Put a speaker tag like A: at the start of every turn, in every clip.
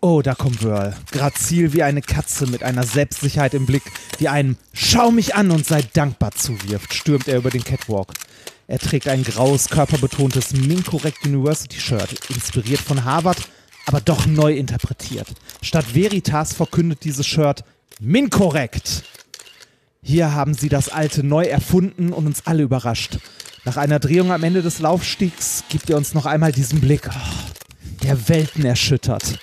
A: Oh, da kommt Whirl. Grazil wie eine Katze mit einer Selbstsicherheit im Blick, die einem Schau mich an und sei dankbar zuwirft, stürmt er über den Catwalk. Er trägt ein graues, körperbetontes Mincorrect University Shirt, inspiriert von Harvard, aber doch neu interpretiert. Statt Veritas verkündet dieses Shirt Mincorrect. Hier haben sie das alte neu erfunden und uns alle überrascht. Nach einer Drehung am Ende des Laufstiegs gibt er uns noch einmal diesen Blick, oh, der Welten erschüttert.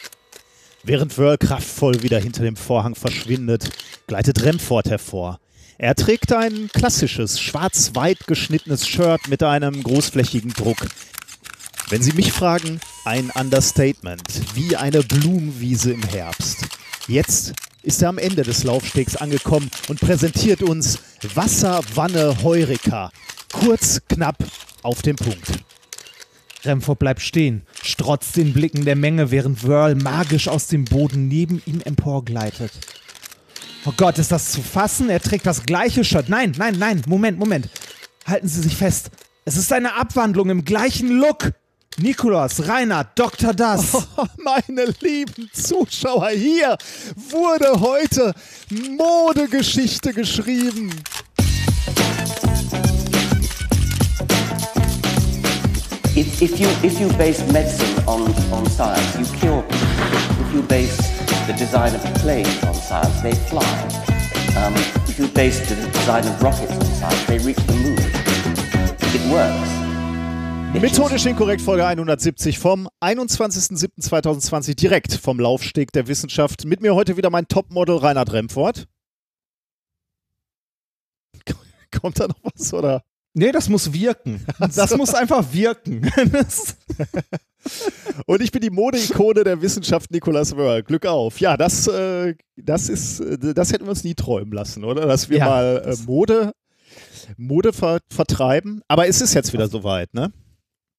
B: Während Wörl kraftvoll wieder hinter dem Vorhang verschwindet, gleitet Remford hervor. Er trägt ein klassisches, schwarz-weit geschnittenes Shirt mit einem großflächigen Druck. Wenn Sie mich fragen, ein Understatement, wie eine Blumenwiese im Herbst. Jetzt ist er am Ende des Laufstegs angekommen und präsentiert uns Wasser, Wanne, Heureka. Kurz, knapp, auf den Punkt.
A: Remford bleibt stehen, strotzt den Blicken der Menge, während Whirl magisch aus dem Boden neben ihm emporgleitet. Oh Gott, ist das zu fassen? Er trägt das gleiche Shirt. Nein, nein, nein, Moment, Moment. Halten Sie sich fest. Es ist eine Abwandlung im gleichen Look. Nikolaus, Reinhard, Dr. Das.
B: Oh, meine lieben Zuschauer, hier wurde heute Modegeschichte geschrieben.
C: If, if, you, if you base medicine on, on science, you cure people. If you base the design of planes on science, they fly. Um, if you base the design of rockets on science, they reach the moon. It works.
B: Methodisch inkorrekt Folge 170 vom 21.07.2020 direkt vom Laufsteg der Wissenschaft. Mit mir heute wieder mein Topmodel Reinhard Remford. Kommt da noch was oder?
A: Nee, das muss wirken. Das muss einfach wirken.
B: Und ich bin die Modeikone der Wissenschaft Nicolas Wörl. Glück auf. Ja, das, äh, das ist, äh, das hätten wir uns nie träumen lassen, oder? Dass wir
A: Ja.
B: mal äh, Mode, Mode ver vertreiben. Aber es ist jetzt wieder soweit, ne?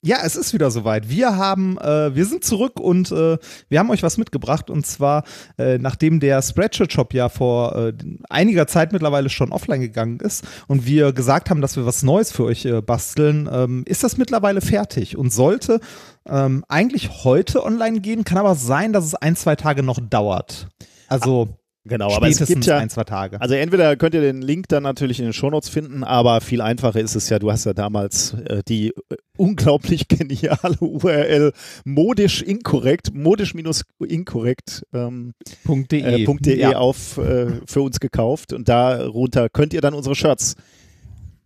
A: Ja, es ist wieder soweit. Wir haben, äh, wir sind zurück und äh, wir haben euch was mitgebracht. Und zwar, äh, nachdem der Spreadshirt-Shop ja vor äh, einiger Zeit mittlerweile schon offline gegangen ist und wir gesagt haben, dass wir was Neues für euch äh, basteln, ähm, ist das mittlerweile fertig und sollte ähm, eigentlich heute online gehen. Kann aber sein, dass es ein, zwei Tage noch dauert. Also
B: Genau, aber es gibt ja,
A: ein, zwei Tage.
B: Also entweder könnt ihr den Link dann natürlich in den Shownotes finden, aber viel einfacher ist es ja, du hast ja damals äh, die unglaublich geniale URL modisch inkorrekt, modisch-inkorrekt ähm,
A: .de.
B: äh, .de
A: Ja.
B: auf äh, für uns gekauft und darunter könnt ihr dann unsere Shirts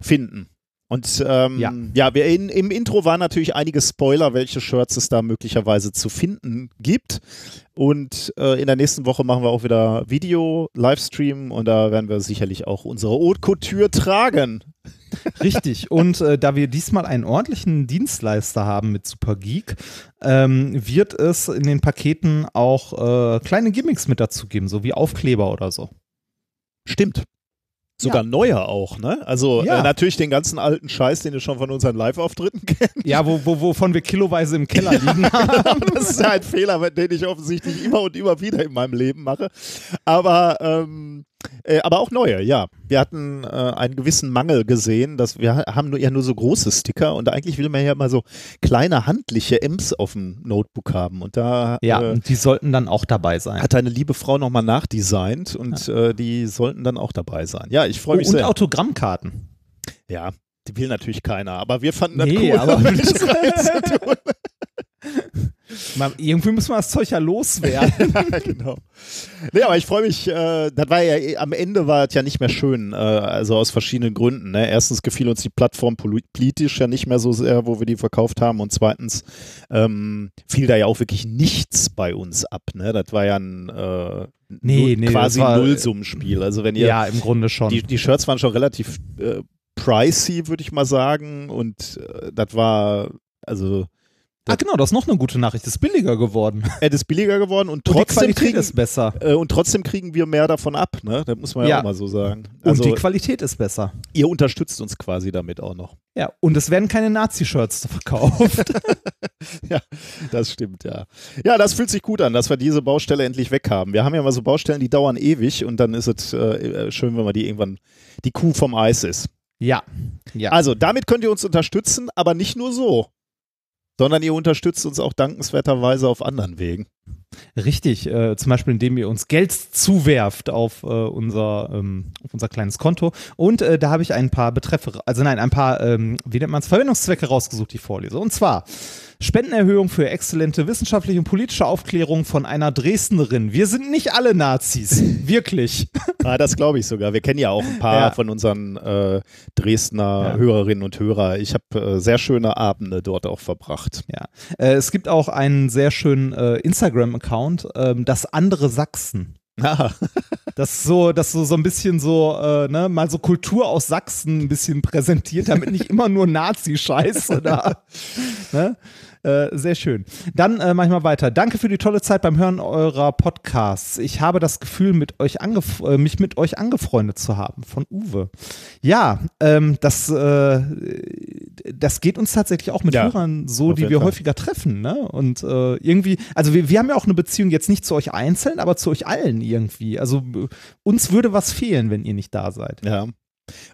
B: finden. Und ähm, ja,
A: Ja.
B: wir in, im Intro waren natürlich einige Spoiler, welche Shirts es da möglicherweise zu finden gibt. Und äh, in der nächsten Woche machen wir auch wieder Video, Livestream und da werden wir sicherlich auch unsere Haute Couture tragen.
A: Richtig. Und äh, da wir diesmal einen ordentlichen Dienstleister haben mit Super Geek, ähm, wird es in den Paketen auch äh, kleine Gimmicks mit dazu geben, so wie Aufkleber oder so.
B: Stimmt. Sogar neuer auch, ne? Also
A: Ja.
B: äh, natürlich den ganzen alten Scheiß, den ihr schon von unseren Live-Auftritten kennt.
A: Ja, wo, wo, wovon wir kiloweise im Keller liegen.
B: das ist ja ein Fehler, den ich offensichtlich immer und immer wieder in meinem Leben mache. Aber, ähm, äh, aber auch neue, ja. Wir hatten äh, einen gewissen Mangel gesehen, dass wir ha- haben nur, ja nur so große Sticker und eigentlich will man ja mal so kleine handliche M's auf dem Notebook haben. Und da
A: ja,
B: äh,
A: und die sollten dann auch dabei sein.
B: hat eine liebe Frau nochmal nachdesignt und äh, die sollten dann auch dabei sein. Ja, ich freue
A: Oh,
B: mich
A: und
B: sehr.
A: Autogrammkarten.
B: Ja, die will natürlich keiner, aber wir fanden das
A: Nee,
B: cool.
A: aber- Mal, irgendwie müssen wir das Zeug ja loswerden.
B: ja, genau. Nee, aber ich freue mich, äh, das war ja, am Ende war es ja nicht mehr schön, äh, also aus verschiedenen Gründen. Ne? Erstens gefiel uns die Plattform poli- politisch ja nicht mehr so sehr, wo wir die verkauft haben und zweitens ähm, fiel da ja auch wirklich nichts bei uns ab. Ne? Das war ja ein äh,
A: Nee, nee,
B: quasi Nullsummenspiel. Also wenn ihr,
A: ja, im Grunde schon.
B: die, die Shirts waren schon relativ äh, pricey, würde ich mal sagen und äh, das war, also
A: ah, genau, das ist noch eine gute Nachricht. Es ist billiger geworden.
B: es ist billiger geworden und
A: Und die
B: trotzdem
A: Qualität
B: kriegen,
A: ist besser.
B: äh, und trotzdem kriegen wir mehr davon ab, ne? Das muss man ja,
A: Ja.
B: auch mal so sagen.
A: Und
B: Also
A: die Qualität ist besser.
B: ihr unterstützt uns quasi damit auch noch.
A: Ja, und es werden keine Nazi-Shirts verkauft.
B: Ja, das stimmt, ja. Ja, das fühlt sich gut an, dass wir diese Baustelle endlich weg haben. Wir haben ja mal so Baustellen, die dauern ewig und dann ist es äh, schön, wenn man die irgendwann die Kuh vom Eis ist.
A: ja. Ja.
B: Also, damit könnt ihr uns unterstützen, aber nicht nur so, sondern ihr unterstützt uns auch dankenswerterweise auf anderen Wegen.
A: Richtig, äh, zum Beispiel indem ihr uns Geld zuwerft auf, äh, unser, ähm, auf unser kleines Konto. Und äh, da habe ich ein paar Betreffe, also nein, ein paar, ähm, wie nennt man es, Verwendungszwecke rausgesucht, die ich vorlese. Und zwar Spendenerhöhung für exzellente wissenschaftliche und politische Aufklärung von einer Dresdnerin. Wir sind nicht alle Nazis, wirklich.
B: Ah, das glaube ich sogar. Wir kennen ja auch ein paar
A: Ja.
B: von unseren äh, Dresdner
A: Ja.
B: Hörerinnen und Hörer. Ich habe äh, sehr schöne Abende dort auch verbracht.
A: Ja. Äh, es gibt auch einen sehr schönen äh, Instagram-Account, ähm, das andere Sachsen.
B: Ah,
A: Das ist so, das so, so ein bisschen so, äh, ne, mal so Kultur aus Sachsen ein bisschen präsentiert, damit nicht immer nur Nazi-Scheiße da. Ne? Äh, sehr schön. Dann äh, mal weiter. Danke für die tolle Zeit beim Hören eurer Podcasts. Ich habe das Gefühl, mit euch äh, mich mit euch angefreundet zu haben. Von Uwe. Ja, ähm, das, äh, das geht uns tatsächlich auch mit
B: Ja,
A: Hörern so, die wir
B: Fall.
A: häufiger treffen. Ne? Und äh, irgendwie, also wir, wir haben ja auch eine Beziehung jetzt nicht zu euch einzeln, aber zu euch allen irgendwie. Also uns würde was fehlen, wenn ihr nicht da seid.
B: ja.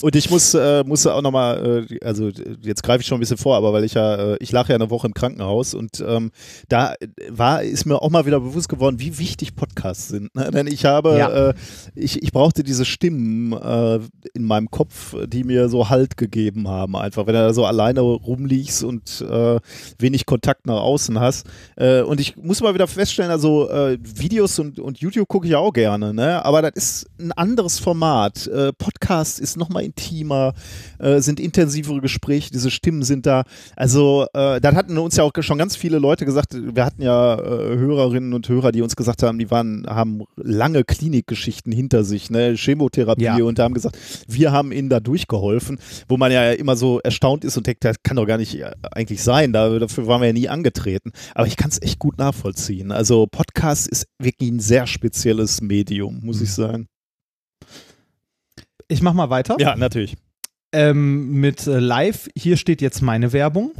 B: Und ich muss, äh, muss auch nochmal, äh, also jetzt greife ich schon ein bisschen vor, aber weil ich ja, äh, ich lag ja eine Woche im Krankenhaus und ähm, da war, ist mir auch mal wieder bewusst geworden, wie wichtig Podcasts sind. Ne? Denn ich habe,
A: Ja.
B: äh, ich, ich brauchte diese Stimmen äh, in meinem Kopf, die mir so Halt gegeben haben, einfach, wenn du da so alleine rumliegst und äh, wenig Kontakt nach außen hast. Äh, und ich muss mal wieder feststellen, also äh, Videos und, und YouTube gucke ich auch gerne, ne? aber das ist ein anderes Format. Äh, Podcast ist noch mal intimer, äh, sind intensivere Gespräche, diese Stimmen sind da. Also äh, das hatten uns ja auch schon ganz viele Leute gesagt. Wir hatten ja äh, Hörerinnen und Hörer, die uns gesagt haben, die waren, haben lange Klinikgeschichten hinter sich, ne? Chemotherapie
A: Ja.
B: und haben gesagt, wir haben ihnen da durchgeholfen, wo man ja immer so erstaunt ist und denkt, das kann doch gar nicht äh, eigentlich sein. Da, dafür waren wir ja nie angetreten. Aber ich kann es echt gut nachvollziehen. Also Podcast ist wirklich ein sehr spezielles Medium, muss ich sagen.
A: Ich mach mal weiter.
B: Ja, natürlich.
A: Ähm, mit äh, Live, hier steht jetzt meine Werbung.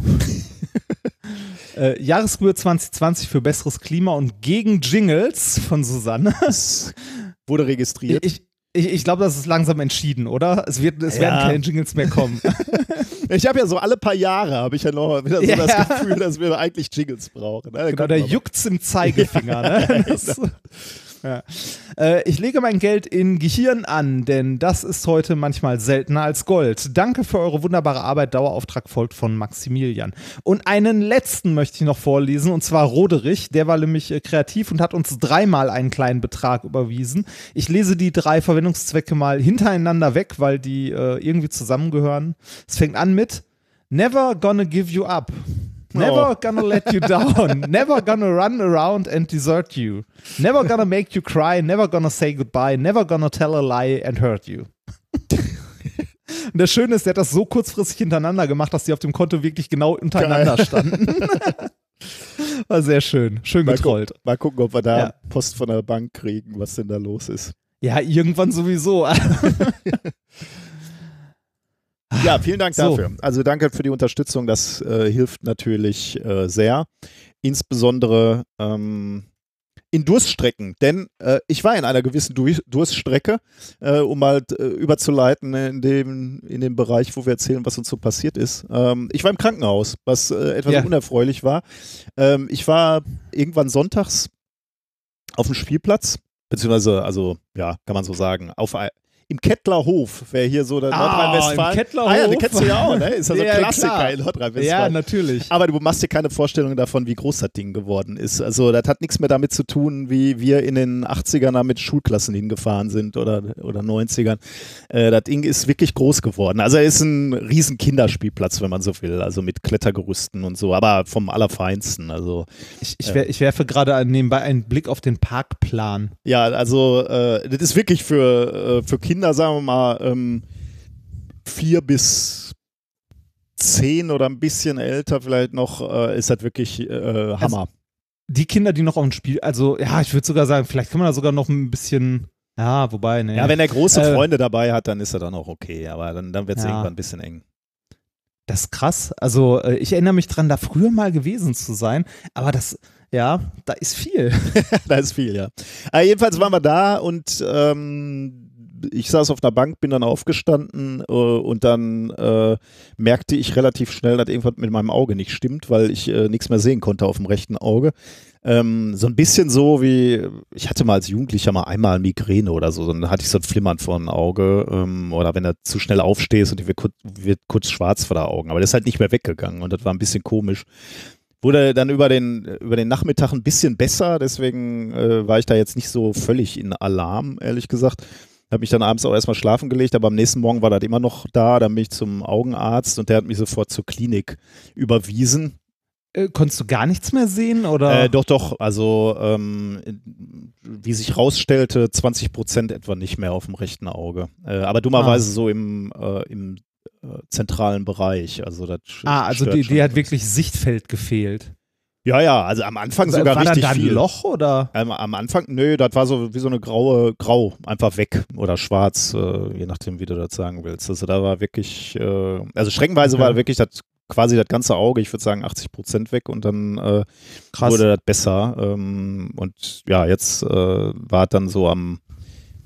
A: äh, Jahresruhe 2020 für besseres Klima und gegen Jingles von Susanne.
B: Wurde registriert.
A: Ich, ich, ich glaube, das ist langsam entschieden, oder? Es, wird, es werden
B: Ja.
A: keine Jingles mehr kommen.
B: Ich habe ja so alle paar Jahre habe ich ja noch wieder so
A: Ja.
B: das Gefühl, dass wir eigentlich Jingles brauchen. Ne?
A: genau, da
B: mal.
A: juckt's im Zeigefinger. ne? Ja. äh, ich lege mein Geld in Gehirn an, denn das ist heute manchmal seltener als Gold. Danke für eure wunderbare Arbeit. Dauerauftrag folgt von Maximilian. Und einen letzten möchte ich noch vorlesen, und zwar Roderich. Der war nämlich äh, kreativ und hat uns dreimal einen kleinen Betrag überwiesen. Ich lese die drei Verwendungszwecke mal hintereinander weg, weil die äh, irgendwie zusammengehören. Es fängt an mit Never gonna give you up. Never
B: Oh.
A: gonna let you down. Never gonna run around and desert you. Never gonna make you cry. Never gonna say goodbye. Never gonna tell a lie and hurt you. Und das Schöne ist, der hat das so kurzfristig hintereinander gemacht, dass die auf dem Konto wirklich genau untereinander standen. War sehr schön. Schön
B: Mal,
A: getrollt.
B: gucken, mal gucken, ob wir da
A: Ja.
B: Post von der Bank kriegen, was denn da los ist.
A: Ja, irgendwann sowieso.
B: Ja, vielen Dank
A: So.
B: dafür. Also danke für die Unterstützung. Das äh, hilft natürlich äh, sehr. Insbesondere ähm, in Durststrecken. Denn äh, ich war in einer gewissen du Durststrecke, äh, um mal äh, überzuleiten in dem, in dem Bereich, wo wir erzählen, was uns so passiert ist. Ähm, ich war im Krankenhaus, was äh, etwas
A: Ja.
B: unerfreulich war. Ähm, ich war irgendwann sonntags auf dem Spielplatz, beziehungsweise, also ja, kann man so sagen, auf im Kettlerhof, wer hier so der
A: Ah,
B: Nordrhein-Westfalen.
A: Kettlerhof.
B: Ah ja, den kennst du ja auch, ne? Ist also
A: Ja,
B: ein Klassiker
A: klar.
B: in
A: ja,
B: Nordrhein-Westfalen.
A: natürlich.
B: aber du machst dir keine Vorstellung davon, wie groß das Ding geworden ist. Also das hat nichts mehr damit zu tun, wie wir in den 80ern da mit Schulklassen hingefahren sind oder, oder 90ern. Äh, das Ding ist wirklich groß geworden. Also er ist ein riesen Kinderspielplatz, wenn man so will. Also mit Klettergerüsten und so, aber vom Allerfeinsten. Also
A: Ich, ich, wer, ich werfe gerade nebenbei einen Blick auf den Parkplan.
B: Ja, also äh, das ist wirklich für, äh, für Kinder, sagen wir mal, ähm, vier bis zehn oder ein bisschen älter vielleicht noch, äh, ist das wirklich äh, Hammer.
A: Die Kinder, die noch auf dem Spiel, also ja, ich würde sogar sagen, vielleicht kann man da sogar noch ein bisschen, ja, wobei, ne.
B: ja, wenn er große
A: Äh,
B: Freunde dabei hat, dann ist er dann auch okay, aber dann, dann wird es
A: Ja.
B: irgendwann ein bisschen eng.
A: Das ist krass. Also äh, ich erinnere mich dran, da früher mal gewesen zu sein, aber das, ja, da ist viel.
B: da ist viel, ja. Aber jedenfalls waren wir da und ähm, ich saß auf einer Bank, bin dann aufgestanden äh, und dann äh, merkte ich relativ schnell, dass irgendwas mit meinem Auge nicht stimmt, weil ich äh, nichts mehr sehen konnte auf dem rechten Auge. Ähm, so ein bisschen so wie, ich hatte mal als Jugendlicher mal einmal Migräne oder so, dann hatte ich so ein Flimmern vor dem Auge ähm, oder wenn du zu schnell aufstehst und die wird, kurz, wird kurz schwarz vor der Augen, aber das ist halt nicht mehr weggegangen und das war ein bisschen komisch. Wurde dann über den, über den Nachmittag ein bisschen besser, deswegen äh, war ich da jetzt nicht so völlig in Alarm, ehrlich gesagt. Habe mich dann abends auch erstmal schlafen gelegt, aber am nächsten Morgen war das immer noch da. Dann bin ich zum Augenarzt und der hat mich sofort zur Klinik überwiesen.
A: Äh, konntest du gar nichts mehr sehen? Oder?
B: Äh, doch, doch. Also, ähm, wie sich rausstellte, 20 Prozent etwa nicht mehr auf dem rechten Auge. Äh, aber dummerweise ah. so im, äh, im äh, zentralen Bereich. Also das
A: ah, also die, die hat wirklich Sichtfeld gefehlt.
B: Ja, ja, also am Anfang also, sogar war richtig
A: da
B: viel.
A: ein Loch oder?
B: Ähm, am Anfang, nö, das war so wie so eine graue, grau, einfach weg oder schwarz, äh, je nachdem, wie du das sagen willst. Also da war wirklich, äh, also schreckenweise okay. war wirklich das quasi das ganze Auge, ich würde sagen 80 Prozent weg und dann äh, wurde das besser. Ähm, und ja, jetzt äh, war dann so am,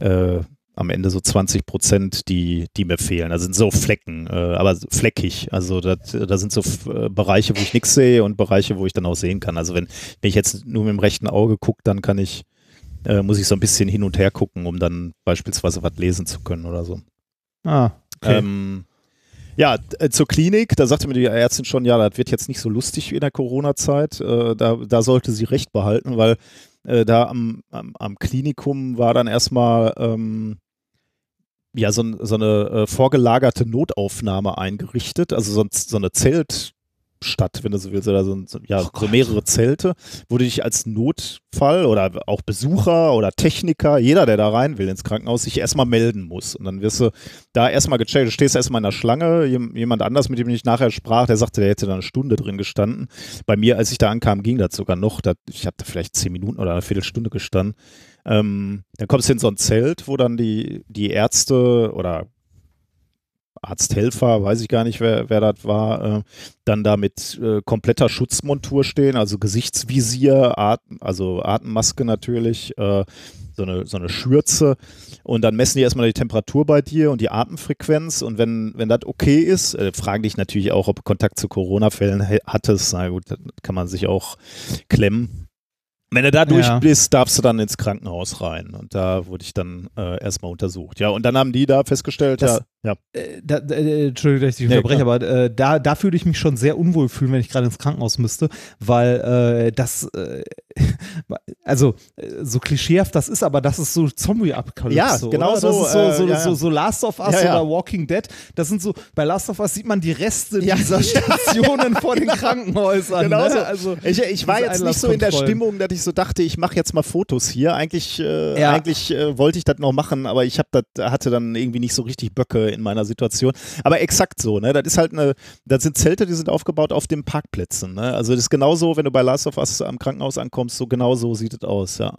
B: äh, am Ende so 20 Prozent, die, die mir fehlen. Also sind so Flecken, äh, aber fleckig. Also da sind so äh, Bereiche, wo ich nichts sehe und Bereiche, wo ich dann auch sehen kann. Also wenn, wenn ich jetzt nur mit dem rechten Auge gucke, dann kann ich, äh, muss ich so ein bisschen hin und her gucken, um dann beispielsweise was lesen zu können oder so.
A: Ah, okay.
B: Ähm, ja, zur Klinik, da sagte mir die Ärztin schon, ja, das wird jetzt nicht so lustig wie in der Corona-Zeit. Äh, da, da sollte sie recht behalten, weil äh, da am, am, am, Klinikum war dann erstmal ähm, ja, so, so eine äh, vorgelagerte Notaufnahme eingerichtet, also so, so eine Zelt, Stadt, wenn du so willst, oder so, ja, oh so mehrere Zelte, wo du dich als Notfall oder auch Besucher oder Techniker, jeder, der da rein will ins Krankenhaus, sich erstmal melden muss. Und dann wirst du da erstmal gecheckt, du stehst erstmal in der Schlange, jemand anders, mit dem ich nachher sprach, der sagte, der hätte da eine Stunde drin gestanden. Bei mir, als ich da ankam, ging das sogar noch, ich hatte vielleicht zehn Minuten oder eine Viertelstunde gestanden. Ähm, dann kommst du in so ein Zelt, wo dann die, die Ärzte oder Arzthelfer, weiß ich gar nicht, wer, wer das war, äh, dann da mit äh, kompletter Schutzmontur stehen, also Gesichtsvisier, Atem, also Atemmaske natürlich, äh, so eine, so eine Schürze. Und dann messen die erstmal die Temperatur bei dir und die Atemfrequenz. Und wenn, wenn das okay ist, äh, fragen dich natürlich auch, ob Kontakt zu Corona-Fällen hattest, na gut, kann man sich auch klemmen. Wenn du da durch ja. bist, darfst du dann ins Krankenhaus rein. Und da wurde ich dann äh, erstmal untersucht. Ja, und dann haben die da festgestellt, das, ja. Ja.
A: Äh, da, äh, Entschuldigung, dass ich dich nee, unterbreche, aber äh, da, da würde ich mich schon sehr unwohl fühlen, wenn ich gerade ins Krankenhaus müsste, weil äh, das, äh, also so klischeehaft das ist, aber das ist so Zombie-Apokalypse.
B: Ja, genau
A: oder?
B: so.
A: Das ist so, so, ja, so, so, Last of Us oder Walking Dead. Das sind so, bei Last of Us sieht man die Reste dieser Stationen vor den Krankenhäusern.
B: Genau
A: ne?
B: so. Also, ich, ich war jetzt nicht so in der Stimmung, dass ich so dachte, ich mache jetzt mal Fotos hier. Eigentlich, äh, eigentlich äh, wollte ich das noch machen, aber ich hab dat, hatte dann irgendwie nicht so richtig Böcke in meiner Situation. Aber exakt so, ne? Das ist halt eine, das sind Zelte, die sind aufgebaut auf den Parkplätzen. Ne? Also das ist genauso, wenn du bei Last of Us am Krankenhaus ankommst, so genau so sieht es aus, ja.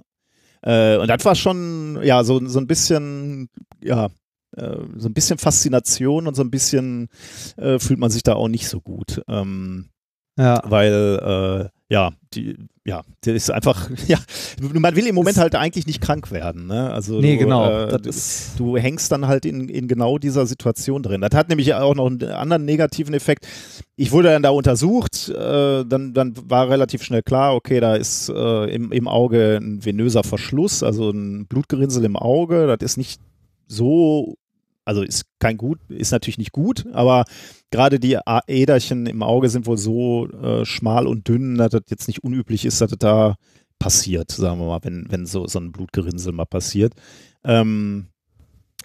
B: Äh, und das war schon, ja, so, so ein bisschen, ja, äh, so ein bisschen Faszination und so ein bisschen äh, fühlt man sich da auch nicht so gut. Ähm, ja. Weil, äh, ja, die, ja, der ist einfach, ja, man will im Moment halt eigentlich nicht krank werden. Ne? Also
A: nee,
B: du,
A: genau.
B: Äh, du, du, hängst dann halt in, in genau dieser Situation drin. Das hat nämlich auch noch einen anderen negativen Effekt. Ich wurde dann da untersucht, äh, dann, dann war relativ schnell klar, okay, da ist äh, im, im Auge ein venöser Verschluss, also ein Blutgerinnsel im Auge. Das ist nicht so also ist kein gut, ist natürlich nicht gut, aber gerade die Äderchen im Auge sind wohl so äh, schmal und dünn, dass das jetzt nicht unüblich ist, dass das da passiert, sagen wir mal, wenn, wenn so, so ein Blutgerinnsel mal passiert. Ähm,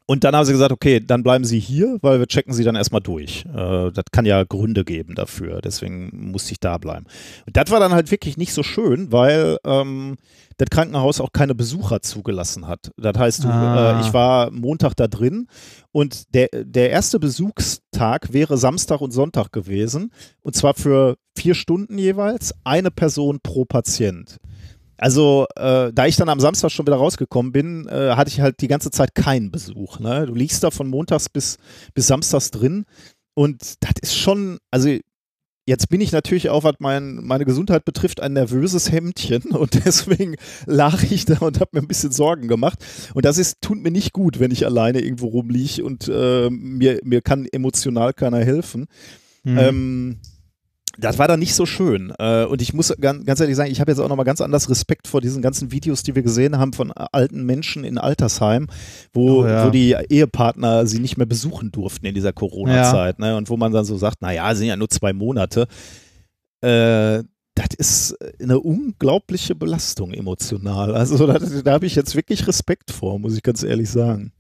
B: und dann haben sie gesagt, okay, dann bleiben sie hier, weil wir checken sie dann erstmal durch. Äh, das kann ja Gründe geben dafür, deswegen musste ich da bleiben. Und das war dann halt wirklich nicht so schön, weil ähm, das Krankenhaus auch keine Besucher zugelassen hat. Das heißt, du, ah. äh, ich war Montag da drin und der, der erste Besuchstag wäre Samstag und Sonntag gewesen und zwar für vier Stunden jeweils, eine Person pro Patient. Also, äh, da ich dann am Samstag schon wieder rausgekommen bin, äh, hatte ich halt die ganze Zeit keinen Besuch. Ne? Du liegst da von montags bis, bis samstags drin und das ist schon, also Jetzt bin ich natürlich auch, was mein, meine Gesundheit betrifft, ein nervöses Hemdchen und deswegen lag ich da und habe mir ein bisschen Sorgen gemacht. Und das ist, tut mir nicht gut, wenn ich alleine irgendwo rumliege und äh, mir, mir kann emotional keiner helfen. Mhm. Ähm, das war dann nicht so schön. Äh, und ich muss ganz, ehrlich sagen, ich habe jetzt auch nochmal ganz anders Respekt vor diesen ganzen Videos, die wir gesehen haben von alten Menschen in Altersheim, wo, oh, ja. wo die Ehepartner sie nicht mehr besuchen durften in dieser Corona-Zeit. Ja. Ne? Und wo man dann so sagt, naja, sind ja nur zwei Monate. Äh, das ist eine unglaubliche Belastung emotional. Also da, da habe ich jetzt wirklich Respekt vor, muss ich ganz ehrlich sagen.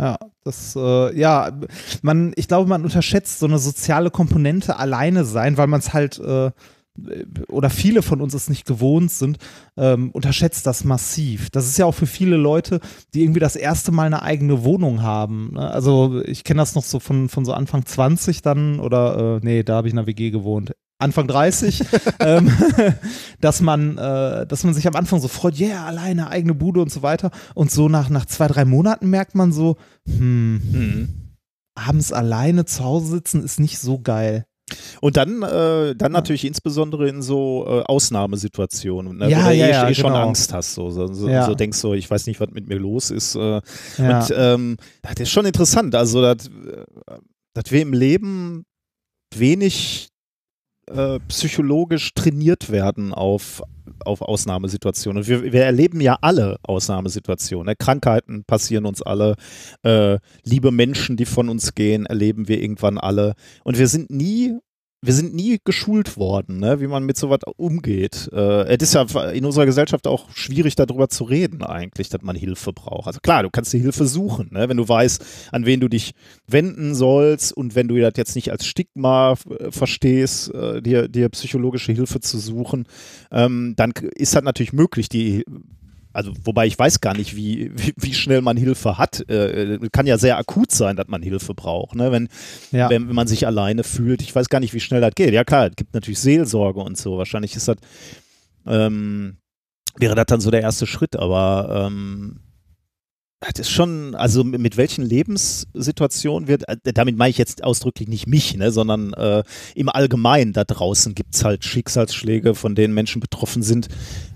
A: Ja, das, äh, ja, man, ich glaube, man unterschätzt so eine soziale Komponente alleine sein, weil man es halt, äh, oder viele von uns es nicht gewohnt sind, ähm, unterschätzt das massiv. Das ist ja auch für viele Leute, die irgendwie das erste Mal eine eigene Wohnung haben. Ne? Also ich kenne das noch so von, von so Anfang 20 dann, oder äh, nee, da habe ich in einer WG gewohnt. Anfang 30, ähm, dass man, äh, dass man sich am Anfang so freut, ja, yeah, alleine, eigene Bude und so weiter. Und so nach, nach zwei, drei Monaten merkt man so, hm, hm. abends alleine zu Hause sitzen ist nicht so geil.
B: Und dann, äh, dann natürlich insbesondere in so äh, Ausnahmesituationen, ne,
A: ja,
B: wo du
A: ja,
B: eh,
A: ja,
B: eh schon
A: genau.
B: Angst hast, so, so, so,
A: Ja.
B: so denkst so, ich weiß nicht, was mit mir los ist. Äh,
A: Ja.
B: Und ähm, das ist schon interessant, also dass, äh, dass wir im Leben wenig äh, psychologisch trainiert werden auf, auf Ausnahmesituationen. Wir, wir erleben ja alle Ausnahmesituationen. Ne? Krankheiten passieren uns alle. Äh, liebe Menschen, die von uns gehen, erleben wir irgendwann alle. Und wir sind nie wir sind nie geschult worden, ne, wie man mit sowas umgeht. Äh, es ist ja in unserer Gesellschaft auch schwierig, darüber zu reden, eigentlich, dass man Hilfe braucht. Also klar, du kannst dir Hilfe suchen, ne, wenn du weißt, an wen du dich wenden sollst und wenn du das jetzt nicht als Stigma äh, verstehst, äh, dir, dir psychologische Hilfe zu suchen, ähm, dann ist das natürlich möglich, die also wobei ich weiß gar nicht, wie, wie, wie schnell man Hilfe hat. Äh, kann ja sehr akut sein, dass man Hilfe braucht, ne? wenn,
A: Ja.
B: wenn, wenn man sich alleine fühlt. Ich weiß gar nicht, wie schnell das geht. Ja klar, es gibt natürlich Seelsorge und so. Wahrscheinlich ist das, ähm, wäre das dann so der erste Schritt, aber ähm, das ist schon, also mit welchen Lebenssituationen wird, äh, damit meine ich jetzt ausdrücklich nicht mich, ne, sondern äh, im Allgemeinen da draußen gibt es halt Schicksalsschläge, von denen Menschen betroffen sind,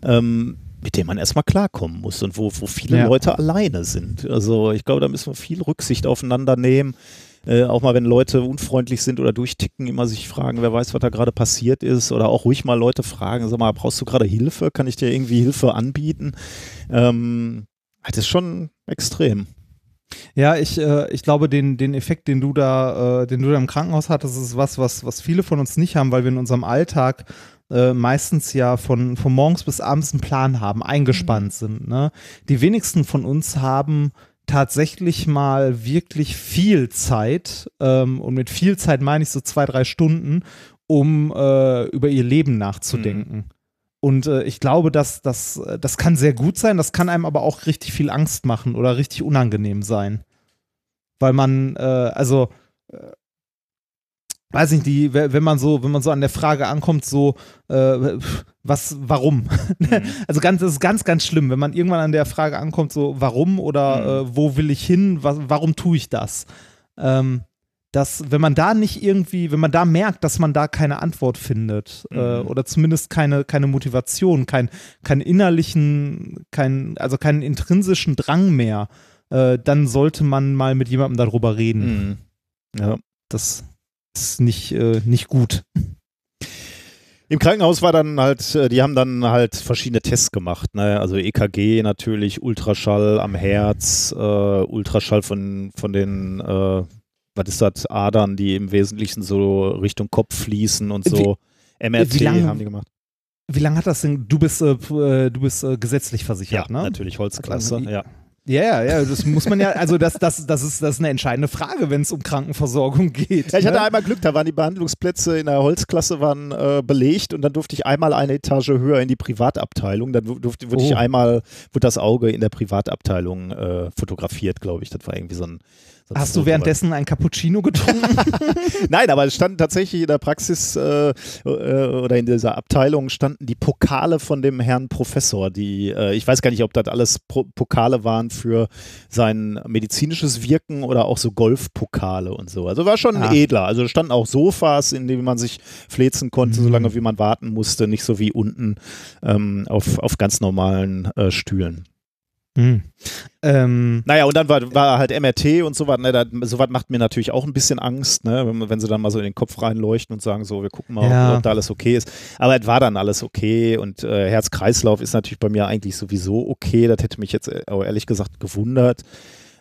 B: ähm, mit denen man erstmal klarkommen muss und wo, wo viele
A: Ja.
B: Leute alleine sind. Also ich glaube, da müssen wir viel Rücksicht aufeinander nehmen. Äh, auch mal, wenn Leute unfreundlich sind oder durchticken, immer sich fragen, wer weiß, was da gerade passiert ist. Oder auch ruhig mal Leute fragen, sag mal, brauchst du gerade Hilfe? Kann ich dir irgendwie Hilfe anbieten? Ähm, das ist schon extrem.
A: Ja, ich, äh, ich glaube, den, den Effekt, den du da, äh, den du da im Krankenhaus hattest, ist was, was, was viele von uns nicht haben, weil wir in unserem Alltag äh, meistens ja von, von morgens bis abends einen Plan haben, eingespannt sind. Ne? Die wenigsten von uns haben tatsächlich mal wirklich viel Zeit, ähm, und mit viel Zeit meine ich so zwei, drei Stunden, um äh, über ihr Leben nachzudenken. Und äh, ich glaube, dass das, das kann sehr gut sein, das kann einem aber auch richtig viel Angst machen oder richtig unangenehm sein. Weil man, äh, also, äh, weiß nicht, die, we- wenn man so, wenn man so an der Frage ankommt, so, äh, was, warum? Also ganz, das ist ganz, ganz schlimm, wenn man irgendwann an der Frage ankommt, so, warum oder äh, wo will ich hin, was, warum tue ich das? Ähm, dass, wenn man da nicht irgendwie, wenn man da merkt, dass man da keine Antwort findet äh,
B: Mhm.
A: oder zumindest keine, keine Motivation, kein, keinen innerlichen, kein, also keinen intrinsischen Drang mehr, äh, dann sollte man mal mit jemandem darüber reden.
B: Mhm. Ja.
A: Das ist nicht, äh, nicht gut.
B: Im Krankenhaus war dann halt, äh, die haben dann halt verschiedene Tests gemacht, ne? Also EKG natürlich, Ultraschall am Herz, äh, Ultraschall von, von den, äh, was ist das, Adern, die im Wesentlichen so Richtung Kopf fließen und so. MRT
A: wie lange-
B: haben die gemacht.
A: Wie lange hat das denn? Du bist, äh, äh, du bist äh, gesetzlich versichert,
B: Ja,
A: ne?
B: natürlich Holzklasse,
A: Also,
B: ja.
A: Ja, ja, ja, das muss man ja, also das, das, das, ist, das ist eine entscheidende Frage, wenn es um Krankenversorgung geht.
B: Ja, ich hatte
A: ne?
B: einmal Glück, da waren die Behandlungsplätze in der Holzklasse waren äh, belegt und dann durfte ich einmal eine Etage höher in die Privatabteilung. Dann durfte, wurde ich
A: Oh.
B: einmal, wurde das Auge in der Privatabteilung äh, fotografiert, glaube ich. Das war irgendwie so ein. So ein
A: Hast du währenddessen ein Cappuccino getrunken?
B: Nein, aber es standen tatsächlich in der Praxis äh, äh, oder in dieser Abteilung standen die Pokale von dem Herrn Professor. Die, äh, ich weiß gar nicht, ob das alles Pro Pokale waren für sein medizinisches Wirken oder auch so Golfpokale und so. Also war schon
A: Ah.
B: edler. Also standen auch Sofas, in denen man sich flezen konnte,
A: Mhm.
B: solange wie man warten musste, nicht so wie unten ähm, auf, auf ganz normalen äh, Stühlen.
A: Hm. Ähm,
B: Naja, und dann war, war halt MRT und so was. Ne, da, so was macht mir natürlich auch ein bisschen Angst, ne, wenn, wenn sie dann mal so in den Kopf reinleuchten und sagen, so, wir gucken mal,
A: Ja.
B: ob, ob da alles okay ist. Aber es war dann alles okay und äh, Herz-Kreislauf ist natürlich bei mir eigentlich sowieso okay. Das hätte mich jetzt äh, auch ehrlich gesagt gewundert.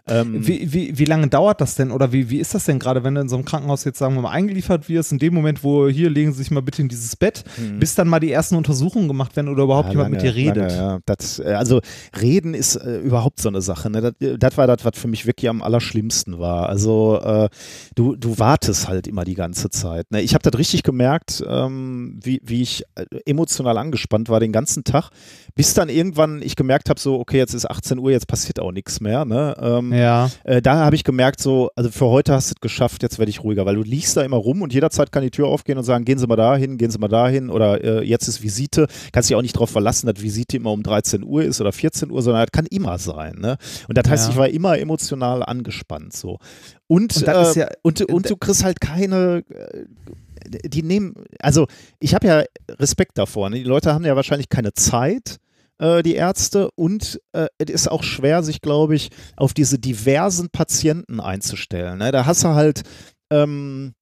B: Ähm,
A: Wie, wie, wie lange dauert das denn oder wie, wie ist das denn gerade, wenn du in so einem Krankenhaus jetzt, sagen wir mal, eingeliefert wirst, in dem Moment, wo hier legen Sie sich mal bitte in dieses Bett,
B: Mhm.
A: bis dann mal die ersten Untersuchungen gemacht werden oder überhaupt
B: Ja,
A: jemand
B: lange,
A: mit dir redet?
B: Lange, ja. das, äh, also reden ist äh, überhaupt so eine Sache. Ne? Das, äh, das war das, was für mich wirklich am allerschlimmsten war. Also äh, du, du wartest halt immer die ganze Zeit. Ne? Ich habe das richtig gemerkt, ähm, wie, wie ich äh, emotional angespannt war den ganzen Tag, bis dann irgendwann ich gemerkt habe, so okay, jetzt ist 18 Uhr, jetzt passiert auch nichts mehr. Ne? Ähm,
A: Ja.
B: äh, da habe ich gemerkt, so, also für heute hast du es geschafft, jetzt werde ich ruhiger, weil du liegst da immer rum und jederzeit kann die Tür aufgehen und sagen, gehen Sie mal dahin, gehen Sie mal dahin oder äh, jetzt ist Visite. Kannst dich auch nicht darauf verlassen, dass Visite immer um 13 Uhr ist oder 14 Uhr, sondern das kann immer sein. Ne? Und das heißt,
A: Ja.
B: ich war immer emotional angespannt so. Und,
A: Und
B: äh,
A: ja-
B: und, und du kriegst halt keine. äh, Die nehmen, also ich habe ja Respekt davor. Ne? Die Leute haben ja wahrscheinlich keine Zeit, äh, die Ärzte, und äh, es ist auch schwer, sich, glaube ich, auf diese diversen Patienten einzustellen. Ne? Da hast du halt ähm,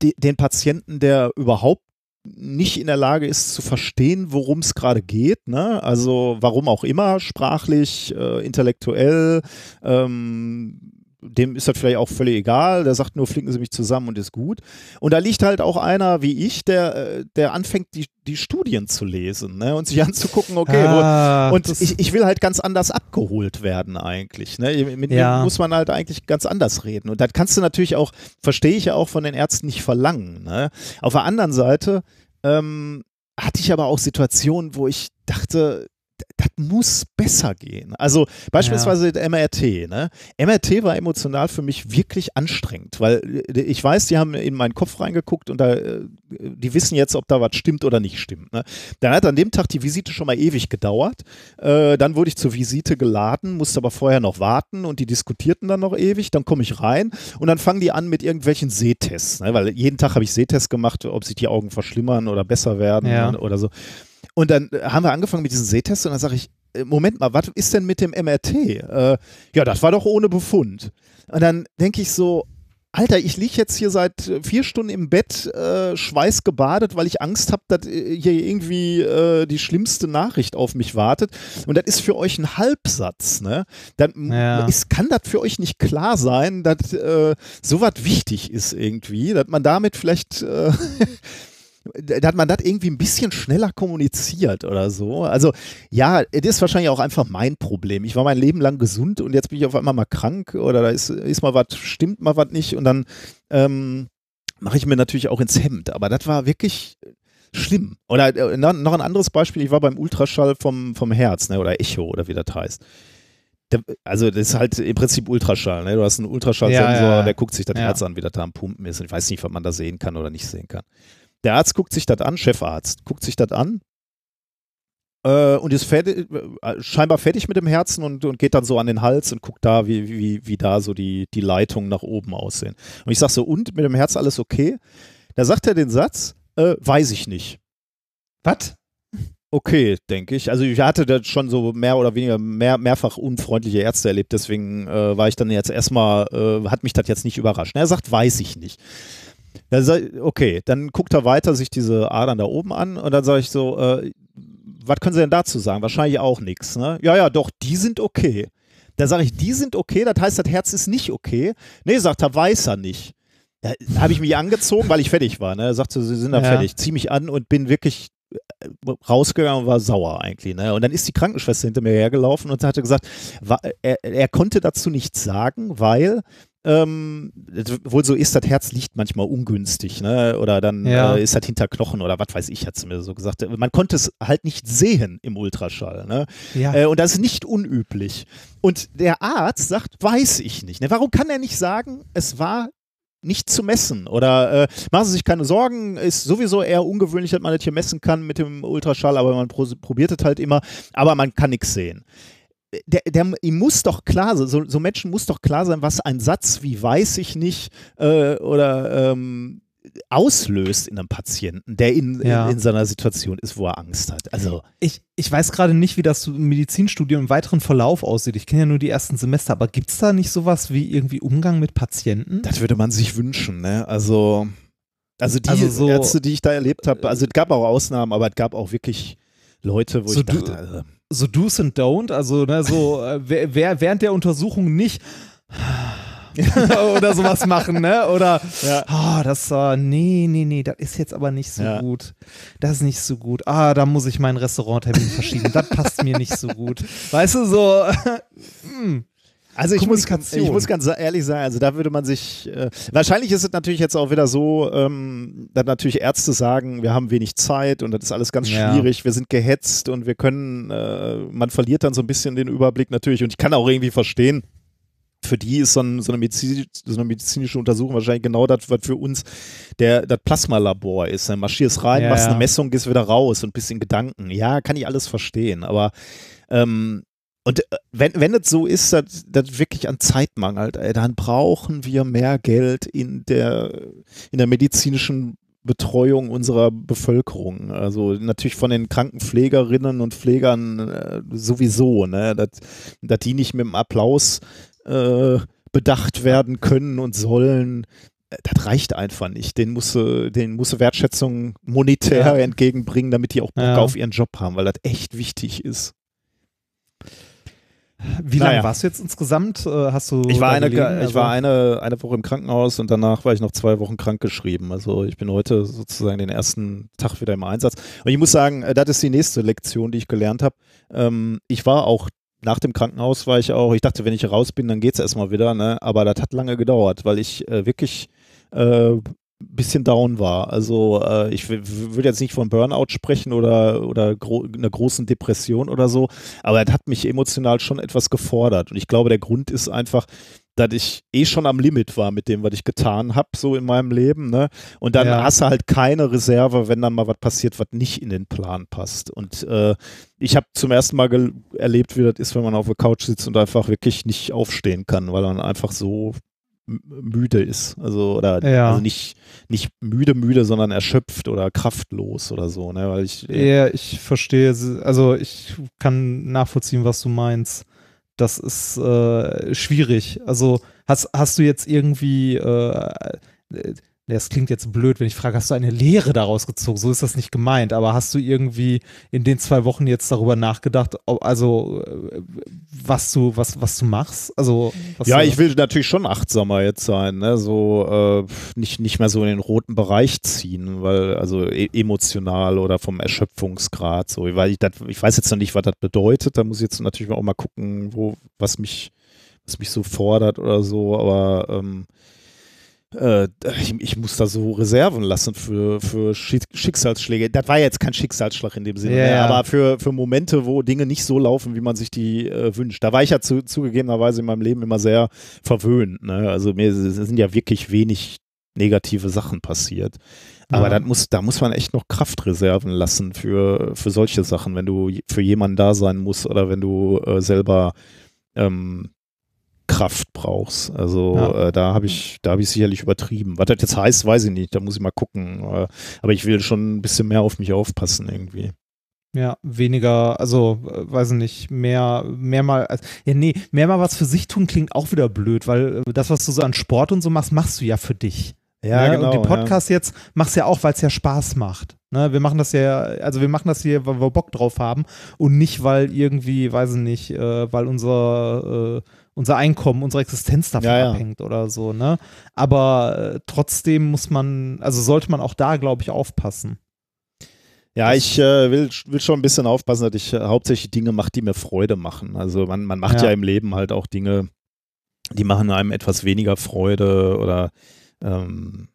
B: de, den Patienten, der überhaupt nicht in der Lage ist zu verstehen, worum es gerade geht. Ne? Also warum auch immer, sprachlich, äh, intellektuell, ähm, dem ist das vielleicht auch völlig egal, der sagt nur, flicken Sie mich zusammen und ist gut. Und da liegt halt auch einer wie ich, der, äh, der anfängt, die, die Studien zu lesen ne? und sich anzugucken, okay, wo,
A: Ah,
B: und
A: das-
B: ich, ich will halt ganz anders abgeholt werden eigentlich. Ne? Mit
A: Ja.
B: mir muss man halt eigentlich ganz anders reden. Und das kannst du natürlich auch, verstehe ich ja auch von den Ärzten nicht verlangen. Ne? Auf der anderen Seite ähm, hatte ich aber auch Situationen, wo ich dachte, das muss besser gehen. Also beispielsweise der MRT. Ne? MRT war emotional für mich wirklich anstrengend, weil äh, ich weiß, die haben in meinen Kopf reingeguckt und da, äh, die wissen jetzt, ob da was stimmt oder nicht stimmt. Ne? Dann hat an dem Tag die Visite schon mal ewig gedauert. Äh, dann wurde ich zur Visite geladen, musste aber vorher noch warten und die diskutierten dann noch ewig. Dann komme ich rein und dann fangen die an mit irgendwelchen Sehtests, ne? weil jeden Tag habe ich Sehtests gemacht, ob sich die Augen verschlimmern oder besser werden
A: Ja.
B: oder so. Und dann äh, haben wir angefangen mit diesen Sehtests und dann sage ich, äh, Moment mal, was ist denn mit dem MRT? Äh, ja, das war doch ohne Befund. Und dann denke ich so, Alter, ich liege jetzt hier seit äh, vier Stunden im Bett, äh, schweißgebadet, weil ich Angst habe, dass hier irgendwie äh, die schlimmste Nachricht auf mich wartet. Und das ist für euch ein Halbsatz. Ne? Dann
A: Ja.
B: ist, kann das für euch nicht klar sein, dass äh, sowas wichtig ist irgendwie, dass man damit vielleicht äh, dass man das irgendwie ein bisschen schneller kommuniziert oder so. Also ja, es ist wahrscheinlich auch einfach mein Problem. Ich war mein Leben lang gesund und jetzt bin ich auf einmal mal krank oder da ist, ist mal was, stimmt mal was nicht und dann ähm, mache ich mir natürlich auch ins Hemd. Aber das war wirklich schlimm. Oder äh, noch ein anderes Beispiel, ich war beim Ultraschall vom, vom Herz ne, oder Echo oder wie das heißt. Also das ist halt im Prinzip Ultraschall. Ne? Du hast einen Ultraschallsensor,
A: Ja, ja, ja.
B: der guckt sich das. Herz an, wie das da am Pumpen ist. Und ich weiß nicht, was man da sehen kann oder nicht sehen kann. Der Arzt guckt sich das an, Chefarzt, guckt sich das an äh, und ist fertig, äh, scheinbar fertig mit dem Herzen und, und geht dann so an den Hals und guckt da, wie, wie, wie da so die, die Leitungen nach oben aussehen. Und ich sage so, und mit dem Herz alles okay? Da sagt er den Satz, äh, weiß ich nicht.
A: Was?
B: Okay, denke ich. Also ich hatte da schon so mehr oder weniger mehr, mehrfach unfreundliche Ärzte erlebt, deswegen äh, war ich dann jetzt erstmal, äh, hat mich das jetzt nicht überrascht. Er sagt, weiß ich nicht. Dann ich, okay, dann guckt er weiter sich diese Adern da oben an und dann sage ich so, äh, was können Sie denn dazu sagen? Wahrscheinlich auch nichts. Ne? Ja, ja, doch, die sind okay. Da sage ich, die sind okay, das heißt, das Herz ist nicht okay. Nee, sagt er, weiß er nicht. Da habe ich mich angezogen, weil ich fertig war. Ne? Er sagte, Sie sind da
A: Ja.
B: fertig. Zieh mich an und bin wirklich äh, rausgegangen und war sauer eigentlich. Ne? Und dann ist die Krankenschwester hinter mir hergelaufen und hatte gesagt, wa- er, er konnte dazu nichts sagen, weil ähm, es wohl so ist, das Herz liegt manchmal ungünstig, ne? Oder dann
A: Ja.
B: äh, ist das hinter Knochen oder was weiß ich, hat sie mir so gesagt. Man konnte es halt nicht sehen im Ultraschall, ne?
A: Ja.
B: Äh, und das ist nicht unüblich. Und der Arzt sagt, weiß ich nicht. Ne? Warum kann er nicht sagen, es war nicht zu messen oder äh, machen Sie sich keine Sorgen, ist sowieso eher ungewöhnlich, dass man das hier messen kann mit dem Ultraschall, aber man pro probiert es halt immer, aber man kann nichts sehen. Der, der, ihm muss doch klar sein, so, so Menschen muss doch klar sein, was ein Satz wie weiß ich nicht äh, oder ähm, auslöst in einem Patienten, der in,
A: Ja.
B: in, in seiner Situation ist, wo er Angst hat. Also,
A: Ich, ich weiß gerade nicht, wie das Medizinstudium im weiteren Verlauf aussieht. Ich kenne ja nur die ersten Semester, aber gibt es da nicht sowas wie irgendwie Umgang mit Patienten?
B: das würde man sich wünschen, ne? Also, also die
A: Also so-
B: Ärzte, die ich da erlebt habe, also es gab auch Ausnahmen, aber es gab auch wirklich Leute, wo
A: So
B: ich
A: du-
B: dachte, also,
A: so Do's and Don't, also ne, so äh, wer, wer während der Untersuchung nicht oder sowas machen, ne? Oder
B: Ja.
A: ah, das äh, nee, nee, nee, das ist jetzt aber nicht so
B: Ja.
A: gut. Das ist nicht so gut. Ah, da muss ich meinen Restauranttermin verschieben. Das passt mir nicht so gut. Weißt du, so hm.
B: Also ich muss, ich muss ganz ehrlich sagen, also da würde man sich, äh, wahrscheinlich ist es natürlich jetzt auch wieder so, ähm, dass natürlich Ärzte sagen, wir haben wenig Zeit und das ist alles ganz
A: Ja.
B: schwierig, wir sind gehetzt und wir können, äh, man verliert dann so ein bisschen den Überblick natürlich und ich kann auch irgendwie verstehen, für die ist so, ein, so, eine so eine medizinische Untersuchung wahrscheinlich genau das, was für uns der, das Plasmalabor ist. Dann marschierst rein,
A: Ja,
B: machst eine. Messung, gehst wieder raus und ein bisschen Gedanken. Ja, kann ich alles verstehen, aber ähm, und äh, wenn, wenn es so ist, dass das wirklich an Zeit mangelt, ey, dann brauchen wir mehr Geld in der, in der medizinischen Betreuung unserer Bevölkerung. Also natürlich von den Krankenpflegerinnen und Pflegern äh, sowieso, ne? dass, dass die nicht mit dem Applaus äh, bedacht werden können und sollen. Äh, Das reicht einfach nicht. Den muss, den muss Wertschätzung monetär
A: Ja.
B: entgegenbringen, damit die auch Bock
A: Ja.
B: auf ihren Job haben, weil das echt wichtig ist.
A: Wie
B: Naja.
A: lange warst du jetzt insgesamt? Äh, Hast du
B: Ich war, eine,
A: gelegen?
B: ich
A: Also-
B: war eine, eine Woche im Krankenhaus und danach war ich noch zwei Wochen krankgeschrieben. Also ich bin heute sozusagen den ersten Tag wieder im Einsatz. Und ich muss sagen, äh, das ist die nächste Lektion, die ich gelernt habe. Ähm, ich war auch nach dem Krankenhaus war ich auch, ich dachte, wenn ich raus bin, dann geht es erstmal wieder, ne? aber das hat lange gedauert, weil ich äh, wirklich äh, bisschen down war. Also äh, ich würde jetzt nicht von Burnout sprechen oder, oder gro einer großen Depression oder so, aber das hat mich emotional schon etwas gefordert. Und ich glaube, der Grund ist einfach, dass ich eh schon am Limit war mit dem, was ich getan habe, so in meinem Leben. Ne? Und dann
A: Ja.
B: hast du halt keine Reserve, wenn dann mal was passiert, was nicht in den Plan passt. Und äh, ich habe zum ersten Mal erlebt, wie das ist, wenn man auf der Couch sitzt und einfach wirklich nicht aufstehen kann, weil man einfach so müde ist. Also, oder
A: Ja.
B: also nicht, nicht müde, müde, sondern erschöpft oder kraftlos oder so. Ne? Weil ich,
A: Ja, ich verstehe. Also ich kann nachvollziehen, was du meinst. Das ist äh, schwierig. Also hast, hast du jetzt irgendwie, äh, äh, das klingt jetzt blöd, wenn ich frage, hast du eine Lehre daraus gezogen? So ist das nicht gemeint. Aber hast du irgendwie in den zwei Wochen jetzt darüber nachgedacht, also äh, was du, was, was du machst? Also
B: Ja, ich will natürlich schon achtsamer jetzt sein, ne? so äh, nicht, nicht mehr so in den roten Bereich ziehen, weil also e emotional oder vom Erschöpfungsgrad so, weil ich das, ich weiß jetzt noch nicht, was das bedeutet, da muss ich jetzt natürlich auch mal gucken, wo, was mich, was mich so fordert oder so, aber ähm, äh, ich, ich muss da so Reserven lassen für, für Schick Schicksalsschläge. Das war jetzt kein Schicksalsschlag in dem Sinne,
A: Ja,
B: ne?
A: ja.
B: aber für, für Momente, wo Dinge nicht so laufen, wie man sich die äh, wünscht. Da war ich ja zu, zugegebenerweise in meinem Leben immer sehr verwöhnt. Ne? Also mir sind ja wirklich wenig negative Sachen passiert. Aber
A: Ja.
B: muss, da muss man echt noch Kraftreserven lassen für, für solche Sachen, wenn du für jemanden da sein musst oder wenn du äh, selber ähm, Kraft brauchst. Also
A: Ja.
B: äh, da habe ich, da habe ich sicherlich übertrieben. Was das jetzt heißt, weiß ich nicht. Da muss ich mal gucken. Äh, aber ich will schon ein bisschen mehr auf mich aufpassen irgendwie.
A: Ja, weniger, also, äh, weiß ich nicht, mehr, mehr mal, als, ja, nee, mehr mal was für sich tun klingt auch wieder blöd, weil äh, das, was du so an Sport und so machst, machst du ja für dich. ne? Und den Podcast jetzt machst du ja auch, weil es ja Spaß macht. Ne? Wir machen das ja, also wir machen das hier, weil wir Bock drauf haben und nicht, weil irgendwie, weiß ich nicht, weil unser, äh, unser Einkommen, unsere Existenz davon
B: Ja, ja.
A: abhängt oder so, ne? Aber äh, trotzdem muss man, also sollte man auch da, glaube ich, aufpassen.
B: Ja, ich äh, will, will schon ein bisschen aufpassen, dass ich äh, hauptsächlich Dinge mache, die mir Freude machen. Also man, man macht ja.
A: Ja.
B: im Leben halt auch Dinge, die machen einem etwas weniger Freude oder ähm,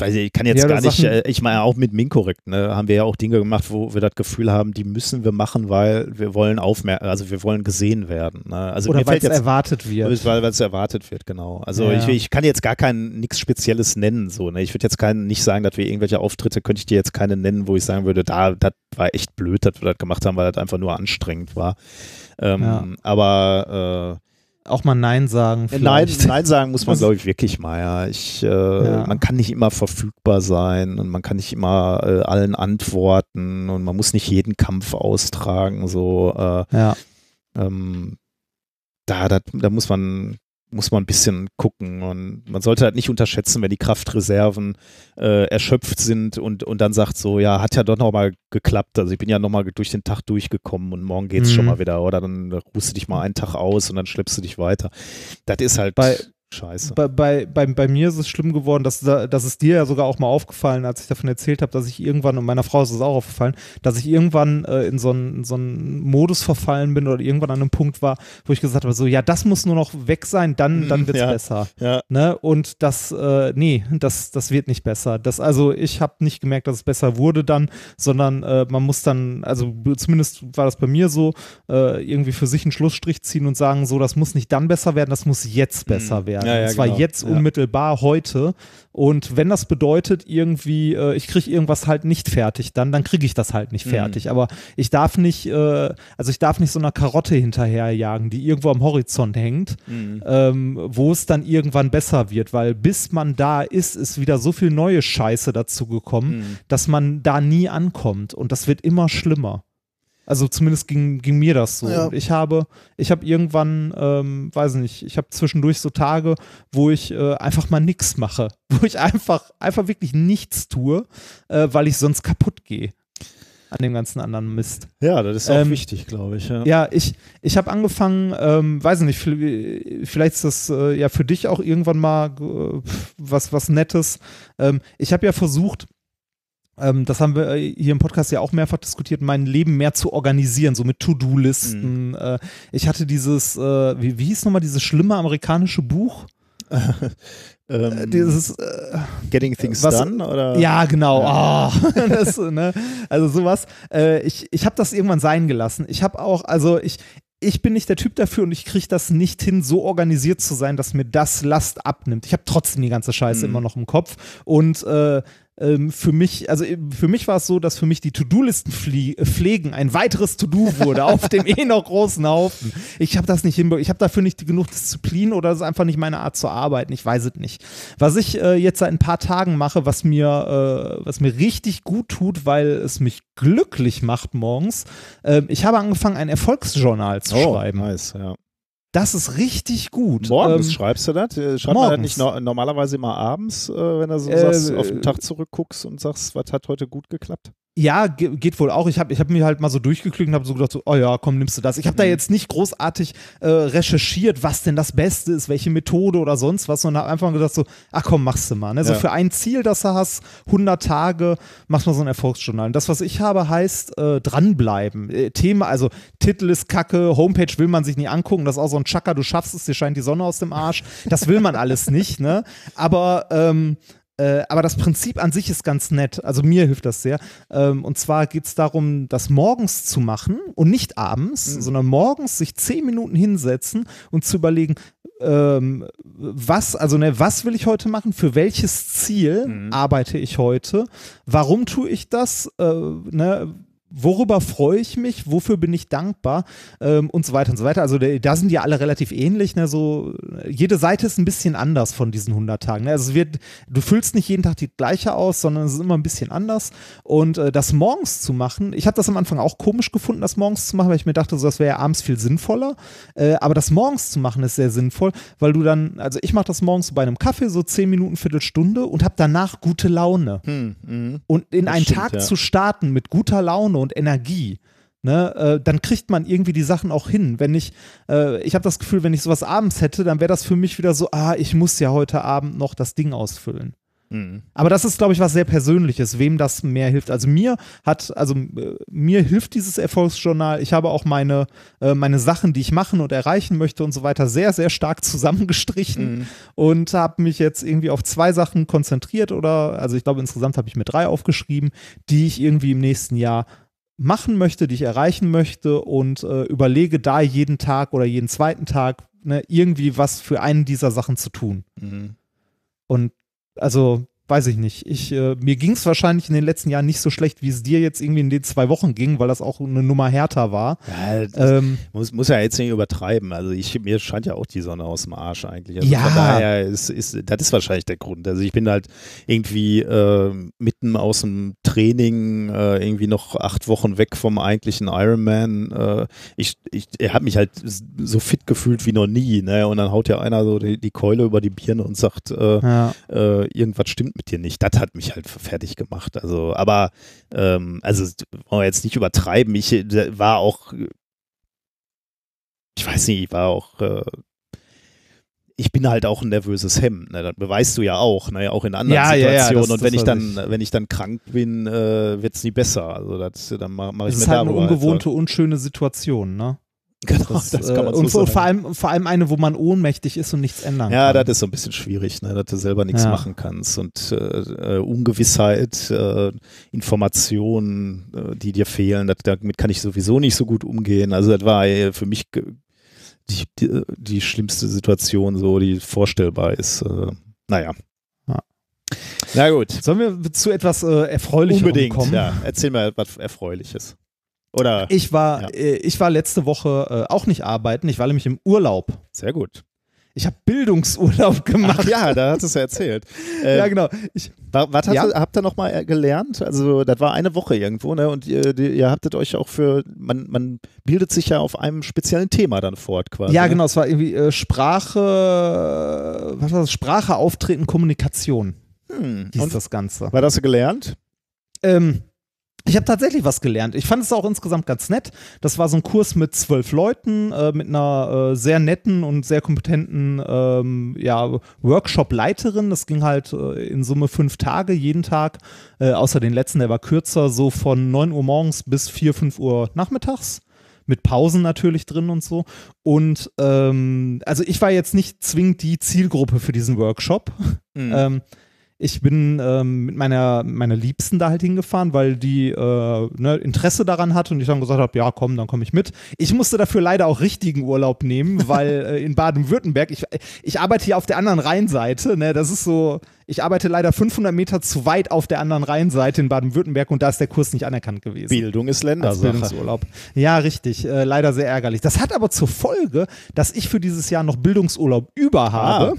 B: weiß ich, ich kann jetzt
A: Ja,
B: gar nicht,
A: Sachen-
B: äh, ich meine auch mit Minkorrekt, ne, haben wir ja auch Dinge gemacht, wo wir das Gefühl haben, die müssen wir machen, weil wir wollen aufmer also wir wollen gesehen werden. Ne? Also
A: Oder weil es erwartet wird.
B: weil es erwartet wird, genau. Also
A: Ja.
B: ich, ich kann jetzt gar kein nichts Spezielles nennen, so. Ne? Ich würde jetzt keinen nicht sagen, dass wir irgendwelche Auftritte, könnte ich dir jetzt keine nennen, wo ich sagen würde, da, das war echt blöd, dass wir das gemacht haben, weil das einfach nur anstrengend war. Ähm,
A: Ja.
B: Aber
A: Auch mal Nein sagen.
B: nein, nein sagen muss man,
A: Was-
B: glaube ich, wirklich mal. Ja. Ich, äh,
A: Ja.
B: Man kann nicht immer verfügbar sein und man kann nicht immer äh, allen antworten und man muss nicht jeden Kampf austragen. So, äh,
A: Ja.
B: ähm, da, da, da muss man muss man ein bisschen gucken und man sollte halt nicht unterschätzen, wenn die Kraftreserven äh, erschöpft sind und, und dann sagt so, ja, hat ja doch nochmal geklappt, also ich bin ja nochmal durch den Tag durchgekommen und morgen geht's
A: Mhm.
B: schon mal wieder oder dann ruhst du dich mal einen Tag aus und dann schleppst du dich weiter. Das ist halt
A: Bei-
B: scheiße.
A: Bei, bei, bei, bei mir ist es schlimm geworden, dass, da- dass es dir ja sogar auch mal aufgefallen, als ich davon erzählt habe, dass ich irgendwann, und meiner Frau ist es auch aufgefallen, dass ich irgendwann äh, in so einen in so einen Modus verfallen bin oder irgendwann an einem Punkt war, wo ich gesagt habe, so, ja, das muss nur noch weg sein, dann, dann
B: Mhm,
A: wird's
B: ja.
A: besser.
B: ja.
A: Ne? Und das, äh, nee, das, das wird nicht besser. Das, also ich habe nicht gemerkt, dass es besser wurde dann, sondern äh, man muss dann, also zumindest war das bei mir so, äh, irgendwie für sich einen Schlussstrich ziehen und sagen, so, das muss nicht dann besser werden, das muss jetzt besser
B: Mhm.
A: werden.
B: Ja, ja,
A: und zwar
B: genau.
A: jetzt
B: Ja.
A: unmittelbar heute. Und wenn das bedeutet, irgendwie, äh, ich kriege irgendwas halt nicht fertig, dann, dann kriege ich das halt nicht
B: Mhm.
A: fertig. Aber ich darf nicht, äh, also ich darf nicht so einer Karotte hinterherjagen, die irgendwo am Horizont hängt
B: Mhm.
A: ähm, wo es dann irgendwann besser wird, weil bis man da ist, ist wieder so viel neue Scheiße dazu gekommen,
B: Mhm.
A: dass man da nie ankommt und das wird immer schlimmer. Also zumindest ging, ging mir das so.
B: Ja.
A: Ich habe, ich habe irgendwann, ähm, weiß nicht, ich habe zwischendurch so Tage, wo ich äh, einfach mal nichts mache, wo ich einfach, einfach wirklich nichts tue, äh, weil ich sonst kaputt gehe an dem ganzen anderen Mist.
B: ja, das ist auch
A: Ähm,
B: wichtig, glaube ich. Ja.
A: Ja, ich, ich habe angefangen, ähm, weiß nicht, vi- vielleicht ist das äh, ja für dich auch irgendwann mal äh, was, was Nettes. Ähm, ich habe ja versucht, das haben wir äh, hier im Podcast ja auch mehrfach diskutiert, mein Leben mehr zu organisieren, so mit To-Do-Listen. Äh, ich hatte dieses, äh, wie, wie hieß nochmal dieses schlimme amerikanische Buch?
B: Ähm,
A: Äh, dieses, äh,
B: Getting Things
A: was-
B: Done? Oder?
A: Ja, genau. Ah, das, ne? Also sowas. Ich ich habe das irgendwann sein gelassen. Ich habe auch, also ich, ich bin nicht der Typ dafür und ich kriege das nicht hin, so organisiert zu sein, dass mir das Last abnimmt. Ich habe trotzdem die ganze Scheiße
B: Mhm.
A: immer noch im Kopf. Und äh, ähm, für mich, also äh, für mich war es so, dass für mich die To-Do-Listen pflegen ein weiteres To-Do wurde auf dem eh noch großen Haufen. Ich habe das nicht hinbekommen. Ich habe dafür nicht genug Disziplin oder es ist einfach nicht meine Art zu arbeiten. Ich weiß es nicht. Was ich äh, jetzt seit ein paar Tagen mache, was mir, äh, was mir richtig gut tut, weil es mich glücklich macht morgens, äh, ich habe angefangen, ein Erfolgsjournal zu
B: Oh,
A: schreiben.
B: nice, ja.
A: Das ist richtig gut.
B: Morgens
A: Ähm,
B: schreibst du das? Äh, Schreibt man das nicht no normalerweise immer abends, äh, wenn du so
A: Äh,
B: sagst, auf den Tag zurückguckst und sagst, was hat heute gut geklappt?
A: Ja, ge geht wohl auch. Ich habe ich hab mir halt mal so durchgeklickt und habe so gedacht, so, oh ja, komm, nimmst du das. Ich habe da
B: Mhm.
A: jetzt nicht großartig äh, recherchiert, was denn das Beste ist, welche Methode oder sonst was, sondern habe einfach gedacht so, ach komm, machst du mal. Ne? So
B: Ja.
A: für ein Ziel, das du hast, 100 Tage, machst mal so ein Erfolgsjournal. Und das, was ich habe, heißt äh, dranbleiben. Äh, Thema, also Titel ist kacke, Homepage will man sich nie angucken, das ist auch so ein Chaka, du schaffst es, dir scheint die Sonne aus dem Arsch. Das will man alles nicht, ne? Aber ähm, äh, aber das Prinzip an sich ist ganz nett. Also mir hilft das sehr. Ähm, und zwar geht es darum, das morgens zu machen und nicht abends, sondern morgens sich zehn Minuten hinsetzen und zu überlegen, ähm, was, also ne, was will ich heute machen, für welches Ziel arbeite ich heute, warum tue ich das, äh, ne, worüber freue ich mich, wofür bin ich dankbar ähm, und so weiter und so weiter. Also da- sind die alle relativ ähnlich. Ne? So, jede Seite ist ein bisschen anders von diesen 100 Tagen. Ne? Also es wird, du füllst nicht jeden Tag die gleiche aus, sondern es ist immer ein bisschen anders. Und äh, das morgens zu machen, ich habe das am Anfang auch komisch gefunden, das morgens zu machen, weil ich mir dachte, so, das wäre ja abends viel sinnvoller. Äh, aber das morgens zu machen ist sehr sinnvoll, weil du dann, also ich mache das morgens bei einem Kaffee, so 10 Minuten, Viertelstunde und habe danach gute Laune.
B: Hm, mhm.
A: Und in
B: Das
A: einen
B: stimmt,
A: Tag
B: ja.
A: zu starten mit guter Laune und Energie, ne, äh, dann kriegt man irgendwie die Sachen auch hin. Wenn ich, äh, ich habe das Gefühl, wenn ich sowas abends hätte, dann wäre das für mich wieder so, ah, ich muss ja heute Abend noch das Ding ausfüllen.
B: Mhm.
A: Aber das ist, glaube ich, was sehr Persönliches, wem das mehr hilft. Also mir hat, also äh, mir hilft dieses Erfolgsjournal. Ich habe auch meine, äh, meine Sachen, die ich machen und erreichen möchte und so weiter, sehr, sehr stark zusammengestrichen
B: Mhm.
A: und habe mich jetzt irgendwie auf zwei Sachen konzentriert oder, also ich glaube, insgesamt habe ich mir drei aufgeschrieben, die ich irgendwie im nächsten Jahr machen möchte, die ich erreichen möchte und äh, überlege da jeden Tag oder jeden zweiten Tag ne, irgendwie was für einen dieser Sachen zu tun.
B: Mhm.
A: Und also, weiß ich nicht. Ich, äh, mir ging es wahrscheinlich in den letzten Jahren nicht so schlecht, wie es dir jetzt irgendwie in den zwei Wochen ging, weil das auch eine Nummer härter war.
B: Ja,
A: Ähm,
B: muss, muss ja jetzt nicht übertreiben. Also ich, mir scheint ja auch die Sonne aus dem Arsch eigentlich. Also
A: Ja.
B: Von daher ist, ist, das ist wahrscheinlich der Grund. Also ich bin halt irgendwie äh, mitten aus dem Training, äh, irgendwie noch acht Wochen weg vom eigentlichen Ironman. Äh, ich ich er hat mich halt so fit gefühlt wie noch nie. Ne? Und dann haut ja einer so die, die Keule über die Birne und sagt, äh,
A: ja.
B: äh, irgendwas stimmt mit dir nicht. Das hat mich halt fertig gemacht. Also, aber ähm, also wollen wir jetzt nicht übertreiben. Ich äh, war auch, ich weiß nicht, ich war auch, äh, ich bin halt auch ein nervöses Hemd. Ne? Das beweist du ja auch, ne? auch in anderen
A: Ja, ja, ja,
B: Situationen.
A: das-
B: Und wenn ich dann, wenn ich dann krank bin, äh, wird es nie besser. Also das, dann mache mach ich mir
A: ist halt eine
B: darüber
A: ungewohnte, unschöne Situation, ne?
B: Genau,
A: Das,
B: das, kann man
A: äh,
B: so
A: und vor,
B: sagen.
A: vor, allem, vor allem eine, wo man ohnmächtig ist und nichts ändern
B: Ja,
A: kann.
B: das ist so ein bisschen schwierig, ne, dass du selber nichts
A: Ja.
B: machen kannst und äh, äh, Ungewissheit, äh, Informationen, äh, die dir fehlen, das, damit kann ich sowieso nicht so gut umgehen. Also das war äh, für mich die, die, die schlimmste Situation, so die vorstellbar ist. Äh, naja.
A: Ja.
B: Na gut.
A: Sollen wir zu etwas äh, Erfreulicherem
B: Unbedingt.
A: kommen?
B: Ja. Erzähl mal was Erfreuliches. Oder
A: Ich war,
B: Ja.
A: äh, ich war letzte Woche äh, auch nicht arbeiten, ich war nämlich im Urlaub.
B: sehr gut.
A: Ich habe Bildungsurlaub gemacht.
B: Ach ja, da hat es ja erzählt. Äh,
A: Ja, genau. Ich,
B: Wa- Was habt,
A: Ja.
B: ihr, habt ihr nochmal gelernt? Also, das war eine Woche irgendwo, ne? Und ihr, die- ihr habtet euch auch für, man, man bildet sich ja auf einem speziellen Thema dann fort quasi.
A: ja,
B: ne?
A: genau, es war irgendwie äh, Sprache, äh, was war das? Sprache, Auftreten, Kommunikation
B: Hm.
A: hieß
B: Und
A: das Ganze.
B: was hast du gelernt?
A: Ähm, ich habe tatsächlich was gelernt. Ich fand es auch insgesamt ganz nett. Das war so ein Kurs mit zwölf Leuten, äh, mit einer äh, sehr netten und sehr kompetenten ähm, ja, Workshop-Leiterin. Das ging halt äh, in Summe fünf Tage, jeden Tag, äh, außer den letzten, der war kürzer, so von 9 Uhr morgens bis 4, 5 Uhr nachmittags. Mit Pausen natürlich drin und so. Und ähm, also ich war jetzt nicht zwingend die Zielgruppe für diesen Workshop.
B: Hm.
A: Ähm, ich bin ähm, mit meiner, meiner Liebsten da halt hingefahren, weil die äh, ne, Interesse daran hatte und ich dann gesagt habe, ja komm, dann komme ich mit. Ich musste dafür leider auch richtigen Urlaub nehmen, weil äh, in Baden-Württemberg, ich, ich arbeite hier auf der anderen Rheinseite, ne, das ist so, ich arbeite leider 500 Meter zu weit auf der anderen Rheinseite in Baden-Württemberg und da ist der Kurs nicht anerkannt gewesen.
B: Bildung ist Ländersache.
A: Bildungsurlaub. Ja, richtig. Äh, leider sehr ärgerlich. Das hat aber zur Folge, dass ich für dieses Jahr noch Bildungsurlaub über habe.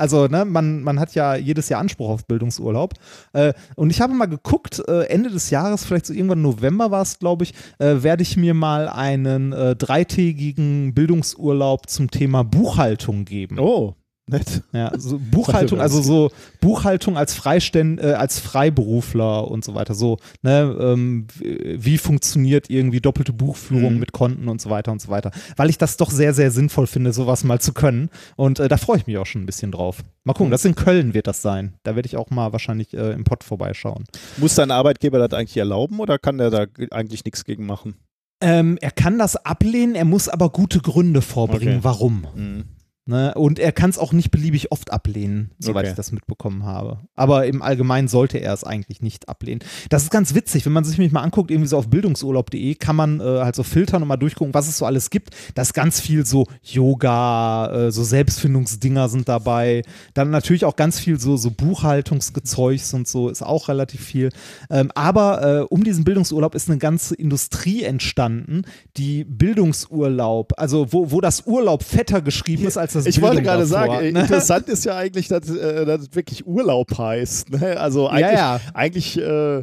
A: Also, ne, man, man hat ja jedes Jahr Anspruch auf Bildungsurlaub. Äh, und ich habe mal geguckt, äh, Ende des Jahres, vielleicht so irgendwann November war es, glaube ich, äh, werde ich mir mal einen äh, dreitägigen Bildungsurlaub zum Thema Buchhaltung geben.
B: Oh, nett.
A: Ja, so Buchhaltung, also so Buchhaltung als Freiständ, äh, als Freiberufler und so weiter. So, ne, ähm, wie funktioniert irgendwie doppelte Buchführung
B: Mhm.
A: mit Konten und so weiter und so weiter. Weil ich das doch sehr, sehr sinnvoll finde, sowas mal zu können. Und äh, da freue ich mich auch schon ein bisschen drauf. Mal gucken,
B: Mhm.
A: das in Köln wird das sein. Da werde ich auch mal wahrscheinlich äh, im Pott vorbeischauen.
B: Muss dein Arbeitgeber das eigentlich erlauben oder kann der da eigentlich nichts gegen machen?
A: Ähm, er kann das ablehnen, er muss aber gute Gründe vorbringen,
B: Okay.
A: warum.
B: Hm.
A: Ne? Und er kann es auch nicht beliebig oft ablehnen, soweit
B: Okay.
A: ich das mitbekommen habe. Aber im Allgemeinen sollte er es eigentlich nicht ablehnen. Das ist ganz witzig, wenn man sich mich mal anguckt, irgendwie so auf bildungsurlaub.de kann man äh, halt so filtern und mal durchgucken, was es so alles gibt. Da ist ganz viel so Yoga, äh, so Selbstfindungsdinger sind dabei. Dann natürlich auch ganz viel so, so Buchhaltungsgezeugs und so ist auch relativ viel. Ähm, aber äh, um diesen Bildungsurlaub ist eine ganze Industrie entstanden, die Bildungsurlaub, also wo, wo das Urlaub fetter geschrieben ist als das
B: Ich wollte gerade
A: davor,
B: sagen,
A: ne?
B: interessant ist ja eigentlich, dass, äh, dass es wirklich Urlaub heißt. Ne? Also eigentlich,
A: ja.
B: eigentlich äh,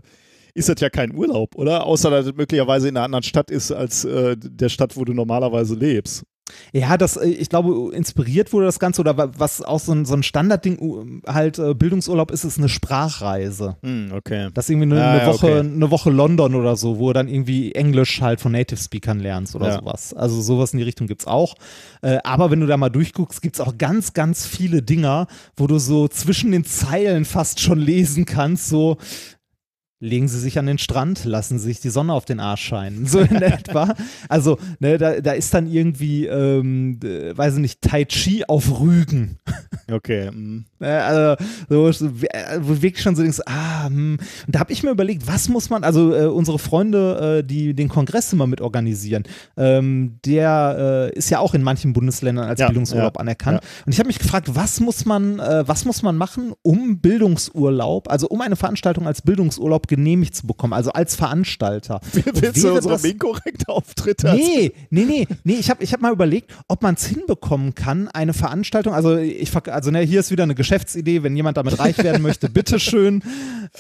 B: ist das ja kein Urlaub, oder? Außer dass es möglicherweise in einer anderen Stadt ist als äh, der Stadt, wo du normalerweise lebst.
A: Ja, das, äh, ich glaube, inspiriert wurde das Ganze oder wa- was auch so ein, so ein Standardding halt äh, Bildungsurlaub ist, ist eine Sprachreise.
B: Hm, okay.
A: Das ist irgendwie eine,
B: Ah,
A: eine
B: ja,
A: Woche,
B: okay.
A: eine Woche London oder so, wo du dann irgendwie Englisch halt von Native Speakern lernst oder
B: Ja.
A: sowas. Also sowas in die Richtung gibt's auch. Äh, aber wenn du da mal durchguckst, gibt's auch ganz, ganz viele Dinger, wo du so zwischen den Zeilen fast schon lesen kannst, so legen Sie sich an den Strand, lassen Sie sich die Sonne auf den Arsch scheinen, so in etwa. Also, ne, da, da ist dann irgendwie, ähm, äh, weiß ich nicht, Tai Chi auf Rügen.
B: Okay. hm.
A: Ne, Also, so, äh, wo wirklich schon so denkst, ah, hm. Und da habe ich mir überlegt, was muss man, also äh, unsere Freunde, äh, die den Kongress immer mit organisieren, ähm, der äh, ist ja auch in manchen Bundesländern als
B: Ja,
A: Bildungsurlaub
B: ja,
A: anerkannt. Und ich habe mich gefragt, was muss man, äh, was muss man machen, um Bildungsurlaub, also um eine Veranstaltung als Bildungsurlaub genehmigt zu bekommen, also als Veranstalter.
B: Willst du unsere
A: das-
B: inkorrekte Auftritte?
A: Nee, nee, nee, nee, ich habe ich hab mal überlegt, ob man es hinbekommen kann, eine Veranstaltung, also ich verk- also ne, hier ist wieder eine Geschäftsidee, wenn jemand damit reich werden möchte, bitteschön.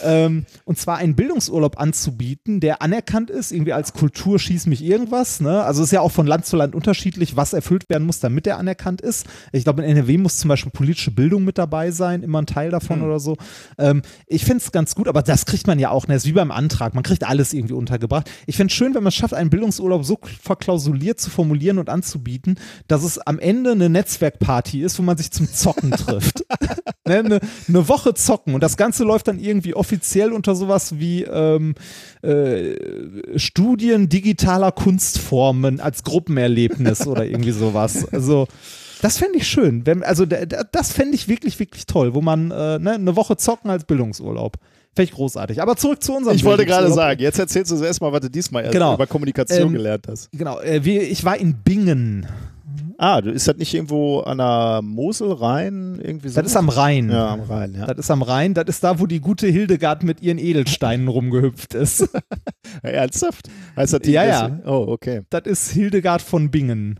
A: Ähm, und zwar einen Bildungsurlaub anzubieten, der anerkannt ist, irgendwie als Kultur schieß mich irgendwas, ne? Also ist ja auch von Land zu Land unterschiedlich, was erfüllt werden muss, damit der anerkannt ist. Ich glaube, in NRW muss zum Beispiel politische Bildung mit dabei sein, immer ein Teil davon oder so. Ähm, ich finde es ganz gut, aber das kriegt man ja auch, ne? Das ist wie beim Antrag, man kriegt alles irgendwie untergebracht. Ich finde es schön, wenn man es schafft, einen Bildungsurlaub so verklausuliert zu formulieren und anzubieten, dass es am Ende eine Netzwerkparty ist, wo man sich zum Zocken trifft. ne, eine, eine Woche zocken und das Ganze läuft dann irgendwie offiziell unter sowas wie ähm, äh, Studien digitaler Kunstformen als Gruppenerlebnis oder irgendwie sowas. Also das fände ich schön. Wenn, also da- da- das fände ich wirklich, wirklich toll, wo man äh, ne, eine Woche zocken als Bildungsurlaub. Fände ich großartig. Aber zurück zu unserem
B: Ich wollte gerade sagen, jetzt erzählst du erstmal, was du diesmal erst
A: Genau.
B: über Kommunikation
A: Ähm,
B: gelernt hast.
A: Genau, äh, wir, ich war in Bingen.
B: Ah, du ist das nicht irgendwo an der Mosel Rhein irgendwie so?
A: Das ist am Rhein.
B: ja, am Rhein, ja.
A: Das ist am Rhein. Das ist da, wo die gute Hildegard mit ihren Edelsteinen rumgehüpft ist.
B: ja ernsthaft? Heißt das die
A: Ja, ja.
B: Oh, okay.
A: das ist Hildegard von Bingen.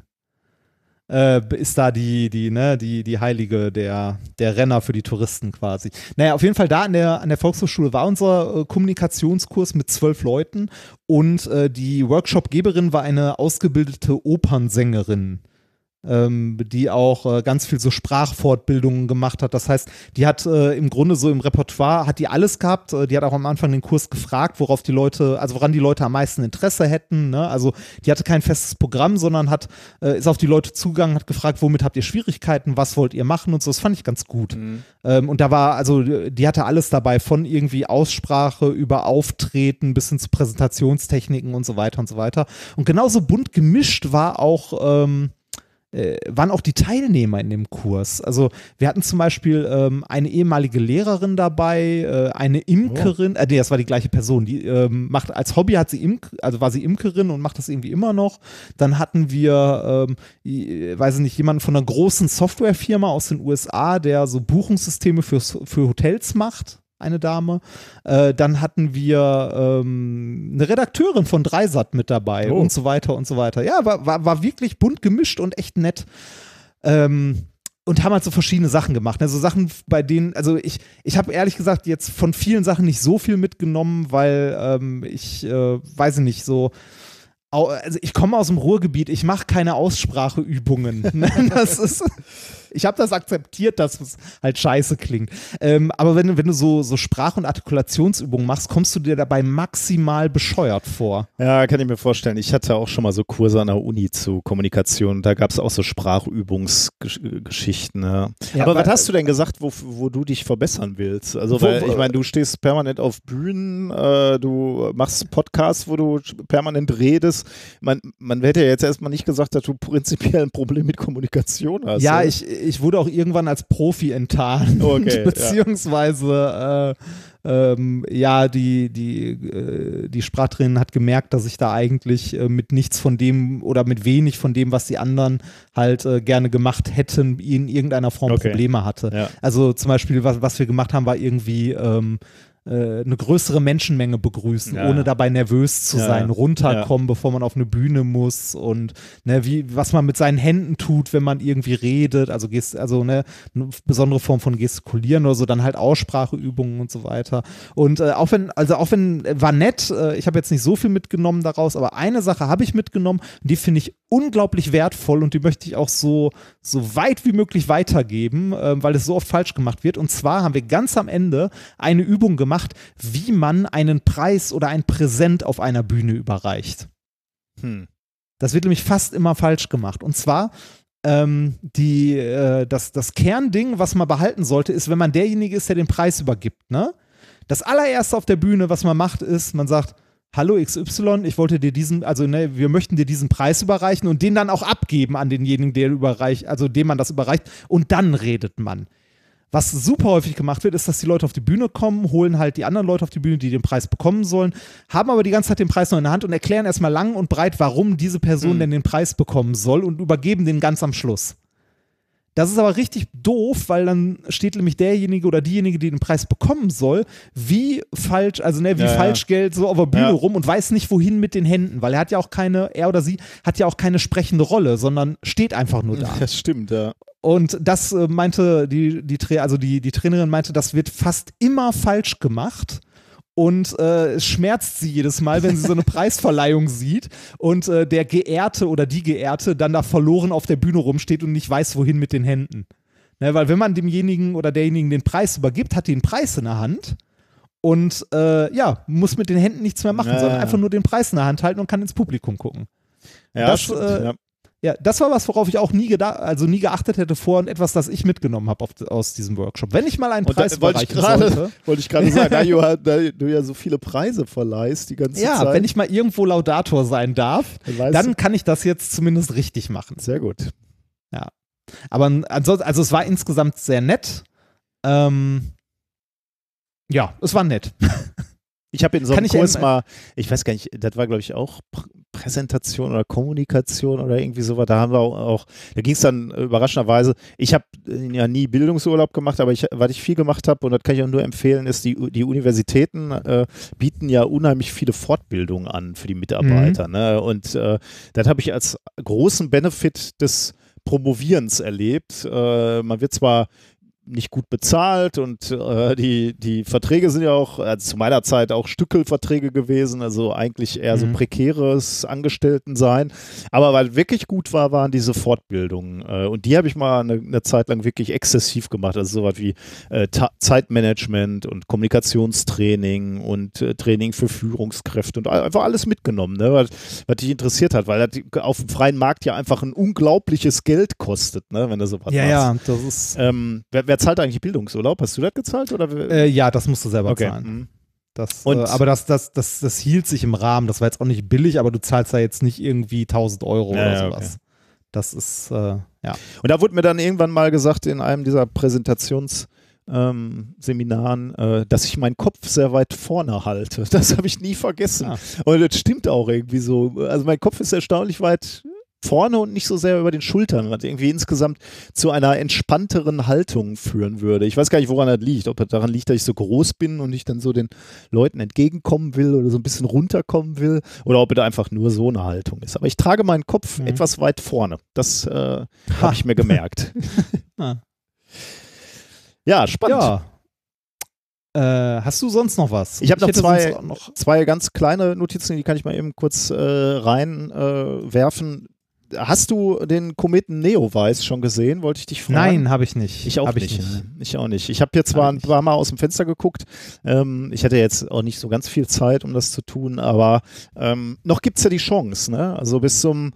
A: Äh, ist da die, die, ne, die, die Heilige der, der Renner für die Touristen quasi. Naja, auf jeden Fall da an der, an der Volkshochschule war unser äh, Kommunikationskurs mit zwölf Leuten und äh, die Workshopgeberin war eine ausgebildete Opernsängerin. Ähm, die auch äh, ganz viel so Sprachfortbildungen gemacht hat. Das heißt, die hat äh, im Grunde so im Repertoire, hat die alles gehabt. Äh, die hat auch am Anfang den Kurs gefragt, worauf die Leute, also woran die Leute am meisten Interesse hätten. Ne? Also die hatte kein festes Programm, sondern hat, äh, ist auf die Leute zugegangen, hat gefragt, womit habt ihr Schwierigkeiten, was wollt ihr machen und so. Das fand ich ganz gut. Ähm, und da war, also die hatte alles dabei, von irgendwie Aussprache über Auftreten bis hin zu Präsentationstechniken und so weiter und so weiter. Und genauso bunt gemischt war auch, ähm, äh, waren auch die Teilnehmer in dem Kurs. Also wir hatten zum Beispiel ähm, eine ehemalige Lehrerin dabei, äh, eine Imkerin, äh, nee, das war die gleiche Person, die ähm, macht als Hobby hat sie Imk, also war sie Imkerin und macht das irgendwie immer noch. Dann hatten wir, ähm, weiß ich nicht, jemanden von einer großen Softwarefirma aus den USA, der so Buchungssysteme für, für Hotels macht. Eine Dame. Äh, dann hatten wir ähm, eine Redakteurin von Dreisat mit dabei
B: Oh.
A: und so weiter und so weiter. Ja, war, war, war wirklich bunt gemischt und echt nett. Ähm, und haben halt so verschiedene Sachen gemacht. Also Sachen, bei denen, also ich, ich habe ehrlich gesagt jetzt von vielen Sachen nicht so viel mitgenommen, weil ähm, ich, äh, weiß ich nicht, so, also ich komme aus dem Ruhrgebiet, ich mache keine Ausspracheübungen. Ne? das ist, ich habe das akzeptiert, dass es halt scheiße klingt. Ähm, aber wenn, du- wenn du so, so Sprach- und Artikulationsübungen machst, kommst du dir dabei maximal bescheuert vor.
B: Ja, kann ich mir vorstellen. Ich hatte auch schon mal so Kurse an der Uni zu Kommunikation. Da gab es auch so Sprachübungsgeschichten. Ja.
A: Ja,
B: aber was
A: aber-
B: hast du denn gesagt, wo, wo du dich verbessern willst? Also,
A: Wo-
B: weil, ich meine, du stehst permanent auf Bühnen, äh, du machst Podcasts, wo du permanent redest. Man, man hätte ja jetzt erstmal nicht gesagt, dass du prinzipiell ein Problem mit Kommunikation hast.
A: ja,
B: oder?
A: ich, ich wurde auch irgendwann als Profi enttarnt,
B: Okay, ja.
A: beziehungsweise äh, ähm, ja, die, die, äh, die Sprachtrainerin hat gemerkt, dass ich da eigentlich äh, mit nichts von dem oder mit wenig von dem, was die anderen halt äh, gerne gemacht hätten, in irgendeiner Form
B: Okay.
A: Probleme hatte.
B: Ja.
A: Also zum Beispiel, was, was wir gemacht haben, war irgendwie ähm, äh, eine größere Menschenmenge begrüßen,
B: Ja.
A: ohne dabei nervös zu
B: Ja,
A: sein,
B: ja.
A: runterkommen, bevor man auf eine Bühne muss und ne, wie, was man mit seinen Händen tut, wenn man irgendwie redet, also gest, also ne, eine besondere Form von Gestikulieren oder so, dann halt Ausspracheübungen und so weiter. Und äh, auch wenn, also auch wenn, äh, war nett, äh, ich habe jetzt nicht so viel mitgenommen daraus, aber eine Sache habe ich mitgenommen, die finde ich unglaublich wertvoll und die möchte ich auch so, so weit wie möglich weitergeben, äh, weil es so oft falsch gemacht wird. Und zwar haben wir ganz am Ende eine Übung gemacht, wie man einen Preis oder ein Präsent auf einer Bühne überreicht.
B: Hm.
A: Das wird nämlich fast immer falsch gemacht. Und zwar ähm, die, äh, das, das Kernding, was man behalten sollte, ist, wenn man derjenige ist, der den Preis übergibt. Ne? Das allererste auf der Bühne, was man macht, ist, man sagt, Hallo XY, ich wollte dir diesen, also ne, wir möchten dir diesen Preis überreichen und den dann auch abgeben an denjenigen, der überreicht, also dem man das überreicht und dann redet man. Was super häufig gemacht wird, ist, dass die Leute auf die Bühne kommen, holen halt die anderen Leute auf die Bühne, die den Preis bekommen sollen, haben aber die ganze Zeit den Preis noch in der Hand und erklären erstmal lang und breit, warum diese Person
B: Mhm.
A: denn den Preis bekommen soll und übergeben den ganz am Schluss. Das ist aber richtig doof, weil dann steht nämlich derjenige oder diejenige, die den Preis bekommen soll, wie falsch, also ne, wie
B: Ja.
A: Falschgeld so auf der Bühne
B: Ja.
A: rum und weiß nicht, wohin mit den Händen, weil er hat ja auch keine, er oder sie hat ja auch keine sprechende Rolle, sondern steht einfach nur da.
B: Das stimmt, ja.
A: Und das äh, meinte die, die, Tra- also die, die Trainerin meinte, das wird fast immer falsch gemacht. Und äh, es schmerzt sie jedes Mal, wenn sie so eine Preisverleihung sieht und äh, der Geehrte oder die Geehrte dann da verloren auf der Bühne rumsteht und nicht weiß, wohin mit den Händen. Ne, weil wenn man demjenigen oder derjenigen den Preis übergibt, hat die einen Preis in der Hand und äh, ja, muss mit den Händen nichts mehr machen,
B: Ja,
A: sondern einfach nur den Preis in der Hand halten und kann ins Publikum gucken.
B: Ja,
A: Das,
B: stimmt,
A: äh,
B: ja.
A: Ja, das war was, worauf ich auch nie gedacht, also nie geachtet hätte vor und etwas, das ich mitgenommen habe aus diesem Workshop. Wenn ich mal einen
B: Und da
A: Preis
B: wollte ich gerade-
A: sollte,
B: Wollte ich gerade sagen, da du, ja- da du ja so viele Preise verleihst die ganze
A: ja,
B: Zeit.
A: wenn ich mal irgendwo Laudator sein darf,
B: dann,
A: dann kann ich das jetzt zumindest richtig machen.
B: sehr gut.
A: Aber ansonsten, also es war insgesamt sehr nett. Ähm, ja, es war nett.
B: Ich habe in so einem
A: ich ja
B: Kurs mal, ich weiß gar nicht, das war glaube ich auch Präsentation oder Kommunikation oder irgendwie sowas. Da haben wir auch, auch da ging es dann überraschenderweise. Ich habe äh, ja nie Bildungsurlaub gemacht, aber ich, was ich viel gemacht habe und das kann ich auch nur empfehlen, ist die, die Universitäten äh, bieten ja unheimlich viele Fortbildungen an für die Mitarbeiter. Ne? Und äh, das habe ich als großen Benefit des Promovierens erlebt. Äh, man wird zwar nicht gut bezahlt und äh, die, die Verträge sind ja auch, also zu meiner Zeit auch Stückelverträge gewesen, also eigentlich eher so
A: Mhm.
B: prekäres Angestelltensein. Aber weil wirklich gut war, waren diese Fortbildungen. Äh, und die habe ich mal eine, eine Zeit lang wirklich exzessiv gemacht. Also sowas wie äh, Zeitmanagement und Kommunikationstraining und äh, Training für Führungskräfte und einfach alles mitgenommen, ne? was, was dich interessiert hat, weil das auf dem freien Markt ja einfach ein unglaubliches Geld kostet, ne? wenn du sowas
A: Ja,
B: machst.
A: ja, das ist.
B: Ähm, wer, wer zahlt eigentlich Bildungsurlaub? Hast du das gezahlt? Oder? wer-
A: Äh, ja, das musst du selber
B: okay.
A: zahlen.
B: mhm.
A: Das,
B: Und-
A: äh, aber das, das, das, das hielt sich im Rahmen. Das war jetzt auch nicht billig, aber du zahlst da jetzt nicht irgendwie 1000 Euro
B: Ja,
A: oder
B: ja,
A: sowas.
B: okay.
A: Das ist, äh, ja.
B: Und da wurde mir dann irgendwann mal gesagt in einem dieser Präsentations- ähm, äh, dass ich meinen Kopf sehr weit vorne halte. Das habe ich nie vergessen.
A: Ah.
B: Und das stimmt auch irgendwie so. Also mein Kopf ist erstaunlich weit vorne und nicht so sehr über den Schultern, was irgendwie insgesamt zu einer entspannteren Haltung führen würde. Ich weiß gar nicht, woran das liegt. Ob das daran liegt, dass ich so groß bin und ich dann so den Leuten entgegenkommen will oder so ein bisschen runterkommen will oder ob es einfach nur so eine Haltung ist. Aber ich trage meinen Kopf
A: Mhm.
B: etwas weit vorne. Das äh, habe ich mir gemerkt.
A: Ah.
B: ja, spannend.
A: Ja. Äh, hast du sonst noch was?
B: Ich habe noch zwei,
A: noch
B: zwei ganz kleine Notizen, die kann ich mal eben kurz äh, reinwerfen. Äh. Hast du den Kometen Neowise schon gesehen? Wollte ich dich fragen.
A: Nein, habe ich nicht.
B: Ich auch
A: Hab
B: nicht. Ich auch nicht. Ich habe hier zwar
A: Hab
B: ein
A: ich nicht.
B: paar Mal aus dem Fenster geguckt. Ähm, ich hatte jetzt auch nicht so ganz viel Zeit, um das zu tun, aber ähm, noch gibt es ja die Chance. Ne? Also bis zum,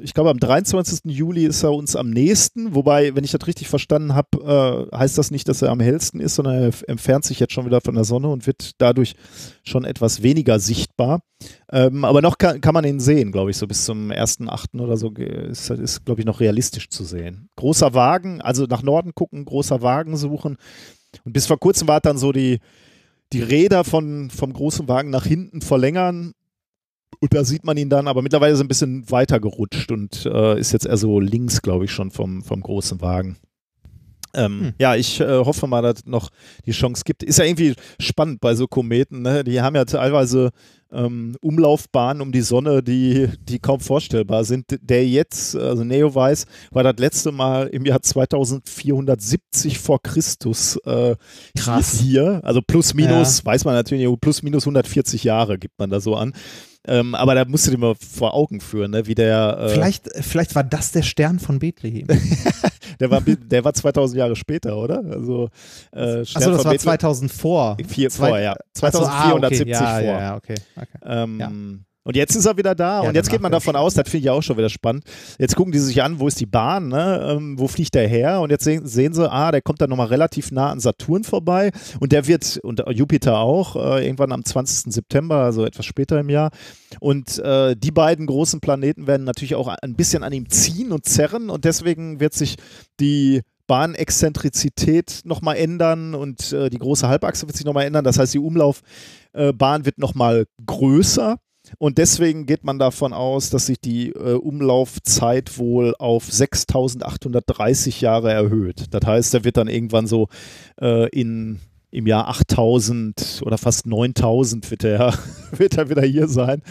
B: ich glaube, am 23. Juli ist er uns am nächsten. Wobei, wenn ich das richtig verstanden habe, äh, heißt das nicht, dass er am hellsten ist, sondern er entfernt sich jetzt schon wieder von der Sonne und wird dadurch schon etwas weniger sichtbar. Ähm, aber noch kann, kann man ihn sehen, glaube ich, so bis zum 1.8. oder so ist, ist glaube ich, noch realistisch zu sehen. Großer Wagen, also nach Norden gucken, großer Wagen suchen. Und bis vor kurzem war dann so die, die Räder von, vom großen Wagen nach hinten verlängern. Und da sieht man ihn dann, aber mittlerweile ist er ein bisschen weiter gerutscht und äh, ist jetzt eher so links, glaube ich, schon vom, vom großen Wagen. Ähm,
A: Hm.
B: Ja, ich äh, hoffe mal, dass es noch die Chance gibt. Ist ja irgendwie spannend bei so Kometen. Ne? Die haben ja teilweise ähm, Umlaufbahnen um die Sonne, die, die kaum vorstellbar sind. Der jetzt, also Neowise, war das letzte Mal im Jahr 2470 vor Christus äh,
A: Krass.
B: hier. Also plus minus, weiß man natürlich, plus minus 140 Jahre gibt man da so an. Ähm, aber da musst du dir mal vor Augen führen, ne? wie der. Äh,
A: vielleicht, vielleicht war das der Stern von Bethlehem.
B: der, war, der war 2000 Jahre später, oder? Also,
A: äh, Achso, das war 2000 vor.
B: Vier, vor, ja. 2470
A: ah, okay. ja,
B: vor.
A: Ja, ja, okay. okay.
B: Ähm, ja. Und jetzt ist er wieder da ja, und jetzt geht man davon aus, das finde ich auch schon wieder spannend. Jetzt gucken die sich an, wo ist die Bahn, ne? ähm, wo fliegt der her? Und jetzt sehen, sehen sie, ah, der kommt dann nochmal relativ nah an Saturn vorbei und der wird, und Jupiter auch, äh, irgendwann am 20. September, also etwas später im Jahr. Und äh, die beiden großen Planeten werden natürlich auch ein bisschen an ihm ziehen und zerren und deswegen wird sich die Bahnexzentrizität nochmal ändern und äh, die große Halbachse wird sich nochmal ändern. Das heißt, die Umlaufbahn wird nochmal größer. Und deswegen geht man davon aus, dass sich die äh, Umlaufzeit wohl auf 6830 Jahre erhöht. Das heißt, er wird dann irgendwann so äh, in, im Jahr 8000 oder fast 9000 wird er, wird er wieder hier sein.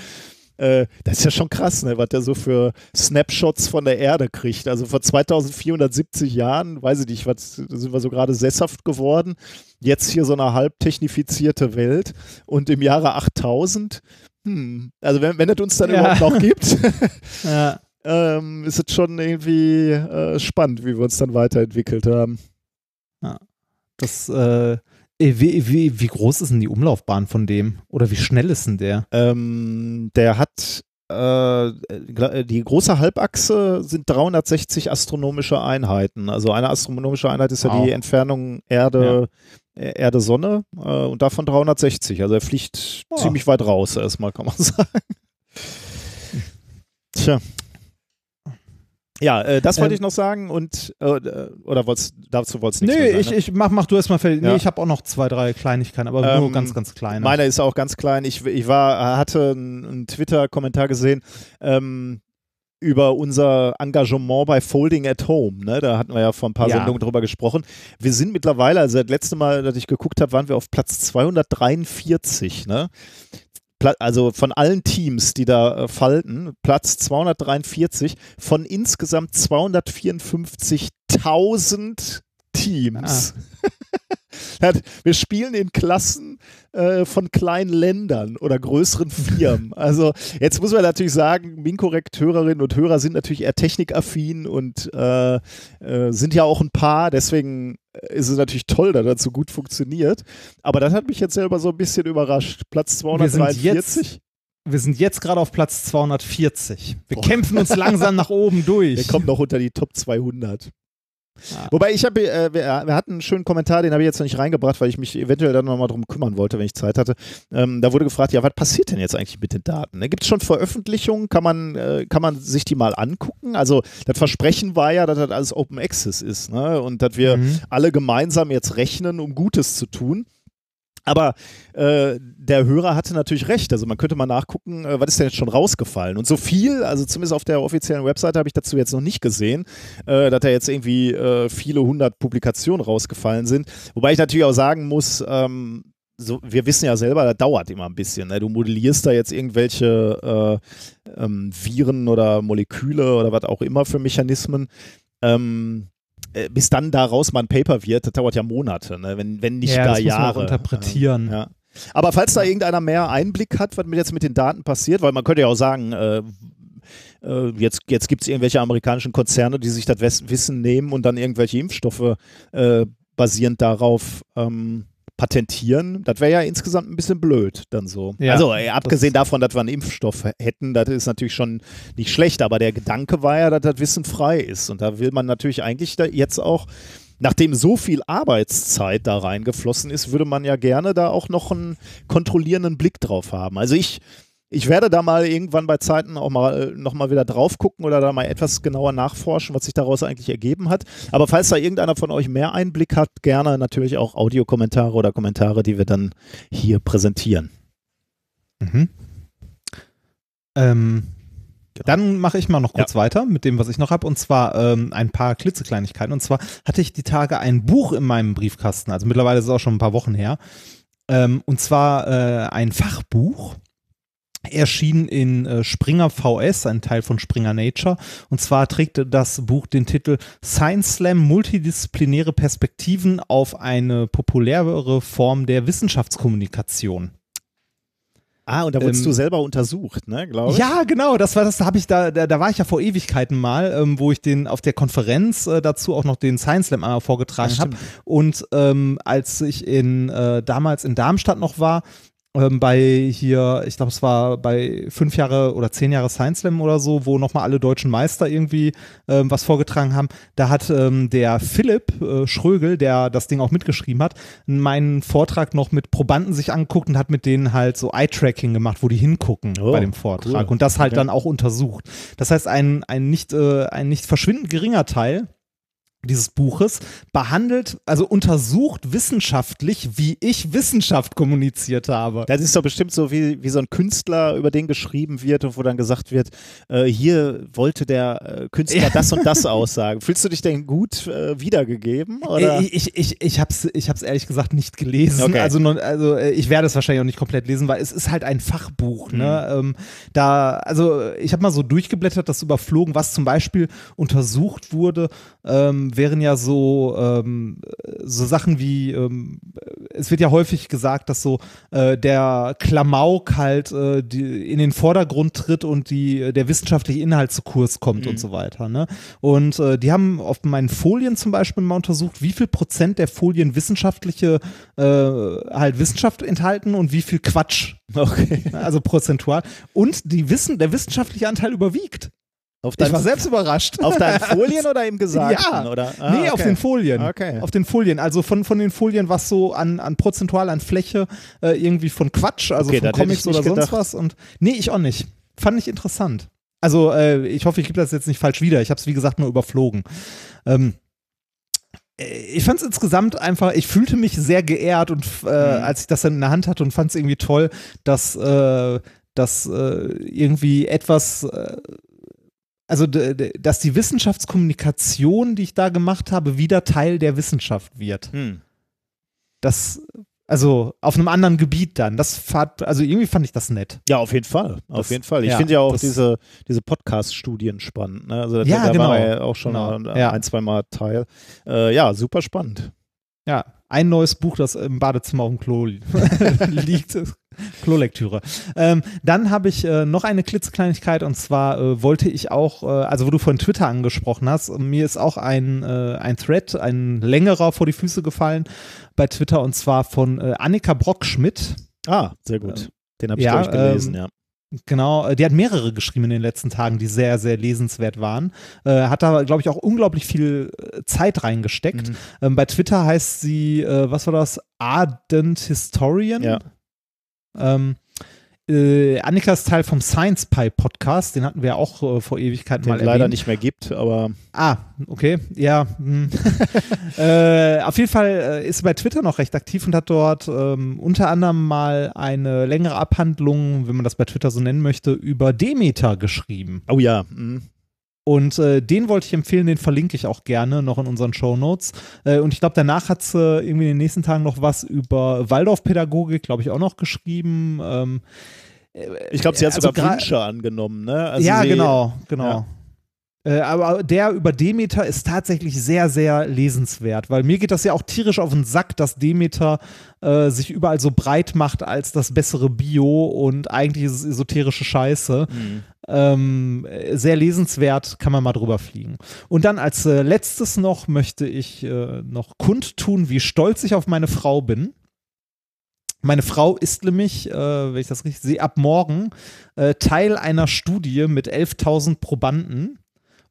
B: Äh, das ist ja schon krass, ne, was der so für Snapshots von der Erde kriegt. Also vor 2470 Jahren, weiß ich nicht, was sind wir so gerade sesshaft geworden. Jetzt hier so eine halb technifizierte Welt und im Jahre 8000 hm, also wenn, wenn es uns dann ja. überhaupt noch gibt, ja. ähm, ist es schon irgendwie äh, spannend, wie wir uns dann weiterentwickelt haben.
A: Ja. Das, äh, wie, wie, wie groß ist denn die Umlaufbahn von dem? Oder wie schnell ist denn der?
B: Ähm, der hat äh, die große Halbachse sind 360 astronomische Einheiten. Also eine astronomische Einheit ist ja wow. die Entfernung Erde, ja. Erde Sonne äh, und davon 360. Also er fliegt oh. ziemlich weit raus erstmal, kann man sagen. Tja. Ja, äh, das wollte ähm, ich noch sagen und äh, oder wollt's, dazu wolltest du nichts
A: Nee,
B: sagen,
A: ich,
B: ne?
A: ich mach, mach du erstmal fertig. Ja. Nee, ich habe auch noch zwei, drei Kleinigkeiten, aber ähm, nur ganz, ganz kleine.
B: Meiner ist auch ganz klein. Ich, ich war, hatte einen Twitter-Kommentar gesehen, ähm, über unser Engagement bei Folding at Home. Ne? Da hatten wir ja vor ein paar ja. Sendungen drüber gesprochen. Wir sind mittlerweile, also das letzte Mal, dass ich geguckt habe, waren wir auf Platz 243. Ne? also von allen Teams, die da äh, falten, Platz 243 von insgesamt 254.000 Teams. Ah. wir spielen in Klassen äh, von kleinen Ländern oder größeren Firmen. Also jetzt muss man natürlich sagen, Minkorrekt-Hörerinnen und Hörer sind natürlich eher technikaffin und äh, äh, sind ja auch ein paar, deswegen ist es natürlich toll, dass das so gut funktioniert. Aber das hat mich jetzt selber so ein bisschen überrascht. Platz 243
A: wir sind jetzt gerade auf Platz 240. Wir Boah. kämpfen uns langsam nach oben durch.
B: Der kommt noch unter die Top 200. Ja. Wobei ich habe, äh, wir, wir, hatten einen schönen Kommentar, den habe ich jetzt noch nicht reingebracht, weil ich mich eventuell dann nochmal drum kümmern wollte, wenn ich Zeit hatte. Ähm, da wurde gefragt, ja, was passiert denn jetzt eigentlich mit den Daten? Ne? Gibt es schon Veröffentlichungen? Kann man, äh, kann man sich die mal angucken? Also das Versprechen war ja, dass das alles Open Access ist ne? und dass wir mhm. alle gemeinsam jetzt rechnen, um Gutes zu tun. Aber äh, der Hörer hatte natürlich recht. Also man könnte mal nachgucken, äh, was ist denn jetzt schon rausgefallen. Und so viel, also zumindest auf der offiziellen Webseite habe ich dazu jetzt noch nicht gesehen, äh, dass da jetzt irgendwie äh, viele hundert Publikationen rausgefallen sind. Wobei ich natürlich auch sagen muss, ähm, so, wir wissen ja selber, das dauert immer ein bisschen. Ne? Du modellierst da jetzt irgendwelche äh, ähm, Viren oder Moleküle oder was auch immer für Mechanismen. Ähm, äh, bis dann daraus mal ein Paper wird, das dauert ja Monate, ne? wenn, wenn nicht
A: ja,
B: gar
A: das
B: Jahre.
A: Muss man interpretieren.
B: Ja. Aber falls da irgendeiner mehr Einblick hat, was jetzt mit den Daten passiert, weil man könnte ja auch sagen, äh, äh, jetzt, jetzt gibt es irgendwelche amerikanischen Konzerne, die sich das Wissen nehmen und dann irgendwelche Impfstoffe äh, basierend darauf ähm, patentieren, das wäre ja insgesamt ein bisschen blöd dann so. Ja, also ey, abgesehen davon, dass wir einen Impfstoff hätten, das ist natürlich schon nicht schlecht, aber der Gedanke war ja, dass das Wissen frei ist und da will man natürlich eigentlich da jetzt auch Nachdem so viel Arbeitszeit da reingeflossen ist, würde man ja gerne da auch noch einen kontrollierenden Blick drauf haben. Also ich ich werde da mal irgendwann bei Zeiten auch mal nochmal wieder drauf gucken oder da mal etwas genauer nachforschen, was sich daraus eigentlich ergeben hat. Aber falls da irgendeiner von euch mehr Einblick hat, gerne natürlich auch Audiokommentare oder Kommentare, die wir dann hier präsentieren.
A: Mhm. Ähm, dann mache ich mal noch kurz ja. weiter mit dem, was ich noch habe, und zwar ähm, ein paar klitzekleinigkeiten. Und zwar hatte ich die Tage ein Buch in meinem Briefkasten, also mittlerweile ist es auch schon ein paar Wochen her. Ähm, und zwar äh, ein Fachbuch erschien in äh, Springer VS, ein Teil von Springer Nature. Und zwar trägt das Buch den Titel Science Slam multidisziplinäre Perspektiven auf eine populärere Form der Wissenschaftskommunikation.
B: Ah, und da wurdest
A: Ähm,
B: du selber untersucht, ne, glaube ich?
A: Ja, genau, das war das, da habe ich da, da, da war ich ja vor Ewigkeiten mal, ähm, wo ich den auf der Konferenz äh, dazu auch noch den Science Slam einmal vorgetragen
B: Ach,
A: habe. Und ähm, als ich in äh, damals in Darmstadt noch war, ähm, bei hier, ich glaube, es war bei fünf Jahre oder zehn Jahre Science Slam oder so, wo nochmal alle deutschen Meister irgendwie ähm, was vorgetragen haben. Da hat ähm, der Philipp äh, Schrögel, der das Ding auch mitgeschrieben hat, meinen Vortrag noch mit Probanden sich angeguckt und hat mit denen halt so Eye-Tracking gemacht, wo die hingucken
B: Oh,
A: bei dem Vortrag
B: cool.
A: und das halt
B: Okay.
A: dann auch untersucht. Das heißt, ein, ein, nicht, äh, ein nicht verschwindend geringer Teil dieses Buches behandelt, also untersucht wissenschaftlich, wie ich Wissenschaft kommuniziert habe.
B: Das ist doch bestimmt so, wie, wie so ein Künstler, über den geschrieben wird und wo dann gesagt wird, äh, hier wollte der äh, Künstler
A: Ja.
B: das und das aussagen. Fühlst du dich denn gut äh, wiedergegeben? Oder?
A: Ich, ich, ich habe es ich hab's ehrlich gesagt nicht gelesen.
B: Okay.
A: Also, also äh, ich werde es wahrscheinlich auch nicht komplett lesen, weil es ist halt ein Fachbuch. Ne? Ähm, da, also ich habe mal so durchgeblättert, das überflogen, was zum Beispiel untersucht wurde, ähm, wären ja so, ähm, so Sachen wie, ähm, es wird ja häufig gesagt, dass so äh, der Klamauk halt äh, die, in den Vordergrund tritt und die, der wissenschaftliche Inhalt zu Kurs kommt und so weiter. Ne? Und äh, die haben auf meinen Folien zum Beispiel mal untersucht, wie viel Prozent der Folien wissenschaftliche äh, halt Wissenschaft enthalten und wie viel Quatsch.
B: Okay.
A: Also prozentual. Und die Wissen, der wissenschaftliche Anteil überwiegt.
B: Auf,
A: Ich war selbst überrascht.
B: auf deinen Folien oder im Gesagten?
A: Ja.
B: Oder? Ah,
A: nee, auf
B: okay.
A: den Folien.
B: Okay.
A: Auf den Folien. Also von, von den Folien, was so an, an prozentual an Fläche äh, irgendwie von Quatsch, also
B: Okay,
A: von Comics oder sonst
B: gedacht.
A: was. Und nee, ich auch nicht. Fand ich interessant. Also äh, ich hoffe, ich gebe das jetzt nicht falsch wieder. Ich habe es wie gesagt nur überflogen. Ähm, äh, ich fand es insgesamt einfach, ich fühlte mich sehr geehrt und äh,
B: Mhm.
A: als ich das dann in der Hand hatte und fand es irgendwie toll, dass, äh, dass äh, irgendwie etwas, äh, also dass die Wissenschaftskommunikation, die ich da gemacht habe, wieder Teil der Wissenschaft wird.
B: Hm.
A: Das, also auf einem anderen Gebiet dann. Das fand, also irgendwie fand ich das nett.
B: Ja, auf jeden Fall. Auf
A: Das-
B: jeden Fall. Ich
A: ja,
B: finde ja auch diese, diese Podcast-Studien spannend. Ne? Also
A: Ja,
B: da
A: genau.
B: war ja auch schon
A: Genau.
B: ein,
A: Ja.
B: ein, zwei Mal Teil. Äh, ja, super spannend.
A: Ja, ein neues Buch, das im Badezimmer auf dem Klo li- liegt. Klolektüre. Ähm, dann habe ich äh, noch eine klitzekleinigkeit und zwar äh, wollte ich auch, äh, also wo du von Twitter angesprochen hast, mir ist auch ein, äh, ein Thread, ein längerer vor die Füße gefallen bei Twitter und zwar von äh, Annika Brockschmidt.
B: Ah, sehr gut. Den habe ich,
A: ja,
B: ich, gelesen,
A: ähm,
B: ja.
A: Genau, äh, die hat mehrere geschrieben in den letzten Tagen, die sehr, sehr lesenswert waren. Äh, hat da, glaube ich, auch unglaublich viel Zeit reingesteckt.
B: Mhm.
A: Ähm, bei Twitter heißt sie, äh, was war das? Ardent Historian.
B: Ja.
A: Ähm, äh, Annika ist Teil vom Science Pie Podcast, den hatten wir auch äh, vor Ewigkeiten
B: Den
A: mal
B: es leider
A: erwähnt.
B: nicht mehr gibt, aber
A: Ah, okay, ja. hm. äh, auf jeden Fall äh, ist sie bei Twitter noch recht aktiv und hat dort ähm, unter anderem mal eine längere Abhandlung, wenn man das bei Twitter so nennen möchte, über Demeter geschrieben.
B: oh ja. mhm.
A: Und äh, den wollte ich empfehlen, den verlinke ich auch gerne noch in unseren Show Notes. Äh, und ich glaube, danach hat sie irgendwie in den nächsten Tagen noch was über Waldorfpädagogik, glaube ich, auch noch geschrieben. Ähm,
B: Ich glaube, sie hat
A: Also
B: sogar Wünsche angenommen, ne? Also
A: ja,
B: sie,
A: genau, genau.
B: Ja.
A: Äh, aber der über Demeter ist tatsächlich sehr, sehr lesenswert, weil mir geht das ja auch tierisch auf den Sack, dass Demeter äh, sich überall so breit macht als das bessere Bio und eigentlich ist es esoterische Scheiße.
B: Mhm.
A: Ähm, äh, sehr lesenswert, kann man mal drüber fliegen. Und dann als äh, letztes noch möchte ich äh, noch kundtun, wie stolz ich auf meine Frau bin. Meine Frau ist nämlich, äh, wenn ich das richtig sehe, ab morgen äh, Teil einer Studie mit 11.000 Probanden.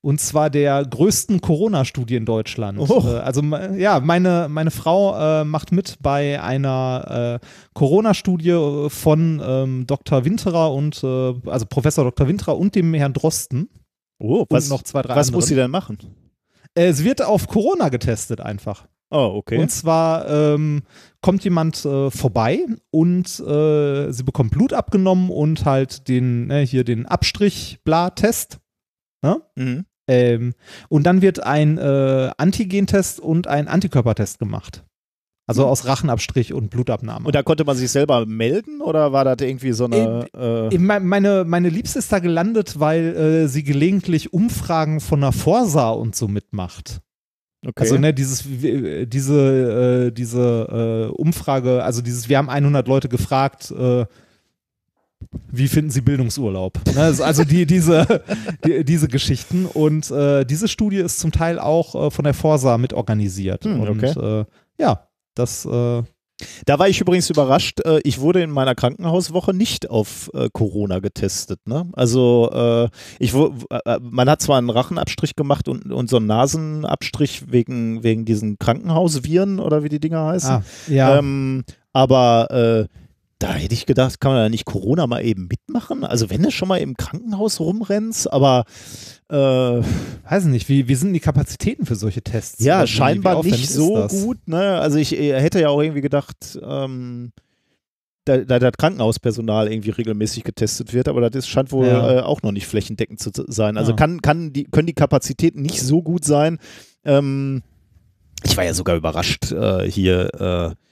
A: Und zwar der größten Corona-Studie in Deutschland.
B: Oh.
A: Äh, also ja, meine, meine Frau äh, macht mit bei einer äh, Corona-Studie äh, von ähm, Dr. Winterer und äh, also Professor Dr. Winterer und dem Herrn Drosten.
B: Oh, was,
A: und noch zwei, drei
B: was
A: anderen.
B: muss sie denn machen?
A: Äh, es wird auf Corona getestet einfach.
B: Oh, okay.
A: Und zwar ähm, kommt jemand äh, vorbei und äh, sie bekommt Blut abgenommen und halt den, ne, hier den Abstrich-Bla-Test.
B: Mhm.
A: Ähm, und dann wird ein äh, Antigentest und ein Antikörpertest gemacht. Also aus Rachenabstrich und Blutabnahme.
B: Und da konnte man sich selber melden oder war das irgendwie so eine. Äh,
A: Meine, meine Liebste ist da gelandet, weil äh, sie gelegentlich Umfragen von der Forsa und so mitmacht.
B: okay.
A: Also ne, dieses, äh, diese, äh, diese äh, Umfrage, also dieses, wir haben 100 Leute gefragt, äh, wie finden Sie Bildungsurlaub? Ne, also- die, diese, die, diese Geschichten. Und äh, diese Studie ist zum Teil auch äh, von der Forsa mitorganisiert.
B: Hm,
A: und
B: okay.
A: äh, ja, das äh,
B: Da war ich übrigens überrascht. Äh, ich wurde in meiner Krankenhauswoche nicht auf äh, Corona getestet. Ne? Also ich, man hat zwar einen Rachenabstrich gemacht und, und so einen Nasenabstrich wegen, wegen diesen Krankenhausviren oder wie die Dinger heißen.
A: ah, ja.
B: Ähm, aber äh, da hätte ich gedacht, kann man da nicht Corona mal eben mitmachen? Also wenn du schon mal im Krankenhaus rumrennst, aber äh,
A: weiß nicht, wie, wie sind die Kapazitäten für solche Tests?
B: ja,
A: wie
B: scheinbar nicht so gut. Ne? Also ich hätte ja auch irgendwie gedacht, ähm, da, da das Krankenhauspersonal irgendwie regelmäßig getestet wird, aber das ist, scheint wohl
A: Ja.
B: äh, auch noch nicht flächendeckend zu sein. Also
A: Ja.
B: kann, kann die, können die Kapazitäten nicht so gut sein. Ähm, ich war ja sogar überrascht äh, hier. Äh,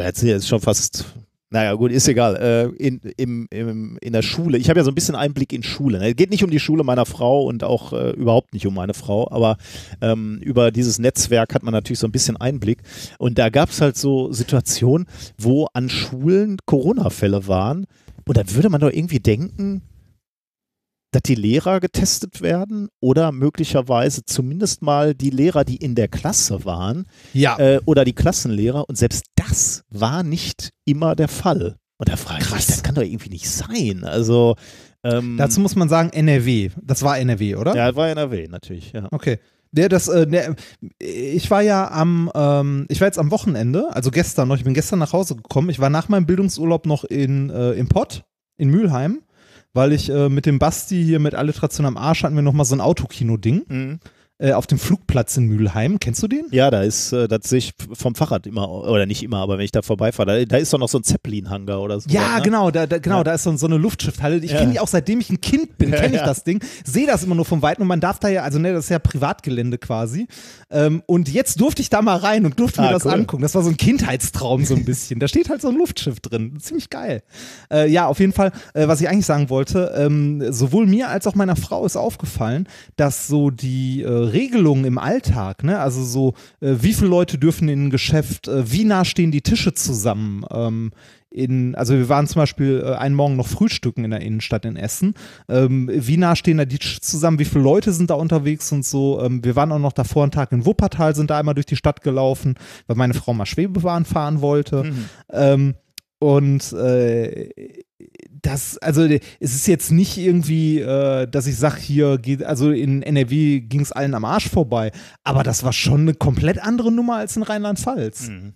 B: ja, das ist schon fast. Naja, gut, ist egal. Äh, in, im, im, in der Schule, ich habe ja so ein bisschen Einblick in Schule. Es geht nicht um die Schule meiner Frau und auch äh, überhaupt nicht um meine Frau, aber ähm, über dieses Netzwerk hat man natürlich so ein bisschen Einblick. Und da gab es halt so Situationen, wo an Schulen Corona-Fälle waren. Und da würde man doch irgendwie denken, dass die Lehrer getestet werden oder möglicherweise zumindest mal die Lehrer, die in der Klasse waren
A: Ja,
B: äh, oder die Klassenlehrer. Und selbst das war nicht immer der Fall. Und da frage ich mich, das kann doch irgendwie nicht sein. Also ähm,
A: dazu muss man sagen, NRW. Das war NRW, oder?
B: ja, war NRW natürlich, ja.
A: Okay. Der, das, äh, der, ich war ja am, ähm, ich war jetzt am Wochenende, also gestern noch, ich bin gestern nach Hause gekommen. Ich war nach meinem Bildungsurlaub noch in, äh, im Pott, in Mülheim, weil ich äh, mit dem Basti hier mit Alliteration am Arsch hatten wir nochmal so ein Autokino-Ding
B: Mhm.
A: Äh, auf dem Flugplatz in Mülheim. Kennst du den?
B: Ja, da ist, äh, das sehe ich vom Fahrrad immer, oder nicht immer, aber wenn ich da vorbeifahre, da, da ist doch noch so ein Zeppelin-Hangar oder so.
A: Ja,
B: ne?
A: genau, da, da, genau,
B: Ja.
A: da ist so, so eine Luftschiffhalle. Ich
B: Ja.
A: kenne die auch seitdem ich ein Kind bin, kenne ich
B: ja.
A: das Ding. Sehe das immer nur vom Weiten und man darf da ja, also ne, das ist ja Privatgelände quasi. Ähm, und jetzt durfte ich da mal rein und durfte mir
B: Ah,
A: das
B: cool.
A: angucken. Das war so ein Kindheitstraum so ein bisschen. da steht halt so ein Luftschiff drin. Ziemlich geil. Äh, ja, auf jeden Fall, äh, was ich eigentlich sagen wollte, ähm, sowohl mir als auch meiner Frau ist aufgefallen, dass so die äh, Regelungen im Alltag, ne, also so, äh, wie viele Leute dürfen in ein Geschäft, äh, wie nah stehen die Tische zusammen, ähm, in, also wir waren zum Beispiel äh, einen Morgen noch frühstücken in der Innenstadt in Essen. Ähm, wie nah stehen da die Tische zusammen? Wie viele Leute sind da unterwegs und so? Ähm, wir waren auch noch davor einen Tag in Wuppertal, sind da einmal durch die Stadt gelaufen, weil meine Frau mal Schwebebahn fahren wollte.
B: Mhm.
A: Ähm, und äh, das, also es ist jetzt nicht irgendwie, äh, dass ich sage, hier geht, also in NRW ging es allen am Arsch vorbei, aber das war schon eine komplett andere Nummer als in Rheinland-Pfalz.
B: Mhm.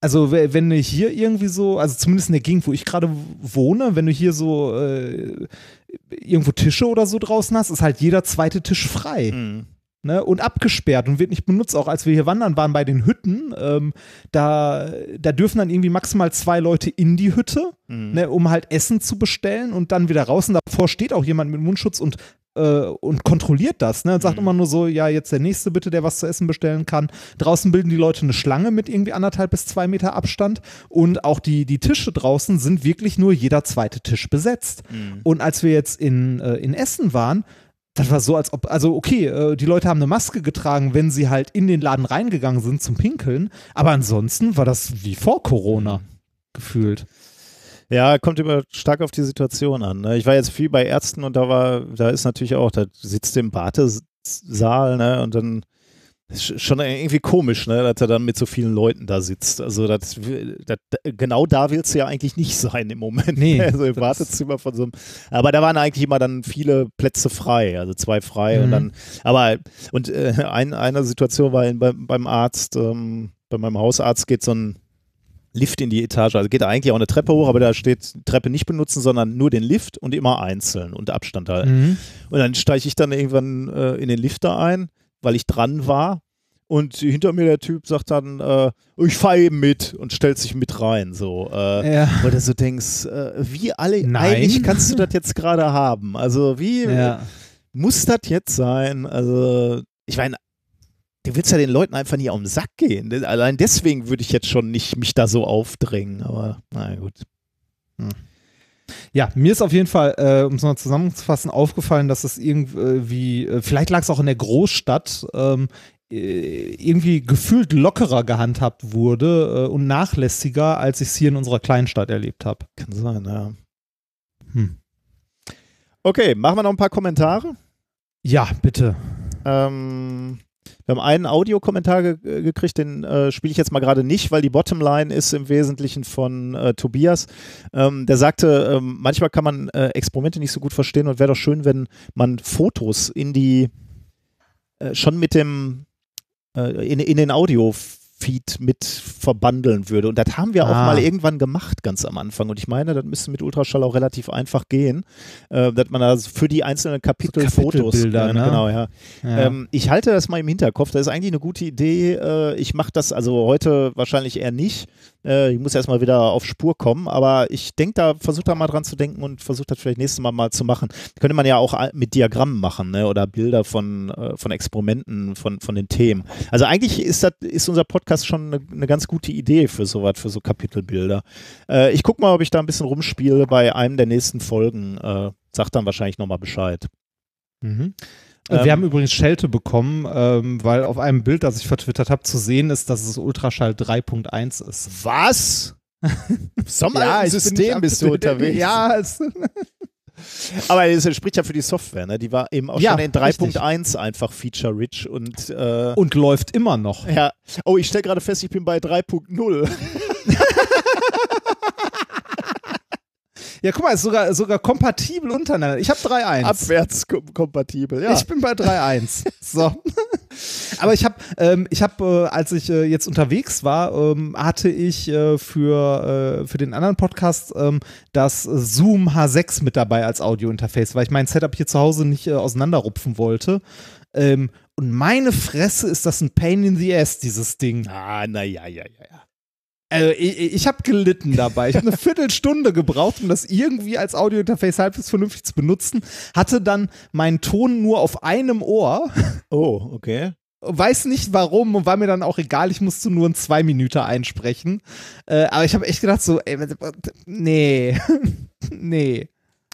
A: Also we- wenn du hier irgendwie so, also zumindest in der Gegend, wo ich gerade wohne, wenn du hier so äh, irgendwo Tische oder so draußen hast, ist halt jeder zweite Tisch frei
B: Mhm.
A: Ne, und abgesperrt und wird nicht benutzt. Auch als wir hier wandern waren bei den Hütten, ähm, da, da dürfen dann irgendwie maximal zwei Leute in die Hütte,
B: Mhm.
A: ne, um halt Essen zu bestellen und dann wieder raus. Und davor steht auch jemand mit Mundschutz und äh, und kontrolliert das, ne? Und sagt
B: Mhm.
A: immer nur so, ja, jetzt der nächste bitte, der was zu essen bestellen kann. Draußen bilden die Leute eine Schlange mit irgendwie anderthalb bis zwei Meter Abstand und auch die, die Tische draußen sind wirklich nur jeder zweite Tisch besetzt.
B: Mhm.
A: Und als wir jetzt in, äh, in Essen waren, das war so, als ob, also okay, äh, die Leute haben eine Maske getragen, wenn sie halt in den Laden reingegangen sind zum Pinkeln, aber ansonsten war das wie vor Corona gefühlt.
B: Ja, kommt immer stark auf die Situation an. Ne? Ich war jetzt viel bei Ärzten und da war, da ist natürlich auch, da sitzt im Wartesaal, ne, und dann ist schon irgendwie komisch, ne, dass er dann mit so vielen Leuten da sitzt. Also das, das, genau da willst du ja eigentlich nicht sein im Moment.
A: Nee,
B: also im Wartezimmer von so einem. Aber da waren eigentlich immer dann viele Plätze frei, also zwei frei und
A: Mhm.
B: dann. Aber und äh, ein, eine Situation war in, beim, beim Arzt, ähm, bei meinem Hausarzt geht so ein Lift in die Etage. Also geht eigentlich auch eine Treppe hoch, aber da steht Treppe nicht benutzen, sondern nur den Lift und immer einzeln und Abstand halten.
A: Mhm.
B: Und dann steige ich dann irgendwann äh, in den Lifter ein, weil ich dran war. Und hinter mir der Typ sagt dann, äh, ich fahre eben mit und stellt sich mit rein. So, äh,
A: Ja.
B: Wo du so denkst, äh, wie alle,
A: Nein.
B: eigentlich kannst du das jetzt gerade haben. Also wie
A: ja.
B: muss das jetzt sein? Also, ich meine, du willst ja den Leuten einfach nie auf den Sack gehen. Allein deswegen würde ich jetzt schon nicht mich da so aufdrängen. Aber na gut.
A: Ja, mir ist auf jeden Fall, äh, um es mal zusammenzufassen, aufgefallen, dass es irgendwie, äh, vielleicht lag es auch in der Großstadt, ähm, äh, irgendwie gefühlt lockerer gehandhabt wurde äh, und nachlässiger, als ich es hier in unserer Kleinstadt erlebt habe.
B: Kann sein, ja.
A: Hm.
B: Okay, machen wir noch ein paar Kommentare.
A: Ja, bitte.
B: Ähm, wir haben einen Audiokommentar ge äh, gekriegt, den äh, spiele ich jetzt mal gerade nicht, weil die Bottomline ist im Wesentlichen von äh, Tobias. Ähm, der sagte, ähm, manchmal kann man äh, Experimente nicht so gut verstehen und wäre doch schön, wenn man Fotos in die, äh, schon mit dem, äh, in, in den Audio Feed mit verbandeln würde. Und das haben wir auch
A: Ah.
B: mal irgendwann gemacht, ganz am Anfang. Und ich meine, das müsste mit Ultraschall auch relativ einfach gehen, äh, dass man da für die einzelnen Kapitel Fotos.
A: Kapitelbilder,
B: Ja,
A: ne?
B: Genau, ja.
A: Ja.
B: Ähm, ich halte das mal im Hinterkopf. Das ist eigentlich eine gute Idee. Äh, ich mache das also heute wahrscheinlich eher nicht. Äh, ich muss erstmal wieder auf Spur kommen, aber ich denke da, versuche da mal dran zu denken und versuche das vielleicht nächstes Mal mal zu machen. Könnte man ja auch mit Diagrammen machen ne? oder Bilder von, äh, von Experimenten, von, von den Themen. Also eigentlich ist, das, ist unser Podcast schon eine, eine ganz gute Idee für sowas, für so Kapitelbilder. Äh, ich gucke mal, ob ich da ein bisschen rumspiele bei einem der nächsten Folgen. Äh, sag dann wahrscheinlich nochmal Bescheid.
A: Mhm.
B: Ähm,
A: wir haben übrigens Schelte bekommen, ähm, weil auf einem Bild, das ich vertwittert habe, zu sehen ist, dass es Ultraschall 3.1 ist.
B: Was? So
A: Ja,
B: System bist du unterwegs.
A: Ja, es,
B: Aber es spricht ja für die Software, ne? Die war eben auch
A: Ja,
B: schon in 3.1 einfach feature-rich und äh,
A: und läuft immer noch.
B: ja. Oh, ich stelle gerade fest, ich bin bei 3.0.
A: Ja, guck mal, ist sogar, sogar kompatibel untereinander. Ich habe 3.1.
B: Abwärtskompatibel, ja.
A: Ich bin bei 3.1. So. Aber ich habe, ähm, ich habe, äh, als ich äh, jetzt unterwegs war, ähm, hatte ich äh, für, äh, für den anderen Podcast ähm, das Zoom H6 mit dabei als Audiointerface, weil ich mein Setup hier zu Hause nicht äh, auseinanderrupfen wollte. Ähm, und meine Fresse ist das ein Pain in the Ass, dieses Ding.
B: ah, na ja, ja, ja, ja.
A: Also ich, ich habe gelitten dabei. Ich habe eine Viertelstunde gebraucht, um das irgendwie als Audiointerface halbwegs vernünftig zu benutzen. Hatte dann meinen Ton nur auf einem Ohr.
B: Oh, okay.
A: Weiß nicht warum und war mir dann auch egal. Ich musste nur in zwei Minuten einsprechen. Äh, aber ich habe echt gedacht so, ey, nee, nee.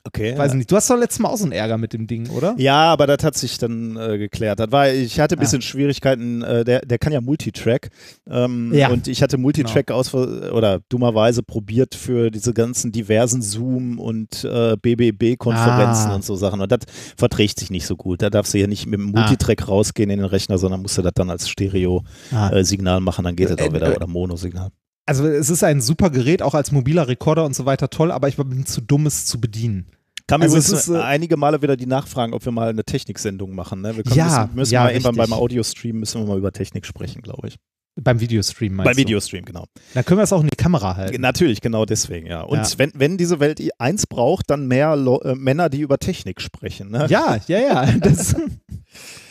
B: Okay.
A: Weiß nicht. Du hast doch letztes Mal auch so einen Ärger mit dem Ding, oder?
B: Ja, aber das hat sich dann äh, geklärt. Das war, ich hatte ein bisschen Schwierigkeiten, äh, der, der kann ja Multitrack. Ähm,
A: Ja.
B: Und ich hatte Multitrack aus oder dummerweise probiert für diese ganzen diversen Zoom- und äh, BBB-Konferenzen
A: Ah.
B: und so Sachen. Und das verträgt sich nicht so gut. Da darfst du ja nicht mit dem Multitrack rausgehen in den Rechner, sondern musst du das dann als Stereo-Signal
A: Ah.
B: machen, dann geht das
A: Äh,
B: auch wieder.
A: äh,
B: Oder Mono-Signal.
A: Also es ist ein super Gerät, auch als mobiler Rekorder und so weiter toll, aber ich bin zu dumm, es zu bedienen.
B: Kam
A: Also
B: übrigens
A: es ist, äh,
B: einige Male wieder die Nachfragen, ob wir mal eine Techniksendung machen. Ne? Wir können,
A: Ja,
B: müssen, müssen
A: ja,
B: mal irgendwann beim Audio-Stream müssen wir mal über Technik sprechen, glaube ich.
A: Beim Videostream meinst
B: Beim? Videostream, genau.
A: Dann können wir es auch in die Kamera halten.
B: Natürlich, genau deswegen, ja. Und
A: Ja.
B: Wenn, wenn diese Welt eins braucht, dann mehr Lo äh, Männer, die über Technik sprechen. Ne?
A: Ja, ja, ja. Das,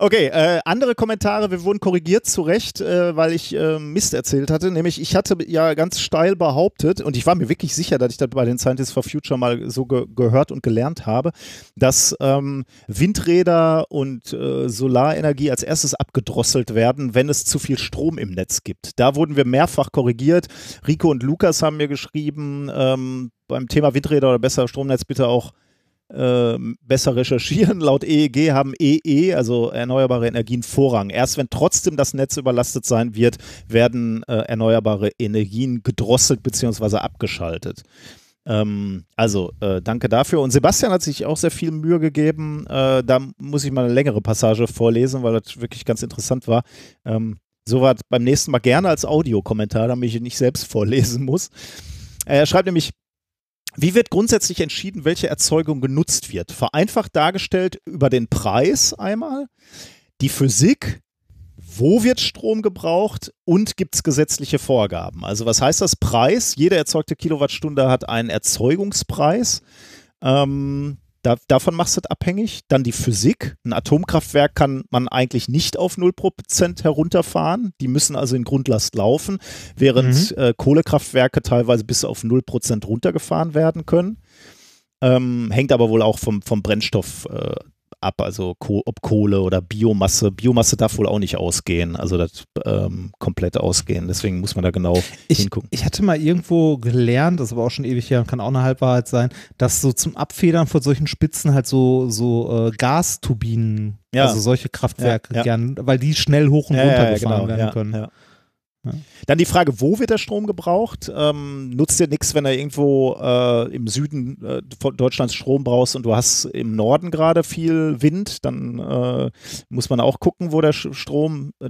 B: Okay, äh, andere Kommentare, wir wurden korrigiert zu Recht, äh, weil ich äh, Mist erzählt hatte. Nämlich, ich hatte ja ganz steil behauptet, und ich war mir wirklich sicher, dass ich das bei den Scientists for Future mal so ge gehört und gelernt habe, dass ähm, Windräder und äh, Solarenergie als erstes abgedrosselt werden, wenn es zu viel Strom im Netz gibt. Da wurden wir mehrfach korrigiert. Rico und Lukas haben mir geschrieben, ähm, beim Thema Windräder oder besser Stromnetz bitte auch ähm, besser recherchieren. Laut EEG haben EE, also erneuerbare Energien, Vorrang. Erst wenn trotzdem das Netz überlastet sein wird, werden äh, erneuerbare Energien gedrosselt bzw. abgeschaltet. Ähm, also äh, danke dafür. Und Sebastian hat sich auch sehr viel Mühe gegeben. Äh, da muss ich mal eine längere Passage vorlesen, weil das wirklich ganz interessant war. Ähm, Soweit beim nächsten Mal gerne als Audiokommentar, damit ich ihn nicht selbst vorlesen muss. Er schreibt nämlich, wie wird grundsätzlich entschieden, welche Erzeugung genutzt wird? Vereinfacht dargestellt über den Preis einmal, die Physik, wo wird Strom gebraucht und gibt es gesetzliche Vorgaben? Also was heißt das? Preis, jede erzeugte Kilowattstunde hat einen Erzeugungspreis. Ähm, da, davon machst du das abhängig. Dann die Physik. Ein Atomkraftwerk kann man eigentlich nicht auf 0% herunterfahren. Die müssen also in Grundlast laufen, während äh, Kohlekraftwerke teilweise bis auf 0% runtergefahren werden können. Ähm, hängt aber wohl auch vom, vom Brennstoff äh, ab, also ob Kohle oder Biomasse. Biomasse darf wohl auch nicht ausgehen, also das ähm, komplett ausgehen. Deswegen muss man da genau
A: ich,
B: hingucken.
A: ich hatte mal irgendwo gelernt, das aber auch schon ewig her und kann auch eine Halbwahrheit sein, dass so zum Abfedern von solchen Spitzen halt so, so äh, Gasturbinen,
B: Ja.
A: also solche Kraftwerke
B: Ja, ja.
A: gern, weil die schnell hoch und runter gefahren werden können.
B: Dann die Frage, wo wird der Strom gebraucht? Ähm, nutzt dir nichts, wenn er irgendwo äh, im Süden äh, Deutschlands Strom brauchst und du hast im Norden gerade viel Wind, dann äh, muss man auch gucken, wo der Strom äh,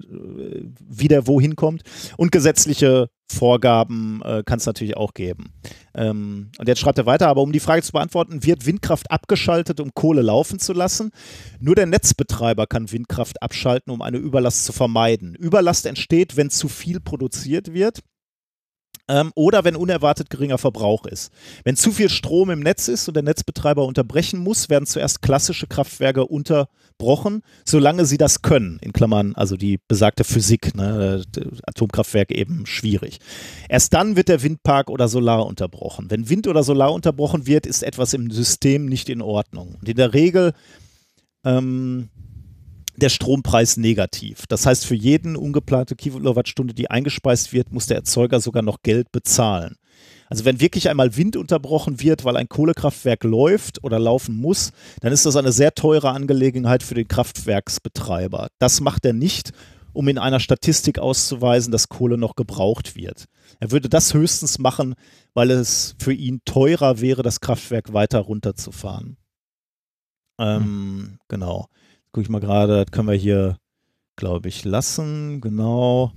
B: wieder wohin kommt. Und gesetzliche Vorgaben äh, kann es natürlich auch geben. Ähm, und jetzt schreibt er weiter, aber um die Frage zu beantworten, wird Windkraft abgeschaltet, um Kohle laufen zu lassen? Nur der Netzbetreiber kann Windkraft abschalten, um eine Überlast zu vermeiden. Überlast entsteht, wenn zu viel produziert wird ähm, oder wenn unerwartet geringer Verbrauch ist. Wenn zu viel Strom im Netz ist und der Netzbetreiber unterbrechen muss, werden zuerst klassische Kraftwerke unterbrochen, solange sie das können. In Klammern, also die besagte Physik, ne, Atomkraftwerke eben schwierig. Erst dann wird der Windpark oder Solar unterbrochen. Wenn Wind oder Solar unterbrochen wird, ist etwas im System nicht in Ordnung. Und in der Regel ähm, der Strompreis negativ. Das heißt, für jeden ungeplante Kilowattstunde, die eingespeist wird, muss der Erzeuger sogar noch Geld bezahlen. Also wenn wirklich einmal Wind unterbrochen wird, weil ein Kohlekraftwerk läuft oder laufen muss, dann ist das eine sehr teure Angelegenheit für den Kraftwerksbetreiber. Das macht er nicht, um in einer Statistik auszuweisen, dass Kohle noch gebraucht wird. Er würde das höchstens machen, weil es für ihn teurer wäre, das Kraftwerk weiter runterzufahren. Ähm, hm. Genau. Gucke ich mal gerade, das können wir hier, glaube ich, lassen. Genau.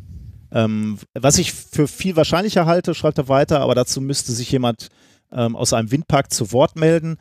B: Ähm, was ich für viel wahrscheinlicher halte, schreibt er weiter, aber dazu müsste sich jemand ähm, aus einem Windpark zu Wort melden,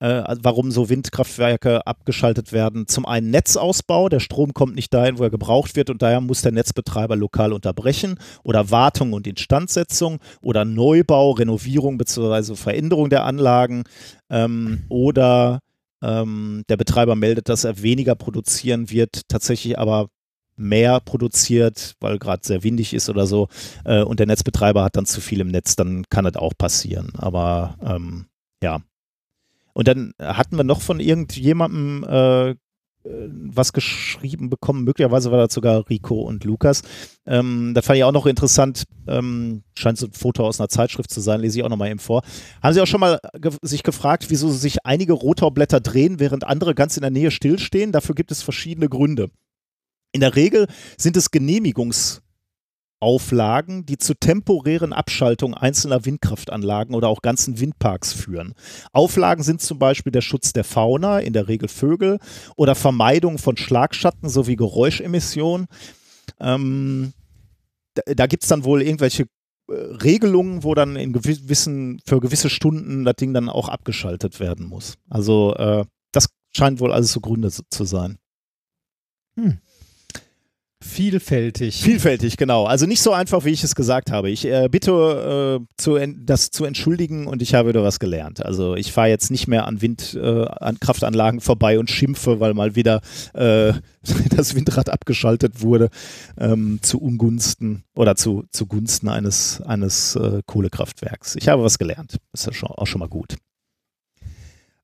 B: äh, warum so Windkraftwerke abgeschaltet werden. Zum einen Netzausbau, der Strom kommt nicht dahin, wo er gebraucht wird und daher muss der Netzbetreiber lokal unterbrechen oder Wartung und Instandsetzung oder Neubau, Renovierung bzw. Veränderung der Anlagen ähm, oder ähm, der Betreiber meldet, dass er weniger produzieren wird, tatsächlich aber mehr produziert, weil gerade sehr windig ist oder so, äh, und der Netzbetreiber hat dann zu viel im Netz, dann kann das auch passieren. Aber ähm, ja. Und dann hatten wir noch von irgendjemandem äh, was geschrieben bekommen. Möglicherweise war das sogar Rico und Lukas. Ähm, da fand ich auch noch interessant, ähm, scheint so ein Foto aus einer Zeitschrift zu sein, lese ich auch noch mal eben vor. Haben Sie auch schon mal ge sich gefragt, wieso sich einige Rotorblätter drehen, während andere ganz in der Nähe stillstehen? Dafür gibt es verschiedene Gründe. In der Regel sind es Genehmigungs- Auflagen, die zur temporären Abschaltung einzelner Windkraftanlagen oder auch ganzen Windparks führen. Auflagen sind zum Beispiel der Schutz der Fauna, in der Regel Vögel, oder Vermeidung von Schlagschatten sowie Geräuschemissionen. Ähm, da, da gibt es dann wohl irgendwelche äh, Regelungen, wo dann in gewissen, für gewisse Stunden das Ding dann auch abgeschaltet werden muss. Also äh, das scheint wohl alles so Gründe zu sein.
A: Hm. Vielfältig.
B: Vielfältig, genau. Also nicht so einfach, wie ich es gesagt habe. Ich äh, bitte, äh, zu das zu entschuldigen und ich habe wieder was gelernt. Also ich fahre jetzt nicht mehr an Windkraftanlagen äh, vorbei und schimpfe, weil mal wieder äh, das Windrad abgeschaltet wurde ähm, zu Ungunsten oder zu, zugunsten eines, eines äh, Kohlekraftwerks. Ich habe was gelernt. ist ja schon, auch schon mal gut.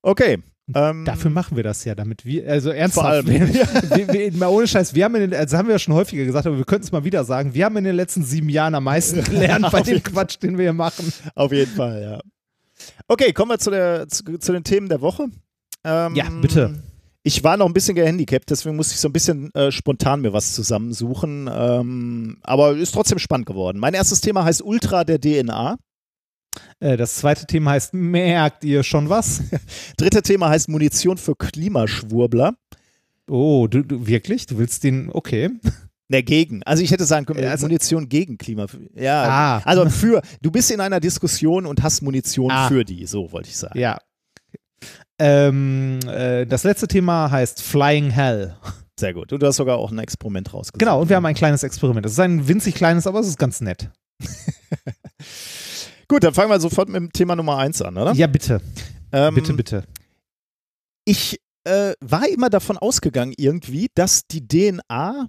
B: Okay,
A: ähm, Dafür machen wir das ja, damit wir, also ernsthaft, wir, wir, wir, ohne Scheiß, wir haben in den, also haben wir ja schon häufiger gesagt, aber wir könnten es mal wieder sagen, wir haben in den letzten sieben Jahren am meisten gelernt bei dem Quatsch, den wir hier machen.
B: Auf jeden Fall, ja. Okay, kommen wir zu, der, zu, zu den Themen der Woche.
A: Ähm, ja, bitte.
B: Ich war noch ein bisschen gehandicapt, deswegen musste ich so ein bisschen äh, spontan mir was zusammensuchen. Ähm, aber ist trotzdem spannend geworden. Mein erstes Thema heißt Ultra der DNA.
A: Äh, das zweite Thema heißt, merkt ihr schon was?
B: Dritte Thema heißt Munition für Klimaschwurbler.
A: Oh, du, du wirklich? Du willst den, okay.
B: Ne, gegen. Also ich hätte sagen können, also, Munition gegen Klima. Ja, ah. also für, du bist in einer Diskussion und hast Munition ah. für die, so wollte ich sagen.
A: Ja. Ähm, äh, das letzte Thema heißt Flying Hell.
B: Sehr gut. Und du hast sogar auch ein Experiment rausgesucht.
A: Genau, und wir haben ein kleines Experiment. Es ist ein winzig kleines, aber es ist ganz nett.
B: Gut, dann fangen wir sofort mit dem Thema Nummer 1 an, oder?
A: Ja, bitte. Ähm, bitte, bitte.
B: Ich äh, war immer davon ausgegangen, irgendwie, dass die DNA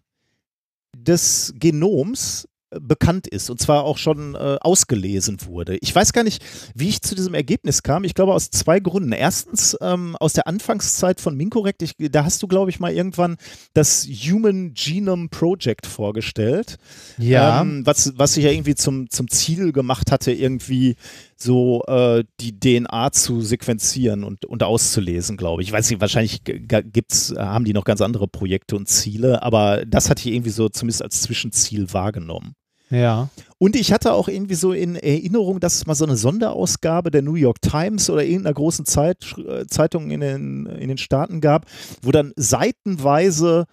B: des Genoms bekannt ist und zwar auch schon äh, ausgelesen wurde. Ich weiß gar nicht, wie ich zu diesem Ergebnis kam. Ich glaube aus zwei Gründen. Erstens ähm, aus der Anfangszeit von Minkorrekt. Ich, da hast du, glaube ich, mal irgendwann das Human Genome Project vorgestellt.
A: Ja.
B: Ähm, was, was sich ja irgendwie zum, zum Ziel gemacht hatte, irgendwie so äh, die DNA zu sequenzieren und, und auszulesen, glaube ich. Ich weiß nicht, wahrscheinlich gibt's, haben die noch ganz andere Projekte und Ziele, aber das hatte ich irgendwie so zumindest als Zwischenziel wahrgenommen.
A: Ja.
B: Und ich hatte auch irgendwie so in Erinnerung, dass es mal so eine Sonderausgabe der New York Times oder irgendeiner großen Zeit, äh, Zeitung in den, in den Staaten gab, wo dann seitenweise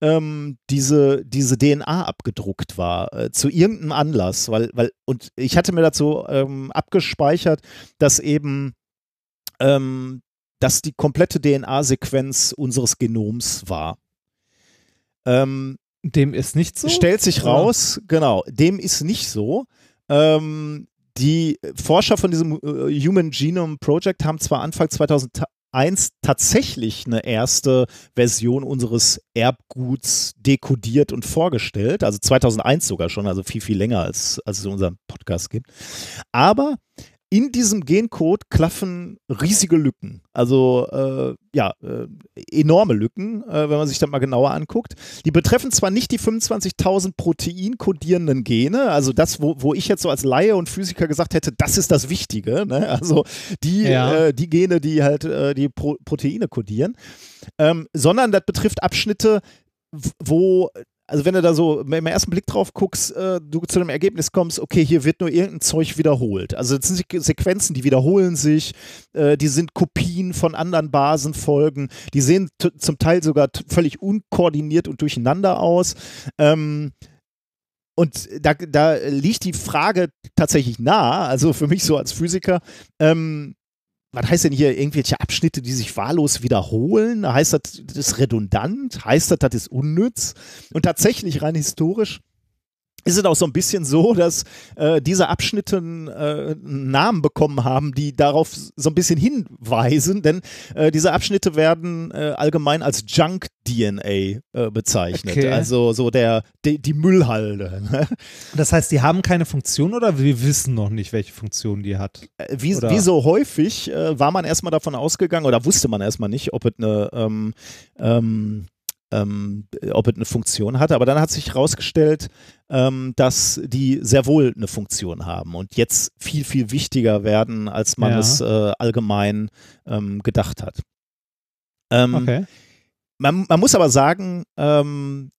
B: ähm, diese, diese DNA abgedruckt war, äh, zu irgendeinem Anlass, weil, weil, und ich hatte mir dazu ähm, abgespeichert, dass eben ähm, dass die komplette DNA-Sequenz unseres Genoms war.
A: Ähm, dem ist nicht so.
B: Stellt sich raus, genau, dem ist nicht so. Ähm, die Forscher von diesem äh, Human Genome Project haben zwar Anfang 2001 tatsächlich eine erste Version unseres Erbguts dekodiert und vorgestellt, also 2001 sogar schon, also viel, viel länger als, als es unseren Podcast gibt. Aber in diesem Gencode klaffen riesige Lücken. Also äh, ja, äh, enorme Lücken, äh, wenn man sich das mal genauer anguckt. Die betreffen zwar nicht die 25.000 proteinkodierenden Gene, also das, wo, wo ich jetzt so als Laie und Physiker gesagt hätte, das ist das Wichtige, ne? also die,
A: ja.
B: Äh, die Gene, die halt äh, die Pro Proteine kodieren, ähm, sondern das betrifft Abschnitte, wo also wenn du da so im ersten Blick drauf guckst, äh, du zu dem Ergebnis kommst, okay, hier wird nur irgendein Zeug wiederholt. Also das sind Sequenzen, die wiederholen sich, äh, die sind Kopien von anderen Basenfolgen, die sehen zum Teil sogar völlig unkoordiniert und durcheinander aus. Ähm, und da, da liegt die Frage tatsächlich nah, also für mich so als Physiker, ähm, was heißt denn hier irgendwelche Abschnitte, die sich wahllos wiederholen? Heißt das, das ist redundant? Heißt das, das ist unnütz? Und tatsächlich rein historisch ist es auch so ein bisschen so, dass äh, diese Abschnitte äh, Namen bekommen haben, die darauf so ein bisschen hinweisen, denn äh, diese Abschnitte werden äh, allgemein als Junk-DNA äh, bezeichnet,
A: okay.
B: also so der die, die Müllhalde. Ne?
A: Das heißt, die haben keine Funktion oder wir wissen noch nicht, welche Funktion die hat?
B: Äh, wie, wie so häufig war man erstmal davon ausgegangen oder wusste man erstmal nicht, ob es eine ähm, ähm, ähm, ob es eine Funktion hatte. Aber dann hat sich herausgestellt, ähm, dass die sehr wohl eine Funktion haben und jetzt viel, viel wichtiger werden, als man ja. es äh, allgemein ähm, gedacht hat. Ähm,
A: okay.
B: Man, man, muss aber sagen, ähm,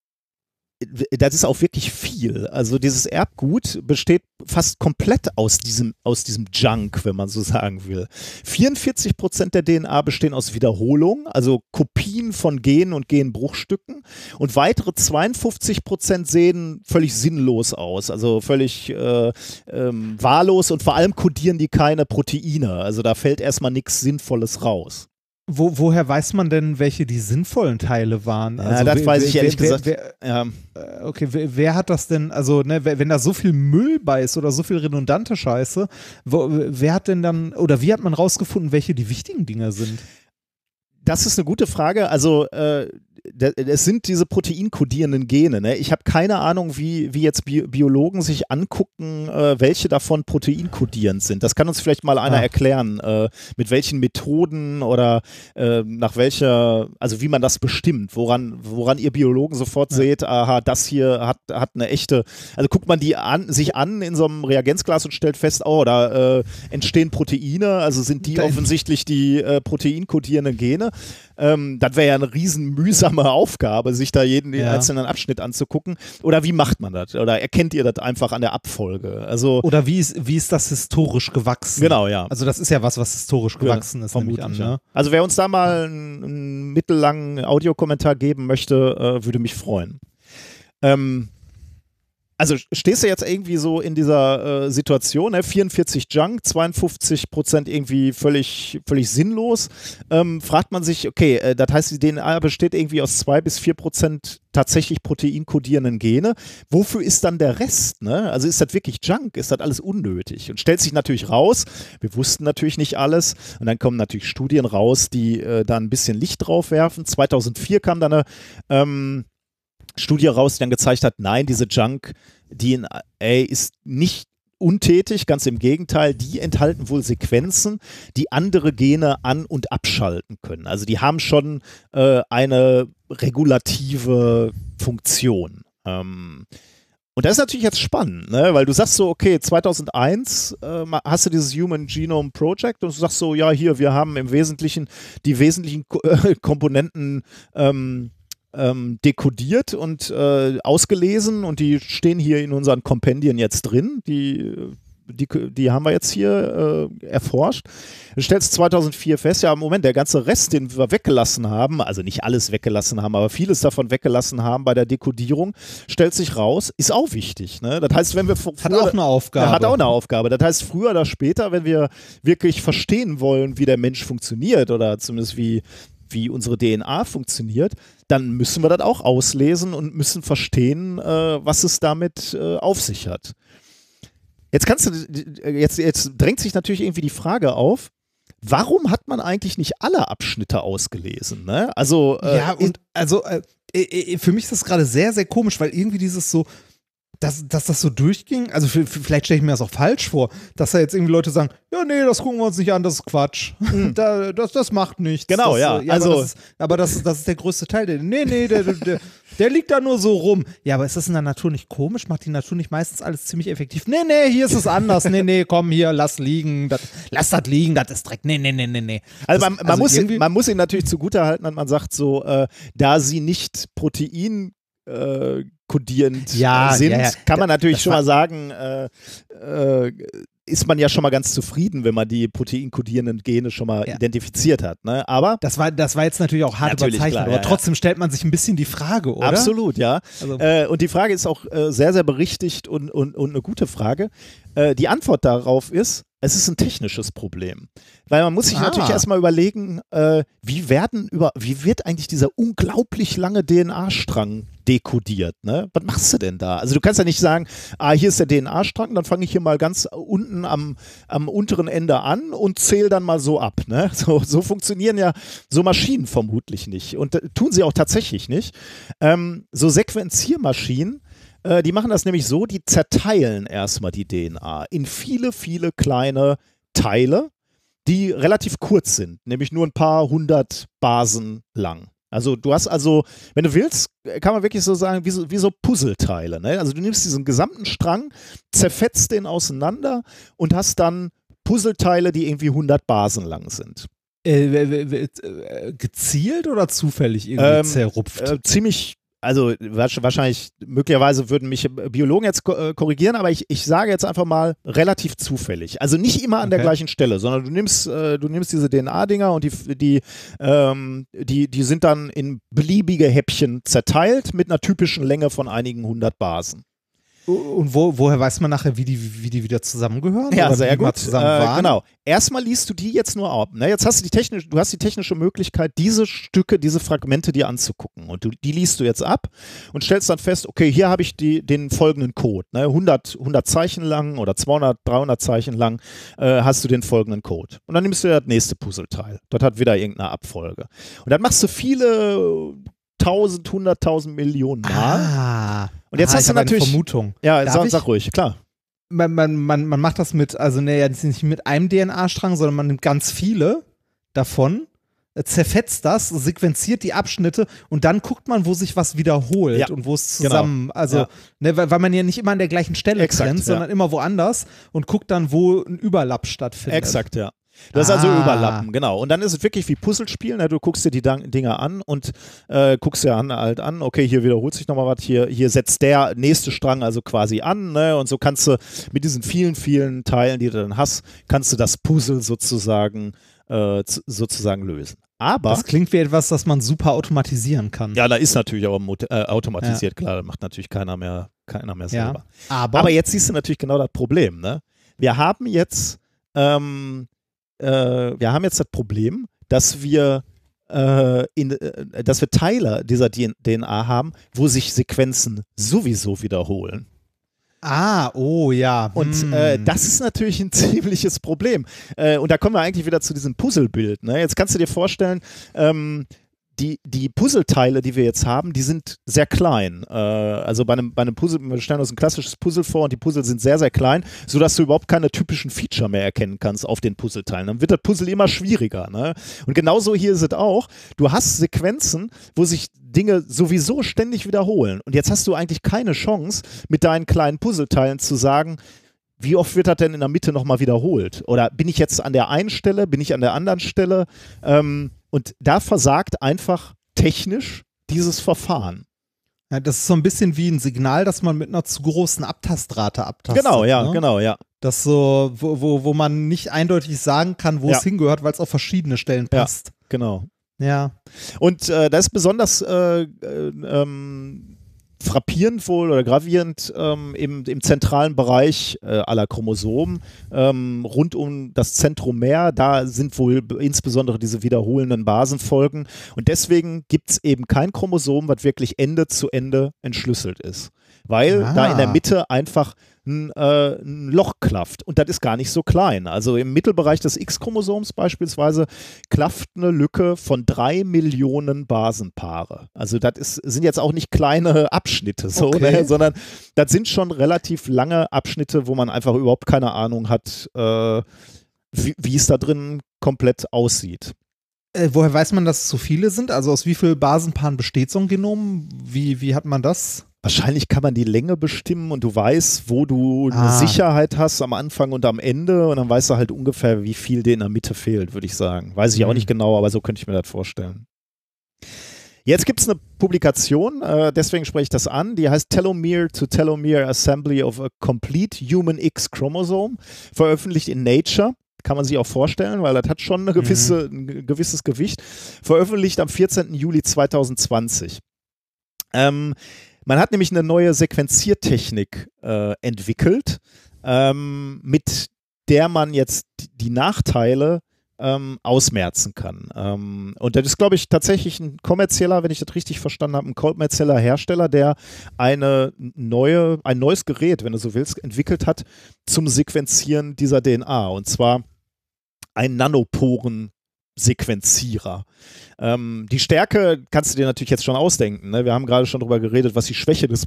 B: das ist auch wirklich viel. Also dieses Erbgut besteht fast komplett aus diesem, aus diesem Junk, wenn man so sagen will. 44 Prozent der DNA bestehen aus Wiederholung, also Kopien von Genen und Genbruchstücken. Und weitere 52 Prozent sehen völlig sinnlos aus, also völlig äh, ähm, wahllos und vor allem kodieren die keine Proteine. Also da fällt erstmal nichts Sinnvolles raus.
A: Wo, woher weiß man denn, welche die sinnvollen Teile waren?
B: Ja, also, das wer, weiß ich ehrlich wer, gesagt.
A: Wer, ja. Äh, okay, wer, hat das denn, also ne, wenn da so viel Müll bei ist oder so viel redundante Scheiße, wo, wer hat denn dann, oder wie hat man rausgefunden, welche die wichtigen Dinge sind?
B: Das ist eine gute Frage. Also äh, es sind diese proteinkodierenden Gene. Ne? Ich habe keine Ahnung, wie, wie jetzt Bi Biologen sich angucken, äh, welche davon proteinkodierend sind. Das kann uns vielleicht mal einer ah. erklären, äh, mit welchen Methoden oder äh, nach welcher, also wie man das bestimmt, woran, woran ihr Biologen sofort ja. seht, aha, das hier hat, hat eine echte, also guckt man die an, sich an in so einem Reagenzglas und stellt fest, oh, da äh, entstehen Proteine, also sind die offensichtlich die äh, proteinkodierenden Gene. Ähm, das wäre ja eine riesen mühsame Aufgabe, sich da jeden ja. einzelnen Abschnitt anzugucken. Oder wie macht man das? Oder erkennt ihr das einfach an der Abfolge? Also
A: Oder wie ist, wie ist das historisch gewachsen?
B: Genau, ja.
A: Also das ist ja was, was historisch gewachsen ja, ist,
B: vermutlich an. Ne? Also wer uns da mal einen, einen mittellangen Audiokommentar geben möchte, äh, würde mich freuen. Ähm, also stehst du jetzt irgendwie so in dieser äh, Situation, ne? 44 Junk, 52 Prozent irgendwie völlig, völlig sinnlos, ähm, fragt man sich, okay, äh, das heißt, die DNA besteht irgendwie aus zwei bis vier Prozent tatsächlich proteinkodierenden Gene. Wofür ist dann der Rest? Ne? Also ist das wirklich Junk? Ist das alles unnötig? Und stellt sich natürlich raus, wir wussten natürlich nicht alles und dann kommen natürlich Studien raus, die äh, da ein bisschen Licht drauf werfen. 2004 kam dann eine ähm, Studie raus, die dann gezeigt hat, nein, diese Junk-DNA ist nicht untätig, ganz im Gegenteil, die enthalten wohl Sequenzen, die andere Gene an- und abschalten können. Also die haben schon äh, eine regulative Funktion. Ähm, und das ist natürlich jetzt spannend, ne? weil du sagst so, okay, 2001 äh, hast du dieses Human Genome Project und du sagst so, ja, hier, wir haben im Wesentlichen die wesentlichen äh, Komponenten ähm, ähm, dekodiert und äh, ausgelesen und die stehen hier in unseren Kompendien jetzt drin. Die die, die haben wir jetzt hier äh, erforscht. Du stellst 2004 fest, ja, im Moment, der ganze Rest, den wir weggelassen haben, also nicht alles weggelassen haben, aber vieles davon weggelassen haben bei der Dekodierung, stellt sich raus, ist auch wichtig. Ne? Das heißt, wenn wir.
A: Früher, hat auch eine Aufgabe.
B: Hat auch eine Aufgabe. Das heißt, früher oder später, wenn wir wirklich verstehen wollen, wie der Mensch funktioniert oder zumindest wie, wie unsere DNA funktioniert, dann müssen wir das auch auslesen und müssen verstehen, äh, was es damit äh, auf sich hat. Jetzt kannst du, jetzt, jetzt drängt sich natürlich irgendwie die Frage auf, warum hat man eigentlich nicht alle Abschnitte ausgelesen? Ne? Also,
A: äh, ja, und also äh, äh, äh, für mich ist das gerade sehr, sehr komisch, weil irgendwie dieses so, dass, dass das so durchging, also vielleicht stelle ich mir das auch falsch vor, dass da jetzt irgendwie Leute sagen, ja, nee, das gucken wir uns nicht an, das ist Quatsch. Mhm. Da, das, das macht nichts.
B: Genau,
A: das,
B: ja.
A: ja. Also, aber, das ist, aber das, das ist der größte Teil. Nee, nee, der, der, der liegt da nur so rum. Ja, aber ist das in der Natur nicht komisch? Macht die Natur nicht meistens alles ziemlich effektiv? Nee, nee, hier ist es anders. Nee, nee, komm hier, lass liegen. Das, lass das liegen, das ist Dreck. Nee, nee, nee, nee, nee.
B: Also, man, man, also muss, ihn, man muss ihn natürlich zugutehalten, man sagt so, äh, da sie nicht Protein äh, kodierend
A: ja,
B: sind,
A: ja, ja.
B: kann man natürlich schon mal sagen, äh, äh, ist man ja schon mal ganz zufrieden, wenn man die proteinkodierenden Gene schon mal identifiziert hat. Ne? Aber
A: das war, das war jetzt natürlich auch hart natürlich, überzeichnet, klar, aber trotzdem stellt man sich ein bisschen die Frage, oder?
B: Absolut, ja. Also, äh, und die Frage ist auch äh, sehr, sehr berichtigt und, und, und eine gute Frage. Äh, die Antwort darauf ist, es ist ein technisches Problem. Weil man muss sich ah. natürlich erstmal überlegen, äh, wie werden über, wie wird eigentlich dieser unglaublich lange DNA-Strang dekodiert? Ne? Was machst du denn da? Also du kannst ja nicht sagen, ah, hier ist der DNA-Strang, dann fange ich hier mal ganz unten am, am unteren Ende an und zähle dann mal so ab. Ne? So, so funktionieren ja so Maschinen vermutlich nicht. Und äh, tun sie auch tatsächlich nicht. Ähm, so Sequenziermaschinen äh, die machen das nämlich so, die zerteilen erstmal die DNA in viele, viele kleine Teile, die relativ kurz sind, nämlich nur ein paar hundert Basen lang. Also du hast also, wenn du willst, kann man wirklich so sagen, wie so, wie so Puzzleteile. Ne? Also du nimmst diesen gesamten Strang, zerfetzt den auseinander und hast dann Puzzleteile, die irgendwie 100 Basen lang sind.
A: Äh, äh, gezielt oder zufällig irgendwie ähm, zerrupft?
B: Äh, ziemlich also wahrscheinlich, möglicherweise würden mich Biologen jetzt äh, korrigieren, aber ich, ich sage jetzt einfach mal relativ zufällig. Also nicht immer an okay. der gleichen Stelle, sondern du nimmst, äh, du nimmst diese DNA-Dinger und die, die, ähm, die, die sind dann in beliebige Häppchen zerteilt mit einer typischen Länge von einigen hundert Basen.
A: Und wo, woher weiß man nachher, wie die, wie die wieder zusammengehören?
B: Ja, oder sehr gut. Äh, genau. Erstmal liest du die jetzt nur ab. Ne? Jetzt hast du die technische, du hast die technische Möglichkeit, diese Stücke, diese Fragmente dir anzugucken. Und du, die liest du jetzt ab und stellst dann fest, okay, hier habe ich die, den folgenden Code. Ne? 100, 100 Zeichen lang oder 200, 300 Zeichen lang äh, hast du den folgenden Code. Und dann nimmst du das nächste Puzzleteil. Dort hat wieder irgendeine Abfolge. Und dann machst du viele tausend, hunderttausend Millionen Mal.
A: Ah.
B: Und jetzt
A: ah,
B: hast du natürlich.
A: Eine Vermutung.
B: Ja, sag, sag ruhig, klar.
A: Man, man, man, man macht das mit, also ne, nicht mit einem DNA-Strang, sondern man nimmt ganz viele davon, äh, zerfetzt das, sequenziert die Abschnitte und dann guckt man, wo sich was wiederholt ja, und wo es genau. zusammen, genau. also, ja. ne, weil, weil, man ja nicht immer an der gleichen Stelle Exakt, trennt, sondern immer woanders und guckt dann, wo ein Überlapp stattfindet.
B: Exakt, ja. Das ah. ist also Überlappen, genau. Und dann ist es wirklich wie Puzzlespielen. Ne? Du guckst dir die Dinger an und äh, guckst dir an, halt an, okay, hier wiederholt sich nochmal was, hier, hier setzt der nächste Strang also quasi an. Ne? Und so kannst du mit diesen vielen, vielen Teilen, die du dann hast, kannst du das Puzzle sozusagen, äh, sozusagen lösen. Aber.
A: Das klingt wie etwas, das man super automatisieren kann.
B: Ja, da ist natürlich auch äh, automatisiert, ja. klar, da macht natürlich keiner mehr, keiner mehr selber.
A: Ja, aber,
B: aber jetzt siehst du natürlich genau das Problem. Ne? Wir haben jetzt ähm, äh, wir haben jetzt das Problem, dass wir äh, in, äh, dass wir Teile dieser DNA haben, wo sich Sequenzen sowieso wiederholen.
A: Ah, oh ja.
B: Und hm. äh, das ist natürlich ein ziemliches Problem. Äh, und da kommen wir eigentlich wieder zu diesem Puzzlebild. Ne? Jetzt kannst du dir vorstellen, ähm, die, die Puzzleteile, die wir jetzt haben, die sind sehr klein. Äh, also bei einem, bei einem Puzzle, wir stellen uns ein klassisches Puzzle vor und die Puzzle sind sehr, sehr klein, sodass du überhaupt keine typischen Feature mehr erkennen kannst auf den Puzzleteilen. Dann wird das Puzzle immer schwieriger. Ne? Und genauso hier ist es auch. Du hast Sequenzen, wo sich Dinge sowieso ständig wiederholen. Und jetzt hast du eigentlich keine Chance, mit deinen kleinen Puzzleteilen zu sagen, wie oft wird das denn in der Mitte nochmal wiederholt? Oder bin ich jetzt an der einen Stelle, bin ich an der anderen Stelle? Ähm, und da versagt einfach technisch dieses Verfahren.
A: Ja, das ist so ein bisschen wie ein Signal, das man mit einer zu großen Abtastrate abtastet.
B: Genau, ja,
A: ne?
B: genau, ja.
A: Das so, wo, wo, wo man nicht eindeutig sagen kann, wo
B: Ja.
A: es hingehört, weil es auf verschiedene Stellen
B: Ja.
A: passt.
B: Genau.
A: Ja.
B: Und äh, das ist besonders äh, äh, ähm, frappierend wohl oder gravierend ähm, im, im zentralen Bereich äh, aller Chromosomen, ähm, rund um das Zentromer. Da sind wohl insbesondere diese wiederholenden Basenfolgen. Und deswegen gibt es eben kein Chromosom, was wirklich Ende zu Ende entschlüsselt ist. Weil da in der
A: Ah.
B: Mitte einfach ein, äh, ein Loch klafft. Und das ist gar nicht so klein. Also im Mittelbereich des X-Chromosoms beispielsweise klafft eine Lücke von drei Millionen Basenpaare. Also das ist, sind jetzt auch nicht kleine Abschnitte, so,
A: Okay.
B: ne? sondern das sind schon relativ lange Abschnitte, wo man einfach überhaupt keine Ahnung hat, äh, wie, wie es da drin komplett aussieht.
A: Äh, woher weiß man, dass es so viele sind? Also aus wie vielen Basenpaaren besteht so ein Genom? Wie, wie hat man das?
B: Wahrscheinlich kann man die Länge bestimmen und du weißt, wo du eine
A: Ah.
B: Sicherheit hast am Anfang und am Ende und dann weißt du halt ungefähr, wie viel dir in der Mitte fehlt, würde ich sagen. Weiß ich auch
A: Mhm.
B: nicht genau, aber so könnte ich mir das vorstellen. Jetzt gibt es eine Publikation, äh, deswegen spreche ich das an, die heißt Telomere to Telomere Assembly of a Complete Human X Chromosome, veröffentlicht in Nature. Kann man sich auch vorstellen, weil das hat schon eine gewisse, ein ge- gewisses Gewicht. Veröffentlicht am 14. Juli 2020. Ähm, man hat nämlich eine neue Sequenziertechnik äh, entwickelt, ähm, mit der man jetzt die- Nachteile ähm, ausmerzen kann. Ähm, und das ist, glaube ich, tatsächlich ein kommerzieller, wenn ich das richtig verstanden habe, ein kommerzieller Hersteller, der eine neue, ein neues Gerät, wenn du so willst, entwickelt hat zum Sequenzieren dieser DNA. Und zwar ein Nanoporen-Sequenzierer. Ähm, die Stärke kannst du dir natürlich jetzt schon ausdenken. Ne? Wir haben gerade schon darüber geredet, was die Schwäche des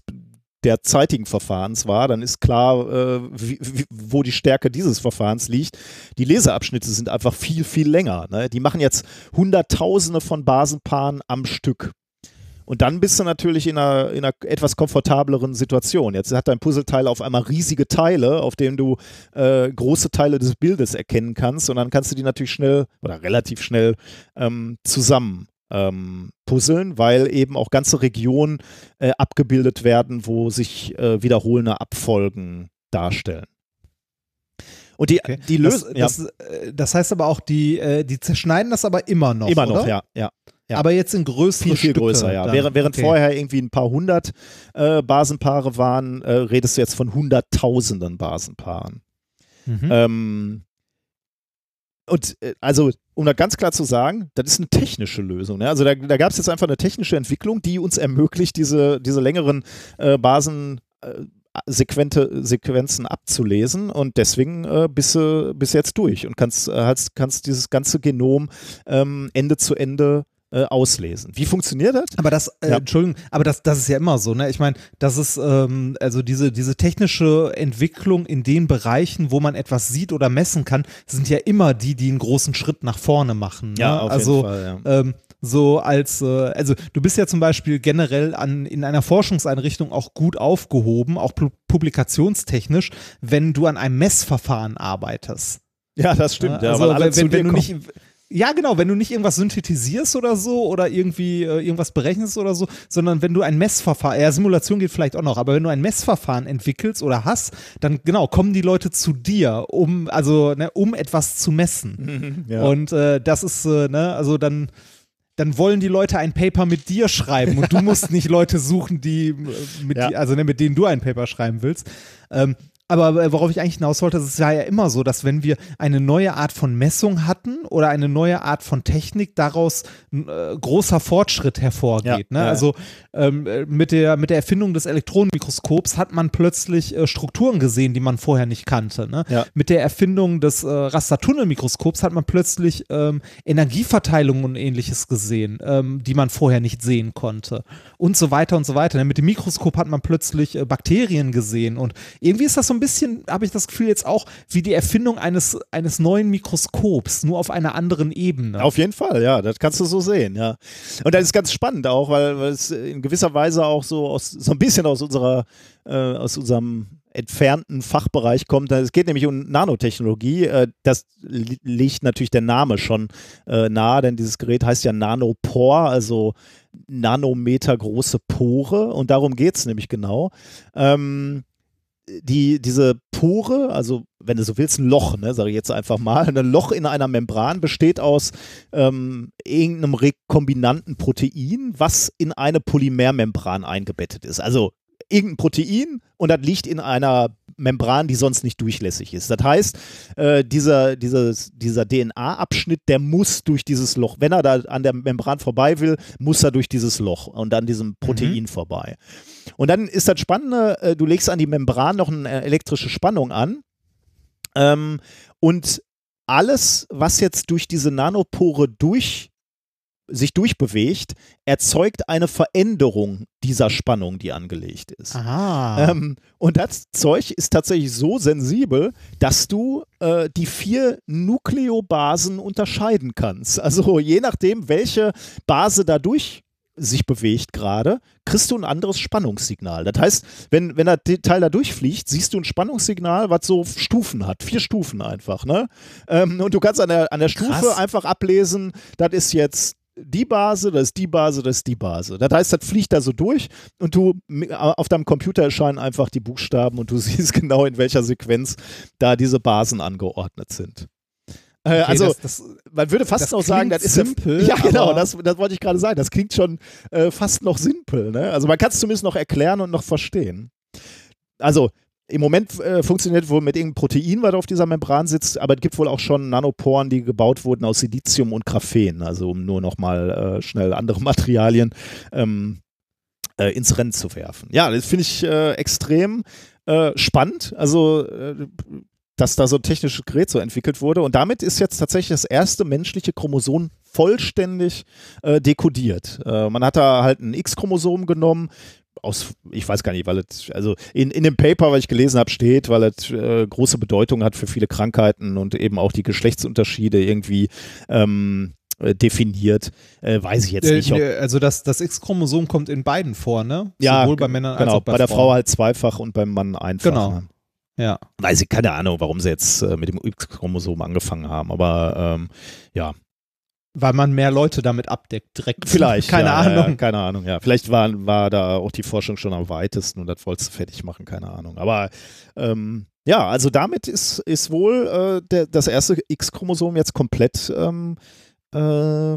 B: derzeitigen Verfahrens war, dann ist klar, äh, wie, wie, wo die Stärke dieses Verfahrens liegt. Die Leseabschnitte sind einfach viel, viel länger. Ne? Die machen jetzt Hunderttausende von Basenpaaren am Stück. Und dann bist du natürlich in einer, in einer etwas komfortableren Situation. Jetzt hat dein Puzzleteil auf einmal riesige Teile, auf denen du äh, große Teile des Bildes erkennen kannst. Und dann kannst du die natürlich schnell oder relativ schnell ähm, zusammen ähm, puzzeln, weil eben auch ganze Regionen äh, abgebildet werden, wo sich äh, wiederholende Abfolgen darstellen. Und die,
A: Okay.
B: die
A: Das,
B: lösen ja,
A: das, äh, das heißt aber auch, die, äh, die zerschneiden das aber immer noch.
B: immer noch,
A: oder?
B: ja, ja. Ja.
A: Aber jetzt in größeren
B: Viel, viel
A: Stücke
B: größer, ja.
A: dann.
B: Während, während
A: Okay.
B: vorher irgendwie ein paar hundert äh, Basenpaare waren, äh, redest du jetzt von hunderttausenden Basenpaaren.
A: Mhm.
B: Ähm, und äh, also, um da ganz klar zu sagen, das ist eine technische Lösung. Ne? Also da, da gab es jetzt einfach eine technische Entwicklung, die uns ermöglicht, diese, diese längeren äh, Basen. Äh, Sequente, Sequenzen abzulesen und deswegen äh, bist du bis jetzt durch und kannst, äh, kannst dieses ganze Genom ähm, Ende zu Ende äh, auslesen. Wie funktioniert das?
A: Aber das, äh,
B: Ja.
A: Entschuldigung, aber das, das ist ja immer so, ne? Ich meine, das ist ähm, also diese, diese technische Entwicklung in den Bereichen, wo man etwas sieht oder messen kann, sind ja immer die, die einen großen Schritt nach vorne machen. Ne? also,
B: Fall. Ja.
A: ähm, so als, äh, also du bist ja zum Beispiel generell an, in einer Forschungseinrichtung auch gut aufgehoben, auch pu publikationstechnisch, wenn du an einem Messverfahren arbeitest.
B: ja, das stimmt. Ja,
A: also,
B: weil alle
A: wenn, wenn, du nicht, ja, genau, wenn du nicht irgendwas synthetisierst oder so oder irgendwie äh, irgendwas berechnest oder so, sondern wenn du ein Messverfahren, ja, Simulation geht vielleicht auch noch, aber wenn du ein Messverfahren entwickelst oder hast, dann genau, kommen die Leute zu dir, um, also, ne, um etwas zu messen.
B: ja.
A: Und äh, das ist, äh, ne, also dann, dann wollen die Leute ein Paper mit dir schreiben und du musst nicht Leute suchen, die, äh, mit,
B: Ja.
A: die, also ne, mit denen du ein Paper schreiben willst. Ähm, aber äh, worauf ich eigentlich hinaus wollte, es ist ja immer so, dass wenn wir eine neue Art von Messung hatten oder eine neue Art von Technik, daraus ein äh, großer Fortschritt hervorgeht.
B: Ja,
A: ne?
B: ja, ja.
A: Also ähm, äh, mit, der, mit der Erfindung des Elektronenmikroskops hat man plötzlich äh, Strukturen gesehen, die man vorher nicht kannte. Ne?
B: Ja.
A: Mit der Erfindung des äh, Rastertunnelmikroskops hat man plötzlich ähm, Energieverteilung und ähnliches gesehen, ähm, die man vorher nicht sehen konnte. Und so weiter und so weiter. Ne? Mit dem Mikroskop hat man plötzlich äh, Bakterien gesehen. Und irgendwie ist das so ein bisschen, habe ich das Gefühl, jetzt auch wie die Erfindung eines, eines neuen Mikroskops, nur auf einer anderen Ebene.
B: Auf jeden Fall, ja, das kannst du so sehen, ja. Und das ist ganz spannend auch, weil, weil es in gewisser Weise auch so aus so ein bisschen aus unserer, äh, aus unserem entfernten Fachbereich kommt. Es geht nämlich um Nanotechnologie. Äh, das li- liegt natürlich der Name schon äh, nahe, denn dieses Gerät heißt ja Nanopore, also Nanometer große Pore und darum geht es nämlich genau. Ähm, die, diese Pore, also wenn du so willst, ein Loch, ne, sage ich jetzt einfach mal, ein Loch in einer Membran besteht aus ähm, irgendeinem rekombinanten Protein, was in eine Polymermembran eingebettet ist. Also irgendein Protein und das liegt in einer Membran, die sonst nicht durchlässig ist. Das heißt, äh, dieser, dieses, dieser DNA-Abschnitt, der muss durch dieses Loch, wenn er da an der Membran vorbei will, muss er durch dieses Loch und an diesem Protein mhm. vorbei. Und dann ist das Spannende, äh, du legst an die Membran noch eine elektrische Spannung an ähm, und alles, was jetzt durch diese Nanopore durch sich durchbewegt, erzeugt eine Veränderung dieser Spannung, die angelegt ist. Ähm, und das Zeug ist tatsächlich so sensibel, dass du äh, die vier Nukleobasen unterscheiden kannst. Also je nachdem, welche Base dadurch sich bewegt gerade, kriegst du ein anderes Spannungssignal. Das heißt, wenn, wenn das Teil da durchfliegt, siehst du ein Spannungssignal, was so Stufen hat. Vier Stufen einfach. Ne? Ähm, und du kannst an der, an der Stufe Krass. einfach ablesen, das ist jetzt die Base, das ist die Base, das ist die Base. Das heißt, das fliegt da so durch und du auf deinem Computer erscheinen einfach die Buchstaben und du siehst genau, in welcher Sequenz da diese Basen angeordnet sind. Äh, okay, also, das, das, man würde fast noch sagen, das ist simpel. Ja, genau, das, das wollte ich gerade sagen. Das klingt schon äh, fast noch simpel. Ne? Also, man kann es zumindest noch erklären und noch verstehen. Also, im Moment äh, funktioniert wohl mit irgendeinem Protein, was auf dieser Membran sitzt, aber es gibt wohl auch schon Nanoporen, die gebaut wurden aus Silizium und Graphen, also um nur nochmal äh, schnell andere Materialien ähm, äh, ins Rennen zu werfen. Ja, das finde ich äh, extrem äh, spannend. Also äh, dass da so ein technisches Gerät so entwickelt wurde. Und damit ist jetzt tatsächlich das erste menschliche Chromosom vollständig äh, dekodiert. Äh, man hat da halt ein X-Chromosom genommen, aus, ich weiß gar nicht, weil es, also in, in dem Paper, was ich gelesen habe, steht, weil es äh, große Bedeutung hat für viele Krankheiten und eben auch die Geschlechtsunterschiede irgendwie ähm, äh, definiert, äh, weiß ich jetzt nicht.
A: Äh, also das, das X-Chromosom kommt in beiden vor, ne?
B: Ja, sowohl bei Männern genau, als auch bei, bei der Frau halt zweifach und beim Mann einfach.
A: Genau. Ne? Ja.
B: Weiß ich keine Ahnung, warum sie jetzt äh, mit dem X-Chromosom angefangen haben, aber ähm, ja,
A: weil man mehr Leute damit abdeckt, direkt.
B: Vielleicht.
A: Keine
B: ja,
A: Ahnung.
B: Ja, keine Ahnung, ja. Vielleicht war, war da auch die Forschung schon am weitesten und das wolltest du fertig machen, keine Ahnung. Aber ähm, ja, also damit ist, ist wohl äh, der, das erste X-Chromosom jetzt komplett ähm, äh,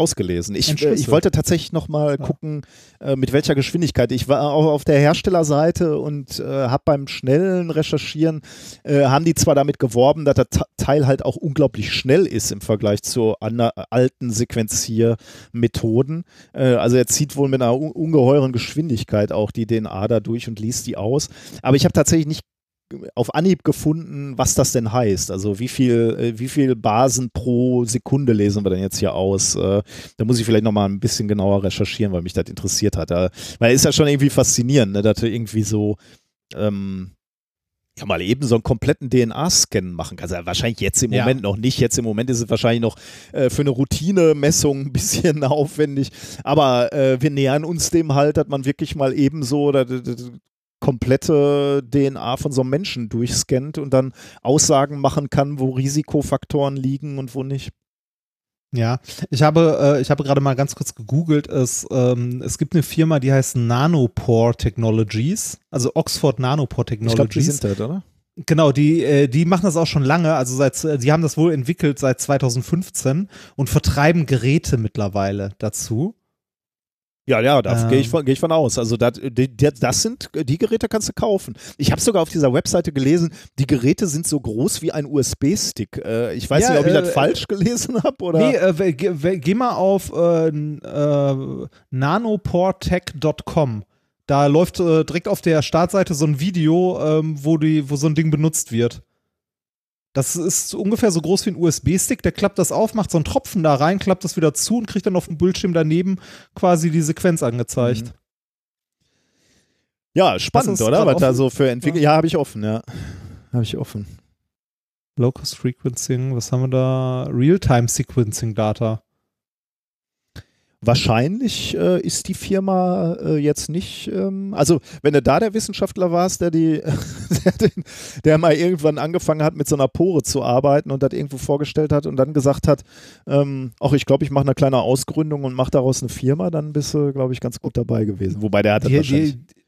B: ausgelesen. Ich, äh, ich wollte tatsächlich noch mal ja. gucken, äh, mit welcher Geschwindigkeit. Ich war auch auf der Herstellerseite und äh, habe beim schnellen Recherchieren, äh, haben die zwar damit geworben, dass das Teil halt auch unglaublich schnell ist im Vergleich zu alten Sequenziermethoden. Äh, also er zieht wohl mit einer ungeheuren Geschwindigkeit auch die DNA da durch und liest die aus. Aber ich habe tatsächlich nicht auf Anhieb gefunden, was das denn heißt. Also wie viel, äh, wie viel Basen pro Sekunde lesen wir denn jetzt hier aus? Äh, da muss ich vielleicht nochmal ein bisschen genauer recherchieren, weil mich das interessiert hat. Weil es ist ja schon irgendwie faszinierend, ne, dass du irgendwie so ähm, ja mal eben so einen kompletten DNA-Scan machen kannst. Also wahrscheinlich jetzt im Moment noch nicht. Jetzt im Moment ist es wahrscheinlich noch äh, für eine Routinemessung ein bisschen aufwendig. Aber äh, wir nähern uns dem halt, dass man wirklich mal eben so komplette DNA von so einem Menschen durchscannt und dann Aussagen machen kann, wo Risikofaktoren liegen und wo nicht.
A: Ja, ich habe, äh, ich habe gerade mal ganz kurz gegoogelt. Es, ähm, es gibt eine Firma, die heißt Nanopore Technologies, also Oxford Nanopore Technologies. Ich glaube, die
B: sind das, oder?
A: Genau, die, äh, die machen das auch schon lange. Also seit, die haben das wohl entwickelt seit 2015 und vertreiben Geräte mittlerweile dazu.
B: Ja, ja, da ähm. gehe ich, von, geh ich von aus. Also das, die, das sind, die Geräte kannst du kaufen. Ich habe sogar auf dieser Webseite gelesen, die Geräte sind so groß wie ein USB-Stick. Äh, ich weiß ja, nicht, ob ich äh, das falsch gelesen habe oder.
A: Nee, äh, geh, geh, mal auf äh, äh nanoportech.com. Da läuft äh, direkt auf der Startseite so ein Video, ähm, wo, die, wo so ein Ding benutzt wird. Das ist ungefähr so groß wie ein USB-Stick. Der klappt das auf, macht so einen Tropfen da rein, klappt das wieder zu und kriegt dann auf dem Bildschirm daneben quasi die Sequenz angezeigt. Mhm.
B: Ja, spannend, oder? Was da so für entwickelt. Ja, habe ich offen, ja. Habe ich offen.
A: Locus Frequencing, was haben wir da? Real-Time Sequencing Data.
B: Wahrscheinlich äh, ist die Firma äh, jetzt nicht, ähm, also wenn du da der Wissenschaftler warst, der die, der, den, der, mal irgendwann angefangen hat, mit so einer Pore zu arbeiten und das irgendwo vorgestellt hat und dann gesagt hat, ähm, auch ich glaube, ich mache eine kleine Ausgründung und mache daraus eine Firma, dann bist du, glaube ich, ganz gut dabei gewesen. Wobei der hat das
A: Die,
B: wahrscheinlich.
A: die,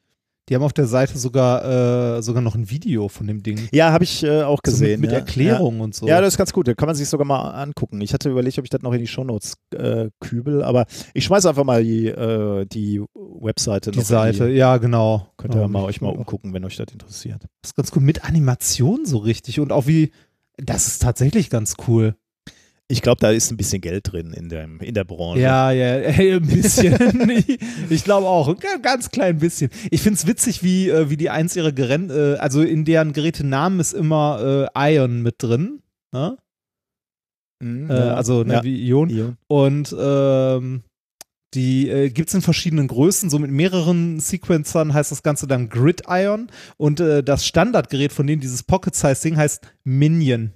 A: die haben auf der Seite sogar, äh, sogar noch ein Video von dem Ding.
B: ja, habe ich äh, auch
A: So
B: gesehen.
A: mit, mit
B: ja.
A: Erklärung und so.
B: Ja, das ist ganz gut. Da kann man sich sogar mal angucken. Ich hatte überlegt, ob ich das noch in die Shownotes äh, kübel, aber ich schmeiße einfach mal die, äh, die Webseite
A: die
B: noch
A: Seite, ja, genau.
B: Könnt ihr
A: Ähm,
B: mal euch mal umgucken, wenn euch das interessiert.
A: Das ist ganz cool. Mit Animation so richtig und auch wie, das ist tatsächlich ganz cool.
B: Ich glaube, da ist ein bisschen Geld drin in, dem, in der Branche.
A: Ja, ja, ey, ein bisschen. ich ich glaube auch, ein ga- ganz klein bisschen. Ich finde es witzig, wie, äh, wie die eins ihrer Geräte, äh, also in deren Gerätenamen ist immer äh, Ion mit drin. Ne?
B: Mhm,
A: Äh,
B: ja.
A: also ne,
B: ja.
A: wie Ion.
B: Ion.
A: Und ähm, die äh, gibt es in verschiedenen Größen, so mit mehreren Sequencern heißt das Ganze dann Grid Ion. Und äh, das Standardgerät von denen, dieses Pocket-Size-Ding, heißt Minion.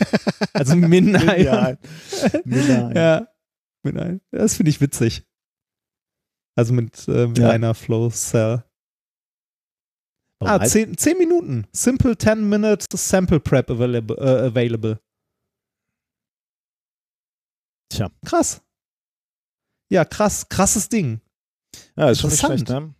A: also Min Ion.
B: Minion. Minion.
A: Ja, mit ein. Das finde ich witzig. Also mit, äh, mit
B: Ja.
A: einer Flow Cell.
B: Warum
A: Ah,
B: heißt-
A: 10, 10 Minuten. Simple 10 Minutes Sample Prep available. Äh, available.
B: Tja.
A: Krass. Ja, krass. Krasses Ding.
B: Ja, ist schon nicht schlecht, ne?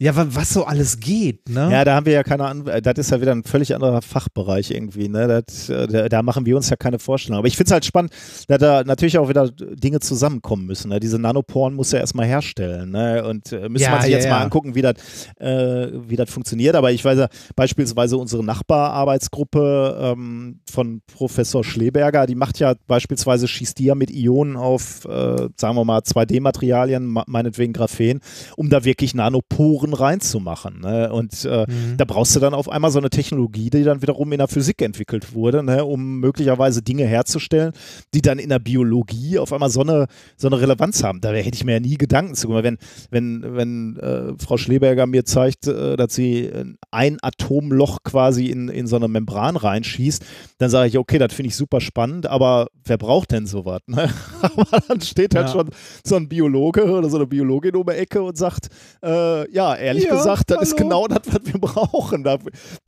A: Ja, wa- was so alles geht, ne?
B: Ja, da haben wir ja keine Ahnung, das ist ja wieder ein völlig anderer Fachbereich irgendwie, ne? Das, äh, da, da machen wir uns ja keine Vorstellung. Aber ich finde es halt spannend, da da natürlich auch wieder Dinge zusammenkommen müssen. Ne? Diese Nanoporen muss ja erstmal herstellen, ne? Und äh, müsste
A: Ja,
B: man sich
A: ja,
B: jetzt mal
A: ja.
B: angucken, wie das äh, wie das funktioniert. Aber ich weiß ja, beispielsweise unsere Nachbararbeitsgruppe ähm, von Professor Schleberger, die macht ja beispielsweise, schießt die ja mit Ionen auf, äh, sagen wir mal, 2D-Materialien, ma- meinetwegen Graphen, um da wirklich Nanoporen reinzumachen. Ne? Und äh,
A: Mhm.
B: da brauchst du dann auf einmal so eine Technologie, die dann wiederum in der Physik entwickelt wurde, ne? um möglicherweise Dinge herzustellen, die dann in der Biologie auf einmal so eine, so eine Relevanz haben. Da hätte ich mir ja nie Gedanken zu gemacht. Wenn, wenn, wenn äh, Frau Schleberger mir zeigt, äh, dass sie ein Atomloch quasi in, in so eine Membran reinschießt, dann sage ich, okay, das finde ich super spannend, aber wer braucht denn sowas? Ne? aber dann steht halt
A: Ja.
B: schon so ein Biologe oder so eine Biologin um die Ecke und sagt, äh, ja, ehrlich
A: Ja,
B: gesagt, das ist
A: hallo.
B: genau das, was wir brauchen. Da,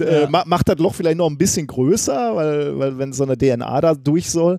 B: äh,
A: Ja.
B: ma- macht das Loch vielleicht noch ein bisschen größer, weil, weil wenn so eine DNA da durch soll.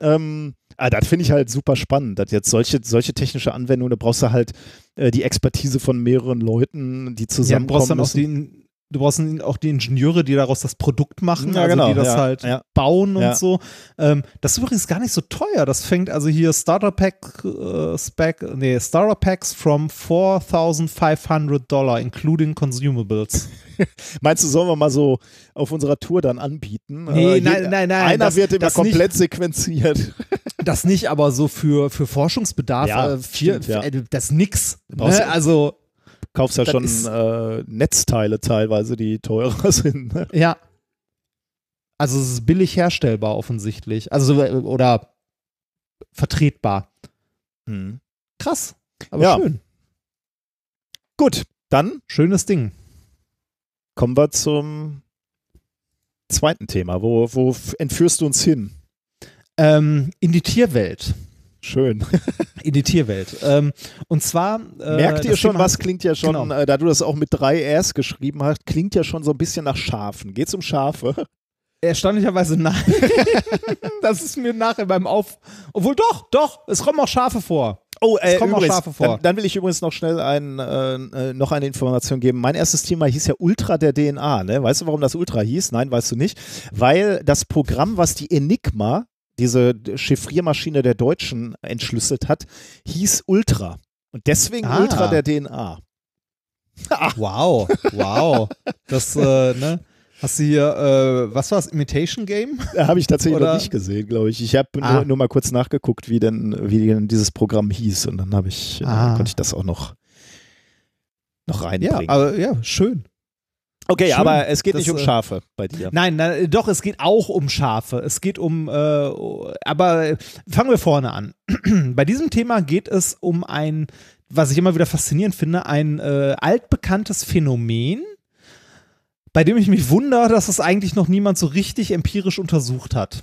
B: Ähm, ah, das finde ich halt super spannend, dass jetzt solche, solche technische Anwendungen, da brauchst du halt äh, die Expertise von mehreren Leuten, die
A: ja,
B: zusammenkommen
A: brauchst dann auch
B: müssen.
A: Du brauchst auch die Ingenieure, die daraus das Produkt machen,
B: Ja,
A: also
B: genau,
A: die das
B: ja,
A: halt
B: ja.
A: bauen und so. Ähm, das ist übrigens gar nicht so teuer. Das fängt also hier Starter Pack äh, Spec, nee, Starter Packs from 4.500 Dollar, including Consumables.
B: Meinst du, sollen wir mal so auf unserer Tour dann anbieten?
A: Nee,
B: Äh,
A: nein, nein, nein,
B: Einer
A: das-
B: wird immer komplett sequenziert.
A: Das nicht, aber so für, für Forschungsbedarf,
B: Ja,
A: äh, vier,
B: stimmt, ja.
A: äh, das ist nix. Ne? Also,
B: Kaufst ja
A: Das
B: schon äh, Netzteile teilweise, die teurer sind. Ne?
A: ja. Also es ist billig herstellbar offensichtlich. Also, äh, oder vertretbar.
B: Hm.
A: Krass. Aber
B: Ja.
A: schön.
B: Gut, dann
A: Schönes Ding.
B: kommen wir zum zweiten Thema. Wo, wo entführst du uns hin?
A: Ähm, in die Tierwelt.
B: Schön.
A: In die Tierwelt. Ähm, und zwar. Äh,
B: Merkt ihr schon,
A: Thema-
B: was klingt ja schon,
A: Genau.
B: äh, da du das auch mit drei Rs geschrieben hast, klingt ja schon so ein bisschen nach Schafen. Geht's um Schafe?
A: Erstaunlicherweise nein. das ist mir nachher beim Auf. Obwohl doch, doch, es kommen auch Schafe vor.
B: Oh,
A: Es kommen auch Schafe vor.
B: Dann, dann will ich übrigens noch schnell ein, äh, äh, noch eine Information geben. Mein erstes Thema hieß ja Ultra der DNA. Ne? Weißt du, warum das Ultra hieß? Nein, weißt du nicht. Weil das Programm, was die Enigma, diese Chiffriermaschine der Deutschen, entschlüsselt hat, hieß Ultra. Und deswegen
A: Ah.
B: Ultra der DNA.
A: Wow, wow. Das, äh, ne? Hast du hier, äh, was war's, Imitation Game?
B: Da habe ich tatsächlich
A: Oder-
B: noch nicht gesehen, glaube ich. Ich habe
A: Ah.
B: nur, nur mal kurz nachgeguckt, wie denn, wie denn dieses Programm hieß. Und dann habe ich, äh,
A: Ah.
B: konnte ich das auch noch, noch
A: Ja,
B: reinbringen.
A: aber ja, schön.
B: Okay,
A: schön.
B: aber es geht
A: Das,
B: nicht um
A: äh,
B: Schafe bei dir.
A: Nein, na, doch, es geht auch um Schafe. Es geht um, äh, aber äh, fangen wir vorne an. Bei diesem Thema geht es um ein, was ich immer wieder faszinierend finde, ein äh, altbekanntes Phänomen, bei dem ich mich wundere, dass es eigentlich noch niemand so richtig empirisch untersucht hat.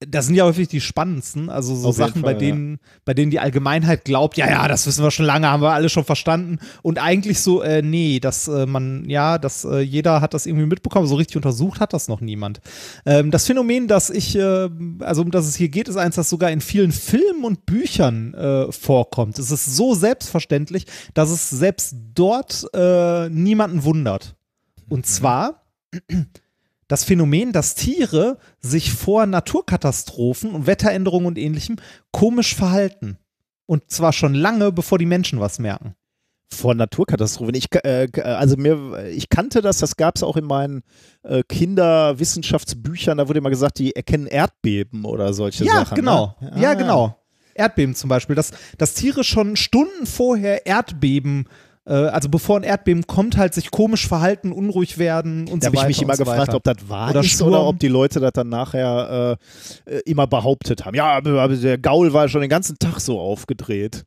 A: Das sind ja häufig die spannendsten, also so
B: Auf
A: Sachen, bei
B: Fall,
A: denen, bei denen die Allgemeinheit glaubt, ja, ja, das wissen wir schon lange, haben wir alle schon verstanden. Und eigentlich so, äh, nee, dass äh, man, ja, dass äh, jeder hat das irgendwie mitbekommen, so richtig untersucht hat das noch niemand. Ähm, das Phänomen, das ich, äh, also um das es hier geht, ist eins, das sogar in vielen Filmen und Büchern äh, vorkommt. Es ist so selbstverständlich, dass es selbst dort äh, niemanden wundert. Und zwar das Phänomen, dass Tiere sich vor Naturkatastrophen und Wetteränderungen und ähnlichem komisch verhalten. Und zwar schon lange, bevor die Menschen was merken.
B: Vor Naturkatastrophen. Ich, äh, also mir, ich kannte das, das gab es auch in meinen äh, Kinderwissenschaftsbüchern, da wurde immer gesagt, die erkennen Erdbeben oder solche
A: ja,
B: Sachen.
A: genau.
B: Ne?
A: Ja,
B: Ah.
A: genau. Erdbeben zum Beispiel. Dass, dass Tiere schon Stunden vorher Erdbeben, äh, also bevor ein Erdbeben kommt, halt sich komisch verhalten, unruhig werden und
B: Da
A: so
B: habe ich
A: weiter.
B: mich immer
A: so
B: gefragt,
A: weiter.
B: ob das wahr
A: Oder
B: ist
A: Sturm.
B: oder ob die Leute das dann nachher äh, äh, immer behauptet haben. Ja, der Gaul war schon den ganzen Tag so aufgedreht.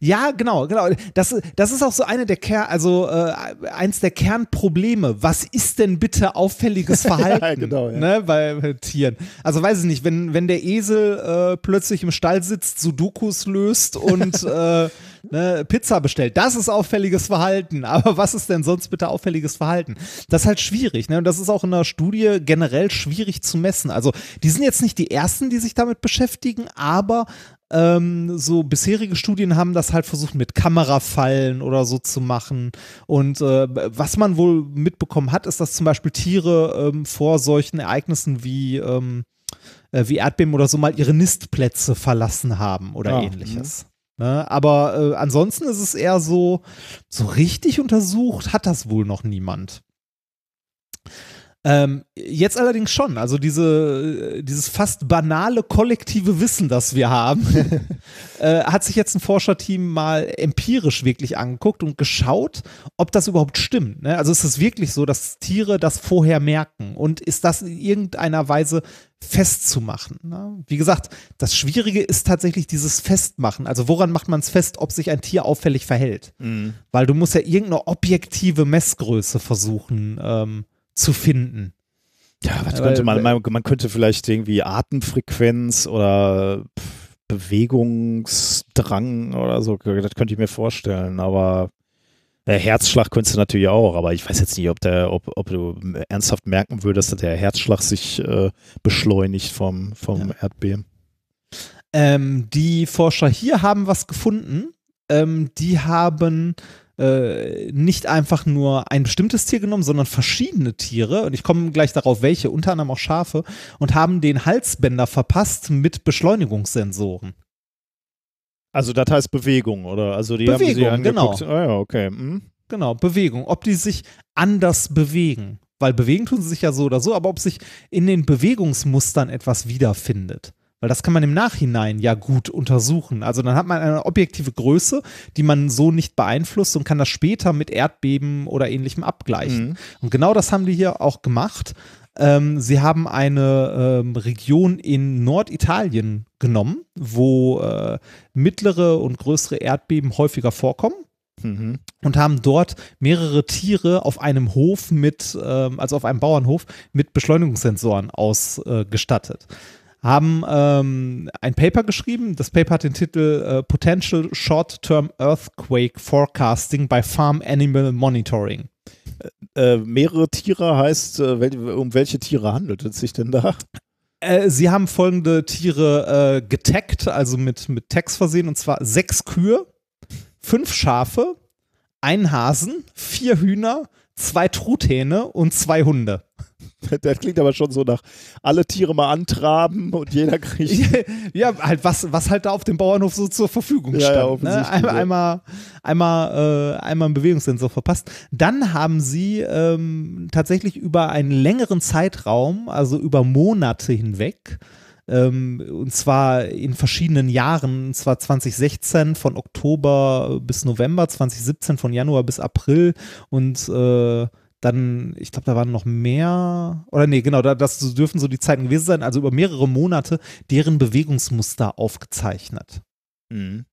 A: Ja, genau, genau. Das, das ist auch so eine der Kern, also äh, eins der Kernprobleme. Was ist denn bitte auffälliges Verhalten
B: genau, ja.
A: ne, bei, bei Tieren? Also weiß ich nicht, wenn, wenn der Esel äh, plötzlich im Stall sitzt, Sudokus löst und äh, ne, Pizza bestellt, das ist auffälliges Verhalten. Aber was ist denn sonst bitte auffälliges Verhalten? Das ist halt schwierig, ne? Und das ist auch in der Studie generell schwierig zu messen. Also die sind jetzt nicht die ersten, die sich damit beschäftigen, aber ähm, so bisherige Studien haben das halt versucht mit Kamerafallen oder so zu machen. Und äh, was man wohl mitbekommen hat, ist, dass zum Beispiel Tiere ähm, vor solchen Ereignissen wie, ähm, äh, wie Erdbeben oder so mal ihre Nistplätze verlassen haben oder
B: Ah,
A: ähnliches. Ne? Aber äh, ansonsten ist es eher so, so richtig untersucht hat das wohl noch niemand. Ähm, jetzt allerdings schon. Also diese, äh, dieses fast banale kollektive Wissen, das wir haben, äh, hat sich jetzt ein Forscherteam mal empirisch wirklich angeguckt und geschaut, ob das überhaupt stimmt. Ne? Also ist es wirklich so, dass Tiere das vorher merken und ist das in irgendeiner Weise festzumachen? Ne? Wie gesagt, das Schwierige ist tatsächlich dieses Festmachen. Also woran macht man es fest, ob sich ein Tier auffällig verhält? Weil du musst ja irgendeine objektive Messgröße versuchen ähm, zu finden.
B: Ja, was könnte man, man, könnte vielleicht irgendwie Atemfrequenz oder Bewegungsdrang oder so, das könnte ich mir vorstellen, aber äh, Herzschlag könntest du natürlich auch, aber ich weiß jetzt nicht, ob der, ob, ob du ernsthaft merken würdest, dass der Herzschlag sich äh, beschleunigt vom, vom Erdbeben.
A: Ähm, die Forscher hier haben was gefunden. Ähm, die haben äh, nicht einfach nur ein bestimmtes Tier genommen, sondern verschiedene Tiere. Und ich komme gleich darauf, welche, unter anderem auch Schafe, und haben den Halsbänder verpasst mit Beschleunigungssensoren.
B: Also das heißt Bewegung, oder? Also die haben
A: Bewegung,
B: sie angeguckt.
A: genau.
B: Ah, ja, okay. Mhm.
A: Genau, Bewegung. Ob die sich anders bewegen. Weil bewegen tun sie sich ja so oder so, aber ob sich in den Bewegungsmustern etwas wiederfindet. Weil das kann man im Nachhinein ja gut untersuchen. Also dann hat man eine objektive Größe, die man so nicht beeinflusst und kann das später mit Erdbeben oder ähnlichem abgleichen.
B: Mhm.
A: Und genau das haben die hier auch gemacht. Ähm, sie haben eine ähm, Region in Norditalien genommen, wo äh, mittlere und größere Erdbeben häufiger vorkommen
B: Mhm.
A: und haben dort mehrere Tiere auf einem Hof mit, ähm, also auf einem Bauernhof mit Beschleunigungssensoren ausgestattet. Haben ähm, ein Paper geschrieben. Das Paper hat den Titel äh, Potential Short-Term Earthquake Forecasting by Farm Animal Monitoring.
B: Äh, mehrere Tiere heißt, äh, um welche Tiere handelt es sich denn da?
A: Äh, sie haben folgende Tiere äh, getaggt, also mit, mit Tags versehen, und zwar sechs Kühe, fünf Schafe, einen Hasen, vier Hühner, zwei Truthähne und zwei Hunde.
B: Das klingt aber schon so nach alle Tiere mal antraben und jeder kriegt.
A: ja, halt was, was halt da auf dem Bauernhof so zur Verfügung
B: Ja, ja,
A: stand. ne?
B: offensichtlich,
A: Einmal,
B: ja.
A: einmal, einmal, äh, einmal einen Bewegungssensor verpasst. Dann haben sie ähm, tatsächlich über einen längeren Zeitraum, also über Monate hinweg, ähm, und zwar in verschiedenen Jahren, und zwar 2016 von Oktober bis November, 2017 von Januar bis April und äh, dann, ich glaube, da waren noch mehr, oder nee, genau, da, das dürfen so die Zeiten gewesen sein, also über mehrere Monate deren Bewegungsmuster aufgezeichnet.
B: Mhm.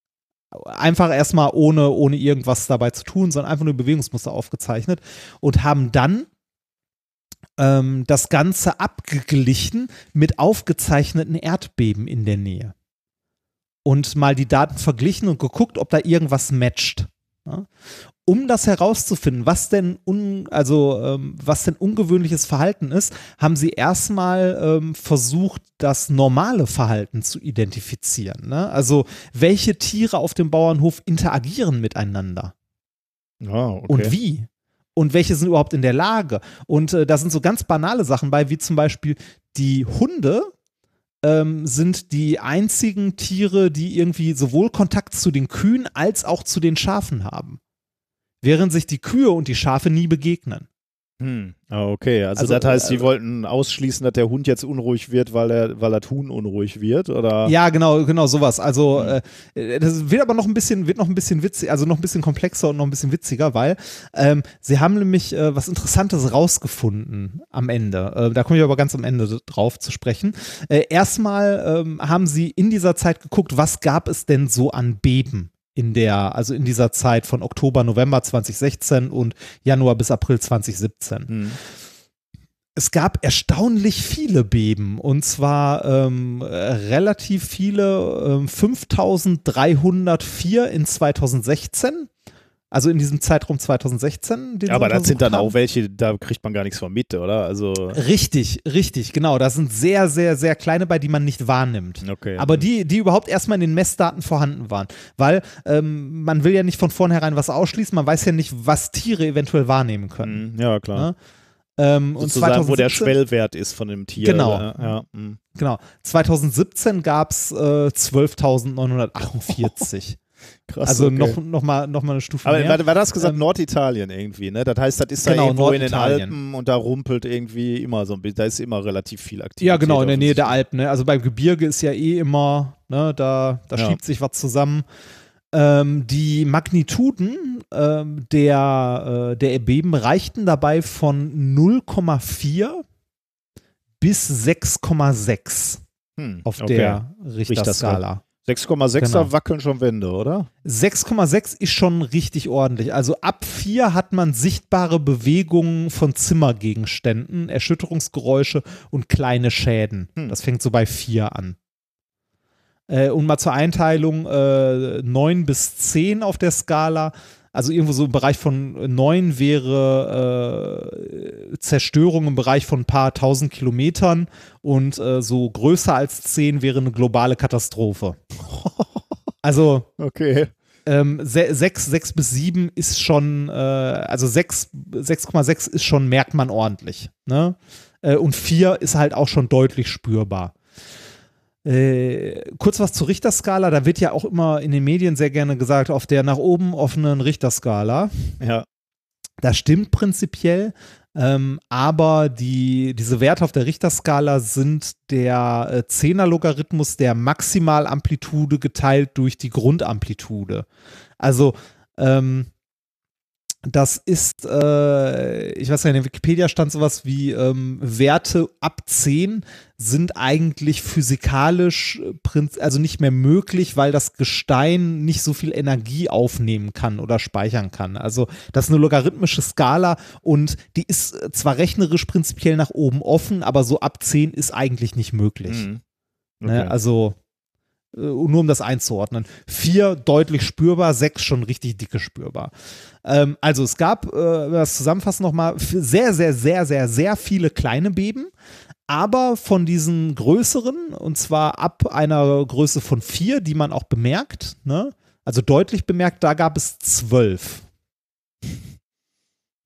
A: Einfach erstmal ohne, ohne irgendwas dabei zu tun, sondern einfach nur Bewegungsmuster aufgezeichnet und haben dann ähm, das Ganze abgeglichen mit aufgezeichneten Erdbeben in der Nähe. Und mal die Daten verglichen und geguckt, ob da irgendwas matcht. Ja? Um das herauszufinden, was denn un, also ähm, was denn ungewöhnliches Verhalten ist, haben sie erstmal ähm, versucht, das normale Verhalten zu identifizieren. Ne? Also welche Tiere auf dem Bauernhof interagieren miteinander
B: Ah, okay.
A: und wie und welche sind überhaupt in der Lage. Und äh, da sind so ganz banale Sachen bei, wie zum Beispiel die Hunde ähm, sind die einzigen Tiere, die irgendwie sowohl Kontakt zu den Kühen als auch zu den Schafen haben. Während sich die Kühe und die Schafe nie begegnen.
B: Hm. Ah, okay. Also,
A: Also,
B: das heißt, sie
A: äh,
B: wollten ausschließen, dass der Hund jetzt unruhig wird, weil er, weil das Huhn unruhig wird, oder?
A: Ja, genau, genau sowas. Also
B: Mhm.
A: äh, das wird aber noch ein bisschen, wird noch ein bisschen witzig, also noch ein bisschen komplexer und noch ein bisschen witziger, weil ähm, sie haben nämlich äh, was Interessantes rausgefunden am Ende. Äh, da komme ich aber ganz am Ende drauf zu sprechen. Äh, erstmal ähm, haben sie in dieser Zeit geguckt, was gab es denn so an Beben in der, also in dieser Zeit von Oktober, November 2016 und Januar bis April 2017
B: Hm.
A: es gab erstaunlich viele Beben und zwar ähm, äh, relativ viele, ähm, 5304 in 2016, also in diesem Zeitraum 2016. Den sie
B: Aber das sind dann auch welche, da kriegt man gar nichts von mit, oder? Also,
A: Richtig, richtig, genau. Da sind sehr, sehr, sehr kleine bei, die man nicht wahrnimmt.
B: okay.
A: Aber die, die überhaupt erstmal in den Messdaten vorhanden waren. Weil ähm, man will ja nicht von vornherein was ausschließen, man weiß ja nicht, was Tiere eventuell wahrnehmen können.
B: Hm, ja, klar.
A: Ne? Ähm, und
B: Sozusagen, wo der
A: 2017
B: Schwellwert ist von dem Tier.
A: Genau.
B: Ja, ja, hm.
A: Genau. 2017 gab es äh, 12.948.
B: Krass.
A: also
B: okay.
A: noch, noch, mal, noch mal eine Stufe
B: Aber
A: mehr.
B: war, war das gesagt
A: Ähm,
B: Norditalien irgendwie, ne? Das heißt, das ist
A: Genau,
B: da irgendwo in den. Alpen und da rumpelt irgendwie immer so ein bisschen, da ist immer relativ viel Aktivität.
A: ja, genau, in der Nähe der. Alpen. Ne? Also beim Gebirge ist ja eh immer, ne, da, da
B: Ja.
A: schiebt sich was zusammen. Ähm, die Magnituden ähm, der, äh, der Erdbeben reichten dabei von 0,4 bis 6,6
B: Hm,
A: auf
B: okay.
A: der Richterskala.
B: 6,6
A: Genau.
B: da wackeln schon Wände, oder?
A: 6,6 ist schon richtig ordentlich. Also ab 4 hat man sichtbare Bewegungen von Zimmergegenständen, Erschütterungsgeräusche und kleine Schäden.
B: Hm.
A: Das fängt so bei 4 an. Äh, und mal zur Einteilung, äh, 9 bis 10 auf der Skala. Also irgendwo so im Bereich von 9 wäre äh, Zerstörung im Bereich von ein paar tausend Kilometern und äh, so größer als 10 wäre eine globale Katastrophe. Also
B: Okay.
A: ähm, 6, 6 bis 7 ist schon, äh, also 6, 6,6 ist schon, merkt man ordentlich. Ne? Äh, und 4 ist halt auch schon deutlich spürbar. Äh, kurz was zur Richterskala, da wird ja auch immer in den Medien sehr gerne gesagt, auf der nach oben offenen Richterskala.
B: Ja.
A: Das stimmt prinzipiell, ähm, aber die, diese Werte auf der Richterskala sind der äh, Zehner-Logarithmus der Maximalamplitude geteilt durch die Grundamplitude. Also ähm, das ist, äh, ich weiß nicht, in der Wikipedia stand sowas wie ähm, Werte ab 10 sind eigentlich physikalisch äh, also nicht mehr möglich, weil das Gestein nicht so viel Energie aufnehmen kann oder speichern kann. Also das ist eine logarithmische Skala und die ist äh, zwar rechnerisch prinzipiell nach oben offen, aber so ab 10 ist eigentlich nicht möglich.
B: Mhm.
A: Ne?
B: Okay.
A: Also äh, nur um das einzuordnen. Vier deutlich spürbar, sechs schon richtig dicke spürbar. Ähm, also es gab, äh, das zusammenfassen nochmal, sehr, sehr, sehr, sehr, sehr viele kleine Beben. Aber von diesen größeren, und zwar ab einer Größe von vier, die man auch bemerkt, ne? also deutlich bemerkt, da gab es zwölf.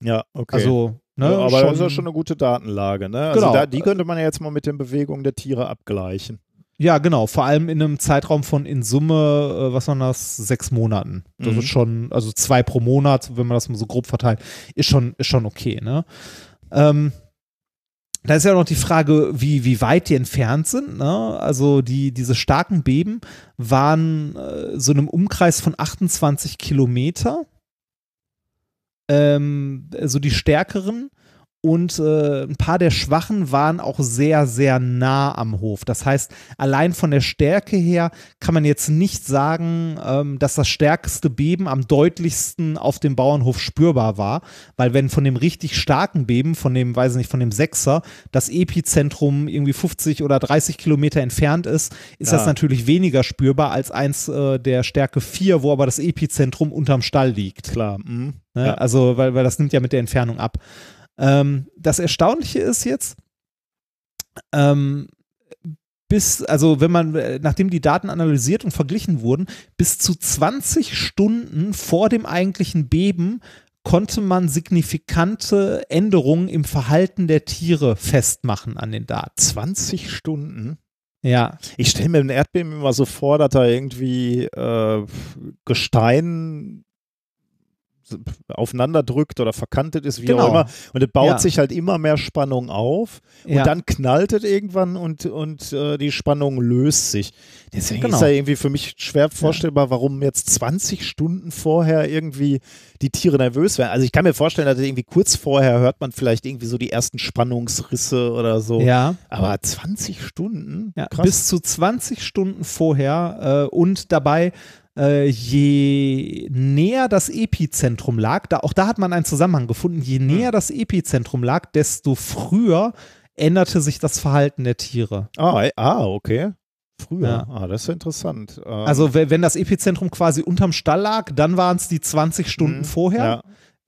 B: ja, okay.
A: Also, ne,
B: ja, aber
A: schon,
B: das ist ja schon eine gute Datenlage, ne? Also
A: Genau.
B: da, die könnte man ja jetzt mal mit den Bewegungen der Tiere abgleichen.
A: Ja, genau. Vor allem in einem Zeitraum von in Summe, äh, was waren das, sechs Monaten. Das
B: Mhm.
A: ist schon, also zwei pro Monat, wenn man das mal so grob verteilt, ist schon, ist schon okay, ne? Ähm, da ist ja noch die Frage, wie, wie weit die entfernt sind. Ne? Also die, diese starken Beben waren äh, so in einem Umkreis von 28 Kilometer. Ähm, so die stärkeren. Und äh, ein paar der Schwachen waren auch sehr, sehr nah am Hof. Das heißt, allein von der Stärke her kann man jetzt nicht sagen, ähm, dass das stärkste Beben am deutlichsten auf dem Bauernhof spürbar war, weil wenn von dem richtig starken Beben, von dem, weiß ich nicht, von dem Sechser, das Epizentrum irgendwie 50 oder 30 Kilometer entfernt ist, ist
B: Ja.
A: das natürlich weniger spürbar als eins äh, der Stärke 4, wo aber das Epizentrum unterm Stall liegt.
B: Klar. Mhm.
A: Ne?
B: Ja.
A: Also, weil, weil das nimmt ja mit der Entfernung ab. Ähm, das Erstaunliche ist jetzt, ähm, bis, also wenn man, äh, nachdem die Daten analysiert und verglichen wurden, bis zu 20 Stunden vor dem eigentlichen Beben konnte man signifikante Änderungen im Verhalten der Tiere festmachen an den Daten.
B: 20 Stunden.
A: Ja,
B: Ich stelle mir ein Erdbeben immer so vor, dass da irgendwie äh, Gestein aufeinander drückt oder verkantet ist, wie
A: Genau.
B: auch immer. Und es baut
A: Ja.
B: sich halt immer mehr Spannung auf.
A: ja.
B: Und dann knallt es irgendwann und, und äh, die Spannung löst sich. Deswegen
A: Genau.
B: ist da irgendwie für mich schwer vorstellbar, warum jetzt 20 Stunden vorher irgendwie die Tiere nervös werden. Also ich kann mir vorstellen, dass irgendwie kurz vorher hört man vielleicht irgendwie so die ersten Spannungsrisse oder so.
A: ja.
B: Aber 20 Stunden?
A: Ja,
B: Krass.
A: bis zu 20 Stunden vorher äh, und dabei äh, je näher das Epizentrum lag, da, auch da hat man einen Zusammenhang gefunden, je
B: Hm.
A: näher das Epizentrum lag, desto früher änderte sich das Verhalten der Tiere.
B: Ah, eh- ah okay. Früher.
A: Ja.
B: Ah, das ist interessant. Ähm,
A: Also we- wenn das Epizentrum quasi unterm Stall lag, dann waren es die 20 Stunden
B: mhm,
A: vorher.
B: Ja.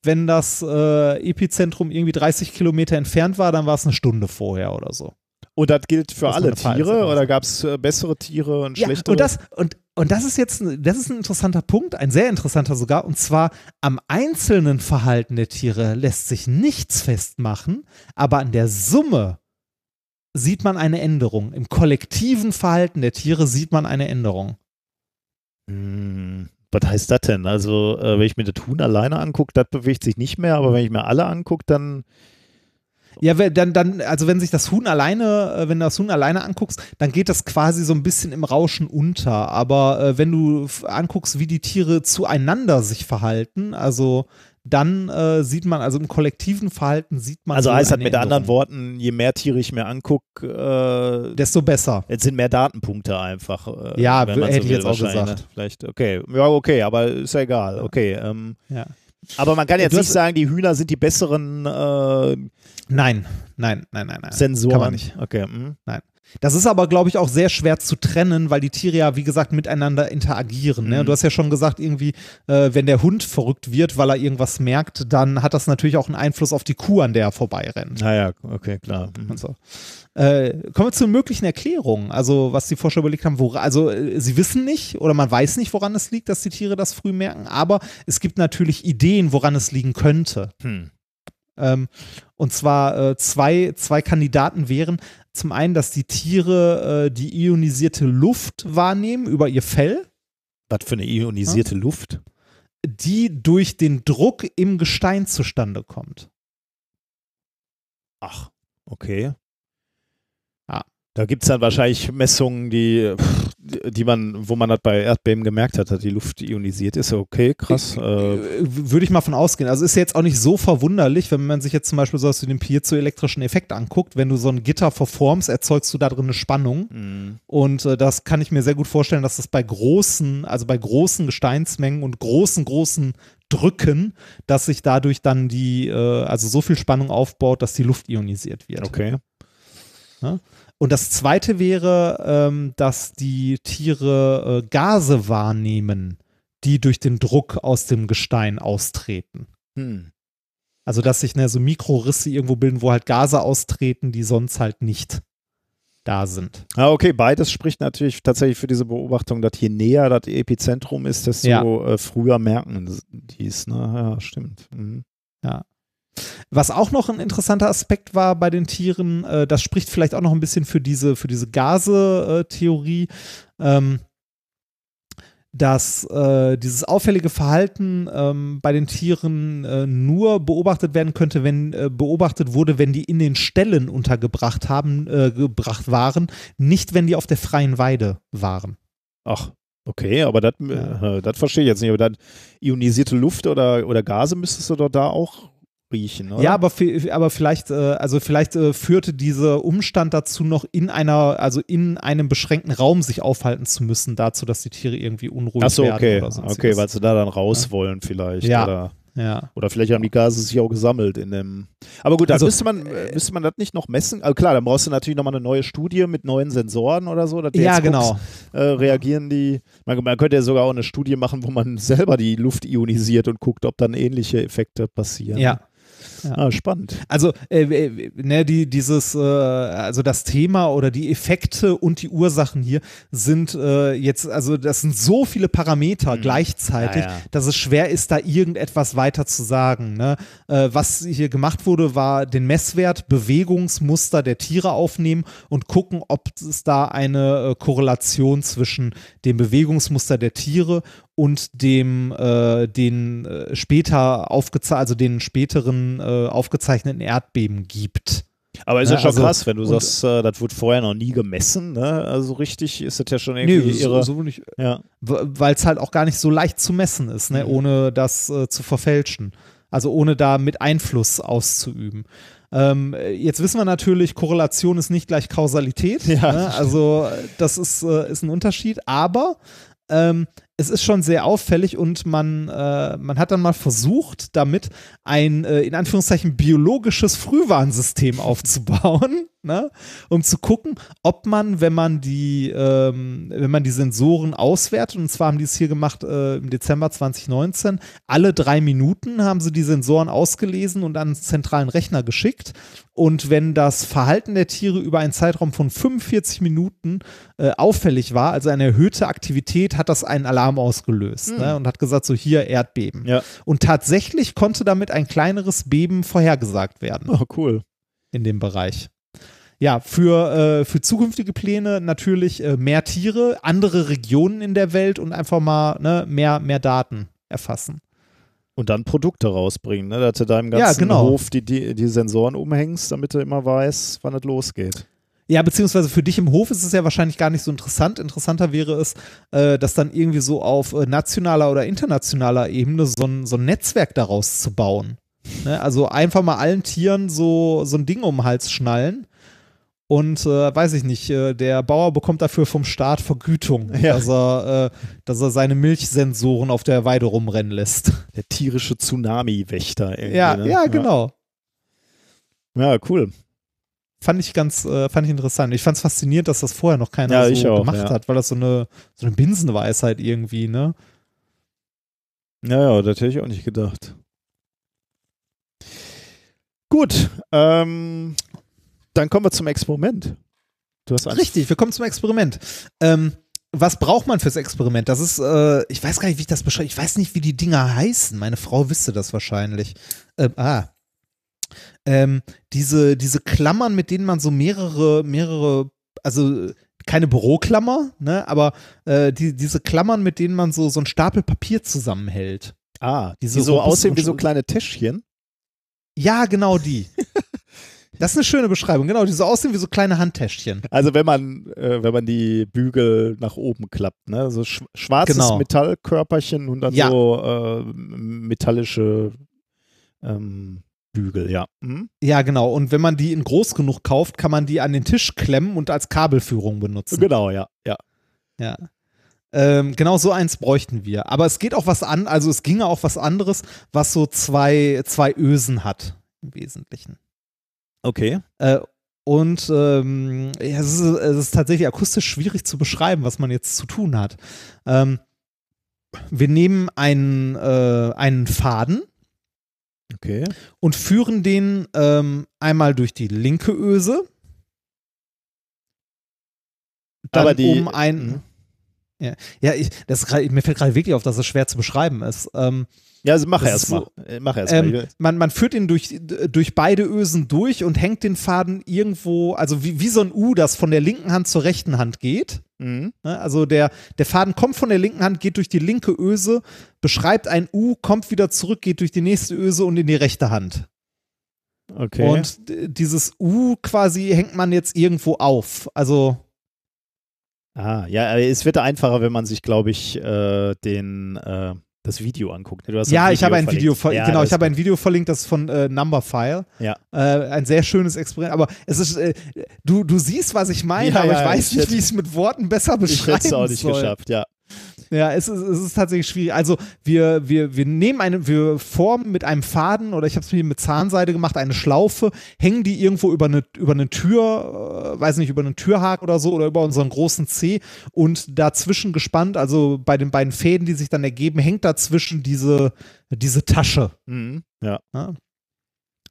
A: Wenn das äh, Epizentrum irgendwie 30 Kilometer entfernt war, dann war es eine Stunde vorher oder so.
B: Und das gilt für
A: Das
B: alle Tiere oder gab es äh, bessere Tiere und
A: Ja,
B: schlechtere?
A: und das, und, und das ist jetzt, ein- das ist ein interessanter Punkt, ein sehr interessanter sogar, und zwar am einzelnen Verhalten der Tiere lässt sich nichts festmachen, aber an der Summe sieht man eine Änderung. Im kollektiven Verhalten der Tiere sieht man eine Änderung.
B: Hm, was heißt das denn? Also, äh, wenn ich mir das Huhn alleine angucke, das bewegt sich nicht mehr, aber wenn ich mir alle angucke, dann.
A: Ja, wenn- dann, dann, also wenn sich das Huhn alleine, äh, wenn du das Huhn alleine anguckst, dann geht das quasi so ein bisschen im Rauschen unter. Aber äh, wenn du anguckst, wie die Tiere zueinander sich verhalten, also dann äh, sieht man, also im kollektiven Verhalten sieht man.
B: Also heißt das mit anderen. Worten, je mehr Tiere ich mir angucke, äh,
A: Desto besser.
B: jetzt sind mehr Datenpunkte einfach. Äh,
A: Ja,
B: wenn man
A: hätte ich
B: will,
A: jetzt auch gesagt.
B: ne? Vielleicht, okay. Ja, okay, aber ist ja egal. Okay. Ähm,
A: Ja.
B: Aber man kann jetzt nicht sagen, die Hühner sind die besseren äh,
A: Nein, nein, nein, nein, nein.
B: Sensoren.
A: Kann man nicht.
B: Okay. mhm.
A: Das ist aber, glaube ich, auch sehr schwer zu trennen, weil die Tiere ja, wie gesagt, miteinander interagieren. Ne?
B: Mhm.
A: Du hast ja schon gesagt, irgendwie, äh, wenn der Hund verrückt wird, weil er irgendwas merkt, dann hat das natürlich auch einen Einfluss auf die Kuh, an der er vorbeirennt.
B: Naja, okay, klar. Mhm.
A: So. Äh, kommen wir zu möglichen Erklärungen. Also, was die Forscher überlegt haben, wora, also äh, sie wissen nicht oder man weiß nicht, woran es liegt, dass die Tiere das früh merken, aber es gibt natürlich Ideen, woran es liegen könnte.
B: Hm.
A: Ähm, und zwar äh, zwei, zwei Kandidaten wären zum einen, dass die Tiere äh, die ionisierte Luft wahrnehmen über ihr Fell,
B: Was für eine ionisierte Luft.
A: die durch den Druck im Gestein zustande kommt.
B: Ach, okay.
A: Ja.
B: Da gibt es dann wahrscheinlich Messungen, die, die man, wo man das bei Erdbeben gemerkt hat, dass die Luft ionisiert ist. Okay, krass. Äh,
A: Äh, Würde ich mal von ausgehen. Also ist jetzt auch nicht so verwunderlich, wenn man sich jetzt zum Beispiel so wie den piezoelektrischen Effekt anguckt. Wenn du so ein Gitter verformst, erzeugst du da drin eine Spannung.
B: mh.
A: Und äh, das kann ich mir sehr gut vorstellen, dass das bei großen, also bei großen Gesteinsmengen und großen, großen Drücken, dass sich dadurch dann die, äh, also so viel Spannung aufbaut, dass die Luft ionisiert wird.
B: okay.
A: Und das zweite wäre, ähm, dass die Tiere äh, Gase wahrnehmen, die durch den Druck aus dem Gestein austreten.
B: Hm.
A: Also dass sich ne, so Mikrorisse irgendwo bilden, wo halt Gase austreten, die sonst halt nicht da sind.
B: Ah, okay, beides spricht natürlich tatsächlich für diese Beobachtung, dass je näher das Epizentrum ist, desto
A: Ja.
B: äh, früher merken die es. Ne? Ja, stimmt. Mhm.
A: Was auch noch ein interessanter Aspekt war bei den Tieren, äh, das spricht vielleicht auch noch ein bisschen für diese, für diese Gase-Theorie, ähm, dass äh, dieses auffällige Verhalten ähm, bei den Tieren äh, nur beobachtet werden könnte, wenn äh, beobachtet wurde, wenn die in den Ställen untergebracht haben, äh, gebracht waren, nicht wenn die auf der freien Weide waren.
B: Ach, okay, aber das
A: Ja.
B: äh, das verstehe ich jetzt nicht. Aber dann ionisierte Luft oder, oder Gase müsstest du doch da auch riechen, oder?
A: Ja, aber, aber vielleicht, äh, also vielleicht äh, führte dieser Umstand dazu, noch in einer, also in einem beschränkten Raum sich aufhalten zu müssen, dazu, dass die Tiere irgendwie unruhig
B: Ach so,
A: werden
B: okay.
A: oder sonst
B: Okay, weil sie da dann raus wollen vielleicht.
A: Ja.
B: Oder,
A: Ja.
B: oder vielleicht haben die Gase sich auch gesammelt in dem. Aber gut, da
A: Also,
B: müsste, man, äh, müsste man das nicht noch messen. Also klar, dann brauchst du natürlich nochmal eine neue Studie mit neuen Sensoren oder so.
A: Ja, genau.
B: guckst, äh, reagieren die. Man, man könnte ja sogar auch eine Studie machen, wo man selber die Luft ionisiert und guckt, ob dann ähnliche Effekte passieren.
A: Ja.
B: Ah, spannend.
A: Also, äh, äh, ne, die, dieses, äh, also das Thema oder die Effekte und die Ursachen hier sind äh, jetzt, also das sind so viele Parameter gleichzeitig,
B: Ja, ja.
A: dass es schwer ist, da irgendetwas weiter zu sagen. Ne? Äh, was hier gemacht wurde, war den Messwert, Bewegungsmuster der Tiere aufnehmen und gucken, ob es da eine äh, Korrelation zwischen dem Bewegungsmuster der Tiere und dem äh, den äh, später aufgeze also den späteren äh, aufgezeichneten Erdbeben gibt.
B: Aber ist
A: Ja,
B: ja, schon
A: also-
B: krass, wenn du sagst, äh, das wurde vorher noch nie gemessen, ne? Also richtig ist das ja schon irgendwie ihre.
A: so nicht,
B: ja.
A: weil es halt auch gar nicht so leicht zu messen ist, ne?
B: Mhm.
A: ohne das äh, zu verfälschen. Also ohne da mit Einfluss auszuüben. Ähm, jetzt wissen wir natürlich, Korrelation ist nicht gleich Kausalität.
B: Ja.
A: Ne? Also äh, das ist, äh, ist ein Unterschied, aber ähm, es ist schon sehr auffällig und man, äh, man hat dann mal versucht, damit ein äh, in Anführungszeichen biologisches Frühwarnsystem aufzubauen, ne? um zu gucken, ob man, wenn man die, ähm, wenn man die Sensoren auswertet, und zwar haben die es hier gemacht äh, im Dezember 2019, alle drei Minuten haben sie die Sensoren ausgelesen und an den zentralen Rechner geschickt. Und wenn das Verhalten der Tiere über einen Zeitraum von 45 Minuten äh, auffällig war, also eine erhöhte Aktivität, hat das einen Alarm ausgelöst ne? und hat gesagt, so hier Erdbeben.
B: Ja.
A: Und tatsächlich konnte damit ein kleineres Beben vorhergesagt werden
B: Oh, cool.
A: in dem Bereich. Ja, für, äh, für zukünftige Pläne natürlich äh, mehr Tiere, andere Regionen in der Welt und einfach mal ne, mehr, mehr Daten erfassen.
B: Und dann Produkte rausbringen, ne? Dass du deinem
A: Ja,
B: ganzen
A: genau.
B: Hof die, die, die Sensoren umhängst, damit du immer weißt, wann es losgeht.
A: Ja, beziehungsweise für dich im Hof ist es ja wahrscheinlich gar nicht so interessant. Interessanter wäre es, äh, das dann irgendwie so auf äh, nationaler oder internationaler Ebene so ein, so ein Netzwerk daraus zu bauen. Ne? Also einfach mal allen Tieren so, so ein Ding um den Hals schnallen. Und äh, weiß ich nicht, äh, der Bauer bekommt dafür vom Staat Vergütung,
B: Ja.
A: dass, er, äh, dass er seine Milchsensoren auf der Weide rumrennen lässt.
B: Der tierische Tsunami-Wächter.
A: Ja,
B: ne?
A: ja, genau.
B: Ja, cool.
A: Fand ich ganz, äh, fand ich interessant. Ich fand es faszinierend, dass das vorher noch keiner
B: Ja,
A: so
B: auch,
A: gemacht
B: ja.
A: hat, weil das so eine, so eine Binsenweisheit irgendwie, ne?
B: Ja, ja, das hätte ich auch nicht gedacht. Gut, ähm, dann kommen wir zum Experiment. Du hast eins-
A: Richtig, wir kommen zum Experiment. Ähm, was braucht man fürs Experiment? Das ist, äh, ich weiß gar nicht, wie ich das beschreibe. Ich weiß nicht, wie die Dinger heißen. Meine Frau wüsste das wahrscheinlich. Ähm, ah. Ähm, diese, diese Klammern, mit denen man so mehrere, mehrere, also keine Büroklammer, ne, aber äh, die, diese Klammern, mit denen man so, so einen Stapel Papier zusammenhält.
B: Ah, die
A: Diese
B: so
A: robusten
B: aussehen wie so kleine Täschchen.
A: Ja, genau die. Das ist eine schöne Beschreibung, genau, die so aussehen wie so kleine Handtäschchen.
B: Also wenn man, äh, wenn man die Bügel nach oben klappt, ne? So sch schwarzes
A: Genau.
B: Metallkörperchen und dann
A: Ja.
B: so äh, metallische ähm, Bügel, ja. Mhm.
A: Ja, genau. Und wenn man die in groß genug kauft, kann man die an den Tisch klemmen und als Kabelführung benutzen.
B: Genau, ja, ja.
A: Ja. Ähm, genau so eins bräuchten wir. Aber es geht auch was an, also es ginge auch was anderes, was so zwei, zwei Ösen hat, im Wesentlichen.
B: Okay.
A: Äh, und ähm, ja, es, ist, es ist tatsächlich akustisch schwierig zu beschreiben, was man jetzt zu tun hat. Ähm, wir nehmen einen, äh, einen Faden
B: Okay.
A: und führen den ähm, einmal durch die linke Öse. Dann
B: die-
A: um ein.
B: Mhm.
A: Ja, ja ich, das mir fällt gerade wirklich auf, dass es schwer zu beschreiben ist. Ähm,
B: Ja, also mach
A: Das
B: erst mal. Äh, Mach erst
A: ähm,
B: mal.
A: man, man führt ihn durch, durch beide Ösen durch und hängt den Faden irgendwo, also wie, wie so ein U, das von der linken Hand zur rechten Hand geht.
B: Mhm.
A: Ne? Also der, der Faden kommt von der linken Hand, geht durch die linke Öse, beschreibt ein U, kommt wieder zurück, geht durch die nächste Öse und in die rechte Hand.
B: Okay.
A: Und dieses U quasi hängt man jetzt irgendwo auf. Also,
B: Ah, ja, es wird einfacher, wenn man sich, glaube ich, äh, den, äh, das Video hast
A: Ja,
B: ein
A: ich habe ein. Video,
B: Ja,
A: genau, ich habe ein Video verlinkt, das ist von äh, Numberphile.
B: Ja.
A: Äh, ein sehr schönes Experiment, aber es ist, äh, du, du siehst, was ich meine,
B: Ja,
A: aber
B: ja,
A: ich weiß
B: ich
A: nicht,
B: hätte-
A: wie ich es mit Worten besser
B: gut. Ich
A: beschreiben
B: hätte es auch nicht
A: soll.
B: geschafft, ja.
A: Ja, es ist, es ist tatsächlich schwierig. Also wir, wir, wir nehmen eine, wir formen mit einem Faden oder ich habe es mir mit Zahnseide gemacht, eine Schlaufe, hängen die irgendwo über eine, über eine Tür, äh, weiß nicht, über einen Türhaken oder so oder über unseren großen C und dazwischen gespannt, also bei den beiden Fäden, die sich dann ergeben, hängt dazwischen diese, diese Tasche.
B: Mhm. ja.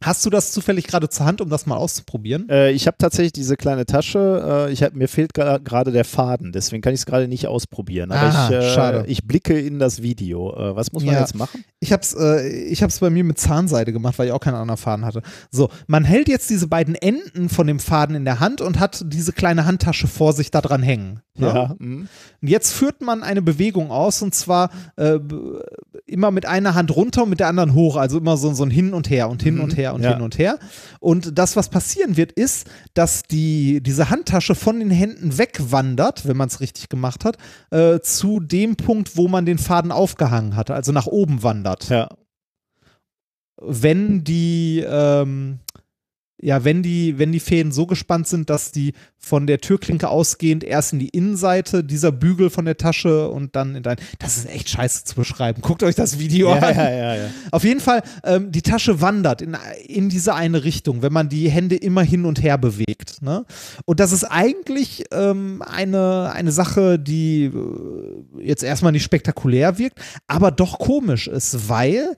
A: Hast du das zufällig gerade zur Hand, um das mal auszuprobieren?
B: Äh, ich habe tatsächlich diese kleine Tasche. Äh, ich hab, mir fehlt gerade der Faden, deswegen kann ich es gerade nicht ausprobieren. Aber
A: Ah,
B: ich, äh,
A: schade.
B: ich blicke in das Video. Äh, was muss man
A: Ja.
B: jetzt machen?
A: Ich hab's, äh, ich hab's bei mir mit Zahnseide gemacht, weil ich auch keinen anderen Faden hatte. So, man hält jetzt diese beiden Enden von dem Faden in der Hand und hat diese kleine Handtasche vor sich da dran hängen. Ne?
B: Ja. mhm.
A: Und jetzt führt man eine Bewegung aus und zwar äh, immer mit einer Hand runter und mit der anderen hoch, also immer so, so ein Hin und Her und hin
B: Mhm,
A: und her und
B: ja.
A: hin und her. Und das, was passieren wird, ist, dass die, diese Handtasche von den Händen wegwandert, wenn man es richtig gemacht hat, äh, zu dem Punkt, wo man den Faden aufgehangen hatte, also nach oben wandert
B: Ja.
A: wenn die, ähm, ja, wenn die, wenn die Fäden so gespannt sind, dass die von der Türklinke ausgehend erst in die Innenseite dieser Bügel von der Tasche und dann in dein. Das ist echt scheiße zu beschreiben. Guckt euch das Video
B: Ja,
A: an.
B: ja, ja, ja.
A: Auf jeden Fall, ähm, die Tasche wandert in, in diese eine Richtung, wenn man die Hände immer hin und her bewegt. Ne? Und das ist eigentlich ähm, eine, eine Sache, die äh, jetzt erstmal nicht spektakulär wirkt, aber doch komisch ist, weil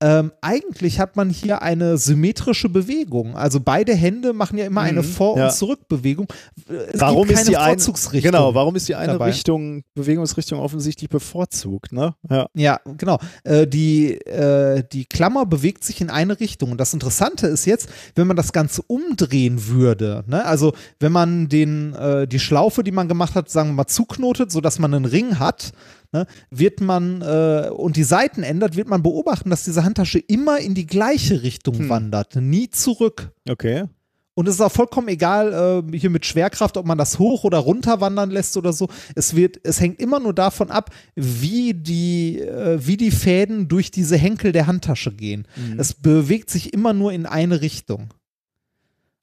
A: ähm, eigentlich hat man hier eine symmetrische Bewegung. Also beide Hände machen ja immer eine
B: Mhm,
A: Vor-
B: ja.
A: und Zurückbewegung. Es
B: Warum
A: gibt
B: ist
A: keine
B: die eine,
A: Vorzugsrichtung.
B: genau, warum ist die eine
A: dabei.
B: Richtung, Bewegungsrichtung offensichtlich bevorzugt, ne? Ja.
A: Ja, genau. Äh, die, äh, die Klammer bewegt sich in eine Richtung. Und das Interessante ist jetzt, wenn man das Ganze umdrehen würde, ne? also wenn man den, äh, die Schlaufe, die man gemacht hat, sagen wir mal, zuknotet, sodass man einen Ring hat, ne? wird man äh, und die Seiten ändert, wird man beobachten, dass diese Handtasche immer in die gleiche Richtung
B: Hm.
A: wandert, nie zurück.
B: Okay.
A: Und es ist auch vollkommen egal, äh, hier mit Schwerkraft, ob man das hoch oder runter wandern lässt oder so. Es wird, es hängt immer nur davon ab, wie die, äh, wie die Fäden durch diese Henkel der Handtasche gehen.
B: Mhm.
A: Es bewegt sich immer nur in eine Richtung.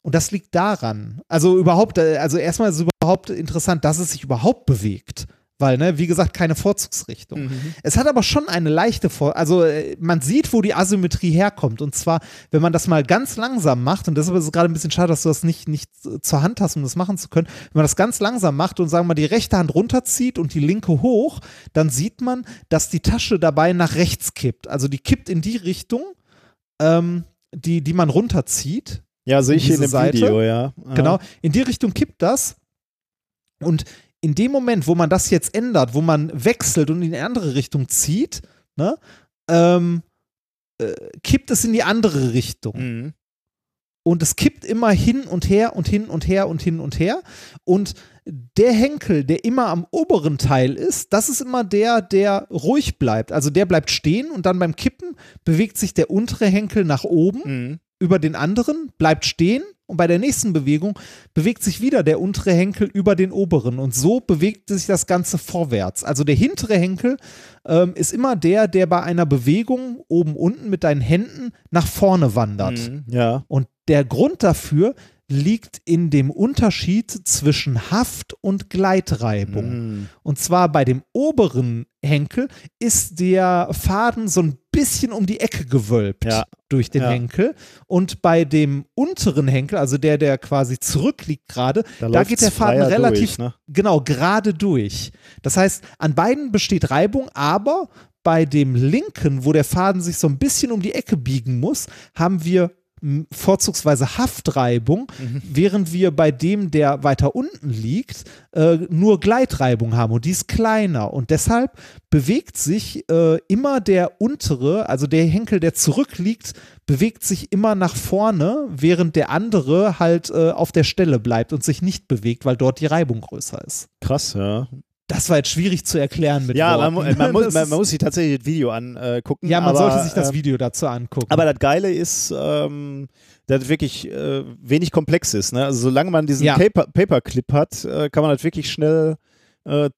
A: Und das liegt daran. Also überhaupt, äh, also erstmal ist es überhaupt interessant, dass es sich überhaupt bewegt. Weil, ne, wie gesagt, keine Vorzugsrichtung.
B: Mhm.
A: Es hat aber schon eine leichte Vor also äh, man sieht, wo die Asymmetrie herkommt. Und zwar, wenn man das mal ganz langsam macht, und deshalb ist es gerade ein bisschen schade, dass du das nicht, nicht zur Hand hast, um das machen zu können, wenn man das ganz langsam macht und sagen wir mal die rechte Hand runterzieht und die linke hoch, dann sieht man, dass die Tasche dabei nach rechts kippt. Also die kippt in die Richtung, ähm, die, die man runterzieht.
B: Ja, sehe ich in dem
A: Seite.
B: Video, ja. Aha.
A: Genau, in die Richtung kippt das. Und in dem Moment, wo man das jetzt ändert, wo man wechselt und in die andere Richtung zieht, ne, ähm, äh, kippt es in die andere Richtung.
B: Mhm.
A: Und es kippt immer hin und her und hin und her und hin und her. Und der Henkel, der immer am oberen Teil ist, das ist immer der, der ruhig bleibt. Also der bleibt stehen und dann beim Kippen bewegt sich der untere Henkel nach oben
B: Mhm.
A: über den anderen, bleibt stehen und bei der nächsten Bewegung bewegt sich wieder der untere Henkel über den oberen und so bewegt sich das Ganze vorwärts. Also der hintere Henkel ähm, ist immer der, der bei einer Bewegung oben unten mit deinen Händen nach vorne wandert.
B: Mhm. Ja.
A: Und der Grund dafür liegt in dem Unterschied zwischen Haft und Gleitreibung.
B: Mhm.
A: Und zwar bei dem oberen Henkel ist der Faden so ein bisschen um die Ecke gewölbt
B: Ja.
A: durch den
B: Ja.
A: Henkel. Und bei dem unteren Henkel, also der, der quasi zurückliegt gerade, da,
B: läuft's
A: geht der Faden relativ
B: durch, ne?
A: genau gerade durch. Das heißt, an beiden besteht Reibung, aber bei dem linken, wo der Faden sich so ein bisschen um die Ecke biegen muss, haben wir vorzugsweise Haftreibung,
B: Mhm.
A: während wir bei dem, der weiter unten liegt, äh, nur Gleitreibung haben und die ist kleiner und deshalb bewegt sich äh, immer der untere, also der Henkel, der zurückliegt, bewegt sich immer nach vorne, während der andere halt äh, auf der Stelle bleibt und sich nicht bewegt, weil dort die Reibung größer ist.
B: Krass, ja.
A: Das war jetzt schwierig zu erklären mit
B: Ja, man, mu- man, muss,
A: Das
B: man, man muss sich tatsächlich das Video angucken.
A: ja, man
B: aber,
A: sollte sich das
B: ähm,
A: Video dazu angucken.
B: Aber das Geile ist, ähm, dass das wirklich äh, wenig komplex ist. Ne? Also solange man diesen
A: Ja.
B: Paper, Paperclip hat, äh, kann man das wirklich schnell äh,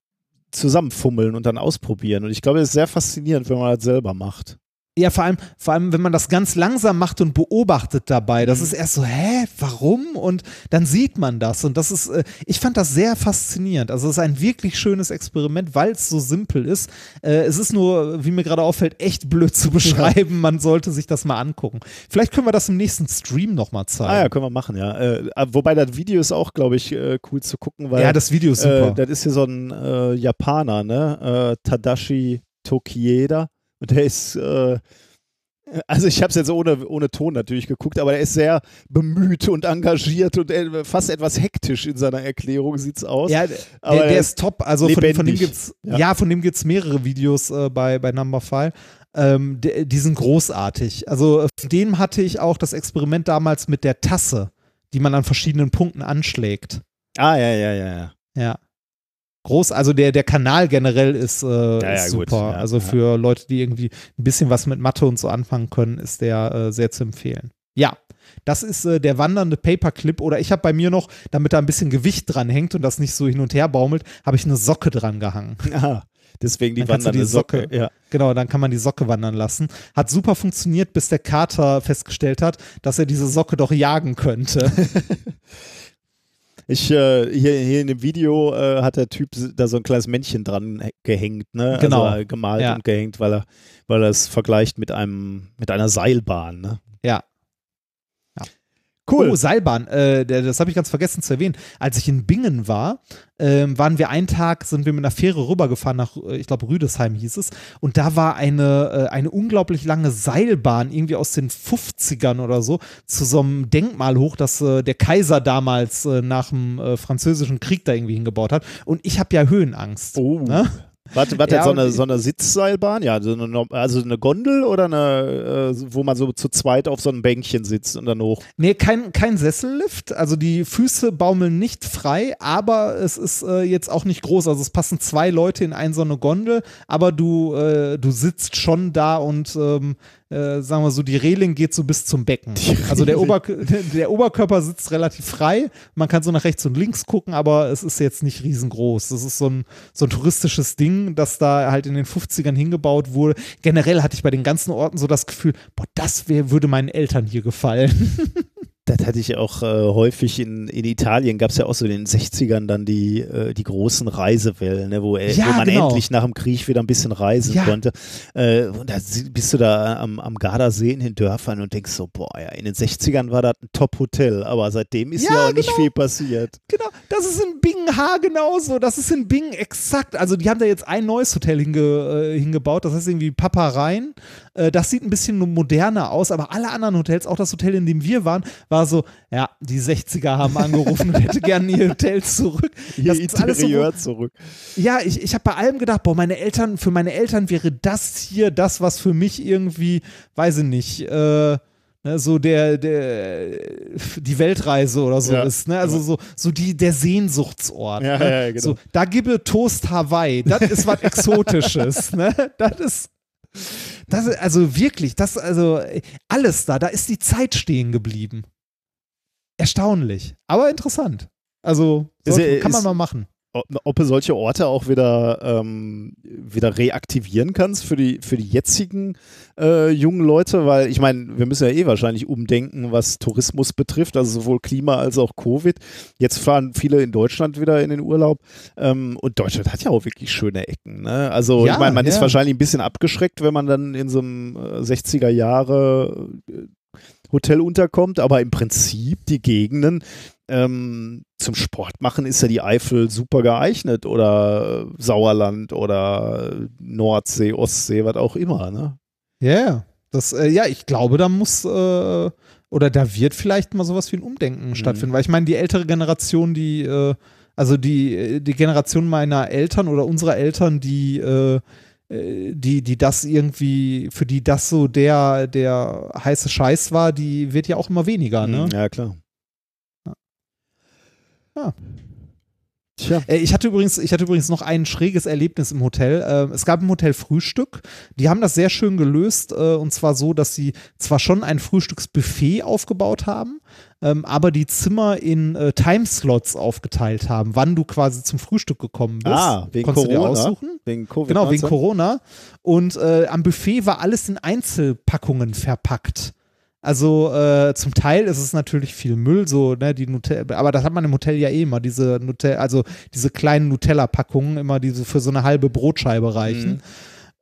B: zusammenfummeln und dann ausprobieren. Und ich glaube, es ist sehr faszinierend, wenn man das selber macht.
A: Ja, vor allem, vor allem, wenn man das ganz langsam macht und beobachtet dabei, das
B: Mhm.
A: ist erst so, hä, warum? Und dann sieht man das. Und das ist, äh, ich fand das sehr faszinierend. Also es ist ein wirklich schönes Experiment, weil es so simpel ist. Äh, es ist nur, wie mir gerade auffällt, echt blöd zu beschreiben. Man sollte sich das mal angucken. Vielleicht können wir das im nächsten Stream nochmal zeigen.
B: Ah ja, können wir machen, ja. Äh, wobei das Video ist auch, glaube ich, cool zu gucken, weil
A: Ja, das Video ist super.
B: Äh, das ist hier so ein äh, Japaner, ne? Tadashi Tokieda. Und der ist, äh, also ich habe es jetzt ohne, ohne Ton natürlich geguckt, aber er ist sehr bemüht und engagiert und äh, fast etwas hektisch in seiner Erklärung, sieht's aus.
A: Ja, der,
B: Aber
A: der ist top. Also von, von dem gibt's,
B: Ja.
A: ja. von dem gibt's mehrere Videos äh, bei, bei Number File. Ähm, die, die sind großartig. Also äh, von dem hatte ich auch das Experiment damals mit der Tasse, die man an verschiedenen Punkten anschlägt.
B: Ah, ja, ja, ja, ja.
A: Ja. Groß, also der, der Kanal generell ist, äh,
B: ja,
A: ist super.
B: ja,
A: also für Leute, die irgendwie ein bisschen was mit Mathe und so anfangen können, ist der äh, sehr zu empfehlen. Ja, das ist äh, der wandernde Paperclip. Oder ich habe bei mir noch, damit da ein bisschen Gewicht dran hängt und das nicht so hin und her baumelt, habe ich eine Socke dran gehangen.
B: Aha. Deswegen die
A: Dann
B: wandernde
A: die Socke-
B: Socke. Ja.
A: Genau, dann kann man die Socke wandern lassen. Hat super funktioniert, bis der Kater festgestellt hat, dass er diese Socke doch jagen könnte.
B: Ich, äh, hier, hier in dem Video äh, hat der Typ da so ein kleines Männchen dran gehängt, ne?
A: Genau.
B: Also, gemalt
A: Ja.
B: und gehängt, weil er, weil er es vergleicht mit einem, mit einer Seilbahn, ne? Cool.
A: Oh, Seilbahn, äh, das habe ich ganz vergessen zu erwähnen. Als ich in Bingen war, ähm, waren wir einen Tag, sind wir mit einer Fähre rübergefahren nach, äh, ich glaube, Rüdesheim hieß es. Und da war eine, äh, eine unglaublich lange Seilbahn, irgendwie aus den 50ern oder so, zu so einem Denkmal hoch, das äh, der Kaiser damals äh, nach dem äh, französischen Krieg da irgendwie hingebaut hat. Und ich habe ja Höhenangst.
B: Oh.
A: Ne?
B: Warte, warte,
A: Ja,
B: so, eine, so eine Sitzseilbahn? Ja, so eine, also eine Gondel oder eine, äh, wo man so zu zweit auf so einem Bänkchen sitzt und dann hoch?
A: Nee, kein, kein Sessellift. Also die Füße baumeln nicht frei, aber es ist äh, jetzt auch nicht groß. Also es passen zwei Leute in eine so eine Gondel, aber du, äh, du sitzt schon da und ähm, äh, sagen wir so, die Reling geht so bis zum Becken. Also der, Ober der Oberkörper sitzt relativ frei. Man kann so nach rechts und links gucken, aber es ist jetzt nicht riesengroß. Das ist so ein, so ein touristisches Ding, das da halt in den 50ern hingebaut wurde. Generell hatte ich bei den ganzen Orten so das Gefühl, boah, das wär, würde meinen Eltern hier gefallen.
B: Das hatte ich auch äh, häufig in, in Italien, gab es ja auch so in den 60ern dann die, äh, die großen Reisewellen, ne, wo, äh,
A: Ja,
B: wo man
A: genau.
B: endlich nach dem Krieg wieder ein bisschen reisen
A: Ja.
B: konnte. Äh, und da bist du da am, am Gardasee in den Dörfern und denkst so, boah, ja, in den 60ern war das ein Top-Hotel, aber seitdem ist ja,
A: Ja,
B: auch nicht
A: genau.
B: viel passiert.
A: Genau, das ist in Bingen haargenauso. Das ist in Bingen exakt. Also, die haben da jetzt ein neues Hotel hinge, äh, hingebaut. Das heißt irgendwie Papa Rhein. Äh, das sieht ein bisschen moderner aus, aber alle anderen Hotels, auch das Hotel, in dem wir waren, war so: Ja, die 60er haben angerufen und hätte gerne ihr Hotel zurück.
B: Ihr
A: Das alles so,
B: Interieur zurück.
A: ja, ich, ich habe bei allem gedacht, boah, meine Eltern, für meine Eltern wäre das hier das, was für mich irgendwie, weiß ich nicht, äh, ne, so der, der, die Weltreise oder so
B: Ja.
A: ist, ne? Also so, so die, der Sehnsuchtsort.
B: Ja,
A: ne?
B: ja, genau.
A: So, da gebe Toast Hawaii, das ist was Exotisches, ne? Das ist, das ist, also wirklich, das, also alles da, da ist die Zeit stehen geblieben. Erstaunlich, aber interessant. Also, kann man mal machen.
B: Ob, du solche Orte auch wieder, ähm, wieder reaktivieren kannst für die, für die jetzigen äh, jungen Leute, weil ich meine, wir müssen ja eh wahrscheinlich umdenken, was Tourismus betrifft, also sowohl Klima als auch Covid. Jetzt fahren viele in Deutschland wieder in den Urlaub ähm, und Deutschland hat ja auch wirklich schöne Ecken. Ne? Also
A: Ja,
B: ich meine, man ist
A: ja.
B: wahrscheinlich ein bisschen abgeschreckt, wenn man dann in so einem äh, 60er Jahre äh, Hotel unterkommt, aber im Prinzip die Gegenden, ähm, zum Sport machen ist ja die Eifel super geeignet oder äh, Sauerland oder Nordsee, Ostsee, was auch immer. Ne?
A: Ja, yeah. das, äh, ja, ich glaube, da muss äh, oder da wird vielleicht mal sowas wie ein Umdenken stattfinden, weil ich meine, die ältere Generation, die, äh, also die, die Generation meiner Eltern oder unserer Eltern, die, äh, äh, die, die das irgendwie, für die das so der, der heiße Scheiß war, die wird ja auch immer weniger, ne?
B: Ja, klar.
A: Ja.
B: Tja.
A: Äh, Ich hatte übrigens, ich hatte übrigens noch ein schräges Erlebnis im Hotel. Äh, Es gab im Hotel Frühstück. Die haben das sehr schön gelöst äh, und zwar so, dass sie zwar schon ein Frühstücksbuffet aufgebaut haben, ähm, aber die Zimmer in äh, Timeslots aufgeteilt haben, wann du quasi zum Frühstück gekommen bist.
B: Ah, wegen
A: Konntest du dir
B: Corona.
A: aussuchen?
B: Wegen Covid.
A: Genau, wegen Corona. Und äh, am Buffet war alles in Einzelpackungen verpackt. Also äh, zum Teil ist es natürlich viel Müll, so, ne, die Nutella, aber das hat man im Hotel ja eh immer, diese Nutella, also diese kleinen Nutella-Packungen, immer diese für so eine halbe Brotscheibe reichen.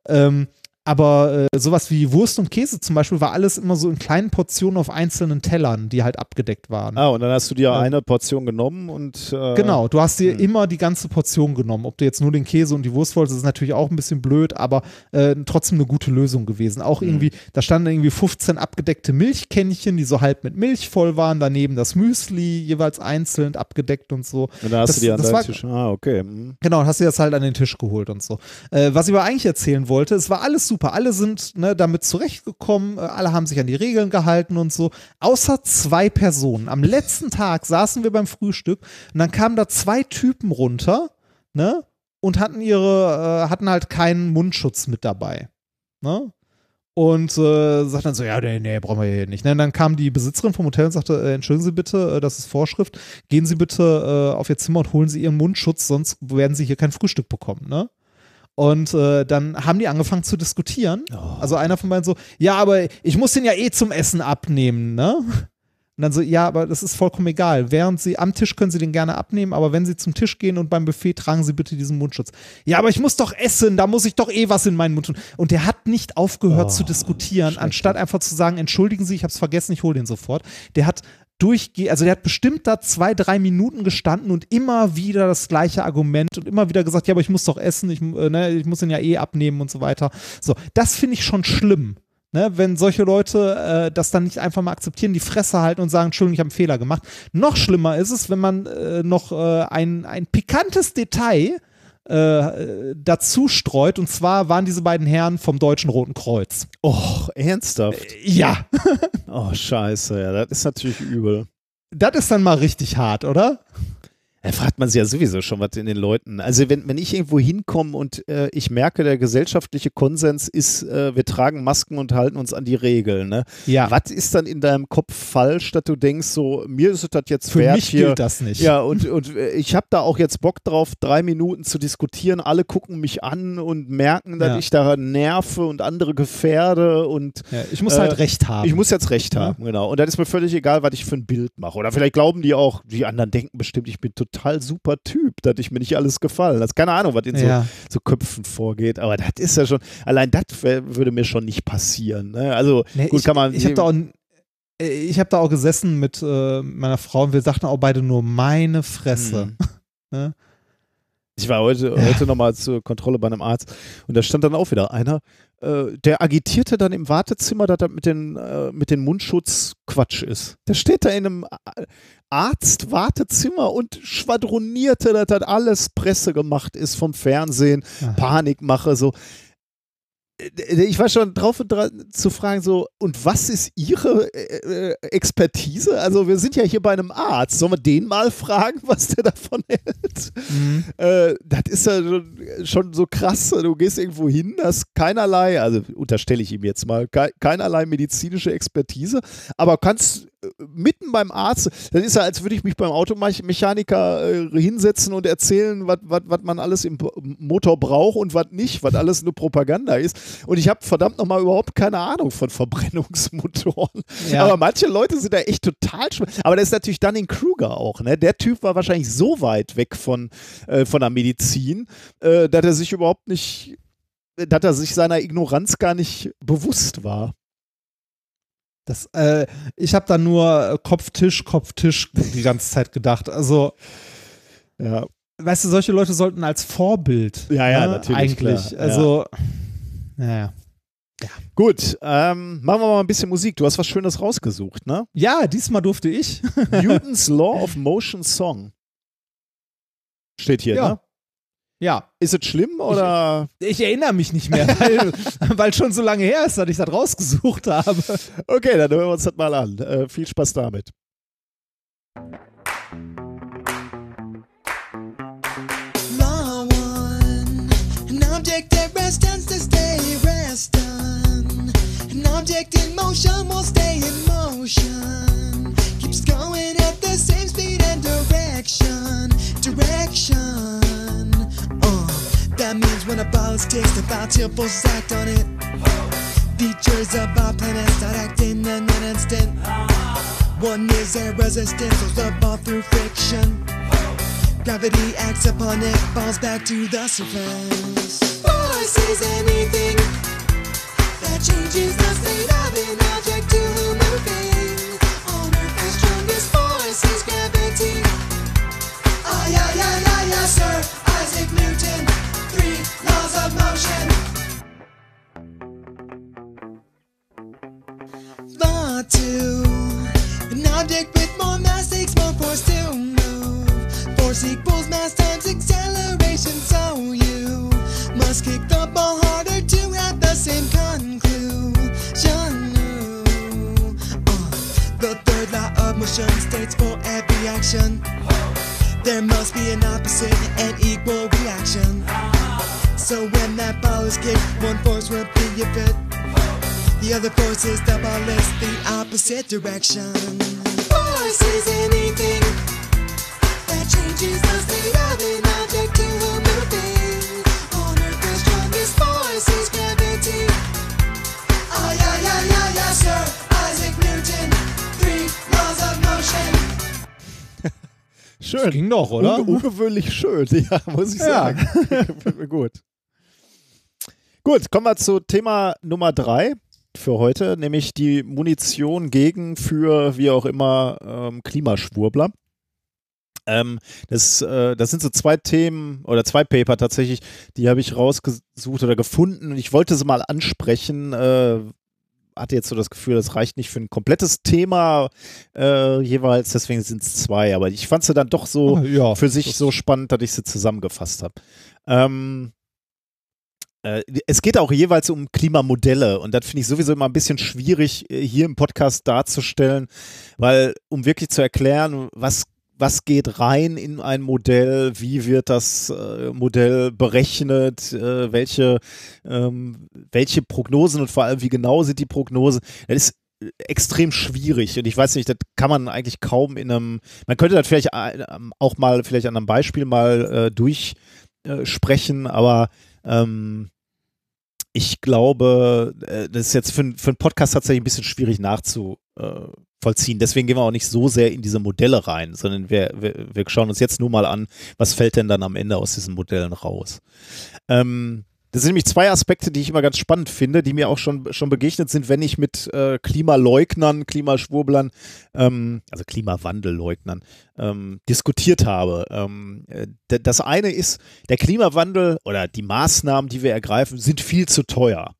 A: Ähm, aber äh, sowas wie Wurst und Käse zum Beispiel war alles immer so in kleinen Portionen auf einzelnen Tellern, die halt abgedeckt waren.
B: Ah, und dann hast du dir
A: Ja.
B: eine Portion genommen und. Äh,
A: Genau, du hast dir
B: Hm.
A: immer die ganze Portion genommen. Ob du jetzt nur den Käse und die Wurst wolltest, ist natürlich auch ein bisschen blöd, aber äh, trotzdem eine gute Lösung gewesen. Auch
B: Hm.
A: irgendwie, da standen irgendwie 15 abgedeckte Milchkännchen, die so halb mit Milch voll waren, daneben das Müsli jeweils einzeln abgedeckt und so.
B: Und dann hast
A: Das-
B: du dir an deinen Tisch. Ah, okay. mhm.
A: Genau, und hast dir das halt an den Tisch geholt und so. Äh, was ich aber eigentlich erzählen wollte, es war alles super. Alle sind ne, damit zurechtgekommen, äh, alle haben sich an die Regeln gehalten und so. Außer zwei Personen. Am letzten Tag saßen wir beim Frühstück und dann kamen da zwei Typen runter, ne? Und hatten ihre, äh, hatten halt keinen Mundschutz mit dabei. Ne? Und äh, sagt dann so, ja, nee, nee, brauchen wir hier nicht. Ne? Und dann kam die Besitzerin vom Hotel und sagte, äh, entschuldigen Sie bitte, äh, das ist Vorschrift, gehen Sie bitte auf Ihr Zimmer und holen Sie Ihren Mundschutz, sonst werden Sie hier kein Frühstück bekommen, ne? Und äh, dann haben die angefangen zu diskutieren. Also einer von beiden so, ja, aber ich muss den ja eh zum Essen abnehmen, ne? Und dann so, ja, aber das ist vollkommen egal. Während Sie am Tisch können Sie den gerne abnehmen, aber wenn Sie zum Tisch gehen und beim Buffet tragen Sie bitte diesen Mundschutz. Ja, aber ich muss doch essen, da muss ich doch eh was in meinen Mund tun. Und der hat nicht aufgehört
B: Oh,
A: zu diskutieren, anstatt einfach zu sagen, entschuldigen Sie, ich habe es vergessen, ich hole den sofort. Der hat durchge, also der hat bestimmt da zwei, drei Minuten gestanden und immer wieder das gleiche Argument und immer wieder gesagt, ja, aber ich muss doch essen, ich, äh, ne, ich muss den ja eh abnehmen und so weiter. So, das finde ich schon schlimm. Ne, wenn solche Leute äh, das dann nicht einfach mal akzeptieren, die Fresse halten und sagen, Entschuldigung, ich habe einen Fehler gemacht. Noch schlimmer ist es, wenn man äh, noch äh, ein, ein pikantes Detail äh, dazu streut. Und zwar waren diese beiden Herren vom Deutschen Roten Kreuz.
B: Och, ernsthaft.
A: Ja,
B: Oh, scheiße, ja, das ist natürlich übel.
A: das ist dann mal richtig hart, oder?
B: Da fragt man sich ja sowieso schon, was in den Leuten. Also, wenn, wenn ich irgendwo hinkomme und äh, ich merke, der gesellschaftliche Konsens ist, äh, wir tragen Masken und halten uns an die Regeln. Ne?
A: Ja.
B: Was ist dann in deinem Kopf falsch, dass du denkst, so, mir ist das jetzt
A: Für
B: wert
A: mich
B: hier.
A: gilt das nicht.
B: Ja, und, und äh, ich habe da auch jetzt Bock drauf, drei Minuten zu diskutieren. Alle gucken mich an und merken, dass
A: Ja.
B: ich da nerve und andere gefährde und
A: Ja, ich muss
B: Äh,
A: halt recht haben.
B: ich muss jetzt recht
A: Ja.
B: haben, genau. Und dann ist mir völlig egal, was ich für ein Bild mache. Oder vielleicht glauben die auch, die anderen denken bestimmt, ich bin total super Typ, dass ich mir nicht alles gefallen lasse. Keine Ahnung, was in so,
A: ja.
B: so Köpfen vorgeht. Aber das ist ja schon, allein das würde mir schon nicht passieren. Ne? Also
A: Nee,
B: gut,
A: ich,
B: kann man.
A: Ich habe da, auch- äh, ich da auch gesessen mit äh, meiner Frau und wir sagten auch beide nur meine Fresse.
B: Mhm.
A: Ne?
B: Ich war heute, heute nochmal zur Kontrolle bei einem Arzt und da stand dann auch wieder einer, äh, der agitierte dann im Wartezimmer, dass das mit den, äh, mit den Mundschutz Quatsch ist. Der steht da in einem A- Arzt-Wartezimmer und schwadronierte, dass das alles Presse gemacht ist vom Fernsehen,
A: Aha.
B: Panikmache, so. Äh, Ich war schon drauf und dran zu fragen, so, und was ist Ihre äh, äh, Expertise? Also, wir sind ja hier bei einem Arzt. Sollen wir den mal fragen, was der davon hält?
A: Mhm.
B: Äh, das ist ja schon, schon so krass. Du gehst irgendwo hin, hast keinerlei, also unterstelle ich ihm jetzt mal, kei- keinerlei medizinische Expertise, aber kannst äh, mitten beim Arzt, das ist ja, als würde ich mich beim Automechaniker äh, hinsetzen und erzählen, was man alles im Motor braucht und was nicht, was alles nur Propaganda ist. Und ich habe verdammt nochmal überhaupt keine Ahnung von Verbrennungsmotoren.
A: Ja.
B: Aber manche Leute sind da echt total schwer. Aber das ist natürlich Dunning Kruger auch. Ne? Der Typ war wahrscheinlich so weit weg von, äh, von der Medizin, äh, dass er sich überhaupt nicht, dass er sich seiner Ignoranz gar nicht bewusst war.
A: Das, äh, ich habe da nur äh, Kopftisch, Kopftisch die ganze Zeit gedacht. Also,
B: Ja,
A: weißt du, solche Leute sollten als Vorbild.
B: Ja, ja,
A: ne,
B: natürlich,
A: Eigentlich.
B: klar,
A: Also, naja.
B: gut. Ähm, machen wir mal ein bisschen Musik. Du hast was Schönes rausgesucht, ne?
A: Ja, diesmal durfte ich.
B: Newton's Law of Motion Song. Steht hier,
A: Ja.
B: ne?
A: Ja.
B: Ist es schlimm oder?
A: Ich, ich erinnere mich nicht mehr, weil, weil schon so lange her ist, dass ich das rausgesucht habe.
B: Okay, dann hören wir uns das mal an. Äh, viel Spaß damit.
D: Law one, an object at rest to stay rest. An object in motion will stay in motion. Keeps going at the same speed and direction, direction. That means when a ball is takes, the particles act on it. Features of our planet start acting in an instant. One is a resistance, throws the ball through friction. Gravity acts upon it, falls back to the surface. Force is anything that changes the state of an object to moving. On Earth, the strongest force is gravity. Ah, yeah, yeah, yeah, yeah, sir. Law two. An object with more mass takes more force to move. Force equals mass times acceleration, so you must kick the ball harder to have the same conclusion. Uh, the third law of motion states for every action. There must be an opposite and equal reaction. So when that ball is kicked, one force will be a fit. The other force is the is the opposite direction. Force is anything that changes the state of an object to a moving. On Earth, the strongest force is gravity. Ah, yeah, yeah, yeah, yeah, sir. Isaac Newton, three laws of motion.
B: Schön.
A: Ging doch, oder?
B: Unge ungewöhnlich schön, ja, muss ich
A: Ja.
B: sagen. Gut. Gut, kommen wir zu Thema Nummer drei für heute, nämlich die Munition gegen für wie auch immer ähm, Klimaschwurbler. Ähm, das, äh, das sind so zwei Themen oder zwei Paper tatsächlich, die habe ich rausgesucht oder gefunden und ich wollte sie mal ansprechen. Äh, hatte jetzt so das Gefühl, das reicht nicht für ein komplettes Thema äh, jeweils, deswegen sind es zwei. Aber ich fand sie dann doch so
A: Ah, ja,
B: für sich so spannend, dass ich sie zusammengefasst habe. Ähm, äh, es geht auch jeweils um Klimamodelle und das finde ich sowieso immer ein bisschen schwierig äh, hier im Podcast darzustellen, weil um wirklich zu erklären, was was geht rein in ein Modell, wie wird das äh, Modell berechnet, äh, welche, ähm, welche Prognosen und vor allem wie genau sind die Prognosen, das ist äh, extrem schwierig und ich weiß nicht, das kann man eigentlich kaum in einem, man könnte das vielleicht äh, auch mal vielleicht an einem Beispiel mal äh, durchsprechen, aber ähm, ich glaube, äh, das ist jetzt für, für einen Podcast tatsächlich ein bisschen schwierig nachzuvollziehen. Deswegen gehen wir auch nicht so sehr in diese Modelle rein, sondern wir, wir, wir schauen uns jetzt nur mal an, was fällt denn dann am Ende aus diesen Modellen raus. Ähm, das sind nämlich zwei Aspekte, die ich immer ganz spannend finde, die mir auch schon, schon begegnet sind, wenn ich mit äh, Klimaleugnern, Klimaschwurblern, ähm, also Klimawandelleugnern, ähm, diskutiert habe. Ähm, äh, das eine ist, der Klimawandel oder die Maßnahmen, die wir ergreifen, sind viel zu teuer.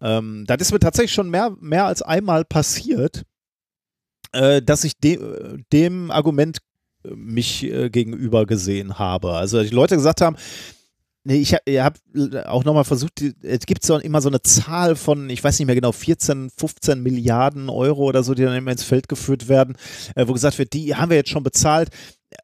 B: Ähm, das ist mir tatsächlich schon mehr, mehr als einmal passiert, äh, dass ich de dem Argument äh, mich äh, gegenüber gesehen habe. Also die Leute gesagt haben, Nee, ich habe hab auch nochmal versucht, es gibt so immer so eine Zahl von, ich weiß nicht mehr genau, 14, 15 Milliarden Euro oder so, die dann immer ins Feld geführt werden, äh, wo gesagt wird, die haben wir jetzt schon bezahlt.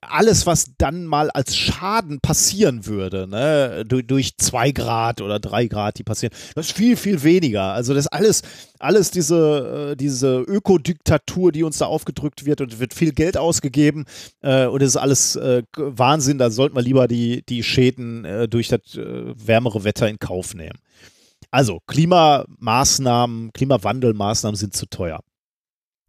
B: Alles, was dann mal als Schaden passieren würde, ne, durch, durch zwei Grad oder drei Grad, die passieren, das ist viel, viel weniger. Also das alles, alles diese, äh, diese Ökodiktatur, die uns da aufgedrückt wird und wird viel Geld ausgegeben äh, und es ist alles äh, Wahnsinn. Da sollten wir lieber die, die Schäden äh, durch das äh, wärmere Wetter in Kauf nehmen. Also Klimamaßnahmen, Klimawandelmaßnahmen sind zu teuer.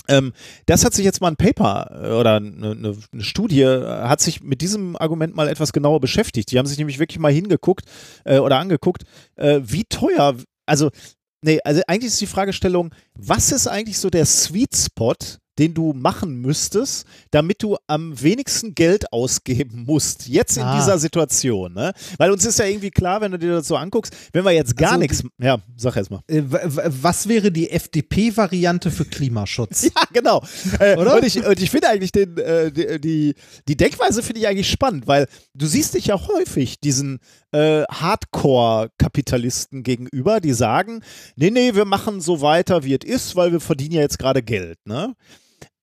B: Ähm, das hat sich jetzt mal ein Paper äh, oder eine, eine, Studie äh, hat sich mit diesem Argument mal etwas genauer beschäftigt. Die haben sich nämlich wirklich mal hingeguckt äh, oder angeguckt, äh, wie teuer, also nee, also eigentlich ist die Fragestellung, was ist eigentlich so der Sweet Spot, den du machen müsstest, damit du am wenigsten Geld ausgeben musst, jetzt in
A: Ah.
B: dieser Situation, ne? Weil uns ist ja irgendwie klar, wenn du dir das so anguckst, wenn wir jetzt gar
A: Also
B: nichts, ja, sag erst mal.
A: Äh, Was wäre die FDP-Variante für Klimaschutz?
B: Ja, genau. Äh,
A: Oder?
B: Und ich, und ich finde eigentlich den, äh, die, die, die Denkweise finde ich eigentlich spannend, weil du siehst dich ja häufig diesen äh, Hardcore-Kapitalisten gegenüber, die sagen, nee, nee, wir machen so weiter, wie es ist, weil wir verdienen ja jetzt gerade Geld, ne?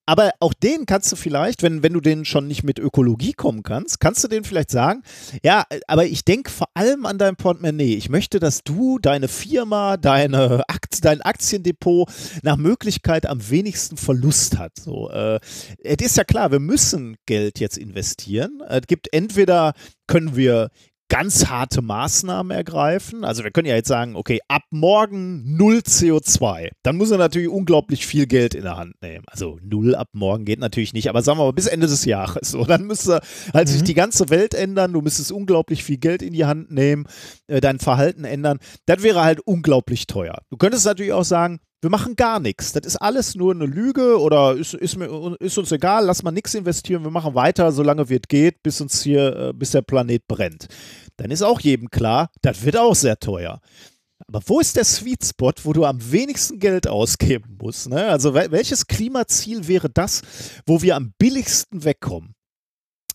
B: Aber auch den kannst du vielleicht, wenn, wenn du den schon nicht mit Ökologie kommen kannst, kannst du den vielleicht sagen, ja, aber ich denke vor allem an dein Portemonnaie. Ich möchte, dass du deine Firma, deine Akt, dein Aktiendepot nach Möglichkeit am wenigsten Verlust hat. So, äh, es ist ja klar, wir müssen Geld jetzt investieren. Es gibt entweder können wir ganz harte Maßnahmen ergreifen. Also wir können ja jetzt sagen, okay, ab morgen null CO2. Dann muss er natürlich unglaublich viel Geld in der Hand nehmen. Also null ab morgen geht natürlich nicht, aber sagen wir mal bis Ende des Jahres. So, dann müsste halt mhm. sich die ganze Welt ändern. Du müsstest unglaublich viel Geld in die Hand nehmen, äh, dein Verhalten ändern. Das wäre halt unglaublich teuer. Du könntest natürlich auch sagen, wir machen gar nichts. Das ist alles nur eine Lüge oder ist, ist, ist uns egal, lass mal nichts investieren, wir machen weiter, solange wie es geht, bis uns hier, äh, bis der Planet brennt. Dann ist auch jedem klar, das wird auch sehr teuer. Aber wo ist der Sweet Spot, wo du am wenigsten Geld ausgeben musst? Ne? Also welches Klimaziel wäre das, wo wir am billigsten wegkommen?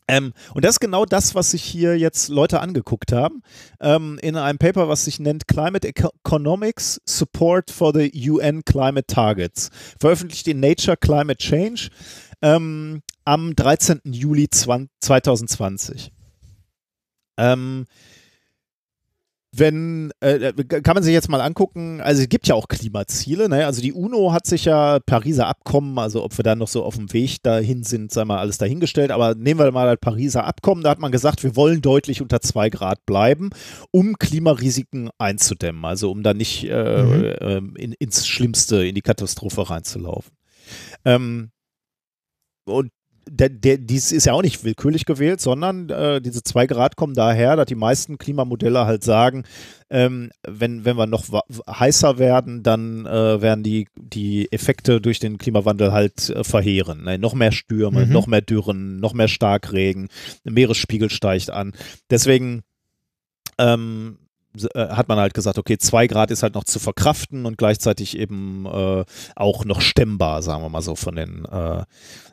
B: Ähm, und das ist genau das, was sich hier jetzt Leute angeguckt haben, ähm, in einem Paper, was sich nennt Climate Economics Support for the UN Climate Targets, veröffentlicht in Nature Climate Change ähm, am 13. Juli 2020. Ähm, wenn, äh, kann man sich jetzt mal angucken, also es gibt ja auch Klimaziele, ne? also die UNO hat sich ja Pariser Abkommen, also ob wir da noch so auf dem Weg dahin sind, sei mal alles dahingestellt, aber nehmen wir mal das Pariser Abkommen, da hat man gesagt, wir wollen deutlich unter zwei Grad bleiben, um Klimarisiken einzudämmen, also um da nicht äh, mhm. äh, in, ins Schlimmste, in die Katastrophe reinzulaufen. Ähm, und der, der, dies ist ja auch nicht willkürlich gewählt, sondern äh, diese zwei Grad kommen daher, dass die meisten Klimamodelle halt sagen, ähm, wenn, wenn wir noch heißer werden, dann äh, werden die, die Effekte durch den Klimawandel halt äh, verheeren. Ne? Noch mehr Stürme, mhm. noch mehr Dürren, noch mehr Starkregen, der Meeresspiegel steigt an. Deswegen ähm, äh, hat man halt gesagt, okay, zwei Grad ist halt noch zu verkraften und gleichzeitig eben äh, auch noch stemmbar, sagen wir mal so, von den äh,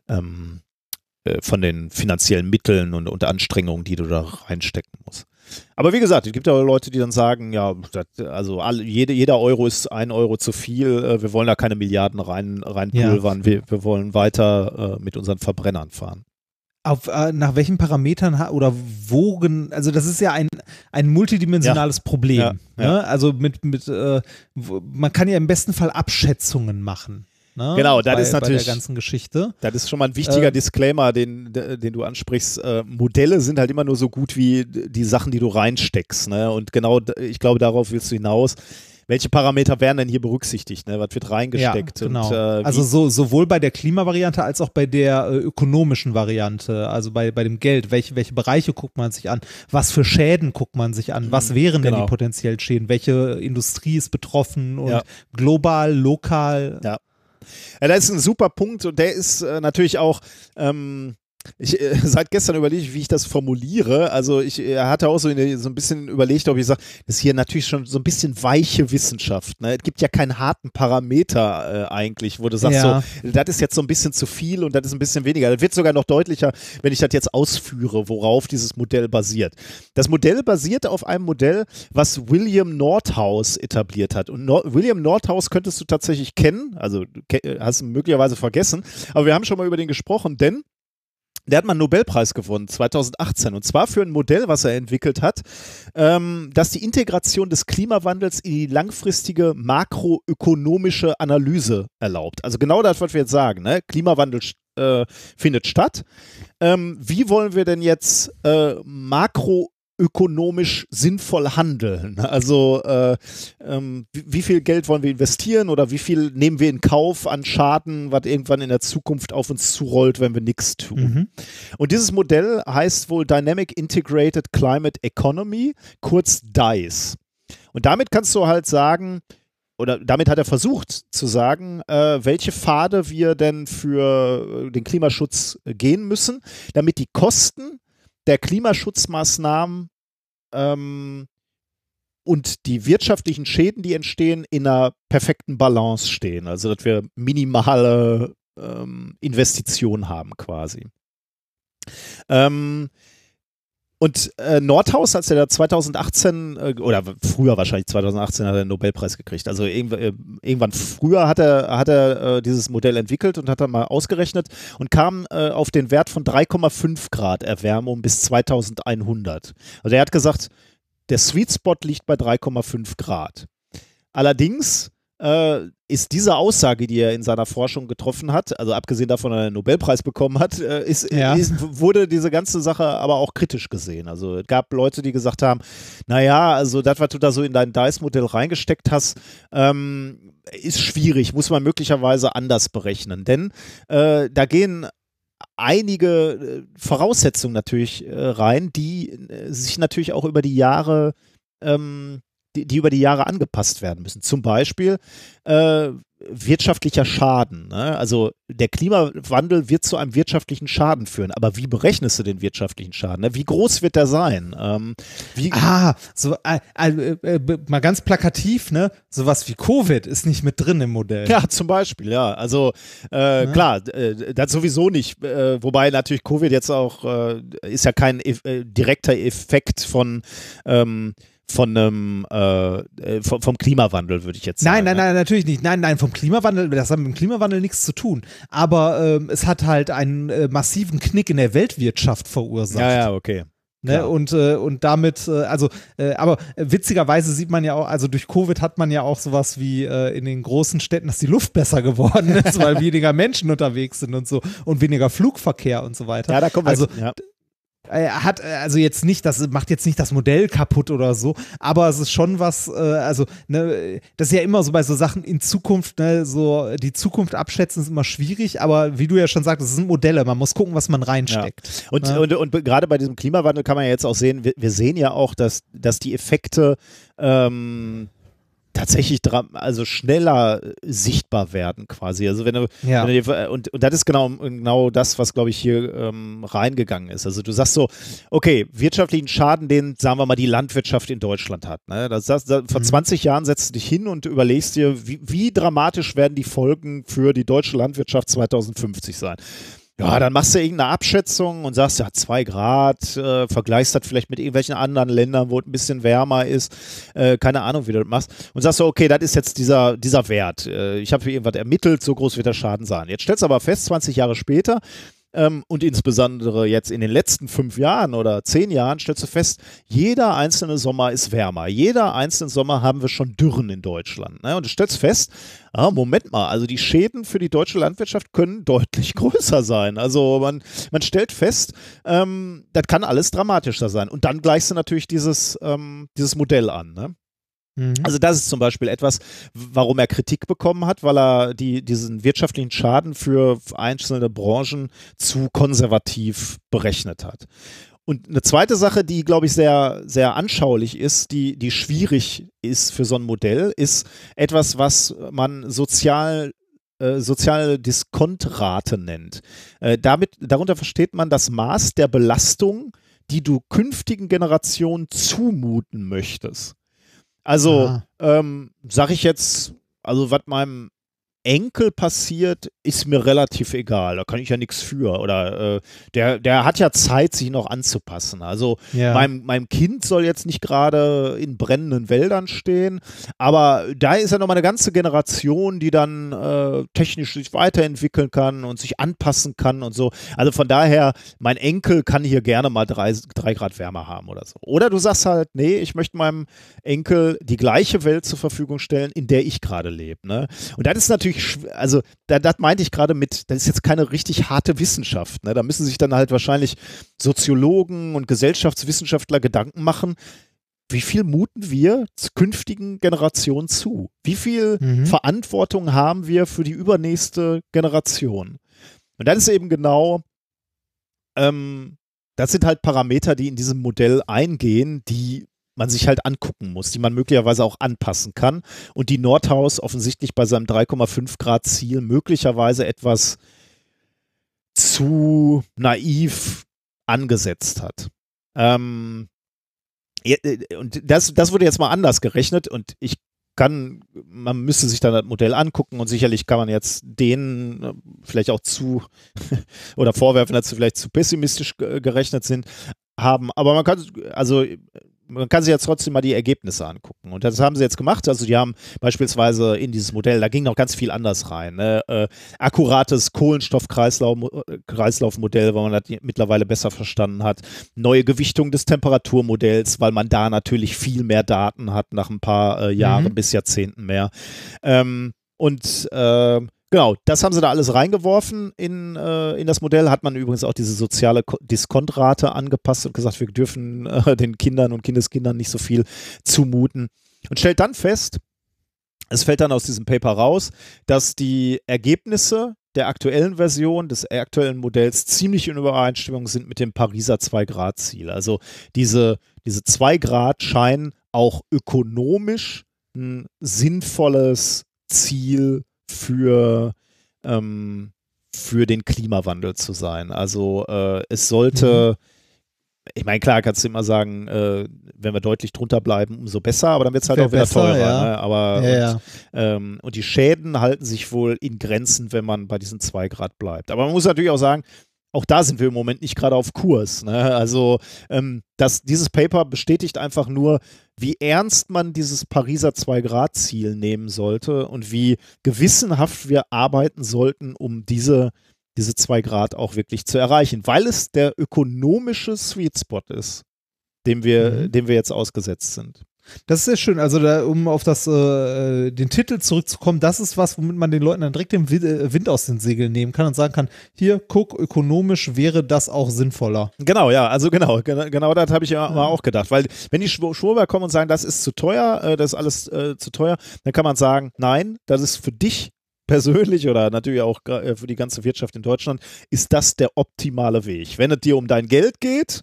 B: ähm, äh, von den finanziellen Mitteln und, und Anstrengungen, die du da reinstecken musst. Aber wie gesagt, es gibt ja Leute, die dann sagen, ja, das, also alle, jede, jeder Euro ist ein Euro zu viel, äh, wir wollen da keine Milliarden rein, reinpulvern, ja. wir, wir wollen weiter äh, mit unseren Verbrennern fahren.
A: Auf, äh, nach welchen Parametern oder wogen, also das ist ja ein, ein multidimensionales ja. Problem. Ja, ne? Also mit, mit äh, man kann ja im besten Fall Abschätzungen machen.
B: Ne? Genau, das
A: bei,
B: ist natürlich.
A: Bei der ganzen Geschichte.
B: Das ist schon mal ein wichtiger äh, Disclaimer, den, den du ansprichst. Äh, Modelle sind halt immer nur so gut wie die Sachen, die du reinsteckst. Ne? Und genau, ich glaube, darauf willst du hinaus welche Parameter werden denn hier berücksichtigt? Ne? Was wird reingesteckt?
A: Ja, genau.
B: Und,
A: äh, also so, sowohl bei der Klimavariante als auch bei der äh, ökonomischen Variante, also bei, bei dem Geld. Welche, welche Bereiche guckt man sich an? Was für Schäden guckt man sich an? Was mhm, wären genau. denn die genau. potenziell Schäden? Welche Industrie ist betroffen? Und ja. global, lokal?
B: Ja. Ja, das ist ein super Punkt und der ist äh, natürlich auch ähm, ich äh, seit gestern überlege ich, wie ich das formuliere. Also ich äh, hatte auch so, in, so ein bisschen überlegt, ob ich sage, das ist hier natürlich schon so ein bisschen weiche Wissenschaft. Ne? Es gibt ja keinen harten Parameter äh, eigentlich, wo du sagst, ja. so, das ist jetzt so ein bisschen zu viel und das ist ein bisschen weniger. Das wird sogar noch deutlicher, wenn ich das jetzt ausführe, worauf dieses Modell basiert. Das Modell basiert auf einem Modell, was William Nordhaus etabliert hat. Und no William Nordhaus könntest du tatsächlich kennen, also hast du möglicherweise vergessen, aber wir haben schon mal über den gesprochen, denn der hat mal einen Nobelpreis gewonnen, 2018. Und zwar für ein Modell, was er entwickelt hat, ähm, das die Integration des Klimawandels in die langfristige makroökonomische Analyse erlaubt. Also genau das, was wir jetzt sagen. Ne? Klimawandel äh, findet statt. Ähm, wie wollen wir denn jetzt äh, makro ökonomisch sinnvoll handeln. Also äh, ähm, wie, wie, viel Geld wollen wir investieren oder wie viel nehmen wir in Kauf an Schaden, was irgendwann in der Zukunft auf uns zurollt, wenn wir nichts tun. Mhm. Und dieses Modell heißt wohl Dynamic Integrated Climate Economy, kurz DICE. Und damit kannst du halt sagen, oder damit hat er versucht zu sagen, äh, welche Pfade wir denn für den Klimaschutz gehen müssen, damit die Kosten der Klimaschutzmaßnahmen ähm, und die wirtschaftlichen Schäden, die entstehen, in einer perfekten Balance stehen. Also, dass wir minimale ähm, Investitionen haben quasi. Ähm, Und äh, Nordhaus, als er da 2018 äh, oder früher wahrscheinlich 2018 hat er den Nobelpreis gekriegt. Also äh, irgendwann früher hat er, hat er äh, dieses Modell entwickelt und hat dann mal ausgerechnet und kam äh, auf den Wert von 3,5 Grad Erwärmung bis 2100. Also er hat gesagt, der Sweet Spot liegt bei 3,5 Grad. Allerdings äh, ist diese Aussage, die er in seiner Forschung getroffen hat, also abgesehen davon, dass er einen Nobelpreis bekommen hat, äh, ist,
A: Ja.
B: ist, wurde diese ganze Sache aber auch kritisch gesehen. Also es gab Leute, die gesagt haben, naja, also das, was du da so in dein DICE-Modell reingesteckt hast, ähm, ist schwierig, muss man möglicherweise anders berechnen. Denn äh, da gehen einige äh, Voraussetzungen natürlich äh, rein, die äh, sich natürlich auch über die Jahre ähm, die, die über die Jahre angepasst werden müssen. Zum Beispiel äh, wirtschaftlicher Schaden. Ne? Also der Klimawandel wird zu einem wirtschaftlichen Schaden führen. Aber wie berechnest du den wirtschaftlichen Schaden? Ne? Wie groß wird der sein? Ähm,
A: Ah, so äh, äh, äh, mal ganz plakativ, ne? Sowas wie Covid ist nicht mit drin im Modell.
B: Ja, zum Beispiel, ja. Also äh,
A: Ne?
B: klar, äh, das sowieso nicht. Wobei natürlich Covid jetzt auch ist ja kein direkter Effekt von ähm, von einem äh, äh, vom, vom Klimawandel, würde ich jetzt sagen.
A: Nein, nein,
B: ne?
A: nein, natürlich nicht. Nein, nein, vom Klimawandel, das hat mit dem Klimawandel nichts zu tun. Aber ähm, es hat halt einen äh, massiven Knick in der Weltwirtschaft verursacht.
B: Ja, ja, okay.
A: Ne? Und, äh, und damit, äh, also, äh, aber witzigerweise sieht man ja auch, also durch Covid hat man ja auch sowas wie äh, in den großen Städten, dass die Luft besser geworden ist, weil weniger Menschen unterwegs sind und so und weniger Flugverkehr und so weiter.
B: Ja, da kommen wir
A: also,
B: ja.
A: Äh, hat äh, also jetzt nicht, das macht jetzt nicht das Modell kaputt oder so, aber es ist schon was, äh, also ne, das ist ja immer so bei so Sachen in Zukunft, ne, so die Zukunft abschätzen ist immer schwierig, aber wie du ja schon sagst, das sind Modelle, man muss gucken, was man reinsteckt.
B: Und,
A: Ja.
B: und, und gerade bei diesem Klimawandel kann man ja jetzt auch sehen, wir, wir sehen ja auch, dass, dass die Effekte ähm, tatsächlich also schneller äh, sichtbar werden quasi. Also wenn du,
A: Ja.
B: wenn du dir, und, und das ist genau, genau das, was glaube ich hier ähm, reingegangen ist. Also du sagst so, okay, wirtschaftlichen Schaden, den sagen wir mal die Landwirtschaft in Deutschland hat. Ne? Das, das, das, vor 20 Jahren setzt du dich hin und überlegst dir, wie, wie dramatisch werden die Folgen für die deutsche Landwirtschaft 2050 sein. Ja, dann machst du irgendeine Abschätzung und sagst, ja, zwei Grad, äh, vergleichst das vielleicht mit irgendwelchen anderen Ländern, wo es ein bisschen wärmer ist, äh, keine Ahnung, wie du das machst, und sagst so, okay, das ist jetzt dieser, dieser Wert. Äh, ich habe hier irgendwas ermittelt, so groß wird der Schaden sein. Jetzt stellst du aber fest, 20 Jahre später, ähm, und insbesondere jetzt in den letzten fünf Jahren oder zehn Jahren stellst du fest, jeder einzelne Sommer ist wärmer. Jeder einzelne Sommer haben wir schon Dürren in Deutschland. Ne? Und du stellst fest, ah, Moment mal, also die Schäden für die deutsche Landwirtschaft können deutlich größer sein. Also man, man stellt fest, ähm, das kann alles dramatischer sein. Und dann gleichst du natürlich dieses, ähm, dieses Modell an. Ne?
A: Mhm.
B: Also das ist zum Beispiel etwas, warum er Kritik bekommen hat, weil er die, diesen wirtschaftlichen Schaden für einzelne Branchen zu konservativ berechnet hat. Und eine zweite Sache, die, glaube ich, sehr, sehr anschaulich ist, die, die schwierig ist für so ein Modell, ist etwas, was man sozial äh, soziale Diskontrate nennt. Äh, damit, darunter versteht man das Maß der Belastung, die du künftigen Generationen zumuten möchtest. Also,
A: Aha.
B: ähm, sag ich jetzt, also was meinem Enkel passiert, ist mir relativ egal. Da kann ich ja nichts für. Oder äh, der, der hat ja Zeit, sich noch anzupassen. Also
A: Ja.
B: meinem, meinem Kind soll jetzt nicht gerade in brennenden Wäldern stehen, aber da ist ja nochmal eine ganze Generation, die dann äh, technisch sich weiterentwickeln kann und sich anpassen kann und so. Also von daher, mein Enkel kann hier gerne mal drei, drei Grad wärmer haben oder so. Oder du sagst halt, nee, ich möchte meinem Enkel die gleiche Welt zur Verfügung stellen, in der ich gerade lebe. Ne? Und das ist natürlich, schw- also da, das meinte ich gerade mit, das ist jetzt keine richtig harte Wissenschaft. Ne? Da müssen sich dann halt wahrscheinlich Soziologen und Gesellschaftswissenschaftler Gedanken machen, wie viel muten wir künftigen Generationen zu? Wie viel
A: Mhm.
B: Verantwortung haben wir für die übernächste Generation? Und das ist eben genau, ähm, das sind halt Parameter, die in diesem Modell eingehen, die man sich halt angucken muss, die man möglicherweise auch anpassen kann und die Nordhaus offensichtlich bei seinem 3,5 Grad Ziel möglicherweise etwas zu naiv angesetzt hat. Ähm, äh, und das, das wurde jetzt mal anders gerechnet und ich kann, man müsste sich dann das Modell angucken und sicherlich kann man jetzt denen äh, vielleicht auch zu oder vorwerfen, dass sie vielleicht zu pessimistisch ge- gerechnet sind. haben, aber man kann, also man kann sich jetzt trotzdem mal die Ergebnisse angucken. Und das haben sie jetzt gemacht. Also die haben beispielsweise in dieses Modell, da ging noch ganz viel anders rein. Ne? Äh, akkurates Kohlenstoffkreislaufmodell, weil man das mittlerweile besser verstanden hat. Neue Gewichtung des Temperaturmodells, weil man da natürlich viel mehr Daten hat, nach ein paar äh, Jahren
A: Mhm.
B: bis Jahrzehnten mehr. Ähm, und äh, Genau, das haben sie da alles reingeworfen in, äh, in das Modell. Hat man übrigens auch diese soziale Ko- Diskontrate angepasst und gesagt, wir dürfen äh, den Kindern und Kindeskindern nicht so viel zumuten. Und stellt dann fest, es fällt dann aus diesem Paper raus, dass die Ergebnisse der aktuellen Version des aktuellen Modells ziemlich in Übereinstimmung sind mit dem Pariser 2-Grad-Ziel. Also diese, diese 2 Grad scheinen auch ökonomisch ein sinnvolles Ziel für, ähm, für den Klimawandel zu sein. Also äh, es sollte, ich meine, klar kannst du immer sagen, äh, wenn wir deutlich drunter bleiben, umso besser, aber dann wird es halt
A: Wär
B: auch wieder
A: besser,
B: teurer.
A: ja.
B: Ne? Aber
A: Ja, ja.
B: Und, ähm, und die Schäden halten sich wohl in Grenzen, wenn man bei diesen 2 Grad bleibt. Aber man muss natürlich auch sagen, auch da sind wir im Moment nicht gerade auf Kurs. Ne? Also ähm, das, dieses Paper bestätigt einfach nur, wie ernst man dieses Pariser 2-Grad-Ziel nehmen sollte und wie gewissenhaft wir arbeiten sollten, um diese, diese 2 Grad auch wirklich zu erreichen, weil es der ökonomische Sweet Spot ist, dem wir,
A: Mhm.
B: dem wir jetzt ausgesetzt sind.
A: Das ist sehr schön. Also, da, um auf das, äh, den Titel zurückzukommen, das ist was, womit man den Leuten dann direkt den äh, Wind aus den Segeln nehmen kann und sagen kann: Hier, guck, ökonomisch wäre das auch sinnvoller.
B: Genau, ja, also genau, genau, genau das habe ich ja auch gedacht, weil wenn die Schw- Schwurber kommen und sagen, das ist zu teuer, äh, das ist alles äh, zu teuer, dann kann man sagen, nein, das ist für dich persönlich oder natürlich auch äh, für die ganze Wirtschaft in Deutschland, ist das der optimale Weg. Wenn es dir um dein Geld geht,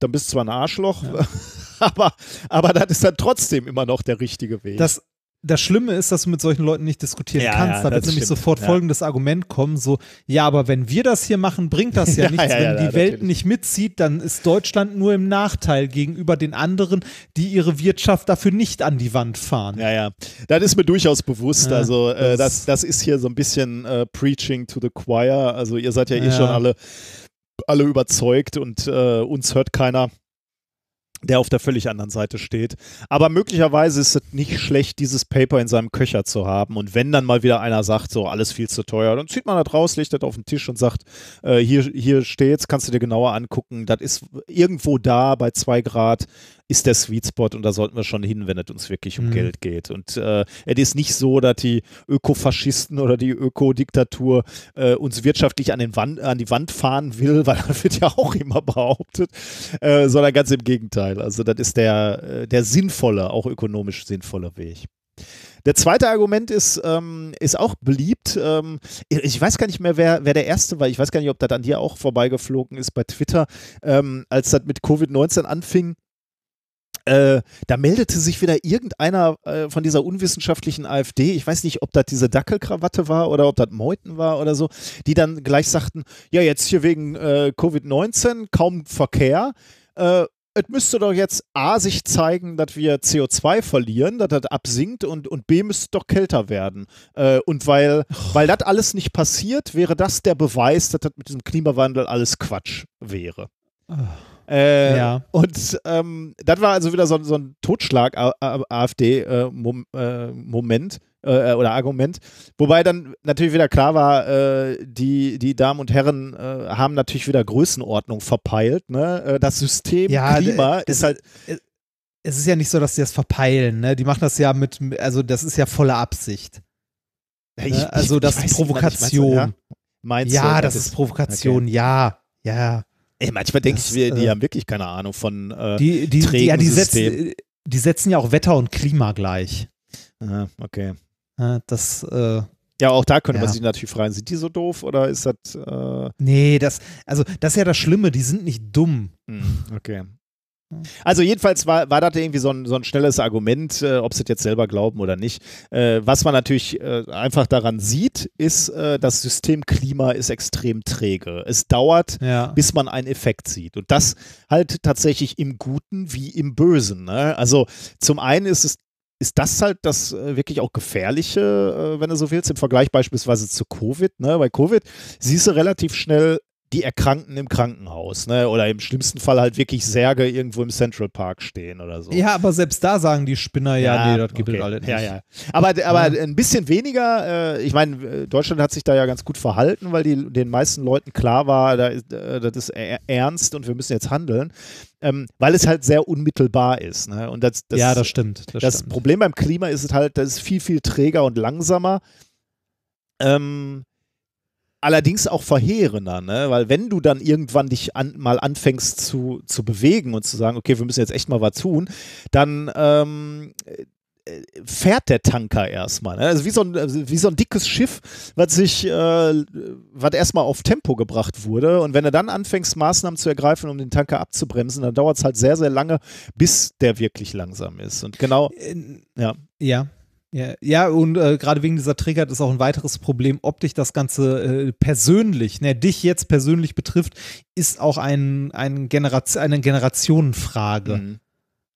B: dann bist du zwar ein Arschloch, aber, aber das ist dann trotzdem immer noch der richtige Weg.
A: Das, das Schlimme ist, dass du mit solchen Leuten nicht diskutieren
B: Ja,
A: kannst.
B: ja,
A: da wird nämlich
B: stimmt.
A: sofort
B: Ja.
A: folgendes Argument kommen: so, ja, aber wenn wir das hier machen, bringt das ja nichts. wenn die Welt
B: natürlich.
A: nicht mitzieht, dann ist Deutschland nur im Nachteil gegenüber den anderen, die ihre Wirtschaft dafür nicht an die Wand fahren.
B: Ja, ja. Das ist mir durchaus bewusst. Also, äh,
A: das-
B: das, ist hier so ein bisschen äh, Preaching to the Choir. Also, ihr seid ja eh schon alle, alle überzeugt und äh, uns hört keiner, der auf der völlig anderen Seite steht. Aber möglicherweise ist es nicht schlecht, dieses Paper in seinem Köcher zu haben. Und wenn dann mal wieder einer sagt, so alles viel zu teuer, dann zieht man das raus, legt das auf den Tisch und sagt, äh, hier, hier steht's, kannst du dir genauer angucken. Das ist irgendwo da bei zwei Grad ist der Sweet Spot und da sollten wir schon hin, wenn es uns wirklich um
A: Mhm.
B: Geld geht. Und äh, es ist nicht so, dass die Ökofaschisten oder die Ökodiktatur äh, uns wirtschaftlich an, den Wand, an die Wand fahren will, weil das wird ja auch immer behauptet, äh, sondern ganz im Gegenteil. Also das ist der, äh, der sinnvolle, auch ökonomisch sinnvolle Weg. Der zweite Argument ist, ähm, ist auch beliebt. Ähm, ich weiß gar nicht mehr, wer, wer der erste war. Ich weiß gar nicht, ob das an dir auch vorbeigeflogen ist bei Twitter, ähm, als das mit Covid-19 anfing. Äh, da meldete sich wieder irgendeiner äh, von dieser unwissenschaftlichen AfD, ich weiß nicht, ob das diese Dackelkrawatte war oder ob das Meuthen war oder so, die dann gleich sagten, ja, jetzt hier wegen äh, Covid-19 kaum Verkehr. Äh, es müsste doch jetzt A sich zeigen, dass wir CO2 verlieren, dass das absinkt und, und B müsste doch kälter werden. Äh, und weil, weil das alles nicht passiert, wäre das der Beweis, dass das mit diesem Klimawandel alles Quatsch wäre. Äh,
A: Ja.
B: Und ähm, das war also wieder so, so ein Totschlag-AfD-Moment äh, oder Argument. Wobei dann natürlich wieder klar war, äh, die, die Damen und Herren äh, haben natürlich wieder Größenordnung verpeilt. Ne? Äh, das System
A: Ja,
B: Klima
A: das-
B: ist halt.
A: Es ist ja nicht so, dass die das verpeilen, ne? Die machen das ja mit, also das ist ja volle Absicht. Ne? also das
B: weiß
A: ist
B: nicht, meinst du,
A: Provokation.
B: ja? Meinst
A: Ja,
B: du,
A: das ist Provokation, ja, ja.
B: Ey, manchmal denke ich, wir, die
A: äh,
B: haben wirklich keine Ahnung von. Äh,
A: Die, die, die, ja, die, setzen, die setzen ja auch Wetter und Klima gleich.
B: ah, okay.
A: Ja, Das, äh,
B: Ja, auch da könnte man
A: Ja.
B: sich natürlich fragen, sind die so doof oder ist das. Äh,
A: nee, das, also das ist ja das Schlimme, die sind nicht dumm.
B: Hm, Okay. Also jedenfalls war, war das irgendwie so ein, so ein schnelles Argument, äh, ob sie es jetzt selber glauben oder nicht. Äh, was man natürlich äh, einfach daran sieht, ist, äh, das System Klima ist extrem träge. Es dauert,
A: Ja.
B: bis man einen Effekt sieht. Und das halt tatsächlich im Guten wie im Bösen. Ne? Also zum einen ist es ist das halt das äh, wirklich auch Gefährliche, äh, wenn du so willst, im Vergleich beispielsweise zu Covid. Ne? Bei Covid siehst du relativ schnell, die Erkrankten im Krankenhaus, ne? Oder im schlimmsten Fall halt wirklich Särge irgendwo im Central Park stehen oder so.
A: Ja, aber selbst da sagen die Spinner, ja, nee, das gibt es
B: okay.
A: alles nicht.
B: Ja, ja. Aber, aber ein bisschen weniger, äh, ich meine, Deutschland hat sich da ja ganz gut verhalten, weil die, den meisten Leuten klar war, da äh, das ist er- ernst und wir müssen jetzt handeln, ähm, weil es halt sehr unmittelbar ist. Ne? Und das, das,
A: ja, das stimmt. Das,
B: das
A: stimmt.
B: Problem beim Klima ist es halt, das ist viel, viel träger und langsamer. Ähm, allerdings auch verheerender, ne? weil wenn du dann irgendwann dich an, mal anfängst zu, zu bewegen und zu sagen, okay, wir müssen jetzt echt mal was tun, dann ähm, äh, fährt der Tanker erstmal. Ne? Also wie so, ein, also wie so ein dickes Schiff, was sich, äh, was erstmal auf Tempo gebracht wurde. Und wenn du dann anfängst, Maßnahmen zu ergreifen, um den Tanker abzubremsen, dann dauert es halt sehr, sehr lange, bis der wirklich langsam ist. Und genau,
A: Äh,
B: ja.
A: Ja. Ja, ja, und äh, gerade wegen dieser Trigger ist auch ein weiteres Problem, ob dich das Ganze äh, persönlich, ne, dich jetzt persönlich betrifft, ist auch ein, ein Generation, eine Generationenfrage.
B: Mhm.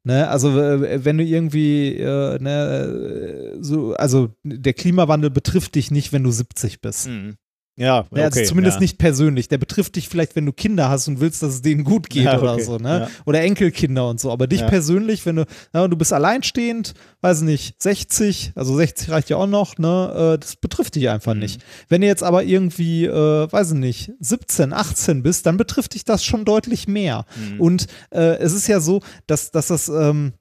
A: Ne, also wenn du irgendwie, äh, ne, äh, so, also der Klimawandel betrifft dich nicht, wenn du 70 bist.
B: Mhm. Ja,
A: also
B: okay,
A: zumindest
B: ja.
A: nicht persönlich. Der betrifft dich vielleicht, wenn du Kinder hast und willst, dass es denen gut geht
B: Ja,
A: oder
B: okay,
A: so, ne?
B: ja.
A: Oder Enkelkinder und so. Aber dich persönlich, wenn du, ja, du bist alleinstehend, weiß nicht, 60, also 60 reicht ja auch noch, ne? Äh, das betrifft dich einfach
B: Mhm.
A: nicht. Wenn du jetzt aber irgendwie, äh, weiß ich nicht, 17, 18 bist, dann betrifft dich das schon deutlich mehr.
B: Mhm.
A: Und äh, es ist ja so, dass, dass das, ähm,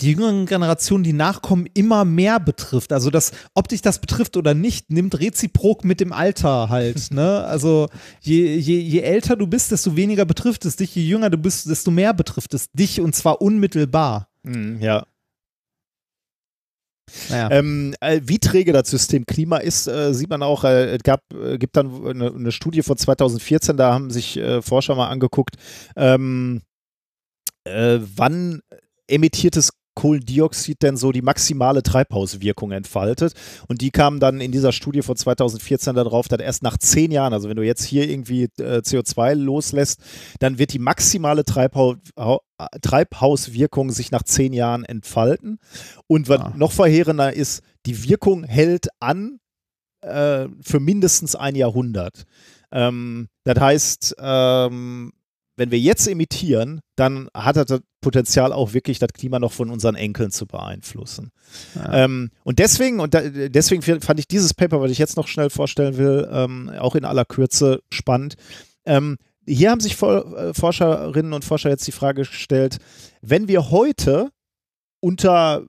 A: die jüngeren Generationen, die nachkommen, immer mehr betrifft. Also das, ob dich das betrifft oder nicht, nimmt reziprok mit dem Alter halt. ne? Also je, je, je älter du bist, desto weniger betrifft es dich. Je jünger du bist, desto mehr betrifft es dich und zwar unmittelbar.
B: Mhm, ja.
A: Naja.
B: Ähm, äh, wie träge das System Klima ist, äh, sieht man auch, äh, es gab, äh, gibt dann eine, eine Studie von 2014, da haben sich äh, Forscher mal angeguckt, ähm, äh, wann emittiertes Kohlendioxid denn so die maximale Treibhauswirkung entfaltet. Und die kamen dann in dieser Studie von 2014 darauf, dass erst nach zehn Jahren, also wenn du jetzt hier irgendwie äh, CO2 loslässt, dann wird die maximale Treibhau Hau- äh, Treibhauswirkung sich nach zehn Jahren entfalten. Und was
A: Ah.
B: noch verheerender ist, die Wirkung hält an äh, für mindestens ein Jahrhundert. Ähm, das heißt, ähm, wenn wir jetzt emittieren, dann hat das das Potenzial auch wirklich das Klima noch von unseren Enkeln zu beeinflussen.
A: Ja.
B: Ähm, und deswegen, und da, deswegen fand ich dieses Paper, was ich jetzt noch schnell vorstellen will, ähm, auch in aller Kürze spannend. Ähm, hier haben sich For äh, Forscherinnen und Forscher jetzt die Frage gestellt, wenn wir heute unter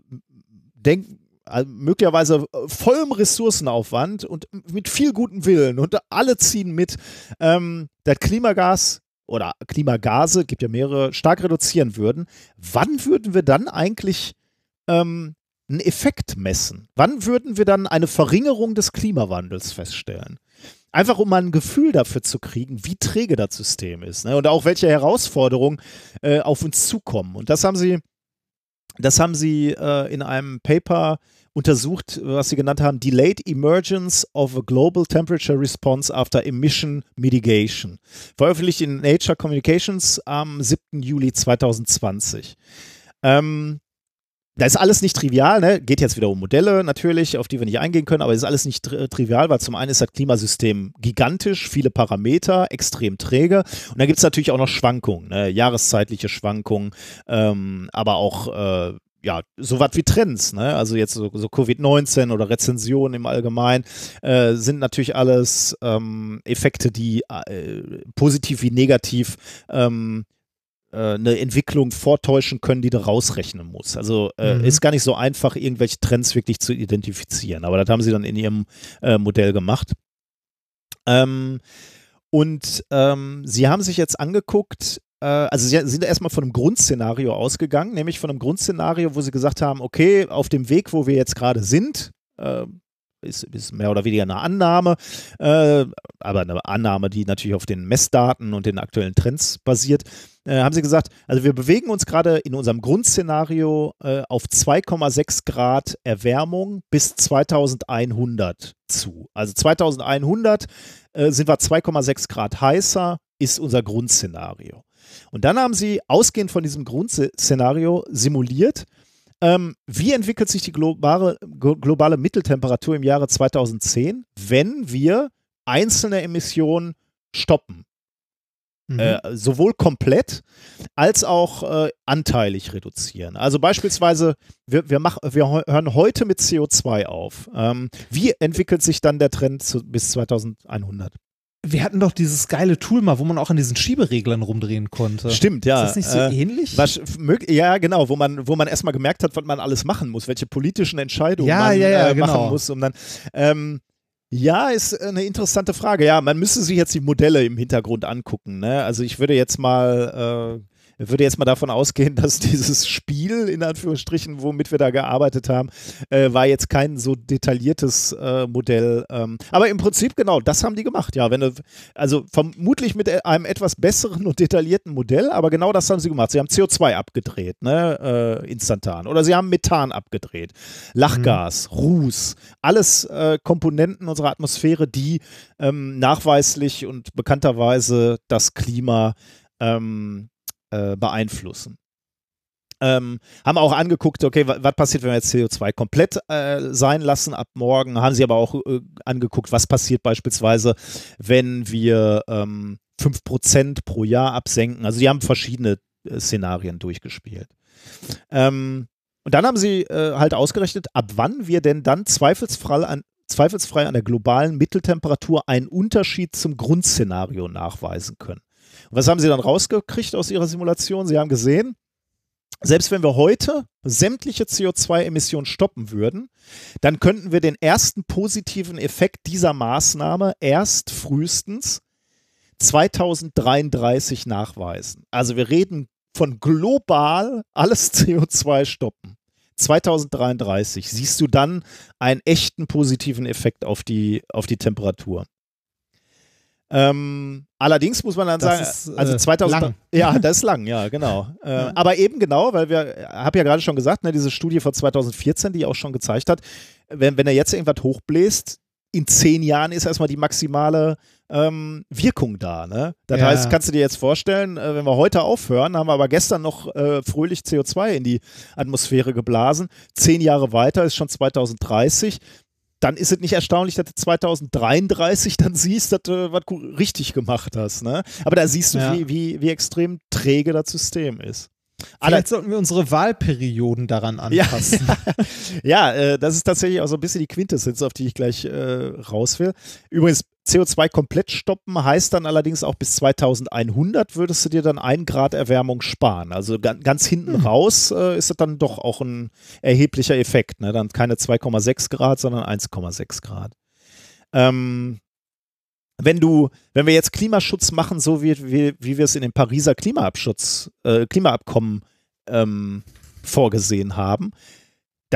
B: denk, also möglicherweise äh, vollem Ressourcenaufwand und mit viel gutem Willen und alle ziehen mit, ähm, das Klimagas oder Klimagase, gibt ja mehrere, stark reduzieren würden, wann würden wir dann eigentlich ähm, einen Effekt messen? Wann würden wir dann eine Verringerung des Klimawandels feststellen? Einfach um mal ein Gefühl dafür zu kriegen, wie träge das System ist ne? und auch welche Herausforderungen äh, auf uns zukommen. Und das haben sie, das haben sie äh, in einem Paper untersucht, was sie genannt haben, Delayed Emergence of a Global Temperature Response After Emission Mitigation. Veröffentlicht in Nature Communications am 7. Juli 2020. Ähm, da ist alles nicht trivial, ne? Geht jetzt wieder um Modelle natürlich, auf die wir nicht eingehen können, aber ist alles nicht tri trivial, weil zum einen ist das Klimasystem gigantisch, viele Parameter, extrem träge. Und dann gibt es natürlich auch noch Schwankungen, ne? jahreszeitliche Schwankungen, ähm, aber auch äh, ja, so was wie Trends, ne? Also jetzt so, so Covid-19 oder Rezensionen im Allgemeinen äh, sind natürlich alles ähm, Effekte, die äh, positiv wie negativ ähm, äh, eine Entwicklung vortäuschen können, die du rausrechnen musst. Also äh,
A: Mhm.
B: ist gar nicht so einfach, irgendwelche Trends wirklich zu identifizieren. Aber das haben sie dann in ihrem äh, Modell gemacht. Ähm, und ähm, sie haben sich jetzt angeguckt, also sie sind erstmal von einem Grundszenario ausgegangen, nämlich von einem Grundszenario, wo sie gesagt haben, okay, auf dem Weg, wo wir jetzt gerade sind, äh, ist, ist mehr oder weniger eine Annahme, äh, aber eine Annahme, die natürlich auf den Messdaten und den aktuellen Trends basiert, äh, haben sie gesagt, also wir bewegen uns gerade in unserem Grundszenario äh, auf 2,6 Grad Erwärmung bis 2100 zu. Also 2100 äh, sind wir 2,6 Grad heißer, ist unser Grundszenario. Und dann haben sie ausgehend von diesem Grundszenario simuliert, ähm, wie entwickelt sich die globale, glo- globale Mitteltemperatur im Jahre 2010, wenn wir einzelne Emissionen stoppen.
A: Mhm.
B: Äh, sowohl komplett als auch äh, anteilig reduzieren. Also beispielsweise, wir, wir, mach, wir hören heute mit CO2 auf. Ähm, wie entwickelt sich dann der Trend zu, bis 2100?
A: Wir hatten doch dieses geile Tool mal, wo man auch an diesen Schiebereglern rumdrehen konnte.
B: Stimmt, ja.
A: Ist das nicht so
B: Äh,
A: ähnlich?
B: Was, ja, genau, wo man, wo man erstmal gemerkt hat, was man alles machen muss, welche politischen Entscheidungen
A: Ja,
B: man
A: ja, ja,
B: äh, machen
A: genau.
B: muss, um dann. Ähm, ja, ist eine interessante Frage. Ja, man müsste sich jetzt die Modelle im Hintergrund angucken. Ne? Also ich würde jetzt mal, äh, würde jetzt mal davon ausgehen, dass dieses Spiel, in Anführungsstrichen, womit wir da gearbeitet haben, äh, war jetzt kein so detailliertes äh, Modell. Ähm, aber im Prinzip genau, das haben die gemacht. Ja, wenn du, also vermutlich mit einem etwas besseren und detaillierten Modell, aber genau das haben sie gemacht. Sie haben CO2 abgedreht, ne, äh, instantan. Oder sie haben Methan abgedreht, Lachgas, Ruß, alles äh, Komponenten unserer Atmosphäre, die ähm, nachweislich und bekannterweise das Klima ähm, äh, beeinflussen. Ähm, haben auch angeguckt, okay, wa- was passiert, wenn wir jetzt CO2 komplett äh, sein lassen ab morgen. Haben sie aber auch äh, angeguckt, was passiert beispielsweise, wenn wir ähm, 5% pro Jahr absenken. Also die haben verschiedene äh, Szenarien durchgespielt. Ähm, und dann haben sie äh, halt ausgerechnet, ab wann wir denn dann zweifelsfrei an, zweifelsfrei an der globalen Mitteltemperatur einen Unterschied zum Grundszenario nachweisen können. Was haben sie dann rausgekriegt aus ihrer Simulation? Sie haben gesehen, selbst wenn wir heute sämtliche CO2-Emissionen stoppen würden, dann könnten wir den ersten positiven Effekt dieser Maßnahme erst frühestens 2033 nachweisen. Also wir reden von global alles CO2 stoppen. 2033 siehst du dann einen echten positiven Effekt auf die, auf die Temperatur. Ähm, allerdings muss man dann
A: Das
B: sagen,
A: ist,
B: also
A: äh,
B: 2000,
A: lang.
B: ja, das ist lang, ja, genau. Äh, Aber eben genau, weil wir, habe ja gerade schon gesagt, ne, diese Studie von 2014, die auch schon gezeigt hat, wenn, wenn er jetzt irgendwas hochbläst, in zehn Jahren ist erstmal die maximale ähm, Wirkung da. Ne? Das
A: Ja.
B: heißt, kannst du dir jetzt vorstellen, äh, wenn wir heute aufhören, haben wir aber gestern noch äh, fröhlich CO2 in die Atmosphäre geblasen. Zehn Jahre weiter ist schon 2030. Dann ist es nicht erstaunlich, dass du 2033 dann siehst, dass du was richtig gemacht hast. Ne? Aber da siehst du,
A: Ja.
B: wie, wie, wie extrem träge das System ist.
A: Vielleicht sollten wir unsere Wahlperioden daran
B: ja,
A: anpassen.
B: ja äh, das ist tatsächlich auch so ein bisschen die Quintessenz, auf die ich gleich äh, raus will. Übrigens, CO2 komplett stoppen heißt dann allerdings auch bis 2100 würdest du dir dann ein Grad Erwärmung sparen. Also ga, ganz hinten raus äh, ist das dann doch auch ein erheblicher Effekt. Ne? Dann keine 2,6 Grad, sondern 1,6 Grad. Ähm, wenn du, wenn wir jetzt Klimaschutz machen, so wie, wie, wie wir es in dem Pariser Klimaabschutz, äh, Klimaabkommen ähm, vorgesehen haben,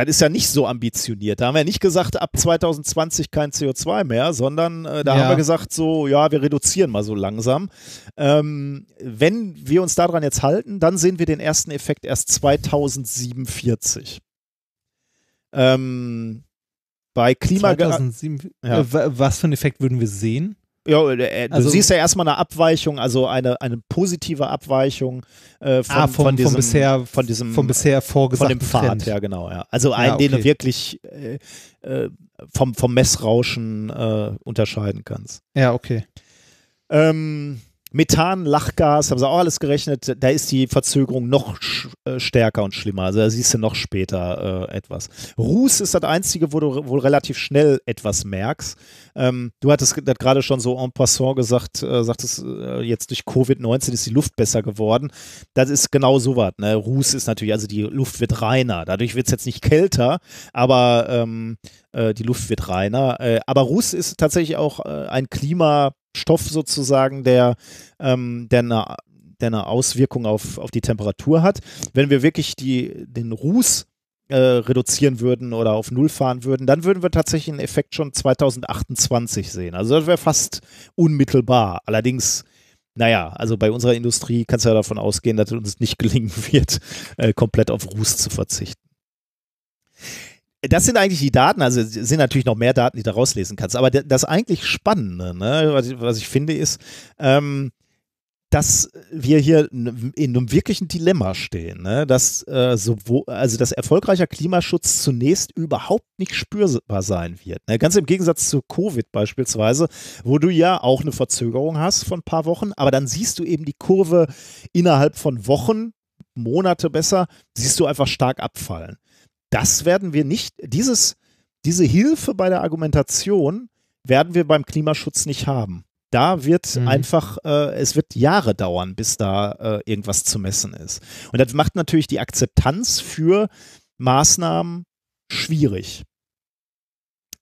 B: das ist ja nicht so ambitioniert. Da haben wir nicht gesagt, ab 2020 kein CO2 mehr, sondern äh, da
A: Ja.
B: haben wir gesagt, so, ja, wir reduzieren mal so langsam. Ähm, wenn wir uns daran jetzt halten, dann sehen wir den ersten Effekt erst 2047. Ähm, bei Klima
A: 2007,
B: Ja.
A: äh, wa- was für einen Effekt würden wir sehen?
B: Ja, äh, du
A: Also-
B: siehst ja erstmal eine Abweichung, also eine, eine positive Abweichung äh, von,
A: ah, vom,
B: von, diesem,
A: vom bisher,
B: von diesem
A: vom bisher
B: von
A: vorgesagten
B: dem Pfad,
A: Trend.
B: ja genau, ja. Also einen, den
A: okay.
B: du wirklich äh, äh, vom, vom Messrauschen äh, unterscheiden kannst.
A: Ja, okay.
B: Ähm, Methan, Lachgas, haben sie auch alles gerechnet, da ist die Verzögerung noch äh, stärker und schlimmer. Also da siehst du noch später äh, etwas. Ruß ist das Einzige, wo du wohl relativ schnell etwas merkst. Ähm, du hattest gerade schon so en passant gesagt, äh, sagtest, äh, jetzt durch Covid-19 ist die Luft besser geworden. Das ist genau so was. Ne? Ruß ist natürlich, also die Luft wird reiner. Dadurch wird es jetzt nicht kälter, aber ähm, äh, die Luft wird reiner. Äh, aber Ruß ist tatsächlich auch ein Klimastoff sozusagen, der, ähm, der eine der eine Auswirkung auf, auf die Temperatur hat. Wenn wir wirklich die, den Ruß äh, reduzieren würden oder auf Null fahren würden, dann würden wir tatsächlich einen Effekt schon 2028 sehen. Also das wäre fast unmittelbar. Allerdings, naja, also bei unserer Industrie kannst du ja davon ausgehen, dass es uns nicht gelingen wird, äh, komplett auf Ruß zu verzichten. Das sind eigentlich die Daten, also es sind natürlich noch mehr Daten, die du rauslesen kannst, aber das eigentlich Spannende, ne, was, ich, was ich finde, ist, ähm, dass wir hier in einem wirklichen Dilemma stehen, ne? dass äh, sowohl, also dass erfolgreicher Klimaschutz zunächst überhaupt nicht spürbar sein wird. Ne? Ganz im Gegensatz zu Covid beispielsweise, wo du ja auch eine Verzögerung hast von ein paar Wochen, aber dann siehst du eben die Kurve innerhalb von Wochen, Monate besser, siehst du einfach stark abfallen. Das werden wir nicht, dieses, diese Hilfe bei der Argumentation werden wir beim Klimaschutz nicht haben. Da wird
A: Mhm.
B: einfach, äh, es wird Jahre dauern, bis da äh, irgendwas zu messen ist. Und das macht natürlich die Akzeptanz für Maßnahmen schwierig.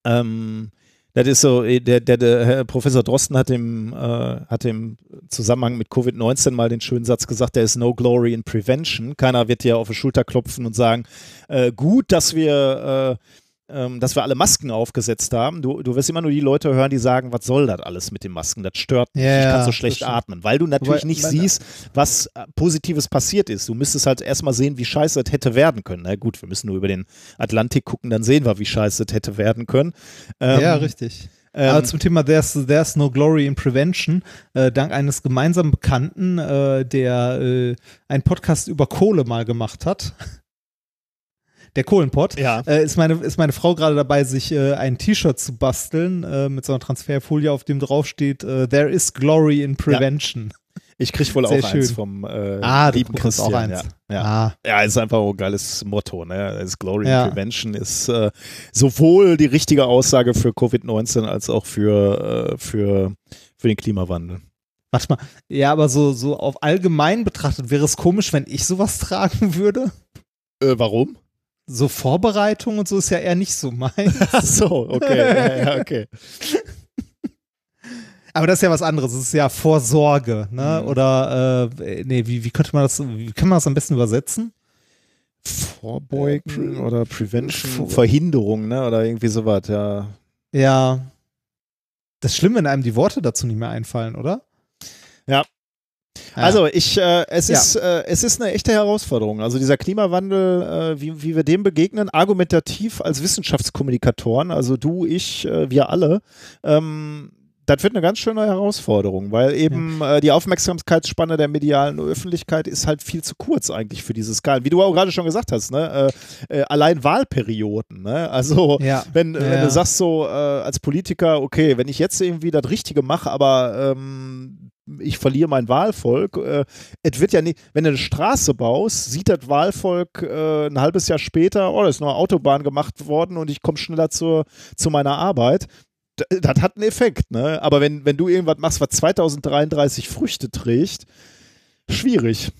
B: Ähm, das ist so, äh, der, der, der Professor Drosten hat im, äh, hat im Zusammenhang mit Covid-19 mal den schönen Satz gesagt, there is no glory in prevention. Keiner wird dir auf die Schulter klopfen und sagen, äh, gut, dass wir, äh, ähm, dass wir alle Masken aufgesetzt haben. Du, du wirst immer nur die Leute hören, die sagen, was soll das alles mit den Masken? Das stört mich,
A: Ja,
B: ich kann so
A: das
B: schlecht atmen, weil du natürlich
A: Wobei,
B: nicht siehst, was äh, Positives passiert ist. Du müsstest halt erstmal sehen, wie scheiße es hätte werden können. Na gut, wir müssen nur über den Atlantik gucken, dann sehen wir, wie scheiße es hätte werden können. Ähm,
A: ja, richtig.
B: ähm,
A: Aber zum Thema There's, There's No Glory in Prevention, äh, dank eines gemeinsamen Bekannten, äh, der äh, einen Podcast über Kohle mal gemacht hat, der Kohlenpott,
B: Ja.
A: äh, ist, meine, ist meine Frau gerade dabei, sich äh, ein T-Shirt zu basteln äh, mit so einer Transferfolie, auf dem draufsteht, äh, There is Glory in Prevention.
B: Ich krieg wohl
A: Sehr
B: auch eins
A: schön.
B: vom äh,
A: Ah, du
B: lieben
A: bekommst
B: Christian.
A: auch eins.
B: Ja. Ja.
A: Ah,
B: ja, ist einfach ein geiles Motto. Ne? Das Glory
A: Ja.
B: in Prevention ist äh, sowohl die richtige Aussage für Covid-19 als auch für, äh, für, für den Klimawandel.
A: warte mal. Ja, aber so, so auf allgemein betrachtet wäre es komisch, wenn ich sowas tragen würde.
B: Äh, warum?
A: So Vorbereitung und so ist ja eher nicht so mein.
B: Ach so, okay. ja, ja, okay.
A: Aber das ist ja was anderes. Das ist ja Vorsorge, ne?
B: Mhm.
A: Oder äh, nee, wie, wie könnte man das, wie kann man das am besten übersetzen?
B: Vorbeugen
A: Äh,
B: oder Prevention,
A: Vor-
B: Verhinderung, ne? Oder irgendwie sowas, ja.
A: Ja. Das ist schlimm, wenn einem die Worte dazu nicht mehr einfallen, oder?
B: Ja.
A: Ja.
B: Also ich, äh, es,
A: Ja.
B: ist, äh, es ist eine echte Herausforderung. Also dieser Klimawandel, äh, wie, wie wir dem begegnen, argumentativ als Wissenschaftskommunikatoren, also du, ich, äh, wir alle, ähm, das wird eine ganz schöne Herausforderung, weil eben äh, die Aufmerksamkeitsspanne der medialen Öffentlichkeit ist halt viel zu kurz eigentlich für diese Skalen. Wie du auch gerade schon gesagt hast, ne? äh, äh, allein Wahlperioden. Ne? Also
A: Ja.
B: wenn,
A: Ja,
B: wenn
A: ja.
B: du sagst so äh, als Politiker, okay, wenn ich jetzt irgendwie das Richtige mache, aber ähm, ich verliere mein Wahlvolk, äh, es wird ja nicht, wenn du eine Straße baust, sieht das Wahlvolk äh, ein halbes Jahr später, oh, da ist noch eine Autobahn gemacht worden und ich komme schneller zur, zu meiner Arbeit. D- Das hat einen Effekt, ne? Aber wenn, wenn du irgendwas machst, was 2033 Früchte trägt, schwierig.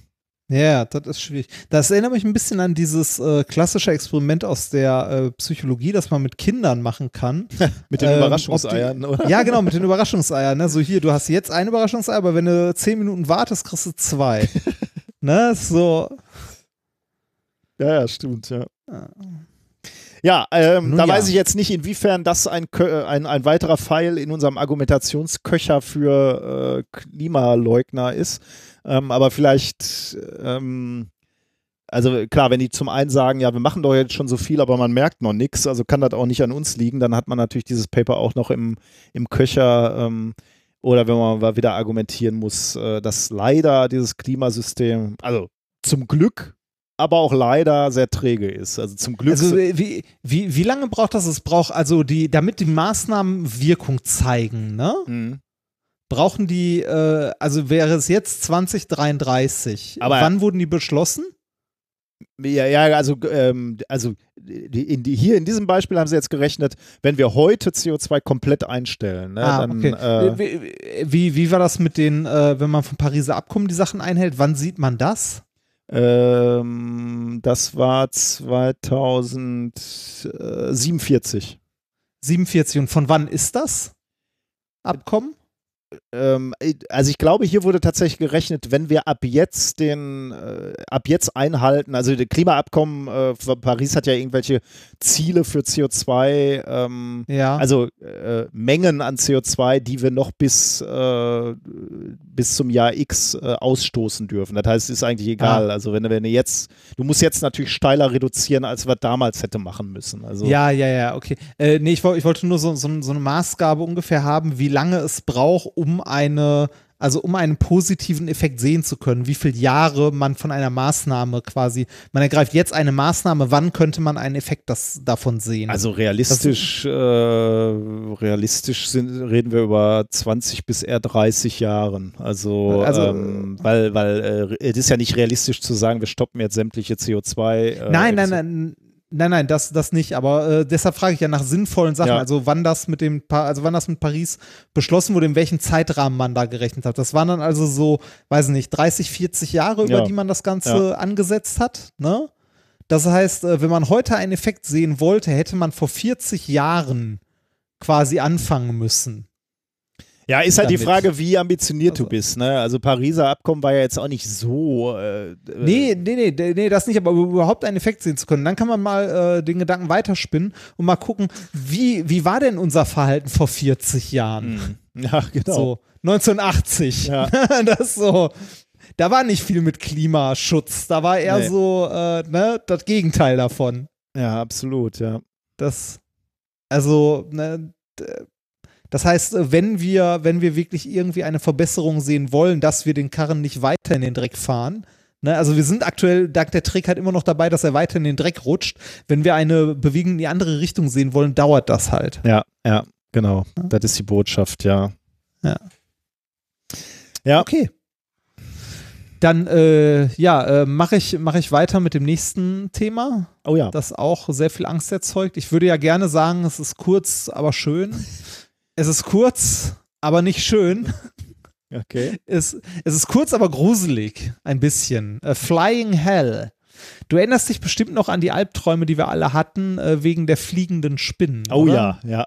A: Ja, das ist schwierig. Das erinnert mich ein bisschen an dieses äh, klassische Experiment aus der äh, Psychologie, das man mit Kindern machen kann.
B: Mit den
A: Ähm,
B: Überraschungseiern, oder?
A: Ja, genau, mit den Überraschungseiern. Ne? So hier, du hast jetzt ein Überraschungsei, aber wenn du zehn Minuten wartest, kriegst du zwei. ne? So.
B: Ja, ja, stimmt, ja. Ja, ähm,
A: Nun
B: da
A: ja.
B: weiß ich jetzt nicht, inwiefern das ein, äh, ein, ein weiterer Pfeil in unserem Argumentationsköcher für äh, Klimaleugner ist. Ähm, aber vielleicht, ähm, also klar, wenn die zum einen sagen, ja, wir machen doch jetzt schon so viel, aber man merkt noch nichts, also kann das auch nicht an uns liegen, dann hat man natürlich dieses Paper auch noch im, im Köcher. Ähm, oder wenn man mal wieder argumentieren muss, äh, dass leider dieses Klimasystem, also zum Glück, aber auch leider sehr träge ist. Also zum Glück.
A: Also wie, wie, wie lange braucht das? Es braucht also die, damit die Maßnahmen Wirkung zeigen, ne?
B: Mhm.
A: Brauchen die, äh, also wäre es jetzt 2033.
B: Aber-
A: Wann wurden die beschlossen?
B: Ja, ja, also, ähm, also die, in die, hier in diesem Beispiel haben sie jetzt gerechnet, wenn wir heute CO2 komplett einstellen, ne,
A: ah,
B: dann
A: okay.
B: äh,
A: wie, wie, wie war das mit den, äh, wenn man vom Pariser Abkommen die Sachen einhält? Wann sieht man das?
B: Ähm, das war 2047.
A: 47. Und von wann ist das? Abkommen?
B: Ähm, also ich glaube, hier wurde tatsächlich gerechnet, wenn wir ab jetzt den, äh, ab jetzt einhalten, also das Klimaabkommen äh, von Paris hat ja irgendwelche Ziele für CO2, ähm,
A: Ja.
B: also äh, Mengen an CO2, die wir noch bis, äh, bis zum Jahr X äh, ausstoßen dürfen. Das heißt, es ist eigentlich egal. Also wenn, du- wenn du jetzt, du musst jetzt natürlich steiler reduzieren, als wir damals hätte machen müssen. Also
A: Ja, ja, ja, okay. Äh, nee, ich, ich wollte nur so, so, so eine Maßgabe ungefähr haben, wie lange es braucht, um eine Also um einen positiven Effekt sehen zu können, wie viele Jahre man von einer Maßnahme quasi, man ergreift jetzt eine Maßnahme, wann könnte man einen Effekt das, davon sehen?
B: Also realistisch, äh, realistisch sind, reden wir über 20 bis eher 30 Jahren. Also,
A: Also,
B: ähm, weil, weil äh, es ist ja nicht realistisch zu sagen, wir stoppen jetzt sämtliche CO2. Äh,
A: nein, nein, nein. Nein, nein, das, das nicht. Aber äh, deshalb frage ich ja nach sinnvollen Sachen.
B: Ja.
A: Also wann das mit dem, pa also wann das mit Paris beschlossen wurde, in welchem Zeitrahmen man da gerechnet hat. Das waren dann also so, weiß nicht, 30, 40 Jahre, über
B: Ja.
A: die man das Ganze
B: Ja.
A: angesetzt hat. Ne? Das heißt, äh, wenn man heute einen Effekt sehen wollte, hätte man vor 40 Jahren quasi anfangen müssen.
B: Ja, ist halt die
A: damit.
B: Frage, wie ambitioniert
A: Also-
B: du bist. Ne? Also Pariser Abkommen war ja jetzt auch nicht so. Äh,
A: Nee, nee, nee, nee, nee, das nicht, aber überhaupt einen Effekt sehen zu können. Dann kann man mal äh, den Gedanken weiterspinnen und mal gucken, wie, wie war denn unser Verhalten vor 40 Jahren?
B: Äh, ja, genau.
A: So, 1980.
B: Ja.
A: das so. Da war nicht viel mit Klimaschutz. Da war eher
B: Nee.
A: so, äh, ne, das Gegenteil davon.
B: Ja, absolut, ja.
A: Das, also, ne, das heißt, äh, wenn wir, wenn wir wirklich irgendwie eine Verbesserung sehen wollen, dass wir den Karren nicht weiter in den Dreck fahren, ne, also wir sind aktuell, dank der Trick halt immer noch dabei, dass er weiter in den Dreck rutscht. Wenn wir eine Bewegung in die andere Richtung sehen wollen, dauert das halt.
B: Ja, ja, genau. Das ist die Botschaft, ja.
A: Ja.
B: Ja.
A: Okay. Dann, äh, ja, äh, mache ich, mach ich weiter mit dem nächsten Thema,
B: Oh ja.
A: das auch sehr viel Angst erzeugt. Ich würde ja gerne sagen, es ist kurz, aber schön. Es ist kurz, aber nicht schön.
B: Okay.
A: Es, es ist kurz, aber gruselig. Ein bisschen. Äh, Flying Hell. Du erinnerst dich bestimmt noch an die Albträume, die wir alle hatten, äh, wegen der fliegenden Spinnen.
B: Oh
A: oder?
B: ja, ja.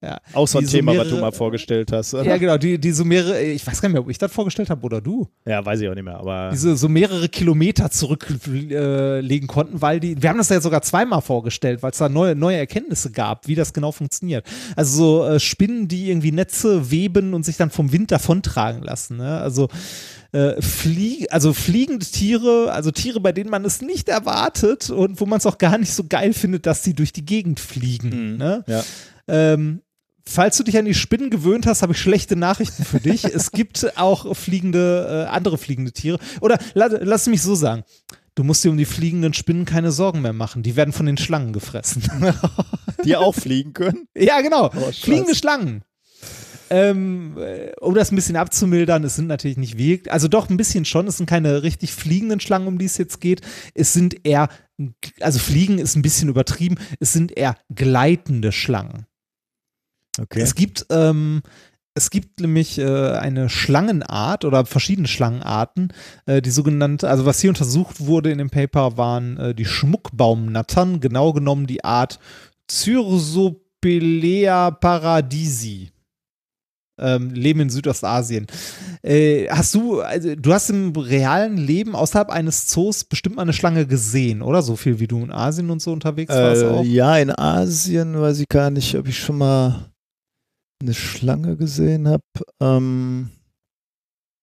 A: Ja.
B: Auch so ein
A: Die
B: Thema, was
A: mehrere-
B: du mal vorgestellt hast.
A: Ja, genau, die, die so mehrere, ich weiß gar nicht mehr, ob ich das vorgestellt habe oder du.
B: Ja, weiß ich auch nicht mehr, aber.
A: diese so mehrere Kilometer zurücklegen äh, konnten, weil die, wir haben das ja sogar zweimal vorgestellt, weil es da neue, neue Erkenntnisse gab, wie das genau funktioniert. Also so äh, Spinnen, die irgendwie Netze weben und sich dann vom Wind davontragen lassen. Ne? Also äh, flieg, also fliegende Tiere, also Tiere, bei denen man es nicht erwartet und wo man es auch gar nicht so geil findet, dass sie durch die Gegend fliegen.
B: Mhm.
A: Ne?
B: Ja.
A: Ähm, falls du dich an die Spinnen gewöhnt hast, habe ich schlechte Nachrichten für dich. es gibt auch fliegende, äh, andere fliegende Tiere. Oder la, lass mich so sagen. Du musst dir um die fliegenden Spinnen keine Sorgen mehr machen. Die werden von den Schlangen gefressen.
B: Die auch fliegen können.
A: ja, genau.
B: Oh.
A: Fliegende Schlangen. Ähm, äh, um das ein bisschen abzumildern, es sind natürlich nicht wirklich, also doch ein bisschen schon, es sind keine richtig fliegenden Schlangen, um die es jetzt geht. Es sind eher, also fliegen ist ein bisschen übertrieben, es sind eher gleitende Schlangen.
B: Okay.
A: Es gibt, ähm, es gibt nämlich äh, eine Schlangenart oder verschiedene Schlangenarten, äh, die sogenannte, also was hier untersucht wurde in dem Paper, waren äh, die Schmuckbaumnattern, genau genommen die Art Cyrsopelea paradisi. Ähm, leben in Südostasien. Äh, hast du, also du hast im realen Leben außerhalb eines Zoos bestimmt mal eine Schlange gesehen, oder? So viel wie du in Asien und so unterwegs warst auch.
B: Äh, ja, in Asien weiß ich gar nicht, ob ich schon mal eine Schlange gesehen habe. Ähm,